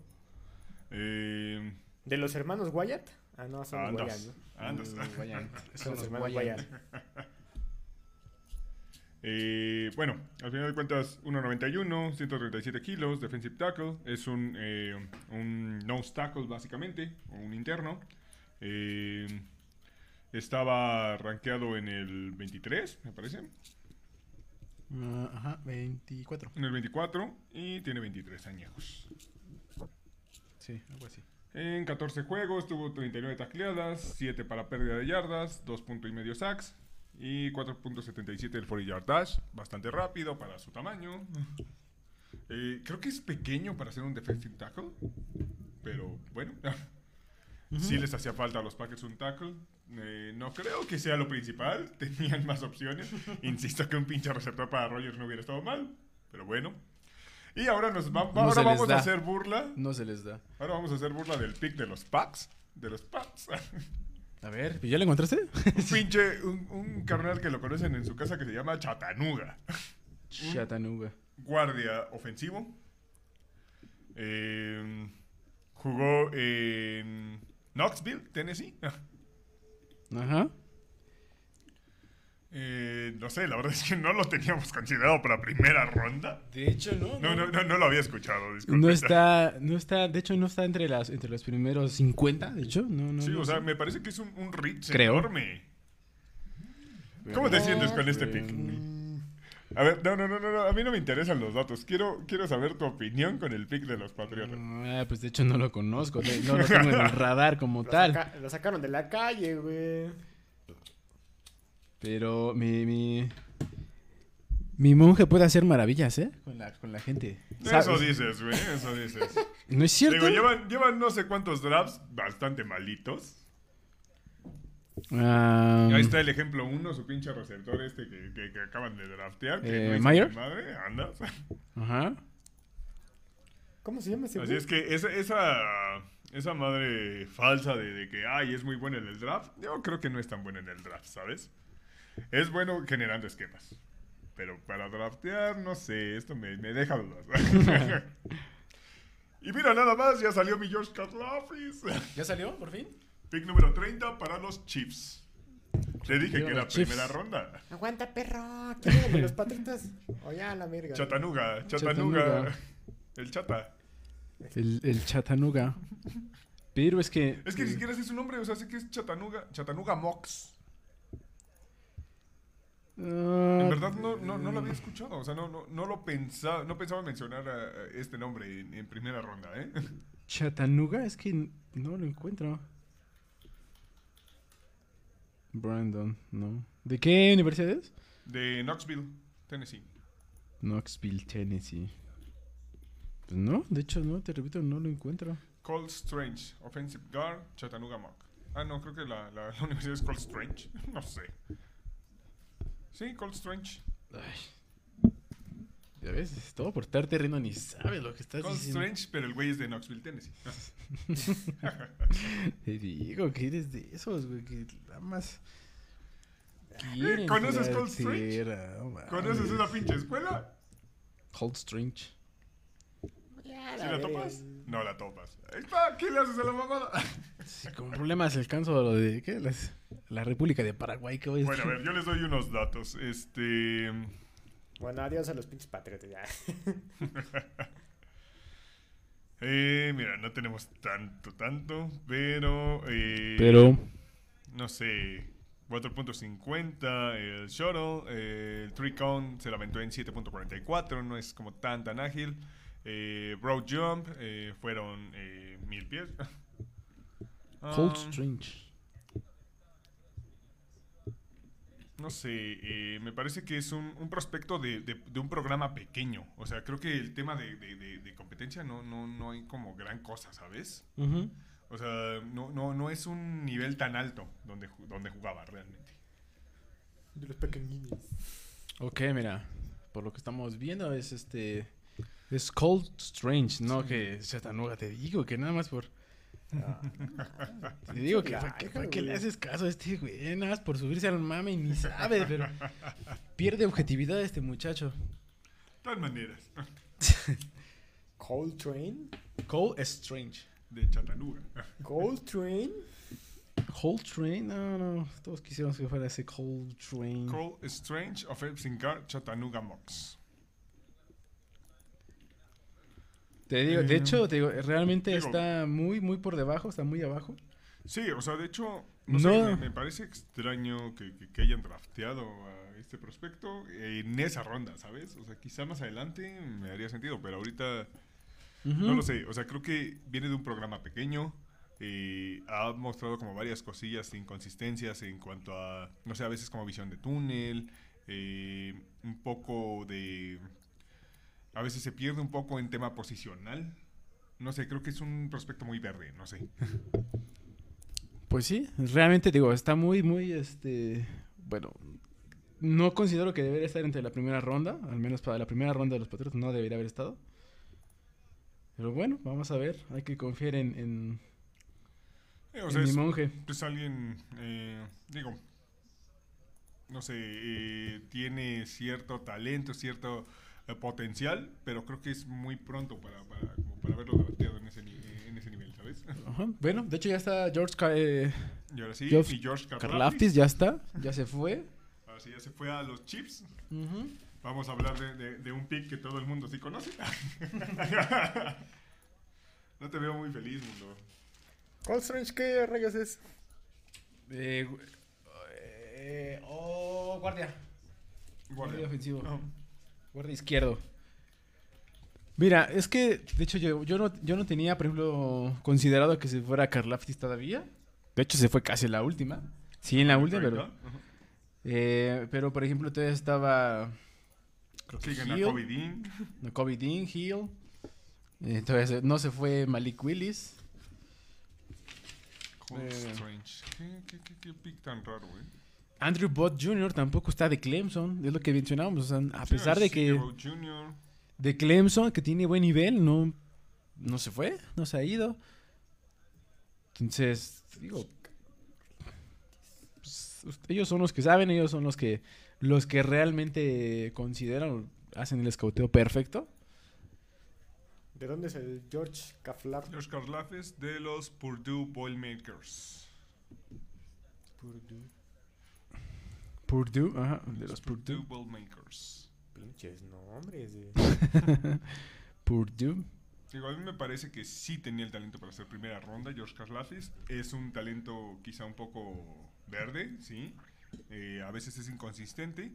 Eh, ¿De los hermanos Wyatt? Ah, no, son los Wyatt. ¿no? Andas. Mm, Wyatt. Son los hermanos Wyatt. Wyatt. Eh, bueno, al final de cuentas, 1.91, 137 kilos, defensive tackle. Es un, eh, un nose tackle, básicamente, o un interno. Eh, estaba rankeado en el 23, me parece. Ah, ajá, 24. En el 24 y tiene 23 años. Sí, algo así. En 14 juegos tuvo 39 tacleadas, 7 para pérdida de yardas, 2 puntos y medio sacks y 4.77 el 40 yard dash. Bastante rápido para su tamaño. Eh, creo que es pequeño para ser un defensive tackle, pero bueno. Sí les hacía falta a los Packers un tackle. Eh, no creo que sea lo principal. Tenían más opciones. Insisto que un pinche receptor para Rogers no hubiera estado mal. Pero bueno. Y ahora, nos va- No ahora vamos a hacer burla. No se les da. Ahora vamos a hacer burla del pick de los Packs. De los Packs. A ver, ¿ya lo encontraste? un pinche, un, un carnal que lo conocen en su casa que se llama Chattanooga. Chattanooga. Guardia ofensivo. Eh, jugó en Knoxville, Tennessee. Ajá. Eh, no sé, la verdad es que no lo teníamos considerado para primera ronda. De hecho, no. No, no, no, no lo había escuchado, disculpe. No está, no está, de hecho no está entre las entre los primeros 50, de hecho, no, no. Sí, no o sea, me parece que es un, un reach Creo. enorme. ¿Cómo te sientes con este pick? A ver, no, no, no, no, no, a mí no me interesan los datos. Quiero, quiero saber tu opinión con el pick de los Patriotas. Ah, pues de hecho no lo conozco, no lo tengo en el radar como Lo, tal. saca- lo sacaron de la calle, güey. Pero mi, mi mi monje puede hacer maravillas, ¿eh? Con la, con la gente. Eso dices, güey, eso dices. No es cierto. Digo, llevan, llevan no sé cuántos drafts bastante malitos. Ah, Ahí está el ejemplo uno, su pinche receptor este que, que- que acaban de draftear. Que Eh, no ¿Mayer? Madre, andas. Ajá. ¿Cómo se llama ese Así güey? es que esa, esa, esa madre falsa de, de que, ay, es muy buena en el draft, yo creo que no es tan buena en el draft, ¿sabes? Es bueno generando esquemas. Pero para draftear, no sé, esto me, me deja dudas. y mira, nada más, ya salió mi George Katlafis. ¿Ya salió, por fin? Pick número 30 para los Chiefs. Te dije que era Chiefs. primera ronda. Aguanta, perro. ¿Quién los patriotas? O ya, la verga. Chattanooga, Chattanooga. Chattanooga. El chata. El, el Chattanooga. Pero es que. Es que ni siquiera sé su nombre, o sea, sé que es Chattanooga, Chattanooga Mox. Ah, En verdad no, no, no lo había escuchado, o sea, no, no, no lo pensaba, no pensaba mencionar a- a este nombre en, en primera ronda, ¿eh? Chattanooga, es que no lo encuentro. Brandon, no. ¿De qué universidad es? De Knoxville, Tennessee. Knoxville, Tennessee. Pues no, de hecho no, te repito, no lo encuentro. Cold Strange, Offensive Guard, Chattanooga Mock. Ah, no, creo que la, la, la universidad es Cold Strange, no sé. Sí, Cold Strange. Ya ves, es todo por estarte riendo ni sabes lo que estás Cold diciendo. Strange, pero el güey es de Knoxville, Tennessee. Te digo que eres de esos, güey, que nada más. quieren ¿Conoces Cold Strange? no. ¿Conoces esa pinche escuela? Cold Strange. Ya, ¿Sí la topas? No la topas. Está, ¿qué le haces a la mamada? Sí, con problemas alcanzo lo de ¿qué? Las- la República de Paraguay que voy Bueno, a ver, yo les doy unos datos. Este. Bueno, adiós a los pinches patriotas ya. Eh, mira, no tenemos tanto, tanto, pero. eh, Pero No sé. 4.50 el shuttle. eh, el three count se la aventó en 7.44. No es como tan, tan ágil. Eh, broad jump eh, fueron eh, mil pies. Cold Ah, Strange. No sé, eh, me parece que es un, un prospecto de, de- de un programa pequeño. O sea, creo que el tema de, de- de- de competencia no, no, no hay como gran cosa, ¿sabes? O sea, no, no, no es un nivel tan alto donde, donde jugaba realmente. De los pequeñines. Ok, mira, por lo que estamos viendo es este... Es Cold Strange, ¿no? Que Chattanooga, te digo que nada más por... Te digo que ¿para qué, para qué le haces caso a este güey? Nada más por subirse al mame y ni sabe, pero... Pierde objetividad este muchacho. De todas maneras, Cold Train. Cold Strange. de Chattanooga. Cold Train. Cold Train, no, no, todos quisiéramos que fuera ese Cold Train. Cole Strange of Epsingar Chattanooga Mox. Te digo, de Eh, hecho, te digo, realmente digo- está muy, muy por debajo, está muy abajo. Sí, o sea, de hecho, no, No. sé, me, me parece extraño que, que- que hayan drafteado a este prospecto en esa ronda, ¿sabes? O sea, quizá más adelante me haría sentido, pero ahorita no lo sé. O sea, creo que viene de un programa pequeño. eh, ha mostrado como varias cosillas, inconsistencias en cuanto a, no sé, a veces como visión de túnel, eh, un poco de... A veces se pierde un poco en tema posicional. No sé, creo que es un prospecto muy verde, no sé. Pues sí, realmente digo, está muy, muy, este, bueno, no considero que debería estar entre la primera ronda, al menos para la primera ronda de los Patriots no debería haber estado. Pero bueno, vamos a ver, hay que confiar en, en, Eh, o en sea, mi es, monje. es alguien, eh, digo, no sé, eh, tiene cierto talento, cierto potencial, pero creo que es muy pronto para, para, como para verlo drafteado en ese, ni- en ese nivel, ¿sabes? Ajá, Bueno, de hecho ya está George Ca- eh, Y ahora sí, Geoff y George Karlaftis, Karlaftis, ya está, ya se fue. ahora sí ya se fue a los Chips. Vamos a hablar de, de- de un pick que todo el mundo sí conoce. no te veo muy feliz, mundo. Cold Strange, ¿qué rayos es? Eh, eh, oh, guardia. Guardia ofensivo. Ah, Guardia izquierdo. Mira, es que, de hecho, yo, yo, no, yo no tenía, por ejemplo, considerado que se fuera Karlaftis todavía. De hecho, se fue casi la última. Sí, en la última, pero... Ajá. eh, pero, por ejemplo, todavía estaba... Creo que Hill, Kobe Dean. no, Kobe Dean, Hill. Eh, todavía se- no se fue Malik Willis. Cole Eh. Strange. ¿Qué, qué, qué, qué pick tan raro, güey? Andrew Bott Jr. tampoco está de Clemson, es lo que mencionábamos. O sea, a pesar de que... De Clemson, que tiene buen nivel, no, no se fue, no se ha ido. Entonces, digo, pues, ellos son los que saben, ellos son los que los que realmente consideran, hacen el escauteo perfecto. ¿De dónde es el George Kaflar? George Karlaftis de los Purdue Boilermakers. Purdue. Purdue, ajá, de los Purdue. Pinches nombres. Purdue. Digo, a mí me parece que sí tenía el talento para ser primera ronda, George Karlaftis. Es un talento quizá un poco verde, sí. Eh, a veces es inconsistente,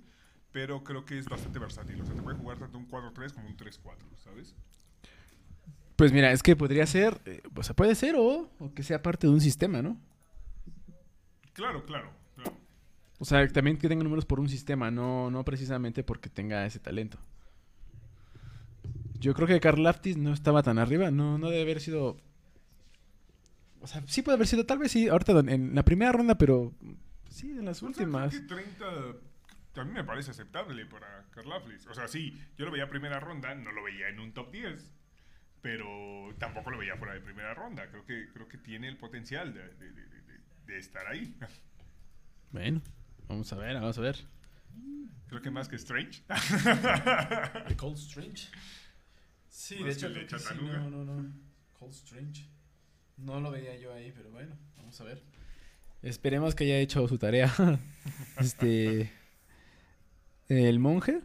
pero creo que es bastante versátil. O sea, te puede jugar tanto un 4-3 como un 3-4, ¿sabes? Pues mira, es que podría ser, eh, o sea, puede ser o, o que sea parte de un sistema, ¿no? Claro, claro. O sea, también que tenga números por un sistema, no, no precisamente porque tenga ese talento. Yo creo que Karlaftis no estaba tan arriba, no, no debe haber sido... O sea, sí puede haber sido, tal vez sí, ahorita en la primera ronda, pero sí, en las O sea, creo últimas. que 30 a mí me parece aceptable para Karlaftis. O sea, sí, yo lo veía primera ronda, no lo veía en un top 10, pero tampoco lo veía fuera de primera ronda. Creo que, creo que tiene el potencial de, de- de- de- de estar ahí. Bueno, vamos a ver, vamos a ver. Creo que más que Strange. Cold Strange. Sí, Más que el de Chattanooga. no, no, no. Cold Strange. No lo veía yo ahí, pero bueno, vamos a ver. Esperemos que haya hecho su tarea. este. El monje.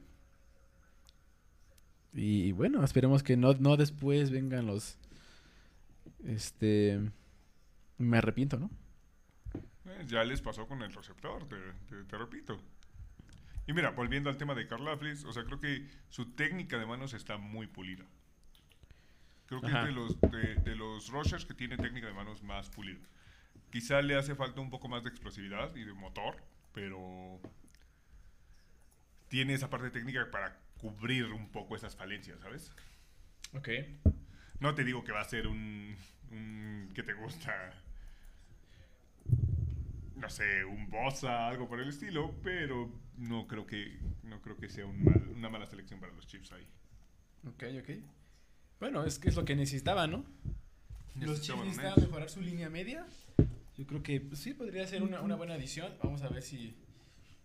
Y bueno, esperemos que no, no después vengan los. Este. Me arrepiento, ¿no? Ya les pasó con el receptor, te, te- te repito. Y mira, volviendo al tema de Karlaftis, o sea, creo que su técnica de manos está muy pulida. Creo que Ajá. es de los, de, de los rushers que tiene técnica de manos más pulida. Quizá le hace falta un poco más de explosividad y de motor, pero tiene esa parte técnica para cubrir un poco esas falencias, ¿sabes? Ok. No te digo que va a ser un, un ¿qué te gusta? No sé, un Bosa, algo por el estilo, pero no creo que no creo que sea un mal- una mala selección para los Chiefs ahí. Ok, ok. Bueno, es que es lo que necesitaban, ¿no? Los Chiefs Necesitaban mejorar su línea media. Yo creo que pues, sí podría ser una, una buena adición. Vamos a ver si.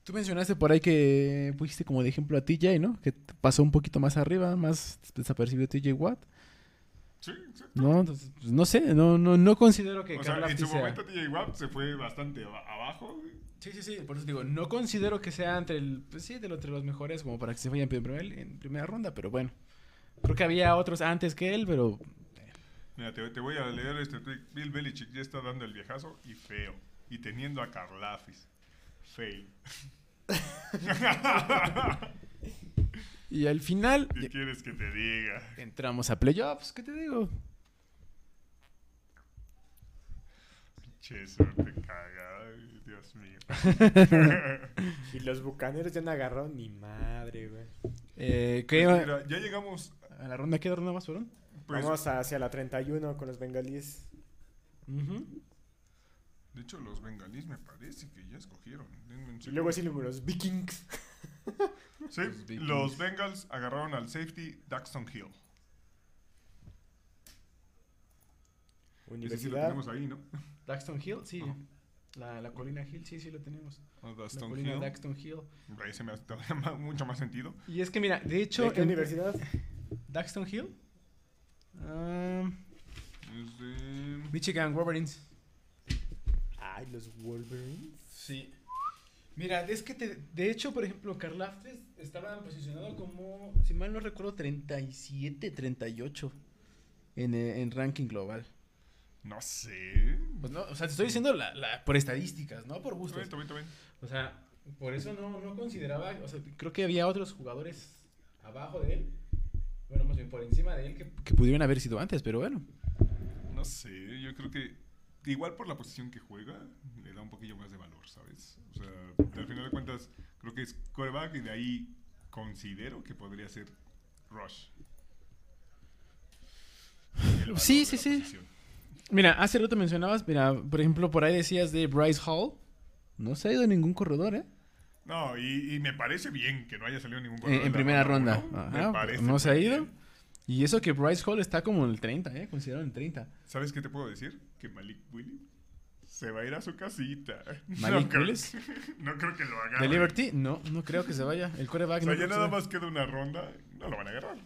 Tú mencionaste por ahí que pusiste como de ejemplo a TJ, ¿no? Que pasó un poquito más arriba, más desapercibido TJ Watt. Sí, sí. No, entonces, pues, no sé, no, no, no considero que O sea, en su sea- momento TJ Watt se fue bastante aba- abajo. Sí, sí, sí, por eso digo, no considero que sea entre el, pues sí, de lo- entre los mejores como para que se vaya en, primer- en primera ronda, pero bueno. Creo que había otros antes que él, pero Mira, te, te voy a leer este tweet. Bill Belichick ya está dando el viejazo y feo. Y teniendo a Karlaftis. Fail. y al final ¿Qué quieres que te diga? entramos a playoffs, ¿qué te digo? Che, suerte caga. Dios mío. Y los bucaneros ya no agarraron ni madre, güey. Eh, ¿qué? Pues mira, ya llegamos. ¿A la ronda qué ronda más fueron? Pues, Vamos hacia la 31 con los bengalíes. De hecho, los bengalíes me parece que ya escogieron. Y luego sí los vikings. Sí, Los Bengals agarraron al safety Daxton Hill. Ese sí lo Universidad. tenemos ahí, ¿no? Daxton Hill, sí. Ajá. La, la colina Hill, sí, sí lo tenemos. La Daxton colina Hill. Daxton Hill. Ahí se me hace mucho más sentido. Y es que mira, de hecho, ¿De qué en- universidad? Daxton Hill. ah, Es de... Michigan Wolverines. Ay, los Wolverines. Sí. Mira, es que te- de hecho, por ejemplo, Karlaftis estaba posicionado como, si mal no recuerdo, 37, 38 en, eh, en ranking global. No sé. Pues no, o sea, te estoy diciendo la, la- por estadísticas, no por bien. O sea, por eso no, no consideraba, o sea, creo que había otros jugadores abajo de él, bueno, más bien por encima de él, que, que pudieron haber sido antes, pero bueno. No sé, yo creo que igual por la posición que juega, le da un poquillo más de valor, ¿sabes? O sea, al final de cuentas, creo que es quarterback y de ahí considero que podría ser Rush. Sí, sí, sí. posición. Mira, hace rato mencionabas, mira, por ejemplo, por ahí decías de Bryce Hall. No se ha ido ningún corredor, ¿eh? No, y, y me parece bien que no haya salido ningún En, corredor en primera ronda. Me parece no se ha ido. bien. Y eso que Bryce Hall está como en el 30, ¿eh? Considerado en el 30. ¿Sabes qué te puedo decir? Que Malik Willis se va a ir a su casita. ¿Malik creo- Willis? No creo que lo haga. ¿De Liberty? No, no creo que se vaya. El O coreback sea, no ya nada más queda una ronda. No lo van a agarrar.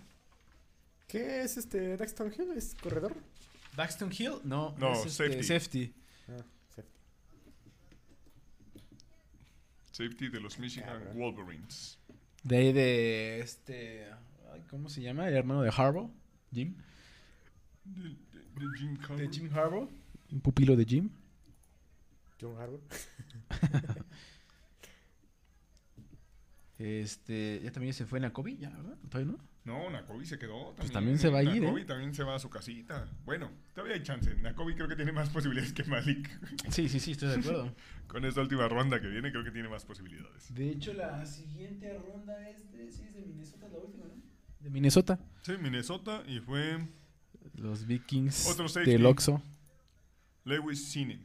¿Qué es este Daxton Hill? ¿Es corredor? ¿Daxton Hill? No, No, es este, safety. safety. Ah, sí. Safety de los Michigan Cabrón. Wolverines. De ahí de este. ¿Cómo se llama? El hermano de Harbaugh. Jim. De, de- de Jim De Harbaugh. Jim Harbaugh. Un pupilo de Jim. John Harbaugh. Este. Ya también se fue Nakobe, ya, ¿verdad? ¿Todavía no? No, Nakobe se quedó también. Pues también se va a ir, ¿eh? también se va a su casita. Bueno, todavía hay chance. Nakobe creo que tiene más posibilidades que Malik. Sí, sí, sí, estoy de acuerdo. Con esta última ronda que viene, creo que tiene más posibilidades. De hecho, la siguiente ronda es de, sí, es de Minnesota, la última, ¿no? De Minnesota. Sí, Minnesota y fue Los Vikings Otro safety. del Oxo. Lewis Cine.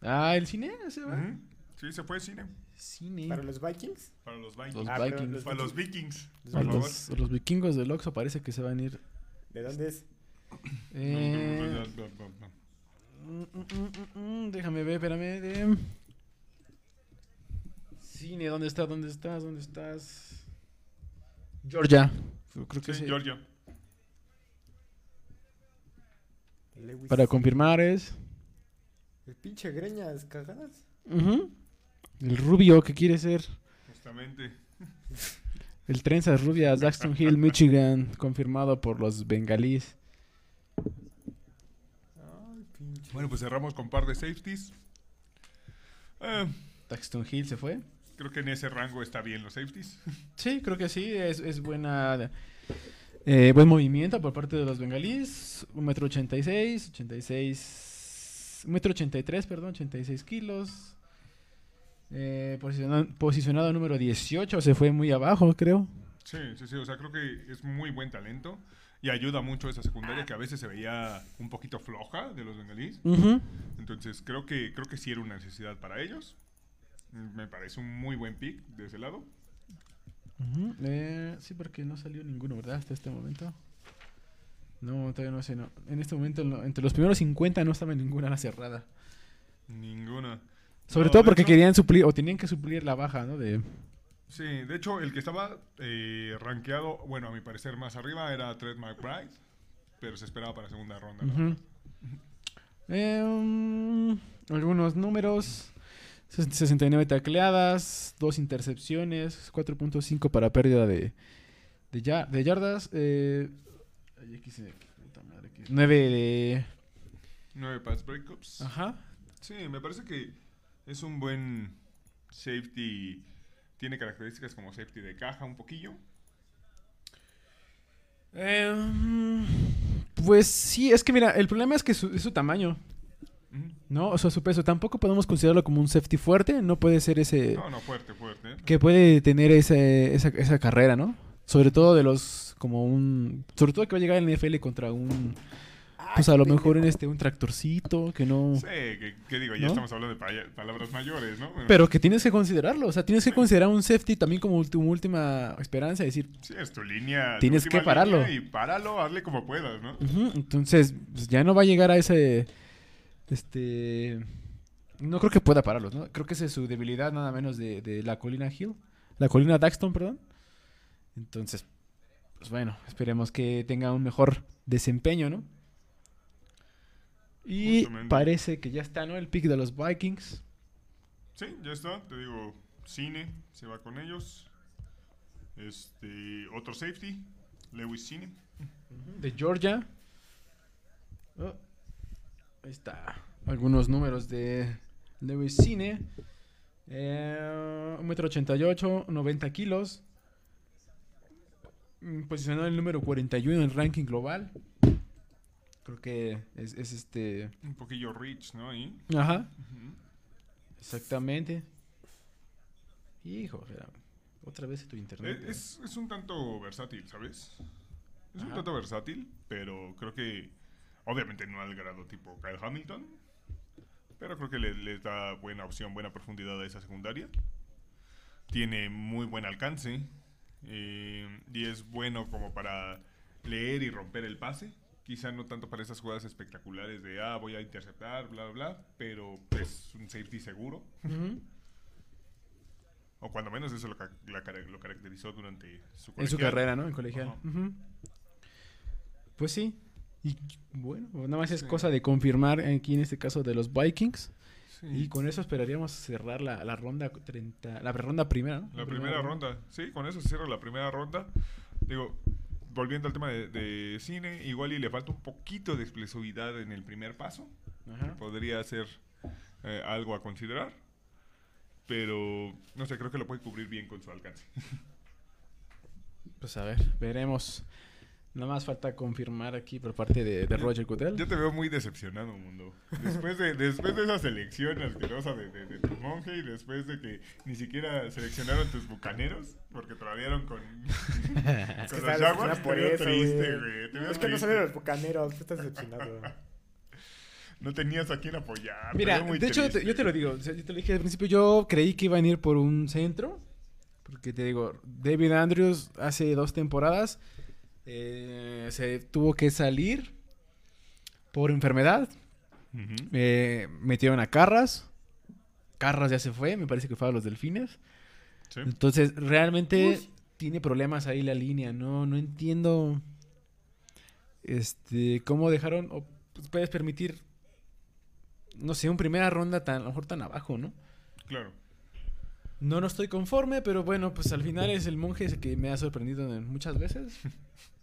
Ah, el cine se va. Ujú. Sí, se fue Cine. Cine. ¿Para los Vikings? Para los Vikings. Los Ah, Vikings. los Para los Vikings. Los A Por favor. los, los vikingos del Oxo parece que se van a ir. ¿De dónde es? Eh, mm, mm, mm, mm, déjame ver, espérame. De... Cine, ¿dónde estás? ¿Dónde estás? ¿Dónde estás? Georgia. Creo que Sí, sí. Georgia. Lewis. Para confirmar es. El pinche greñas cagadas. Ujú. El rubio que quiere ser. Justamente. El trenzas rubias, Daxton Hill, Michigan, confirmado por los bengalíes. Bueno, pues cerramos con par de safeties. Eh, Daxton Hill se fue. Creo que en ese rango está bien los safeties. Sí, creo que sí, es, es buena. eh, buen movimiento por parte de los bengalíes. Un metro ochenta y seis, ochenta y seis. Un metro ochenta y tres, perdón, ochenta y seis kilos. Eh, posicionado, posicionado número 18, se fue muy abajo, creo. Sí, sí, sí. O sea, creo que es muy buen talento. Y ayuda mucho esa secundaria que a veces se veía un poquito floja de los bengalíes. Entonces creo que, creo que sí era una necesidad para ellos. Me parece un muy buen pick de ese lado. Eh, sí, porque no salió ninguno, ¿verdad? Hasta este momento. No, todavía no sé. No. En este momento, no- entre los primeros 50 no estaba ninguna ala cerrada. Ninguna. Sobre No, todo porque hecho- querían suplir, o tenían que suplir la baja, ¿no? De, Sí, de hecho, el que estaba eh, rankeado, bueno, a mi parecer más arriba era Trent McBride, pero se esperaba para segunda ronda. Eh, mm, algunos números. Ses- 69 tacleadas, 2 intercepciones, 4.5 para pérdida de, de, ya- de yardas. Eh, aquí se- puta madre, aquí- 9 de... Nueve pass breakups. Ajá. Sí, me parece que es un buen safety. Tiene características como safety de caja un poquillo. Em, pues sí, es que mira, el problema es que su, es su tamaño. ¿No? O sea, su peso. Tampoco podemos considerarlo como un safety fuerte. No puede ser ese... No, no, fuerte, fuerte. que puede tener ese, esa, esa carrera, ¿no? Sobre todo de los, como un... Sobre todo que va a llegar el NFL contra un... Pues a lo mejor en este, un tractorcito, que no... Sí, que, que digo, ya ¿No? estamos hablando de palabras mayores, ¿no? Bueno, Pero que tienes que considerarlo, o sea, tienes que considerar un safety también como tu última esperanza, decir, Sí, es tu línea. Tienes que pararlo. línea Y páralo, hazle como puedas, ¿no? Entonces, pues, ya no va a llegar a ese. Este. No creo que pueda pararlos, ¿no? Creo que esa es su debilidad, nada menos de, de la colina Hill. La colina Daxton, perdón. Entonces, pues bueno, esperemos que tenga un mejor desempeño, ¿no? Y Justamente. parece que ya está, ¿no? El pick de los Vikings. Sí, ya está. Te digo, Cine se va con ellos. Este, otro safety, Lewis Cine. De Georgia. Oh, ahí está. Algunos números de Lewis Cine. Eh, 1,88m, 90 kilos. Mm, Posicionado en el número 41 en el ranking global. Creo que es, es este. Un poquillo rich, ¿no? Ahí. Ajá, exactamente. Hijo, otra vez tu internet. Eh, Es, es un tanto versátil, ¿sabes? Es un tanto versátil, pero creo que obviamente no al grado tipo Kyle Hamilton, pero creo que le, da buena opción, buena profundidad a esa secundaria. Tiene muy buen alcance eh, y es bueno como para leer y romper el pase. Quizá no tanto para esas jugadas espectaculares de, ah, voy a interceptar, bla, bla, pero es un safety seguro. O cuando menos eso lo, la caracterizó durante su En su carrera, ¿no? En colegial. Pues sí. Y bueno, nada más es Sí. cosa de confirmar aquí en este caso de los Vikings. Sí. Y con eso esperaríamos cerrar la, la ronda 30, la ronda primera, ¿no? La primera ronda, sí, con eso se cierra la primera ronda. Digo, volviendo al tema de, de cine, igual y le falta un poquito de explosividad en el primer paso. Ajá. Podría ser eh, algo a considerar. Pero, no sé, creo que lo puede cubrir bien con su alcance. Pues a ver, veremos. Nada más falta confirmar aquí por parte de, de Roger Goodell. Yo te veo muy decepcionado, mundo. Después de, después de esa selección asquerosa de, de, de tu monje y después de que ni siquiera seleccionaron tus bucaneros, porque tradearon con, con Es que los Jaguars, te por veo eso, triste, güey. güey. te veo Es que no salieron los bucaneros, tú estás decepcionado. No tenías a quién apoyar. te Mira, veo muy de hecho, yo te lo digo. o sea, yo te lo dije al principio. Yo creí que iban a ir por un centro. Porque te digo, David Andrews hace dos temporadas eh, se tuvo que salir por enfermedad. Eh, metieron a Carras. Carras ya se fue, me parece que fue a los Delfines. Sí. Entonces, realmente tiene problemas ahí la línea. No, no entiendo este cómo dejaron o pues, puedes permitir no sé, un primera ronda tan a lo mejor tan abajo, ¿no? Claro. No no estoy conforme, pero bueno, pues al final es el monje ese que me ha sorprendido en- muchas veces.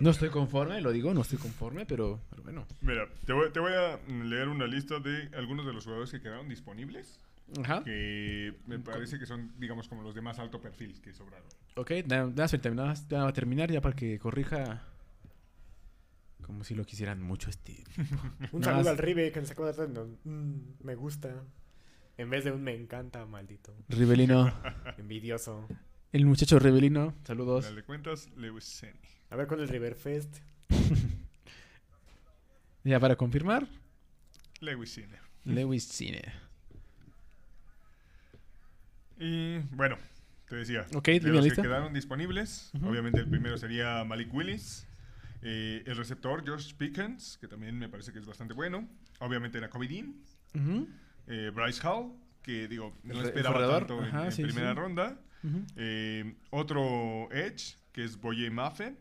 No estoy conforme, lo digo, no estoy conforme, pero, pero bueno. Mira, te voy, te voy a leer una lista de algunos de los jugadores que quedaron disponibles. Ajá. Que me parece que son, digamos, como los de más alto perfil que sobraron. Ok, nada más va a terminar ya para que corrija como si lo quisieran mucho este Un saludo más. al Ribe que nos acaba de dar. no, mm, me gusta. En vez de un me encanta, maldito. Rivelino. Envidioso. El muchacho Rivelino. Saludos. Cuentas, Lewis Cine. A ver con el River Fest. Ya para confirmar, Lewis Cine. Lewis Cine. Y bueno, te decía. Ok, de los la que lista. quedaron disponibles, obviamente el primero sería Malik Willis. eh, el receptor Josh Pickens, que también me parece que es bastante bueno. Obviamente Nakobe Dean. Ujú, eh, Bryce Hall, que digo, no El esperaba tanto en- ajá, en, sí, primera sí. ronda. Eh, otro Edge, que es Boye Mafe,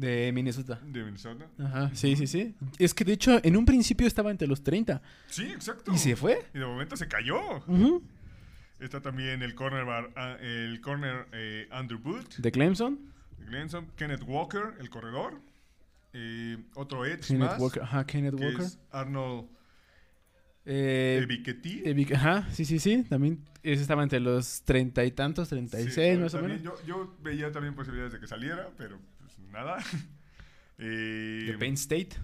De Minnesota. de Minnesota. Ajá, sí, sí, sí. Es que de hecho, en un principio estaba entre los 30. Sí, exacto. ¿Y se fue? Y de momento se cayó. Está también el corner, bar- ah, el corner eh, Andrew Booth, De Clemson. de Clemson, Kenneth Walker, el corredor. eh, otro Edge Kenneth más, Walker. Ajá, Kenneth que Walker. es Arnold Eh, ajá, sí, sí, sí. También ese estaba entre los treinta y tantos, treinta y seis más o menos. Yo, yo veía también posibilidades de que saliera, pero nada. Eh, De Penn State.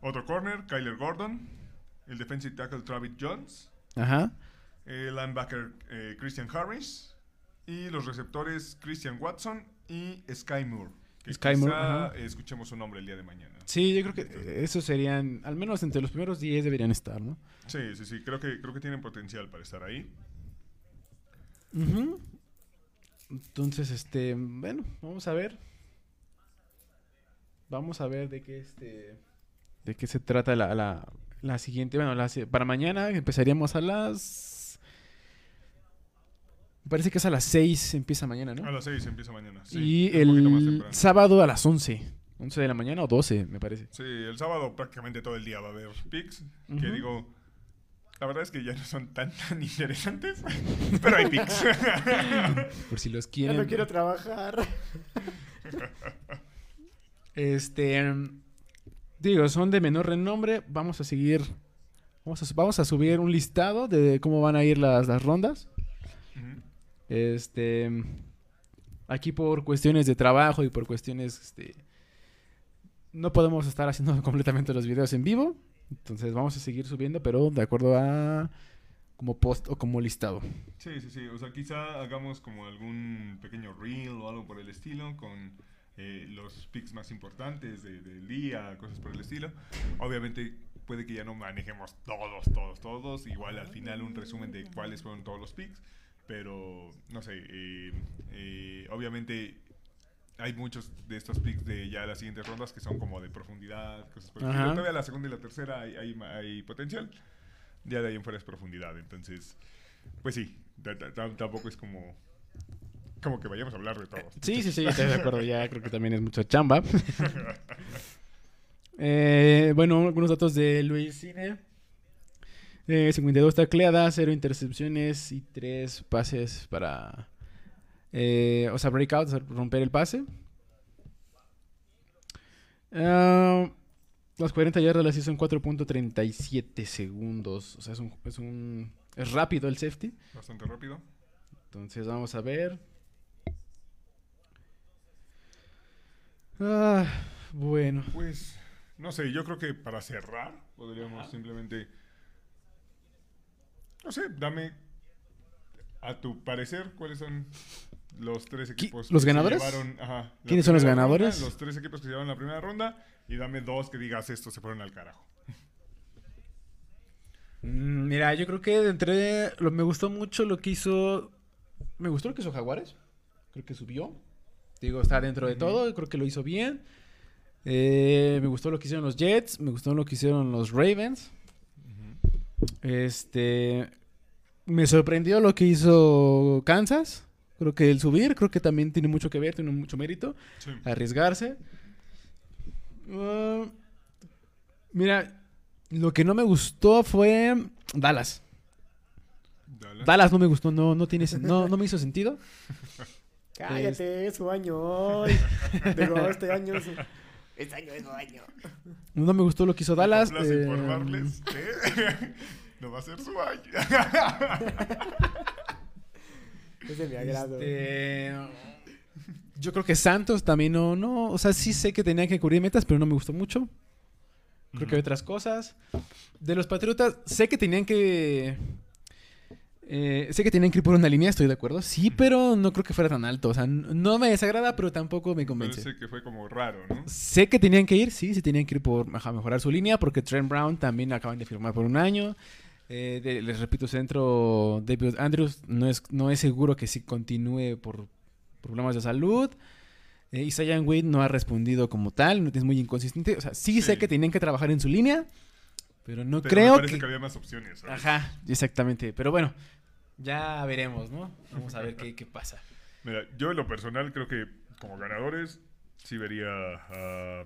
otro corner, Kyler Gordon. El defensive tackle Travis Jones. Ajá. El linebacker eh, Christian Harris. Y los receptores Christian Watson y Sky Moore. Que Sky Moore, quizá ajá. escuchemos su nombre el día de mañana. Sí, yo creo que eh, esos serían, al menos entre los primeros 10 deberían estar, ¿no? Sí, sí, sí. Creo que, creo que tienen potencial para estar ahí. Entonces, este, bueno, vamos a ver. Vamos a ver de qué este de qué se trata la, la, la siguiente, bueno, la para mañana empezaríamos a las me parece que es a las 6 empieza mañana, ¿no? A las 6 empieza mañana. sí, y el sábado a las 11, 11 de la mañana o 12, me parece. Sí, el sábado prácticamente todo el día va a haber picks. Que Ujú. digo, la verdad es que ya no son tan, tan interesantes, pero hay picks. Por si los Ya quieren. no quiero trabajar. Este. Digo, son de menor renombre. Vamos a seguir. Vamos a, subir un listado de cómo van a ir las, rondas. Este. Aquí por cuestiones de trabajo y por cuestiones. Este, no podemos estar haciendo completamente los videos en vivo. Entonces vamos a seguir subiendo, pero de acuerdo a. Como post o como listado. Sí, sí, sí. O sea, quizá hagamos como algún pequeño reel o algo por el estilo con eh, los picks más importantes de- del día, cosas por el estilo. Obviamente puede que ya no manejemos todos, todos, todos. Igual al final un resumen de cuáles fueron todos los picks. Pero, no sé, eh, eh, obviamente hay muchos de estos picks de ya las siguientes rondas que son como de profundidad, cosas por el estilo. Todavía la segunda y la tercera hay, hay, hay potencial. Ya de ahí en fuera es profundidad. Entonces, pues sí, ta- ta- ta- tampoco es como, como que vayamos a hablar de todos. Sí, sí, sí, estoy de acuerdo. Ya creo que también es mucha chamba. Eh, bueno, algunos datos de Luis Cine. Eh, 52 tacleadas, 0 intercepciones y 3 pases para... eh, o sea, breakout, romper el pase. Ah, las 40 yardas las hizo en 4.37 segundos. O sea, es un, es un... Es rápido el safety. Bastante rápido. Entonces vamos a ver. Ah, bueno. Pues, no sé, yo creo que para cerrar podríamos simplemente, no sé, dame a tu parecer cuáles son los tres equipos. los que se ganadores? llevaron, ajá, la ¿Quiénes son los primera ronda, ganadores? los tres equipos que se llevaron la primera ronda y dame dos que digas estos se fueron al carajo. Mm, Mira, yo creo que de entre lo, me gustó mucho lo que hizo. Me gustó lo que hizo Jaguares. Creo que subió. Digo, está dentro de todo. Creo que lo hizo bien. Eh, me gustó lo que hicieron los Jets. Me gustó lo que hicieron los Ravens. Este. Me sorprendió lo que hizo Kansas. Creo que el subir, creo que también tiene mucho que ver, tiene mucho mérito. Sí. arriesgarse. Ah, mira, lo que no me gustó fue Dallas. Dallas. Dallas no me gustó, no, no, tiene, no, no me hizo sentido. Cállate, es su año hoy. Digo, este año es su... Este año es su año. No me gustó lo que hizo Dallas. eh, informarles que no va a ser su año. Es de mi agrado. este, yo creo que Santos también no, no, o sea, sí sé que tenía que cubrir metas, pero no me gustó mucho. Creo que hay otras cosas. De los Patriotas, sé que tenían que... Eh, sé que tenían que ir por una línea, estoy de acuerdo. Sí, pero no creo que fuera tan alto. O sea, no me desagrada, pero tampoco me convence. Parece que fue como raro, ¿no? Sé que tenían que ir, sí, sí tenían que ir por ajá, mejorar su línea, porque Trent Brown también acaban de firmar por un año. Eh, de- les repito, centro David Andrews no es, no es seguro que sí continúe por problemas de salud. Eh, Zion Wade no ha respondido como tal, no es muy inconsistente. O sea, sí, sé Sí. que tenían que trabajar en su línea, pero no Pero creo me parece que... que... había más opciones. ¿sabes? Ajá, exactamente. Pero bueno, ya veremos, ¿no? Vamos a ver qué, qué pasa. Mira, yo en lo personal creo que como ganadores sí vería a,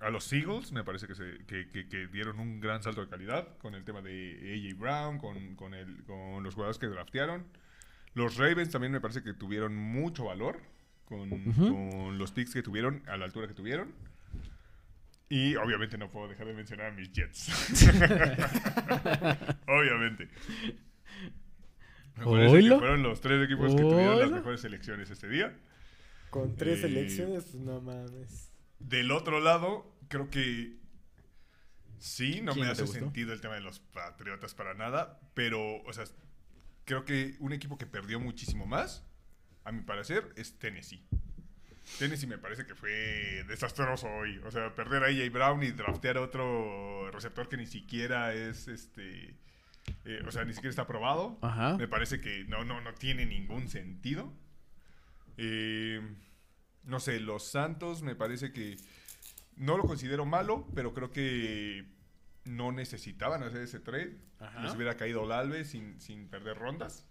a los Eagles. Me parece que, se, que, que- que dieron un gran salto de calidad con el tema de AJ Brown, con, con, el, con los jugadores que draftearon. Los Ravens también me parece que tuvieron mucho valor con, con los picks que tuvieron a la altura que tuvieron. Y obviamente no puedo dejar de mencionar a mis Jets. obviamente. Me parece que fueron los tres equipos que tuvieron las mejores selecciones este día. Con tres Eh, elecciones, pues no mames. Del otro lado, creo que sí, no ¿Quién me hace gustó? sentido el tema de los Patriotas para nada, pero, o sea, creo que un equipo que perdió muchísimo más, a mi parecer, es Tennessee. Tennessee me parece que fue desastroso hoy. O sea, perder a AJ Brown y draftear otro receptor que ni siquiera es este. eh, o sea, ni siquiera está aprobado. Ajá. Me parece que no, no, no tiene ningún sentido. Eh, no sé, los Santos me parece que no lo considero malo, pero creo que no necesitaban hacer ese trade. Ajá. Les hubiera caído Lalve sin, sin perder rondas.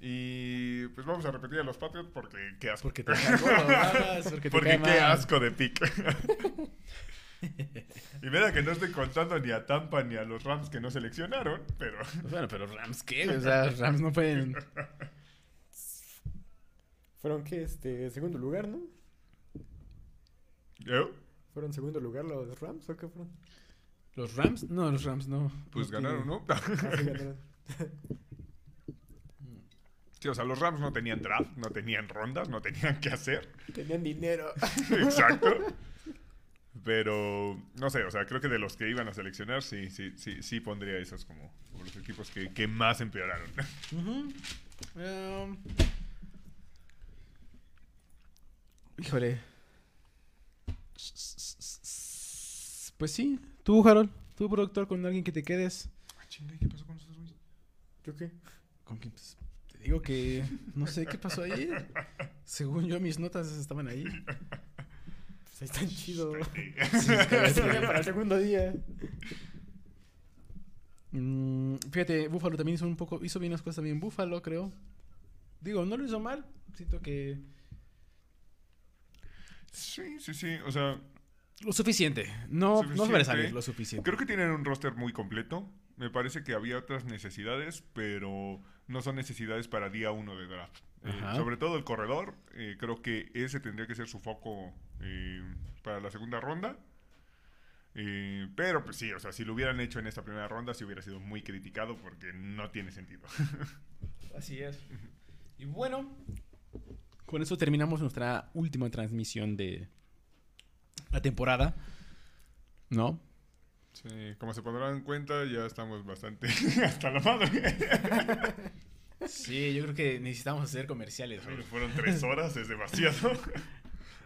Y pues vamos a repetir a los Patriots porque qué asco. Porque te ¿verdad? porque te Porque qué mal. asco de pick. y mira que no estoy contando ni a Tampa ni a los Rams que no seleccionaron, pero Bueno, pero Rams, ¿qué? O sea, Rams no pueden. Fueron que este segundo lugar, ¿no? ¿yo? ¿Fueron segundo lugar los Rams o qué fueron? ¿Los Rams? No, los Rams no. pues No ganaron, ¿no? Ah, sí, ganaron. Sí, o sea, los Rams no tenían draft, no tenían rondas, no tenían qué hacer. Tenían dinero. Exacto. Pero, no sé, o sea, creo que de los que iban a seleccionar, sí, sí, sí, sí pondría esos como, como los equipos que, que más empeoraron. Um, Híjole. Pues sí, tú, Harold, tú, productor, con alguien que te quedes. Ah, chinga, ¿y ¿qué pasó con esos güeyes? ¿Yo qué? Con quien, pues, te digo que no sé qué pasó ahí. Según yo, mis notas estaban ahí. Pues ahí están chidos. Sí, es que- para el segundo día. Mm, fíjate, Búfalo también hizo un poco, hizo bien las cosas también Búfalo, creo. Digo, no lo hizo mal. Siento que Sí, sí, sí, o sea, lo suficiente. No, no Suficiente. sobresalir, lo suficiente. Creo que tienen un roster muy completo. Me parece que había otras necesidades, pero no son necesidades para día uno de draft. Eh, sobre todo el corredor, eh, creo que ese tendría que ser su foco eh, para la segunda ronda. Eh, pero pues sí, o sea, si lo hubieran hecho en esta primera ronda, sí hubiera sido muy criticado porque no tiene sentido. Así es. Y bueno, con eso terminamos nuestra última transmisión de la temporada. ¿No? Sí, como se pondrán en cuenta, ya estamos bastante hasta la madre. Sí, yo creo que necesitamos hacer comerciales. Fueron tres horas, es demasiado.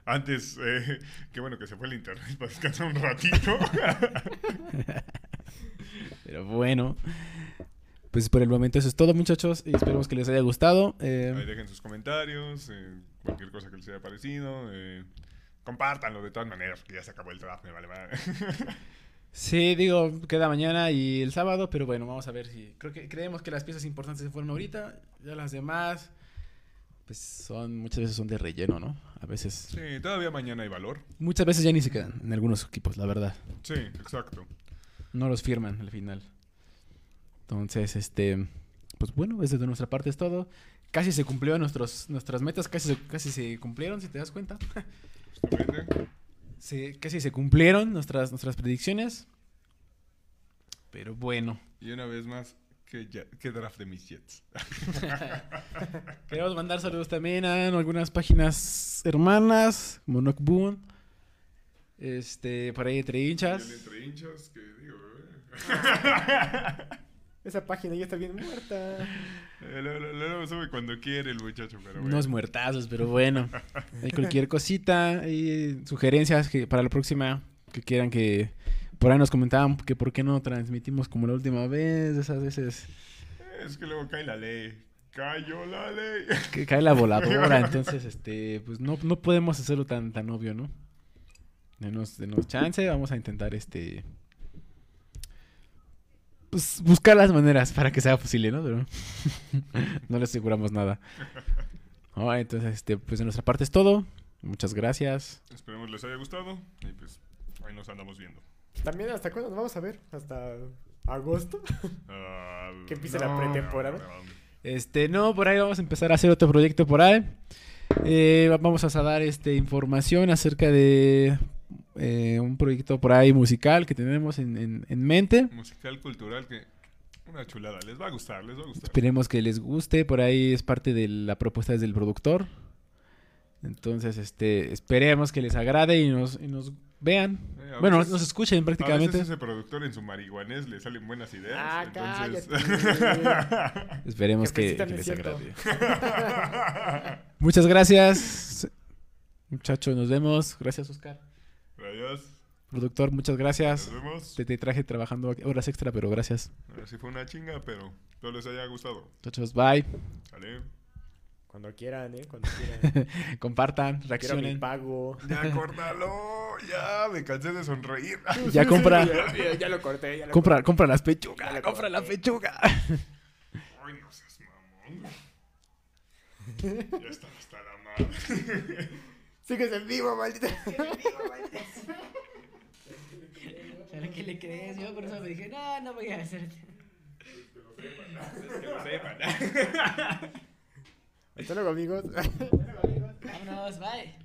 Antes, eh, qué bueno que se fue el internet para descansar un ratito. Pero bueno. Pues por el momento eso es todo, muchachos. Y esperemos que les haya gustado. Eh, Ahí dejen sus comentarios, eh, cualquier cosa que les haya parecido. Eh, compártanlo de todas maneras, porque ya se acabó el draft, me vale. Sí, digo, queda mañana y el sábado, pero bueno, vamos a ver si. Creo que creemos que las piezas importantes se fueron ahorita. Ya las demás, pues son, muchas veces son de relleno, ¿no? A veces. Sí, todavía mañana hay valor. Muchas veces ya ni se quedan en algunos equipos, la verdad. Sí, exacto. No los firman al final. Entonces, este. Pues bueno, desde de nuestra parte es todo. Casi se cumplió nuestros, nuestras metas, casi, se- casi se cumplieron, si te das cuenta. Justamente. Se- casi se cumplieron nuestras, nuestras predicciones. Pero bueno. Y una vez más, ¿qué, ya- qué draft de mis Jets? Queremos mandar saludos también a algunas páginas hermanas, como Knockboon. Este, por ahí entre hinchas. Entre hinchas, que digo, eh. Esa página ya está bien muerta. Eh, lo, lo- lo sube cuando quiere el muchacho, pero bueno. Unos muertazos, pero bueno. Hay cualquier cosita, hay sugerencias que para la próxima que quieran que... Por ahí nos comentaban que por qué no transmitimos como la última vez, esas veces Es que luego cae la ley. Cayó la ley. que cae la voladora, entonces este pues no, no podemos hacerlo tan tan obvio, ¿no? Denos, denos chance, vamos a intentar este pues buscar las maneras para que sea posible, ¿no? Pero no le aseguramos nada. Ah, entonces este pues de nuestra parte es todo. Muchas gracias. Esperemos les haya gustado. Y pues ahí nos andamos viendo. También, ¿hasta cuándo nos vamos a ver? ¿Hasta agosto? Ah, Que empiece la pretemporada. Este, no, por ahí vamos a empezar a hacer otro proyecto por ahí. Eh, va- vamos a dar este, información acerca de eh, un proyecto por ahí musical que tenemos en, en- en mente. Musical cultural que. Una chulada. Les va a gustar, les va a gustar. Esperemos que les guste. Por ahí es parte de la propuesta del productor. Entonces, este, esperemos que les agrade y nos, y nos vean. Eh, bueno, veces- nos escuchen A prácticamente. veces ese productor en su marihuanés le salen buenas ideas. Ah, entonces... Esperemos Que les cierto. agrade. Muchas gracias. Muchachos, nos vemos. Gracias, Oscar. Adiós. Productor, muchas gracias. Nos vemos. Te, te traje trabajando horas extra, pero gracias. Ahora sí fue una chinga, pero espero les haya gustado. Muchachos, bye. ¿Sale? Cuando quieran, ¿eh? Cuando quieran. Compartan, Quiero mi reaccionen. pago. Ya, córtalo. Ya, me cansé de sonreír. Ya compra, Ya, ya- ya lo corté. Ya lo compra, corté. compra las pechugas. Compra la corté. pechuga. Ay, no seas mamón. Ya está hasta la madre. Sigues en vivo, maldita. ¿Para qué le crees? Yo por eso me dije, no, no voy a hacer. Que lo sepan. Hasta luego, amigos. Vámonos, bye.